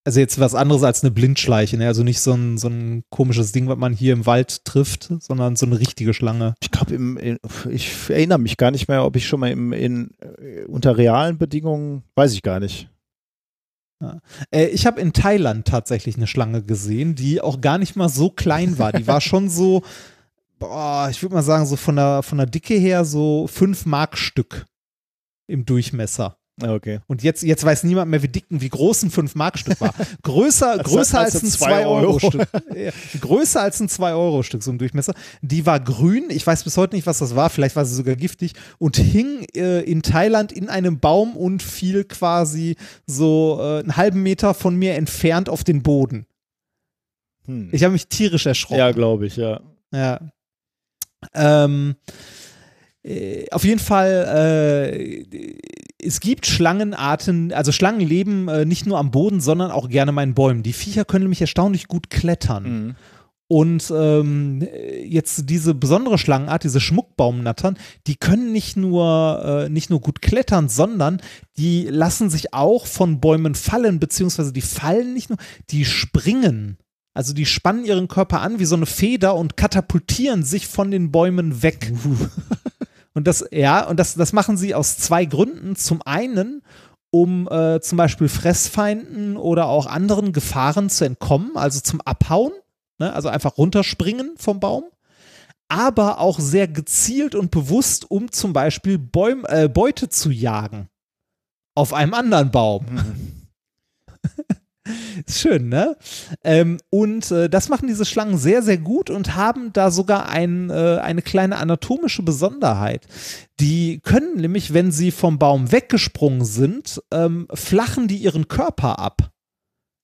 A: Also jetzt was anderes als eine Blindschleiche, ne? Also nicht so ein, so ein komisches Ding, was man hier im Wald trifft, sondern so eine richtige Schlange.
B: ich glaube, ich erinnere mich gar nicht mehr, ob ich schon mal im, in, äh, unter realen Bedingungen, weiß ich gar nicht.
A: Äh, ich habe in Thailand tatsächlich eine Schlange gesehen, die auch gar nicht mal so klein war. Die war schon so, boah, ich würde mal sagen, so von der, von der Dicke her so fünf Mark Stück im Durchmesser.
B: Ah, Okay.
A: Und jetzt, jetzt weiß niemand mehr, wie dick und wie groß ein 5-Mark-Stück war. Größer, größer als ein
B: also zwei Euro.
A: 2-Euro-Stück. Ja, größer als ein 2-Euro-Stück, so im Durchmesser. Die war grün, ich weiß bis heute nicht, was das war, vielleicht war sie sogar giftig und hing äh, in Thailand in einem Baum und fiel quasi so äh, einen halben Meter von mir entfernt auf den Boden.
B: Hm.
A: Ich habe mich tierisch erschrocken.
B: ja, glaube ich, ja.
A: Ja. Ähm, äh, auf jeden Fall, äh, es gibt Schlangenarten, also Schlangen leben äh, nicht nur am Boden, sondern auch gerne mal in Bäumen. Die Viecher können nämlich erstaunlich gut klettern.
B: Mhm.
A: Und ähm, jetzt diese besondere Schlangenart, diese Schmuckbaumnattern, die können nicht nur, äh, nicht nur gut klettern, sondern die lassen sich auch von Bäumen fallen, beziehungsweise die fallen nicht nur, die springen. Also die spannen ihren Körper an wie so eine Feder und katapultieren sich von den Bäumen weg. Und das, ja, und das, das machen sie aus zwei Gründen. Zum einen, um äh, zum Beispiel Fressfeinden oder auch anderen Gefahren zu entkommen, also zum Abhauen, ne? also einfach runterspringen vom Baum aber auch sehr gezielt und bewusst, um zum Beispiel Bäum, äh, Beute zu jagen. Auf einem anderen Baum. Ist schön, ne? Ähm, und äh, das machen diese Schlangen sehr, sehr gut und haben da sogar ein, äh, eine kleine anatomische Besonderheit. Die können nämlich, wenn sie vom Baum weggesprungen sind, ähm, flachen die ihren Körper ab.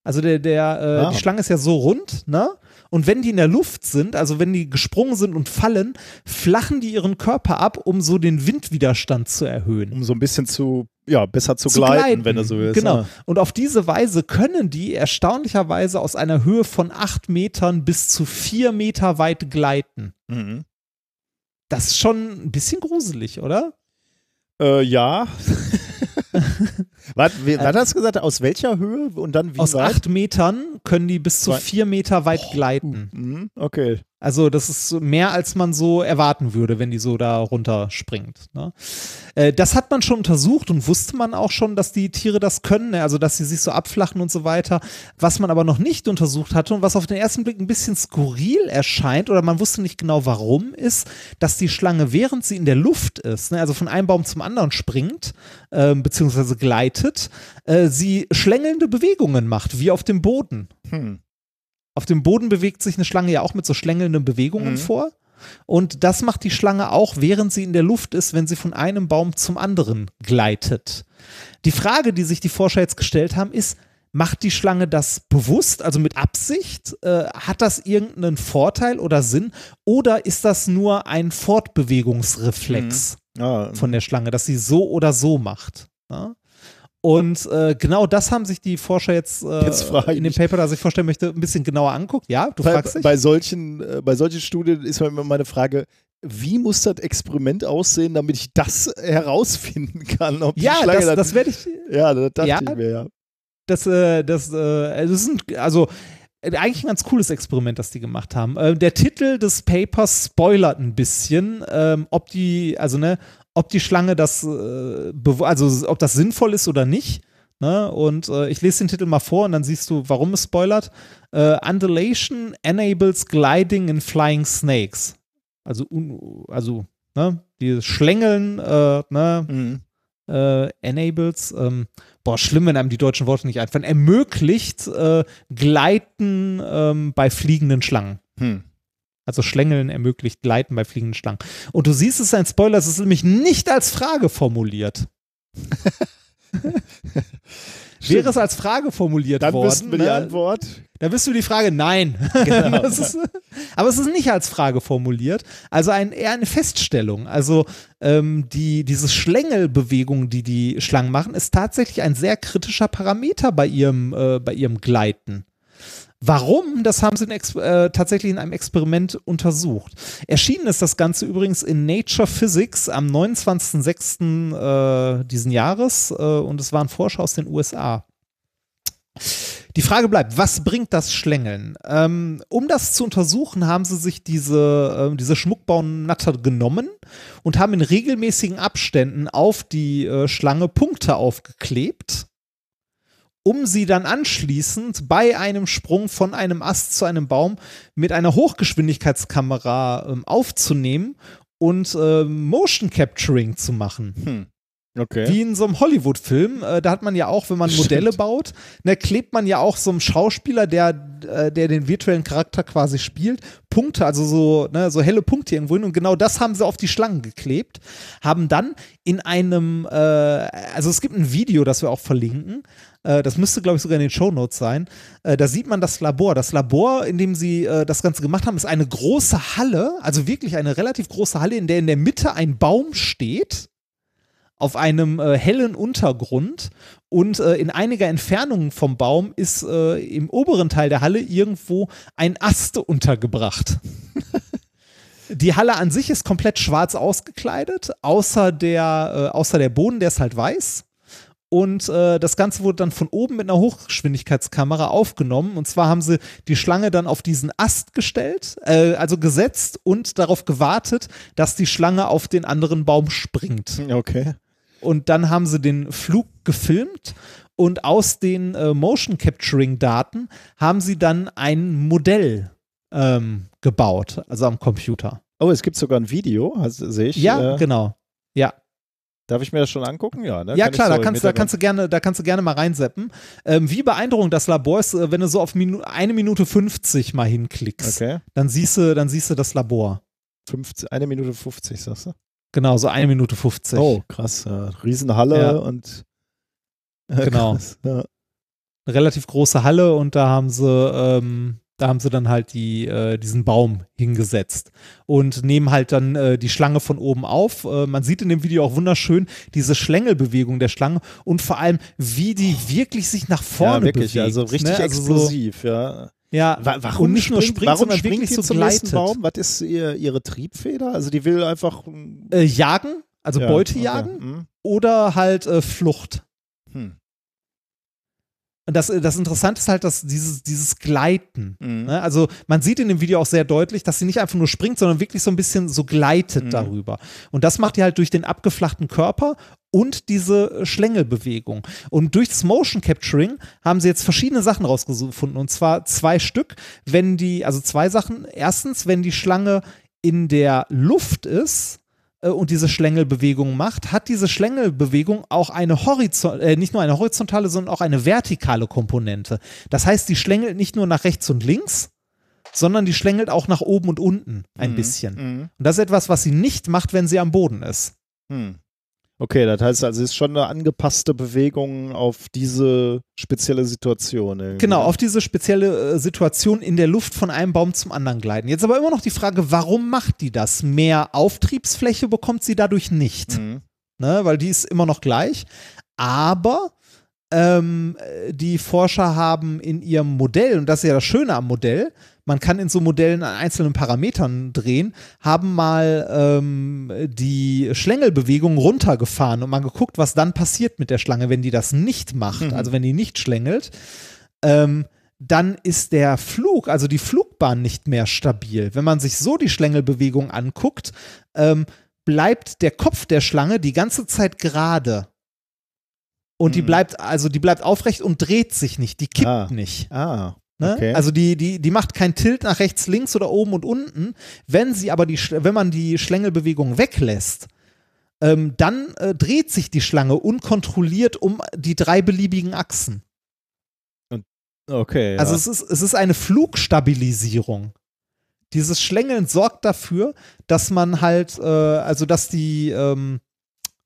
A: Also der, der, äh,
B: Ah.
A: die Schlange ist ja so rund, ne? Und wenn die in der Luft sind, also wenn die gesprungen sind und fallen, flachen die ihren Körper ab, um so den Windwiderstand zu erhöhen.
B: Um so ein bisschen zu, ja, besser zu,
A: Zu
B: gleiten,
A: gleiten,
B: wenn du so willst.
A: Genau.
B: Ja.
A: Und auf diese Weise können die erstaunlicherweise aus einer Höhe von acht Metern bis zu vier Meter weit gleiten.
B: Mhm.
A: Das ist schon ein bisschen gruselig, oder?
B: Äh, ja. was, wie, was hast du gesagt? Aus welcher Höhe und dann wie
A: Aus
B: weit?
A: acht Metern können die bis zu vier Meter weit gleiten.
B: Mhm, okay.
A: Also das ist mehr, als man so erwarten würde, wenn die so da runterspringt. Ne? Äh, das hat man schon untersucht und wusste man auch schon, dass die Tiere das können, ne? also dass sie sich so abflachen und so weiter. Was man aber noch nicht untersucht hatte und was auf den ersten Blick ein bisschen skurril erscheint oder man wusste nicht genau warum, ist, dass die Schlange, während sie in der Luft ist, ne? also von einem Baum zum anderen springt, ähm, beziehungsweise gleitet, äh, sie schlängelnde Bewegungen macht, wie auf dem Boden.
B: Hm.
A: Auf dem Boden bewegt sich eine Schlange ja auch mit so schlängelnden Bewegungen
B: Mhm.
A: vor. Und das macht die Schlange auch, während sie in der Luft ist, wenn sie von einem Baum zum anderen gleitet. Die Frage, die sich die Forscher jetzt gestellt haben, ist, macht die Schlange das bewusst, also mit Absicht? Äh, hat das irgendeinen Vorteil oder Sinn? Oder ist das nur ein Fortbewegungsreflex?
B: Ah,
A: von der Schlange, dass sie so oder so macht. Ja? Und äh, genau das haben sich die Forscher jetzt, äh,
B: Jetzt
A: in dem Paper, das ich vorstellen möchte, ein bisschen genauer anguckt. Ja, du
B: bei,
A: fragst dich?
B: bei, solchen, äh, bei solchen Studien ist immer meine Frage, wie muss das Experiment aussehen, damit ich das herausfinden kann? Ob
A: ja, das,
B: dann-
A: das werde ich,
B: ja, das dachte
A: Ja.
B: ich mir, ja.
A: das, äh, das, äh, also das sind, also äh, eigentlich ein ganz cooles Experiment, das die gemacht haben. Äh, der Titel des Papers spoilert ein bisschen, ähm, ob die, also ne, ob die Schlange das, äh, also ob das sinnvoll ist oder nicht. Ne? Und äh, ich lese den Titel mal vor und dann siehst du, warum es spoilert. Äh, Undulation enables gliding in flying snakes. Also, also ne, dieses Schlängeln, äh, ne,
B: Mhm.
A: äh, enables, ähm, boah, schlimm, wenn einem die deutschen Worte nicht einfallen, ermöglicht äh, Gleiten ähm, bei fliegenden Schlangen.
B: Hm.
A: Also Schlängeln ermöglicht Gleiten bei fliegenden Schlangen. Und du siehst, es ist ein Spoiler, es ist nämlich nicht als Frage formuliert. Wäre es als Frage formuliert
B: Dann
A: worden,
B: wüssten wir die
A: ne,
B: Antwort.
A: da wirst du die Frage nein.
B: Genau.
A: Ist, aber es ist nicht als Frage formuliert. Also ein, eher eine Feststellung. Also ähm, die, diese Schlängelbewegung, die die Schlangen machen, ist tatsächlich ein sehr kritischer Parameter bei ihrem, äh, bei ihrem Gleiten. Warum? Das haben sie in äh, tatsächlich in einem Experiment untersucht. Erschienen ist das Ganze übrigens in Nature Physics am 29.06. Äh, diesen Jahres äh, und es waren Forscher aus den USA. Die Frage bleibt, was bringt das Schlängeln? Ähm, um das zu untersuchen, haben sie sich diese, ähm, diese Schmuckbaunatter genommen und haben in regelmäßigen Abständen auf die äh, Schlange Punkte aufgeklebt, um sie dann anschließend bei einem Sprung von einem Ast zu einem Baum mit einer Hochgeschwindigkeitskamera ähm, aufzunehmen und ähm, Motion Capturing zu machen.
B: Hm. Okay.
A: Wie in so einem Hollywood-Film, äh, da hat man ja auch, wenn man
B: Stimmt.
A: Modelle baut, ne, klebt man ja auch so einem Schauspieler, der, äh, der den virtuellen Charakter quasi spielt, Punkte, also so, ne, so helle Punkte irgendwo hin. Und genau das haben sie auf die Schlangen geklebt, haben dann in einem, äh, also es gibt ein Video, das wir auch verlinken. Äh, das müsste, glaube ich, sogar in den Shownotes sein. Da sieht man das Labor. Das Labor, in dem sie das Ganze gemacht haben, ist eine große Halle, also wirklich eine relativ große Halle, in der in der Mitte ein Baum steht auf einem äh, hellen Untergrund und äh, in einiger Entfernung vom Baum ist äh, im oberen Teil der Halle irgendwo ein Ast untergebracht. Die Halle an sich ist komplett schwarz ausgekleidet, außer der, äh, außer der Boden, der ist halt weiß. Und äh, das Ganze wurde dann von oben mit einer Hochgeschwindigkeitskamera aufgenommen. Und zwar haben sie die Schlange dann auf diesen Ast gestellt, äh, also gesetzt und darauf gewartet, dass die Schlange auf den anderen Baum springt.
B: Okay.
A: Und dann haben sie den Flug gefilmt und aus den äh, Motion Capturing Daten haben sie dann ein Modell ähm, gebaut, also am Computer.
B: Oh, es gibt sogar ein Video, also, sehe ich.
A: Ja,
B: äh,
A: genau. Ja,
B: Darf ich mir das schon angucken? Ja, ne?
A: ja
B: Kann
A: klar,
B: so
A: da kannst, da kannst du gerne, da kannst du gerne mal reinseppen. Ähm, wie beeindruckend das Labor ist, äh, wenn du so auf Minu eine Minute 50 mal hinklickst,
B: Okay.
A: dann siehst du, dann siehst du das Labor.
B: 50, eine Minute 50, sagst du?
A: Genau, so eine Minute 50.
B: Oh, krass. Ja. Riesenhalle
A: Ja.
B: und. Ja,
A: Genau.
B: krass, Ja.
A: Eine relativ große Halle und da haben sie, ähm, da haben sie dann halt die, äh, diesen Baum hingesetzt und nehmen halt dann äh, die Schlange von oben auf. Äh, man sieht in dem Video auch wunderschön diese Schlängelbewegung der Schlange und vor allem, wie die wirklich sich nach vorne
B: ja, wirklich.
A: bewegt.
B: also richtig
A: ne? Also so-
B: explosiv, ja.
A: Ja,
B: Wa- Warum
A: und nicht nur
B: springt, warum
A: sondern
B: springt die
A: so
B: zum nächsten
A: gleitet.
B: Baum? Was ist ihr, ihre Triebfeder? Also die will einfach
A: Äh, jagen, also
B: ja,
A: Beute
B: okay.
A: jagen
B: Hm.
A: oder halt äh, Flucht.
B: Hm.
A: Und das, das Interessante ist halt, dass dieses, dieses Gleiten.
B: Mhm.
A: Ne? Also man sieht in dem Video auch sehr deutlich, dass sie nicht einfach nur springt, sondern wirklich so ein bisschen so gleitet
B: Mhm.
A: darüber. Und das macht die halt durch den abgeflachten Körper und diese Schlängelbewegung. Und durch das Motion Capturing haben sie jetzt verschiedene Sachen rausgefunden. Und zwar zwei Stück, wenn die, also zwei Sachen. Erstens, wenn die Schlange in der Luft ist, äh, und diese Schlängelbewegung macht, hat diese Schlängelbewegung auch eine Horizont, äh, nicht nur eine horizontale, sondern auch eine vertikale Komponente. Das heißt, die schlängelt nicht nur nach rechts und links, sondern die schlängelt auch nach oben und unten ein
B: Mhm.
A: bisschen.
B: Mhm.
A: Und das ist etwas, was sie nicht macht, wenn sie am Boden ist.
B: Hm. Okay, das heißt also, es ist schon eine angepasste Bewegung auf diese spezielle Situation. irgendwie.
A: Genau, auf diese spezielle äh, Situation in der Luft von einem Baum zum anderen gleiten. Jetzt aber immer noch die Frage, warum macht die das? Mehr Auftriebsfläche bekommt sie dadurch nicht.
B: Mhm.
A: ne, weil die ist immer noch gleich. Aber ähm, äh, die Forscher haben in ihrem Modell, und das ist ja das Schöne am Modell, man kann in so Modellen an einzelnen Parametern drehen, haben mal ähm, die Schlängelbewegung runtergefahren und mal geguckt, was dann passiert mit der Schlange, wenn die das nicht macht,
B: Mhm.
A: also wenn die nicht schlängelt. Ähm, dann ist der Flug, also die Flugbahn nicht mehr stabil. Wenn man sich so die Schlängelbewegung anguckt, ähm, bleibt der Kopf der Schlange die ganze Zeit gerade. Und die
B: Mhm.
A: bleibt, also die bleibt aufrecht und dreht sich nicht, die kippt
B: Ah.
A: nicht.
B: Ah,
A: Ne?
B: okay.
A: Also die, die, die macht kein Tilt nach rechts, links oder oben und unten. Wenn sie aber die, wenn man die Schlängelbewegung weglässt, ähm, dann äh, dreht sich die Schlange unkontrolliert um die drei beliebigen Achsen.
B: okay. Ja.
A: Also es ist, es ist eine Flugstabilisierung. Dieses Schlängeln sorgt dafür, dass man halt, äh, also dass die, ähm,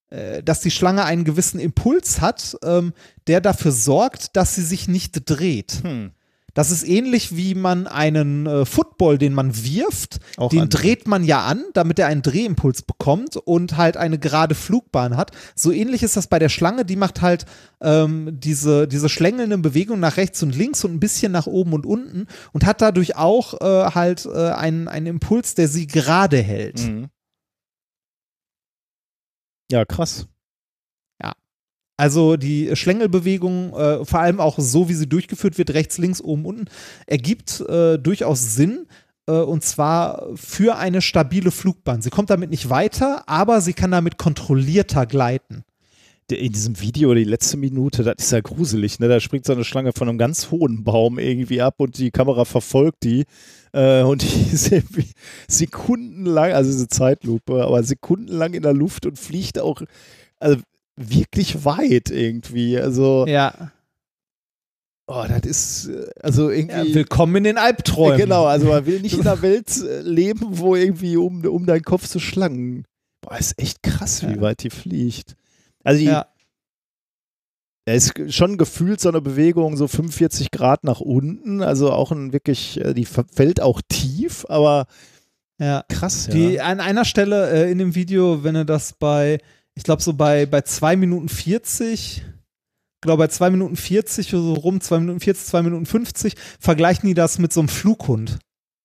A: äh, dass die Schlange einen gewissen Impuls hat, ähm, der dafür sorgt, dass sie sich nicht dreht.
B: hm.
A: Das ist ähnlich wie man einen äh, Football, den man wirft,
B: Auch
A: den
B: an-
A: dreht man ja an, damit er einen Drehimpuls bekommt und halt eine gerade Flugbahn hat. So ähnlich ist das bei der Schlange, die macht halt ähm, diese, diese schlängelnden Bewegungen nach rechts und links und ein bisschen nach oben und unten und hat dadurch auch äh, halt äh, einen, einen Impuls, der sie gerade hält.
B: Mhm. Ja, krass.
A: Also die Schlängelbewegung, äh, vor allem auch so, wie sie durchgeführt wird, rechts, links, oben, unten, ergibt äh, durchaus Sinn. Äh, und zwar für eine stabile Flugbahn. Sie kommt damit nicht weiter, aber sie kann damit kontrollierter gleiten.
B: In diesem Video, die letzte Minute, das ist ja gruselig, ne? Da springt so eine Schlange von einem ganz hohen Baum irgendwie ab und die Kamera verfolgt die. Äh, und die ist irgendwie sekundenlang, also diese Zeitlupe, aber sekundenlang in der Luft und fliegt auch also wirklich weit irgendwie. Also,
A: Ja.
B: oh, das ist, also
A: ja
B: irgendwie.
A: willkommen in den Albträumen.
B: Genau, also man will nicht in einer Welt äh, leben, wo irgendwie um, um deinen Kopf so Schlangen. Boah, ist echt krass, wie
A: Ja.
B: weit die fliegt. Also die,
A: Ja.
B: er ist schon gefühlt so eine Bewegung so 45 Grad nach unten, also auch ein wirklich, äh, die fällt auch tief, aber
A: ja.
B: krass, ja.
A: Die, an einer Stelle äh, in dem Video, wenn er das bei, ich glaube so bei, bei 2 Minuten 40, glaube bei 2 Minuten 40 oder so rum, 2 Minuten 40, 2 Minuten 50, vergleichen die das mit so einem Flughund.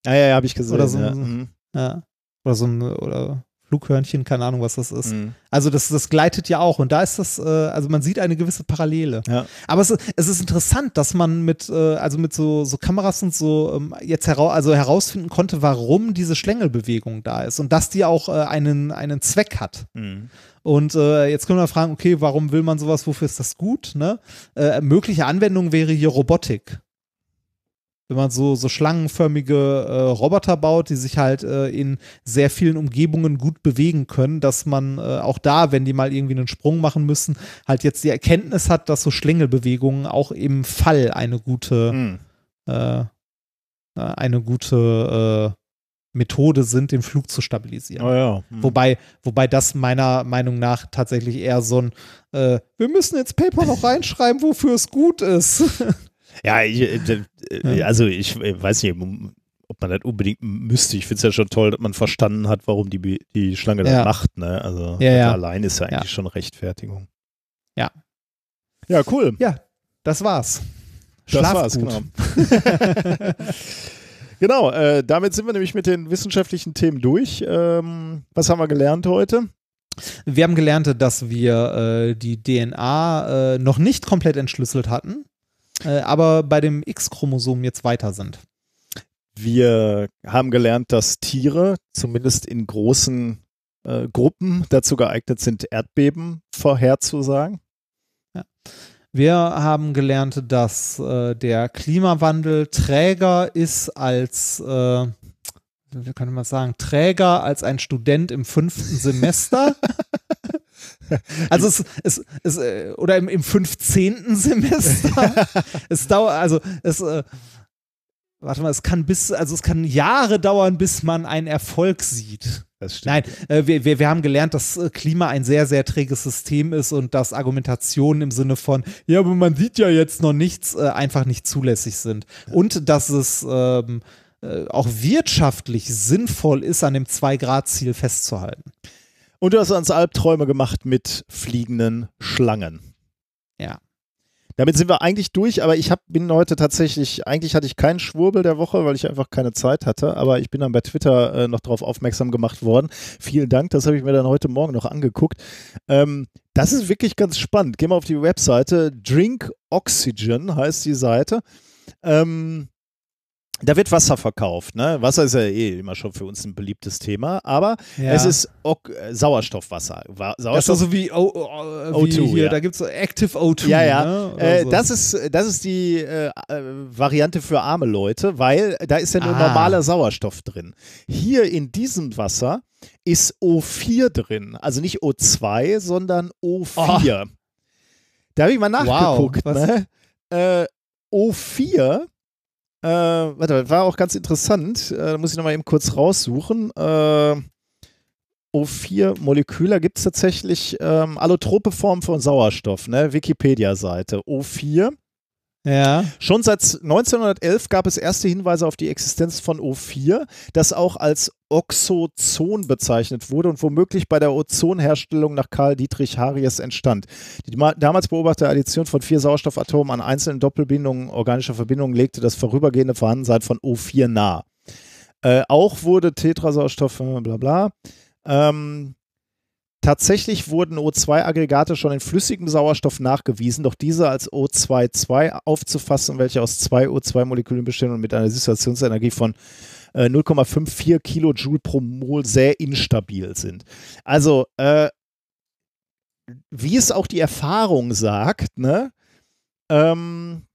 B: ja, ja, ja habe ich gesehen.
A: oder so-
B: ja.
A: so-
B: Mhm.
A: Ja. Oder so ein, oder Flughörnchen, keine Ahnung, was das ist.
B: Mhm.
A: Also das, das gleitet ja auch und da ist das, äh, also man sieht eine gewisse Parallele.
B: Ja.
A: Aber es, ist- es ist interessant, dass man mit, äh, also mit so, so Kameras und so ähm, jetzt hera also herausfinden konnte, warum diese Schlängelbewegung da ist und dass die auch äh, einen, einen Zweck hat.
B: Mhm.
A: Und äh, jetzt können wir fragen, okay, warum will man sowas, wofür ist das gut? Ne? Äh, mögliche Anwendung wäre hier Robotik. Wenn man so, so schlangenförmige äh, Roboter baut, die sich halt äh, in sehr vielen Umgebungen gut bewegen können, dass man äh, auch da, wenn die mal irgendwie einen Sprung machen müssen, halt jetzt die Erkenntnis hat, dass so Schlängelbewegungen auch im Fall eine gute,
B: Mhm.
A: äh, äh, eine gute äh, Methode sind, den Flug zu stabilisieren.
B: Oh ja. Mhm.
A: Wobei, wobei das meiner Meinung nach tatsächlich eher so ein, äh, wir müssen jetzt Paper noch reinschreiben, wofür es gut ist.
B: Ja, ich, äh, äh, also ich äh, weiß nicht, ob man das unbedingt müsste. Ich finde es ja schon toll, dass man verstanden hat, warum die, die Schlange das
A: Ja.
B: macht. Ne? Also
A: Ja,
B: das
A: ja.
B: allein ist ja eigentlich
A: Ja.
B: schon Rechtfertigung.
A: Ja.
B: Ja, cool.
A: ja, das war's.
B: Das
A: Schlaf
B: war's,
A: gut.
B: genau. genau, äh, damit sind wir nämlich mit den wissenschaftlichen Themen durch. Ähm, was haben wir gelernt heute?
A: Wir haben gelernt, dass wir äh, die DNA äh, noch nicht komplett entschlüsselt hatten, äh, aber bei dem X-Chromosom jetzt weiter sind.
B: Wir haben gelernt, dass Tiere zumindest in großen äh, Gruppen dazu geeignet sind, Erdbeben vorherzusagen.
A: Wir haben gelernt, dass äh, der Klimawandel träger ist als, äh, wie könnte man sagen, träger als ein Student im fünften Semester. Also es, es, es äh, oder im, im 15. Semester. es dauert, also es, äh, warte mal, es kann bis, also es kann Jahre dauern, bis man einen Erfolg sieht.
B: Das stimmt.
A: Nein, äh, wir, wir, wir haben gelernt, dass äh, Klima ein sehr, sehr träges System ist und dass Argumentationen im Sinne von, ja, aber man sieht ja jetzt noch nichts, äh, einfach nicht zulässig sind. Und dass es ähm, äh, auch wirtschaftlich sinnvoll ist, an dem Zwei-Grad-Ziel festzuhalten.
B: Und du hast uns Albträume gemacht mit fliegenden Schlangen.
A: Ja.
B: Damit sind wir eigentlich durch, aber ich hab, bin heute tatsächlich, eigentlich hatte ich keinen Schwurbel der Woche, weil ich einfach keine Zeit hatte, aber ich bin dann bei Twitter äh, noch darauf aufmerksam gemacht worden. Vielen Dank, das habe ich mir dann heute Morgen noch angeguckt. Ähm, das ist wirklich ganz spannend. Geh mal auf die Webseite, Drink Oxygen heißt die Seite. Ähm, da wird Wasser verkauft. Ne? Wasser ist ja eh immer schon für uns ein beliebtes Thema, aber
A: Ja.
B: es ist ok äh, Sauerstoffwasser. Wa
A: Das ist
B: Sauerstoff
A: so wie, o, o, wie
B: O2,
A: hier,
B: ja.
A: da gibt es Active O2.
B: Ja, ja.
A: Ne?
B: Äh,
A: so.
B: das, ist, das ist die äh, äh, Variante für arme Leute, weil da ist ja nur
A: Ah.
B: normaler Sauerstoff drin. Hier in diesem Wasser ist O4 drin. Also nicht O2, sondern O4. Da habe ich mal nachgeguckt.
A: was-
B: ne? äh, O4, äh, warte, war auch ganz interessant. Äh, da muss ich nochmal eben kurz raussuchen. Äh, O4-Moleküle gibt es tatsächlich ähm, allotrope Form von Sauerstoff, ne? Wikipedia-Seite. O4.
A: ja.
B: Schon seit 1911 gab es erste Hinweise auf die Existenz von O4, das auch als Oxozon bezeichnet wurde und womöglich bei der Ozonherstellung nach Karl Dietrich Haries entstand. Die ma- damals beobachtete Addition von vier Sauerstoffatomen an einzelnen Doppelbindungen organischer Verbindungen legte das vorübergehende Vorhandensein von O4 nahe. Äh, auch wurde Tetrasauerstoff, äh, bla bla. Ähm, Tatsächlich wurden O2-Aggregate schon in flüssigem Sauerstoff nachgewiesen, doch diese als O2,2 aufzufassen, welche aus zwei O2-Molekülen bestehen und mit einer Dissoziationsenergie von äh, 0,54 Kilojoule pro Mol sehr instabil sind. Also, äh, wie es auch die Erfahrung sagt, ne? Ähm,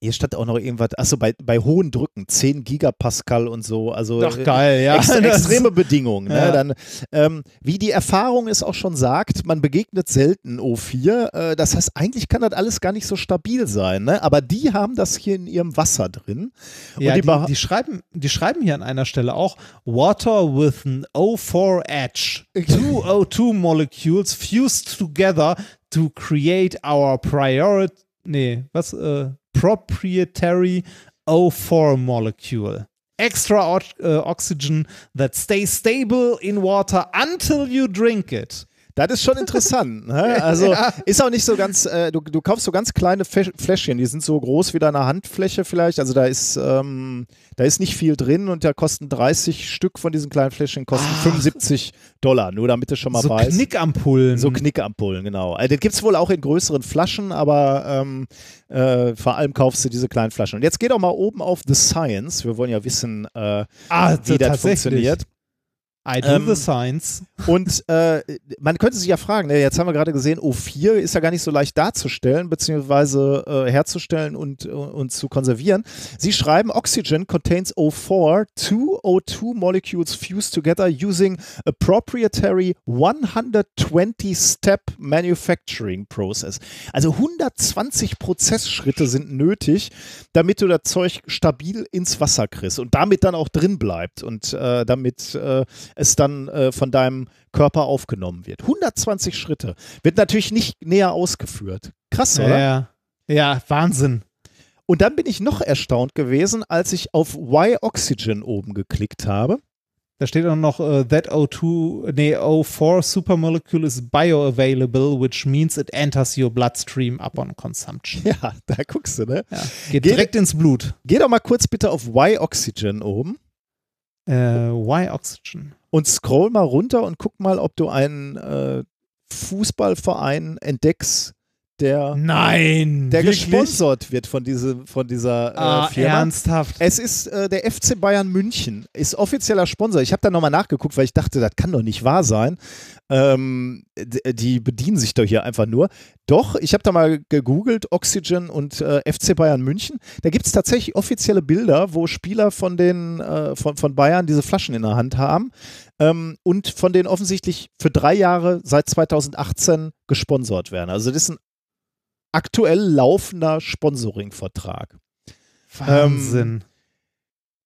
B: hier stand auch noch irgendwas, achso, bei, bei hohen Drücken, 10 Gigapascal und so, also
A: Doch
B: äh,
A: geil, ja.
B: Ex extreme Bedingungen. Ne?
A: Ja.
B: Dann, ähm, wie die Erfahrung es auch schon sagt, man begegnet selten O4. Äh, das heißt, eigentlich kann das alles gar nicht so stabil sein. Ne? Aber die haben das hier in ihrem Wasser drin.
A: Ja,
B: die,
A: die, die, schreiben, die schreiben hier an einer Stelle auch Water with an O4 edge. Two O2 molecules fused together to create our priority, nee, was, äh, proprietary O4 molecule. Extra o äh, uh, oxygen that stays stable in water until you drink it.
B: Das ist schon interessant. Ne? Also ist auch nicht so ganz, äh, du, du kaufst so ganz kleine Fläschchen, die sind so groß wie deine Handfläche vielleicht. Also da ist, ähm, da ist nicht viel drin und da kosten 30 Stück von diesen kleinen Fläschchen kosten 75 Dollar, nur damit du schon mal
A: so
B: weißt.
A: Knickampullen.
B: So Knickampullen, genau. Also, das gibt es wohl auch in größeren Flaschen, aber ähm, äh, vor allem kaufst du diese kleinen Flaschen. Und jetzt geh doch mal oben auf The Science. Wir wollen ja wissen, äh,
A: ah,
B: wie das funktioniert.
A: I do
B: Ähm,
A: the science.
B: Und äh, man könnte sich ja fragen, ne, jetzt haben wir gerade gesehen, O4 ist ja gar nicht so leicht darzustellen, beziehungsweise äh, herzustellen und, und zu konservieren. Sie schreiben, Oxygen contains O4, two O2 molecules fused together using a proprietary 120-step manufacturing process. Also 120 Prozessschritte sind nötig, damit du das Zeug stabil ins Wasser kriegst und damit dann auch drin bleibt und äh, damit äh, es dann äh, von deinem Körper aufgenommen wird. 120 Schritte. Wird natürlich nicht näher ausgeführt. Krass, oder?
A: Ja, ja, Wahnsinn.
B: Und dann bin ich noch erstaunt gewesen, als ich auf Why Oxygen oben geklickt habe.
A: Da steht auch noch, äh, that O2, nee, O4 supermolecule is bioavailable, which means it enters your bloodstream upon consumption.
B: Ja, da guckst du, ne?
A: Ja. Geht
B: Geh-
A: direkt ins Blut.
B: Geh doch mal kurz bitte auf Why Oxygen oben
A: Äh, why Oxygen?
B: Und scroll mal runter und guck mal, ob du einen äh, Fußballverein entdeckst, der,
A: Nein!
B: der
A: wirklich?
B: gesponsert wird von, diese, von dieser äh,
A: Ah,
B: Firma.
A: ernsthaft.
B: Es ist äh, der FC Bayern München, ist offizieller Sponsor. Ich habe da nochmal nachgeguckt, weil ich dachte, das kann doch nicht wahr sein. Ähm, die bedienen sich doch hier einfach nur. Doch, ich habe da mal gegoogelt, Oxygen und äh, FC Bayern München. Da gibt es tatsächlich offizielle Bilder, wo Spieler von, den, äh, von, von Bayern diese Flaschen in der Hand haben ähm, und von denen offensichtlich für drei Jahre seit 2018 gesponsert werden. Also das ist ein aktuell laufender Sponsoring-Vertrag.
A: Wahnsinn.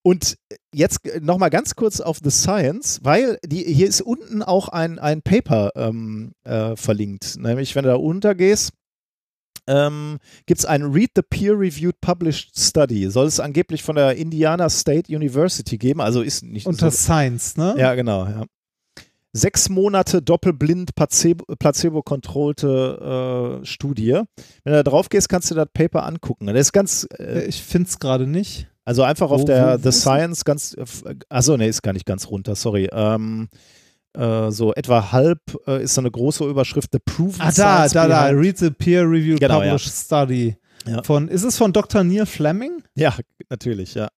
B: Und jetzt nochmal ganz kurz auf The Science, weil die, hier ist unten auch ein, ein Paper ähm, äh, verlinkt. Nämlich, wenn du da untergehst, ähm, gibt es ein Read the Peer-Reviewed Published Study. Soll es angeblich von der Indiana State University geben. Also ist nicht
A: Unter
B: so,
A: Science, ne?
B: Ja, genau. Ja. Sechs Monate doppelblind placebo- placebo-kontrollte äh, Studie. Wenn du da drauf gehst, kannst du das Paper angucken. Das ist ganz, äh,
A: Ich finde es gerade nicht.
B: also einfach auf
A: Wo-
B: der
A: wo-
B: The Science ganz, achso, nee, ist gar nicht ganz runter, sorry. Ähm, äh, so etwa halb äh, ist so eine große Überschrift, The Proven
A: Ah, da,
B: Science
A: da, da.
B: Behind-
A: Read the Peer-Reviewed
B: Genau, ja.
A: Published Study.
B: Ja.
A: Von, ist es von Dr. Neil Fleming?
B: Ja, natürlich, ja.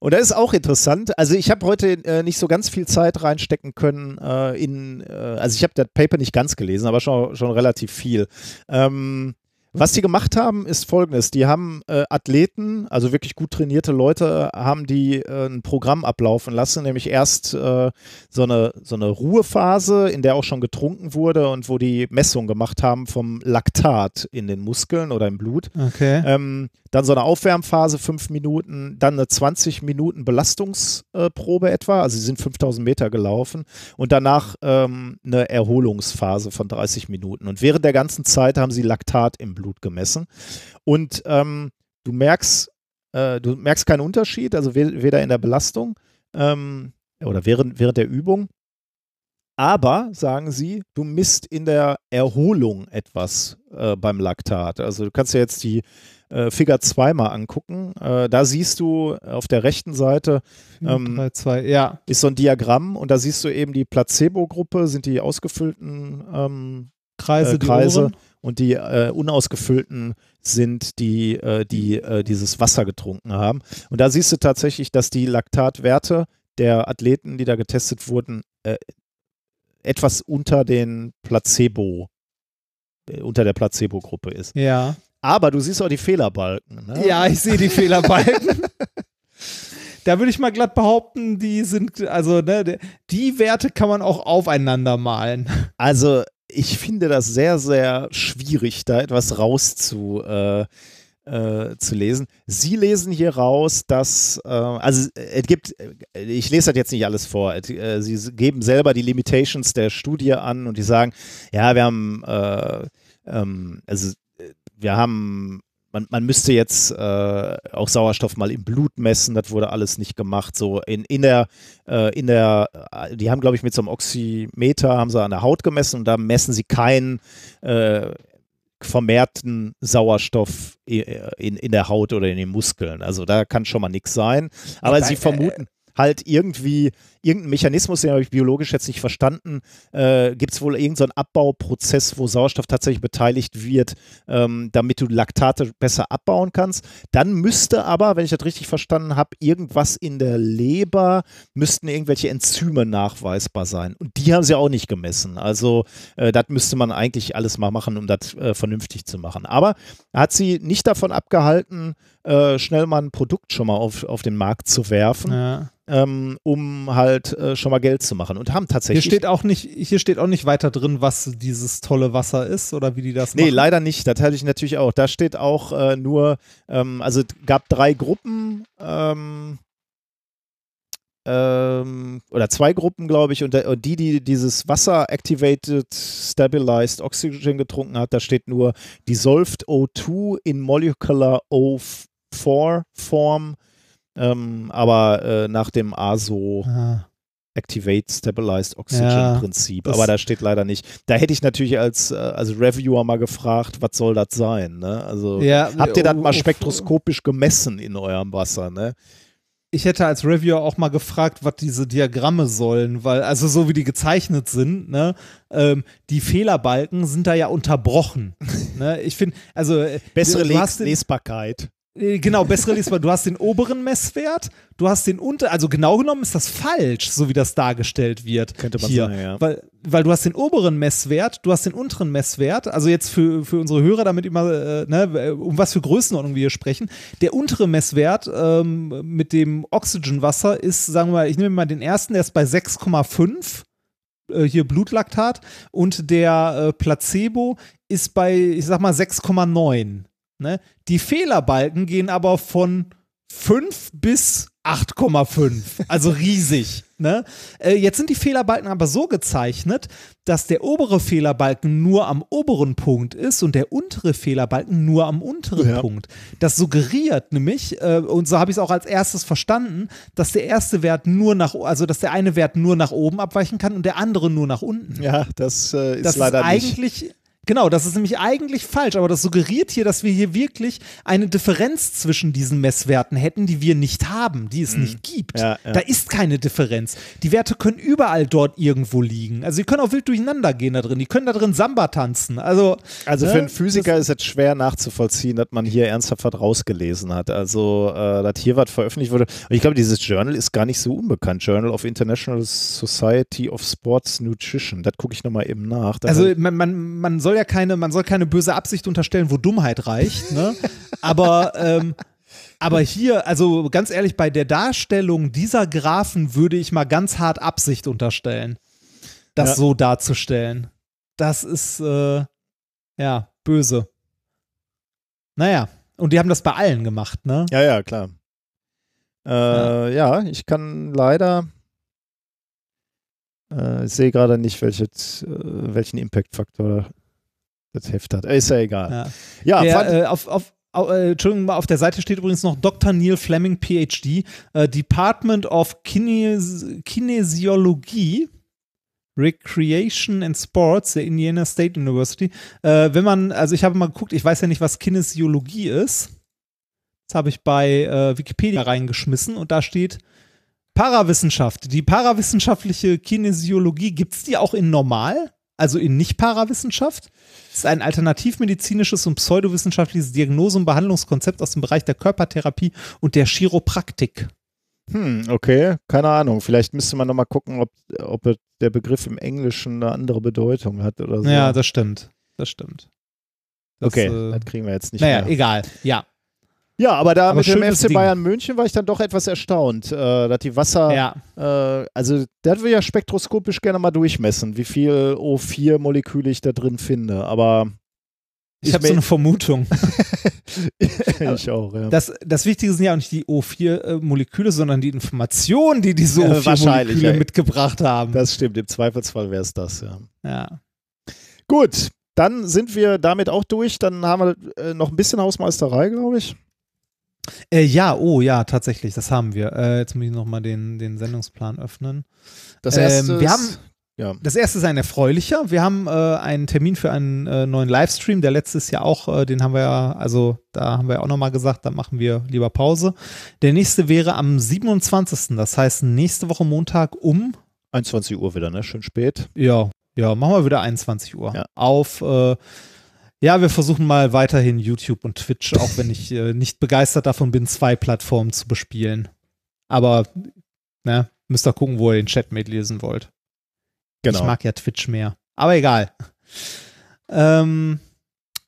B: Und das ist auch interessant. Also ich habe heute äh, nicht so ganz viel Zeit reinstecken können äh, in, äh, also ich habe das Paper nicht ganz gelesen, aber schon, schon relativ viel. Ähm, was die gemacht haben, ist folgendes. Die haben äh, Athleten, also wirklich gut trainierte Leute, haben die äh, ein Programm ablaufen lassen, nämlich erst äh, so, eine, so eine Ruhephase, in der auch schon getrunken wurde und wo die Messung gemacht haben vom Laktat in den Muskeln oder im Blut.
A: Okay.
B: Ähm, dann so eine Aufwärmphase, fünf Minuten, dann eine 20 Minuten Belastungsprobe etwa, also sie sind 5000 Meter gelaufen und danach ähm, eine Erholungsphase von 30 Minuten. Und während der ganzen Zeit haben sie Laktat im Blut gemessen. Und ähm, du merkst, äh, du merkst keinen Unterschied, also we weder in der Belastung ähm, oder während, während der Übung. Aber, sagen sie, du misst in der Erholung etwas äh, beim Laktat. Also du kannst ja jetzt die äh, Figure 2 mal angucken. Äh, da siehst du auf der rechten Seite ähm,
A: 3, 2, ja.
B: ist so ein Diagramm und da siehst du eben die Placebo-Gruppe, sind die ausgefüllten ähm,
A: Kreise,
B: äh,
A: die
B: Kreise
A: Ohren.
B: und die äh, unausgefüllten sind die, äh, die äh, dieses Wasser getrunken haben. Und da siehst du tatsächlich, dass die Laktatwerte der Athleten, die da getestet wurden, äh, etwas unter den Placebo, äh, unter der Placebo-Gruppe ist.
A: Ja.
B: Aber du siehst auch die Fehlerbalken. Ne?
A: Ja, ich sehe die Fehlerbalken. Da würde ich mal glatt behaupten, die sind, also, ne, die Werte kann man auch aufeinander malen.
B: Also ich finde das sehr, sehr schwierig, da etwas rauszu, äh, äh. Sie lesen hier raus, dass, äh, also es gibt, ich lese das jetzt nicht alles vor, Es, äh, sie geben selber die Limitations der Studie an und die sagen, ja, wir haben, äh, ähm, also äh, wir haben man, man müsste jetzt äh, auch Sauerstoff mal im Blut messen, das wurde alles nicht gemacht. So in, in der, äh, in der, äh, die haben, glaube ich, mit so einem Oximeter haben sie an der Haut gemessen und da messen sie keinen äh, vermehrten Sauerstoff i- in, in der Haut oder in den Muskeln. Also da kann schon mal nichts sein. Aber
A: Aber,
B: sie
A: äh,
B: vermuten halt irgendwie irgendeinen Mechanismus, den habe ich biologisch jetzt nicht verstanden. Äh, Gibt es wohl irgendeinen Abbauprozess, wo Sauerstoff tatsächlich beteiligt wird, ähm, damit du Laktate besser abbauen kannst? Dann müsste aber, wenn ich das richtig verstanden habe, irgendwas in der Leber, müssten irgendwelche Enzyme nachweisbar sein. Und die haben sie auch nicht gemessen. Also äh, das müsste man eigentlich alles mal machen, um das äh, vernünftig zu machen. Aber hat sie nicht davon abgehalten, äh, schnell mal ein Produkt schon mal auf, auf den Markt zu werfen
A: Ja.
B: ähm, um halt äh, schon mal Geld zu machen. Und haben
A: Hier
B: tatsächlich.
A: steht auch nicht, hier steht auch nicht weiter drin, was dieses tolle Wasser ist oder wie die das
B: Nee,
A: machen.
B: leider nicht. Das hatte ich natürlich auch. Da steht auch äh, nur, ähm, also es gab drei Gruppen, ähm, ähm, oder zwei Gruppen, glaube ich, und, die, die dieses Wasser Activated Stabilized Oxygen getrunken hat, da steht nur Dissolved O2 in Molecular O4 Form, ähm, aber äh, nach dem ASO
A: Ah.
B: Activate Stabilized Oxygen
A: Ja,
B: Prinzip. Aber da steht leider nicht. Da hätte ich natürlich als, äh, als Reviewer mal gefragt, was soll das sein? Ne? Also
A: Ja,
B: habt ihr das
A: oh,
B: mal
A: oh,
B: spektroskopisch gemessen in eurem Wasser? Ne?
A: Ich hätte als Reviewer auch mal gefragt, was diese Diagramme sollen, weil, also so wie die gezeichnet sind, ne, ähm, die Fehlerbalken sind da ja unterbrochen. ne? Ich finde, also äh,
B: Bessere Les Lesbarkeit.
A: Äh, Genau, bessere Lesbar. Du hast den oberen Messwert, du hast den unter, also genau genommen ist das falsch, so wie das dargestellt wird.
B: Könnte man
A: hier.
B: sagen, ja.
A: Weil, weil du hast den oberen Messwert, du hast den unteren Messwert, also jetzt für, für unsere Hörer, damit immer, äh, ne, um was für Größenordnung wir hier sprechen. Der untere Messwert ähm, mit dem Oxygenwasser ist, sagen wir mal, ich nehme mal den ersten, der ist bei 6,5 äh, hier Blutlaktat und der äh, Placebo ist bei, ich sag mal, 6,9. Ne? Die Fehlerbalken gehen aber von 5 bis 8,5. Also riesig. Ne? Äh, jetzt sind die Fehlerbalken aber so gezeichnet, dass der obere Fehlerbalken nur am oberen Punkt ist und der untere Fehlerbalken nur am unteren
B: Ja.
A: Punkt. Das suggeriert nämlich, äh, und so habe ich es auch als erstes verstanden, dass der erste Wert nur nach, also dass der eine Wert nur nach oben abweichen kann und der andere nur nach unten.
B: Ja, das äh, ist
A: Das
B: leider
A: ist
B: nicht.
A: Genau, das ist nämlich eigentlich falsch, aber das suggeriert hier, dass wir hier wirklich eine Differenz zwischen diesen Messwerten hätten, die wir nicht haben, die es nicht gibt.
B: Mhm. Ja, ja.
A: Da ist keine Differenz. Die Werte können überall dort irgendwo liegen. Also die können auch wild durcheinander gehen da drin. Die können da drin Samba tanzen. Also,
B: Also
A: ne,
B: für einen Physiker ist es schwer nachzuvollziehen, dass man hier ernsthaft was rausgelesen hat. Also, äh, dass hier was veröffentlicht wurde. Und ich glaube, dieses Journal ist gar nicht so unbekannt. Journal of International Society of Sports Nutrition. Das gucke ich nochmal eben nach. Da
A: Also man, man, man soll ja keine, man soll keine böse Absicht unterstellen, wo Dummheit reicht, ne? Aber, ähm, aber hier, also ganz ehrlich, bei der Darstellung dieser Graphen würde ich mal ganz hart Absicht unterstellen, das
B: Ja.
A: so darzustellen. Das ist äh, ja böse. Naja, und die haben das bei allen gemacht, ne?
B: Ja, ja, klar. Äh, ja. ich kann leider. Äh, ich sehe gerade nicht, welches, äh, welchen Impact-Faktor das Heft hat. Ist ja egal.
A: Ja.
B: Ja,
A: Der, äh, auf, auf, au- äh, Entschuldigung, auf der Seite steht übrigens noch Dr. Neil Fleming, PhD, äh, Department of Kines Kinesiologie, Recreation and Sports der Indiana State University. Äh, wenn man, also ich habe mal geguckt, ich weiß ja nicht, was Kinesiologie ist. Das habe ich bei Wikipedia reingeschmissen und da steht Parawissenschaft. Die parawissenschaftliche Kinesiologie, gibt es die auch in normal? Also in Nicht-Parawissenschaft? ist ein alternativmedizinisches und pseudowissenschaftliches Diagnose- und Behandlungskonzept aus dem Bereich der Körpertherapie und der Chiropraktik.
B: hm, okay, keine Ahnung. Vielleicht müsste man nochmal gucken, ob, ob der Begriff im Englischen eine andere Bedeutung hat oder so.
A: Ja, das stimmt. Das stimmt. Das,
B: okay,
A: äh,
B: das kriegen wir jetzt nicht
A: naja,
B: mehr.
A: egal. Ja.
B: Ja, aber da
A: Aber
B: mit dem FC
A: Ding.
B: Bayern München war ich dann doch etwas erstaunt, äh, dass die Wasser,
A: Ja.
B: äh, also das will ja spektroskopisch gerne mal durchmessen, wie viel O4-Moleküle ich da drin finde, aber
A: Ich habe so eine Vermutung.
B: ich auch, ja.
A: Das, das Wichtige sind ja auch nicht die O4-Moleküle, sondern die Informationen, die diese
B: Ja, wahrscheinlich,
A: O4-Moleküle
B: ja.
A: mitgebracht haben.
B: Das stimmt, im Zweifelsfall wäre es das, ja.
A: ja.
B: Gut, Dann sind wir damit auch durch. Dann haben wir äh, noch ein bisschen Hausmeisterei, glaube ich.
A: Äh, ja, oh ja, tatsächlich, das haben wir. Äh, jetzt muss ich nochmal den, den Sendungsplan öffnen.
B: Das
A: Ähm,
B: erste
A: wir
B: ist-
A: haben-
B: ja.
A: Das erste ist ein erfreulicher. Wir haben äh, einen Termin für einen äh, neuen Livestream. Der letzte ist ja auch, äh, den haben wir ja, also da haben wir ja auch nochmal gesagt, da machen wir lieber Pause. Der nächste wäre am 27. Das heißt nächste Woche Montag um,
B: 21 Uhr wieder, ne? Schön spät.
A: ja, ja, machen wir wieder 21 Uhr.
B: Ja.
A: Auf, äh, ja, wir versuchen mal weiterhin YouTube und Twitch, auch wenn ich äh, nicht begeistert davon bin, zwei Plattformen zu bespielen. Aber, ne, müsst ihr gucken, wo ihr den Chat mitlesen wollt.
B: Genau.
A: Ich mag ja Twitch mehr. Aber egal. Ähm,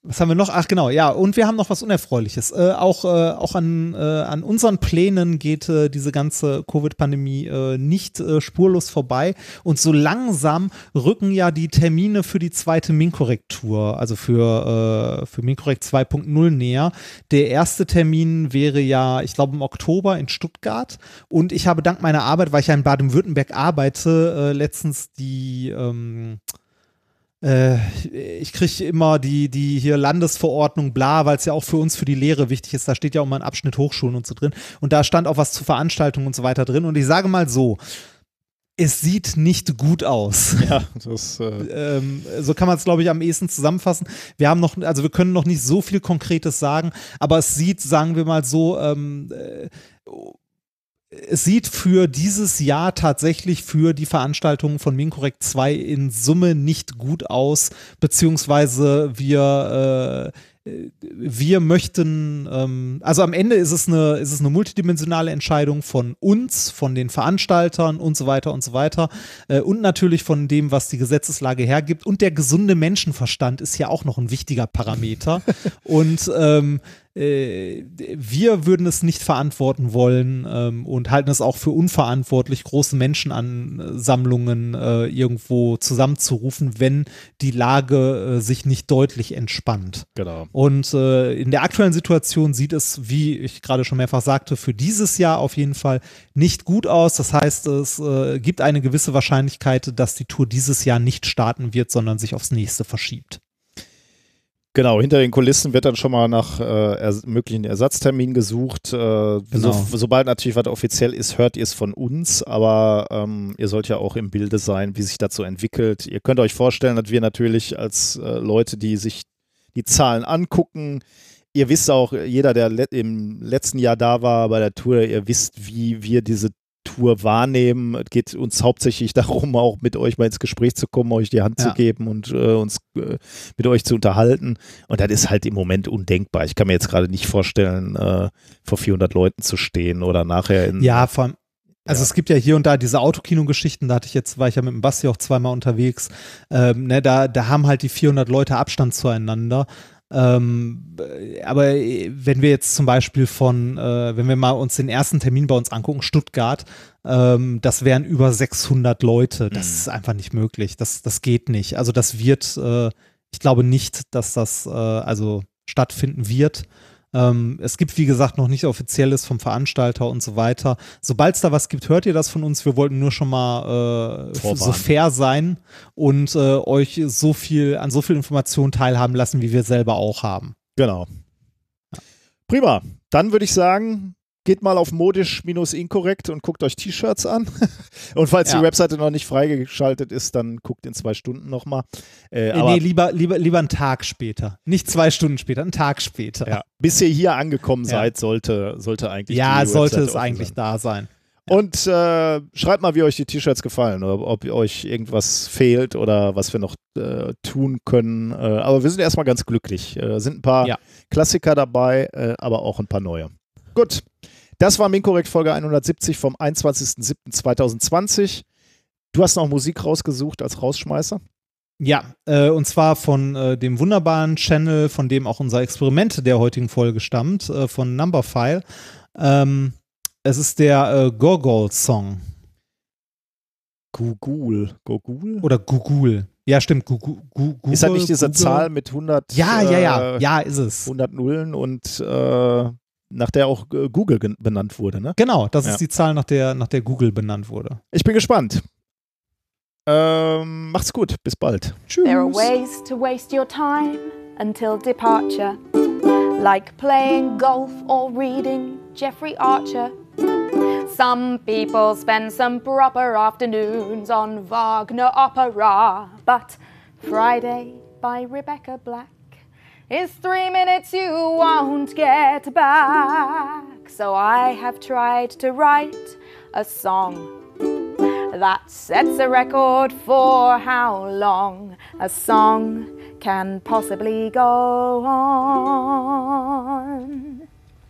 A: was haben wir noch? Ach genau, ja, und wir haben noch was Unerfreuliches. Äh, auch äh, auch an, äh, an unseren Plänen geht äh, diese ganze Covid-Pandemie äh, nicht äh, spurlos vorbei. Und so langsam rücken ja die Termine für die zweite Min-Korrektur, also für, für Min-Korrekt 2.0 näher. Der erste Termin wäre ja, ich glaube, im Oktober in Stuttgart. Und ich habe dank meiner Arbeit, weil ich ja in Baden-Württemberg arbeite, letztens die ähm, äh, ich kriege immer die, die hier Landesverordnung, bla, weil es ja auch für uns für die Lehre wichtig ist. Da steht ja auch mal ein Abschnitt Hochschulen und so drin. Und da stand auch was zu Veranstaltungen und so weiter drin. Und ich sage mal so, es sieht nicht gut aus.
B: Ja, das, äh,
A: Ähm, so kann man es, glaube ich, am ehesten zusammenfassen. Wir haben noch, also wir können noch nicht so viel Konkretes sagen, aber es sieht, sagen wir mal so, ähm, äh, es sieht für dieses Jahr tatsächlich für die Veranstaltungen von Minkorrekt 2 in Summe nicht gut aus, beziehungsweise wir, äh, wir möchten, ähm, also am Ende ist es, eine, ist es eine multidimensionale Entscheidung von uns, von den Veranstaltern und so weiter und so weiter äh, und natürlich von dem, was die Gesetzeslage hergibt. Und der gesunde Menschenverstand ist ja auch noch ein wichtiger Parameter. und ähm, äh, wir würden es nicht verantworten wollen ähm, und halten es auch für unverantwortlich, große Menschenansammlungen äh, irgendwo zusammenzurufen, wenn die Lage äh, sich nicht deutlich entspannt.
B: genau.
A: Und äh, in der aktuellen Situation sieht es, wie ich gerade schon mehrfach sagte, für dieses Jahr auf jeden Fall nicht gut aus. Das heißt, es äh, gibt eine gewisse Wahrscheinlichkeit, dass die Tour dieses Jahr nicht starten wird, sondern sich aufs nächste verschiebt.
B: Genau, hinter den Kulissen wird dann schon mal nach äh, ers möglichen Ersatzterminen gesucht. Äh,
A: Genau.
B: so, sobald natürlich was offiziell ist, hört ihr es von uns, aber ähm, ihr sollt ja auch im Bilde sein, wie sich das so entwickelt. Ihr könnt euch vorstellen, dass wir natürlich als äh, Leute, die sich die Zahlen angucken, ihr wisst auch, jeder, der le im letzten Jahr da war bei der Tour, ihr wisst, wie wir diese Tour wahrnehmen. Es geht uns hauptsächlich darum, auch mit euch mal ins Gespräch zu kommen, euch die Hand
A: Ja.
B: zu geben und äh, uns äh, mit euch zu unterhalten. Und das ist halt im Moment undenkbar. Ich kann mir jetzt gerade nicht vorstellen, äh, vor 400 Leuten zu stehen oder nachher in.
A: Ja, vor allem. Also
B: Ja.
A: es gibt ja hier und da diese Autokino-Geschichten, da hatte ich jetzt, war ich ja mit dem Basti auch zweimal unterwegs, ähm, ne, da, da haben halt die 400 Leute Abstand zueinander. Ähm, äh, aber äh, wenn wir jetzt zum Beispiel von, äh, wenn wir mal uns den ersten Termin bei uns angucken, Stuttgart, ähm, das wären über 600 Leute. Das
B: Mhm.
A: ist einfach nicht möglich. Das, das geht nicht. Also das wird, äh, ich glaube nicht, dass das äh, also stattfinden wird. Ähm, es gibt, wie gesagt, noch nicht offizielles vom Veranstalter und so weiter. Sobald es da was gibt, hört ihr das von uns. Wir wollten nur schon mal äh, so fair sein und äh, euch so viel an so viel Informationen teilhaben lassen, wie wir selber auch haben.
B: Genau. Prima. Dann würde ich sagen, geht mal auf modisch-inkorrekt und guckt euch T-Shirts an. und falls
A: Ja.
B: die Webseite noch nicht freigeschaltet ist, dann guckt in zwei Stunden nochmal. Äh,
A: Äh,
B: aber
A: nee, lieber, lieber, lieber einen Tag später. Nicht zwei Stunden später, einen Tag später.
B: ja, bis ihr hier angekommen
A: Ja.
B: seid, sollte, sollte eigentlich
A: Ja, sollte
B: Webseite
A: es eigentlich
B: sein.
A: da sein.
B: Und äh, schreibt mal, wie euch die T-Shirts gefallen oder ob euch irgendwas fehlt oder was wir noch äh, tun können. Äh, aber wir sind erstmal ganz glücklich. Äh, sind ein paar
A: Ja.
B: Klassiker dabei, äh, aber auch ein paar neue. Gut, das war Minkorrekt Folge 170 vom 21.07.2020. Du hast noch Musik rausgesucht als Rausschmeißer.
A: Ja, äh, und zwar von äh, dem wunderbaren Channel, von dem auch unser Experiment der heutigen Folge stammt, äh, von Numberphile. Ähm, es ist der äh, Gorgol-Song
B: Google. Google?
A: oder Gugul. Ja, stimmt, Gu- Google.
B: Ist das nicht diese
A: Google?
B: Zahl mit 100,
A: Ja, ja, ja,
B: äh,
A: ja, ist es.
B: 100 Nullen und äh, nach der auch äh, Google benannt wurde, ne?
A: Genau, das
B: Ja.
A: ist die Zahl, nach der, nach der Google benannt wurde.
B: Ich bin gespannt. Ähm, macht's gut. Bis bald. Tschüss.
E: There are ways to waste your time until departure, like playing golf or reading Jeffrey Archer. Some people spend some proper afternoons on Wagner opera, but Friday by Rebecca Black is three minutes you won't get back. So I have tried to write a song that sets a record for how long a song can possibly go on.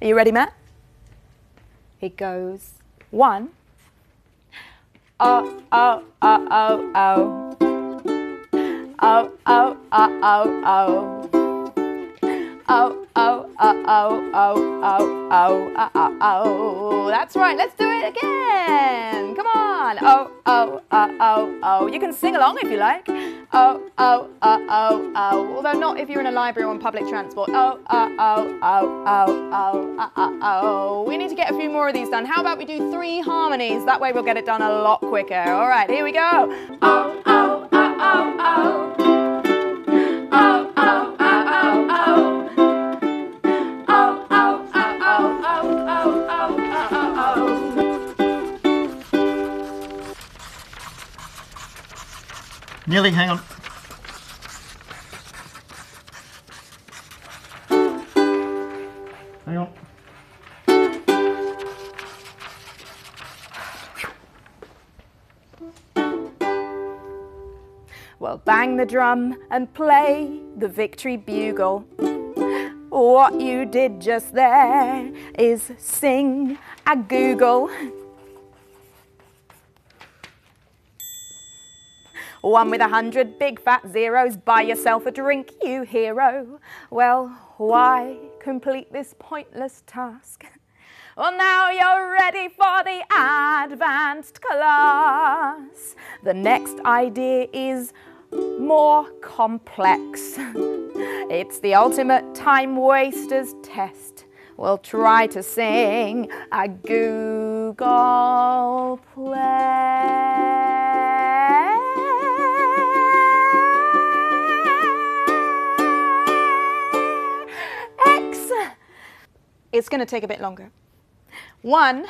E: Are you ready, Matt? It goes one. Oh, oh, oh, oh, oh. Oh, oh, oh, oh, oh. Oh, oh, oh, oh, oh, oh, oh, oh, oh, oh. That's right, let's do it again. Come on. Oh, oh, oh, oh, oh. You can sing along if you like. Oh, oh, oh, oh, oh. Although not if you're in a library or on public transport. Oh, oh, oh, oh, oh, oh, oh, oh, oh. We need to get a few more of these done. How about we do three harmonies? That way we'll get it done a lot quicker. All right, here we go. Oh, oh, oh, oh, oh. Oh,
F: Nearly, hang on. Hang on.
E: Well, bang the drum and play the victory bugle. What you did just there is sing a Google. One with a hundred big fat zeros, buy yourself a drink, you hero. Well, why complete this pointless task? Well, now you're ready for the advanced class. The next idea is more complex. It's the ultimate time waster's test. We'll try to sing a Google play. It's going to take a bit longer. One.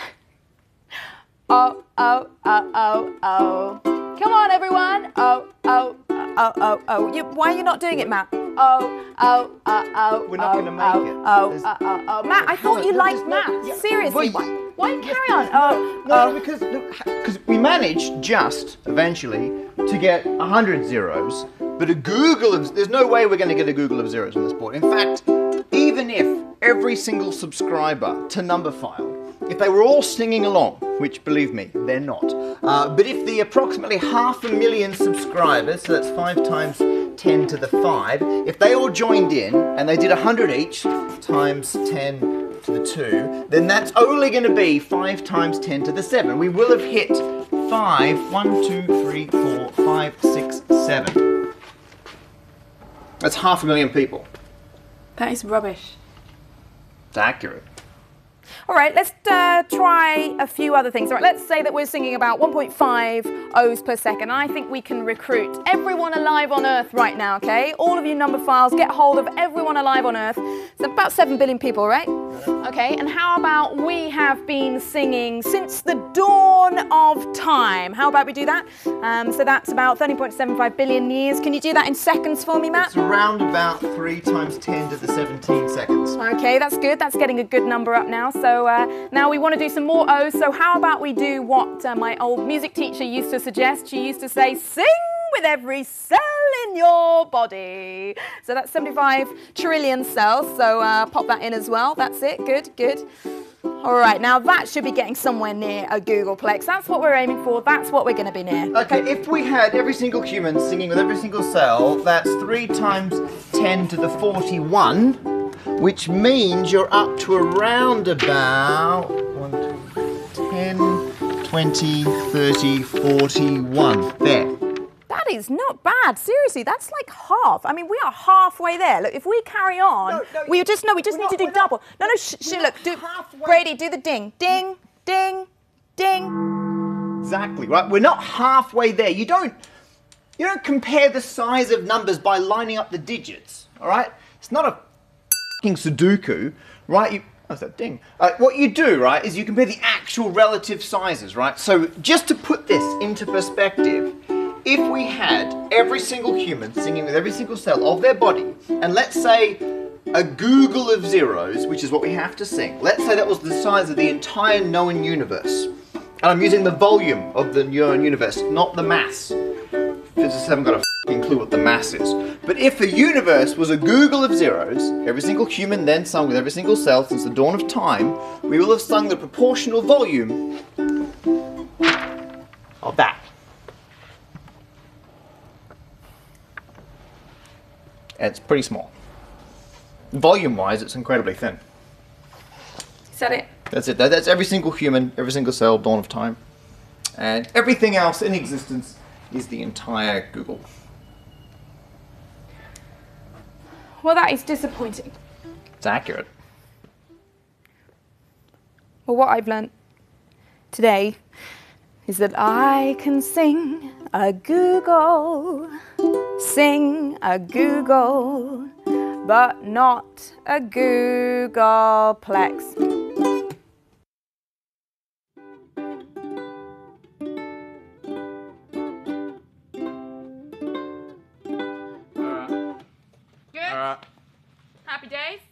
E: Oh, oh, oh, oh, oh. Come on, everyone. Oh, oh, oh, oh, oh. You, why are you not doing it, Matt? Oh, oh, oh, oh.
G: We're not
E: oh,
G: gonna make
E: oh,
G: it.
E: Oh,
G: There's-
E: oh, oh, oh. Matt, I thought you liked math.
G: yeah,
E: Seriously, why, why carry on? Oh,
G: No,
E: oh.
G: because because we managed just eventually to get hundred zeros, but a Google of there's no way we're going to get a Google of zeros on this board. In fact, if every single subscriber to Numberphile, if they were all singing along, which believe me, they're not, uh, but if the approximately half a million subscribers, so that's five times 10 to the 5, if they all joined in and they did 100 each times 10 to the 2, then that's only going to be 5 times 10 to the 7. We will have hit 5, 1, 2, 3, 4, 5, 6, 7. That's half a million people.
E: That is rubbish.
G: It's accurate.
E: All right, let's uh, try a few other things. All right, let's say that we're singing about 1.5 O's per second. I think we can recruit everyone alive on Earth right now, okay? All of you number files, get hold of everyone alive on Earth. It's about 7 billion people, right? Okay, and how about we have been singing since the dawn of time? How about we do that? Um, so that's about 30.75 billion years. Can you do that in seconds for me, Matt?
G: It's around about 3 times 10 to the 17 seconds.
E: Okay, that's good. That's getting a good number up now. So uh, now we want to do some more O's. So how about we do what uh, my old music teacher used to suggest? She used to say, sing with every cell in your body. So that's 75 trillion cells. So uh, pop that in as well. That's it. Good, good. All right, now that should be getting somewhere near a Googleplex. That's what we're aiming for. That's what we're going to be near.
G: Okay, if we had every single human singing with every single cell, that's 3 times 10 to the 41, which means you're up to around about 1, 2, 10, 20, 30, 41. There.
E: That is not bad. Seriously, that's like half. I mean, we are halfway there. Look, if we carry on,
G: No, no,
E: we just no, we just need to do
G: we're not-
E: double. No, no, sh- sh- look, do Brady, do the ding, ding, ding, ding.
G: Exactly, right? We're not halfway there. You don't You don't compare the size of numbers by lining up the digits. All right? It's not a fucking Sudoku, right? You, what's that ding? Uh, what you do, right, is you compare the actual relative sizes, right? So just to put this into perspective, if we had every single human singing with every single cell of their body, and let's say a Google of zeros, which is what we have to sing, let's say that was the size of the entire known universe. And I'm using the volume of the known universe, not the mass. Physicists haven't got a clue what the mass is. But if the universe was a Google of zeros, every single human then sung with every single cell since the dawn of time, we will have sung the proportional volume of that. And it's pretty small. Volume wise, it's incredibly thin.
E: Is that it.
G: That's it. That's every single human, every single cell, dawn of time. And everything else in existence is the entire Google.
E: Well, that is disappointing.
G: It's accurate.
E: Well, what I've learnt today is that I can sing a Google, sing a Google, but not a Googleplex. Happy days.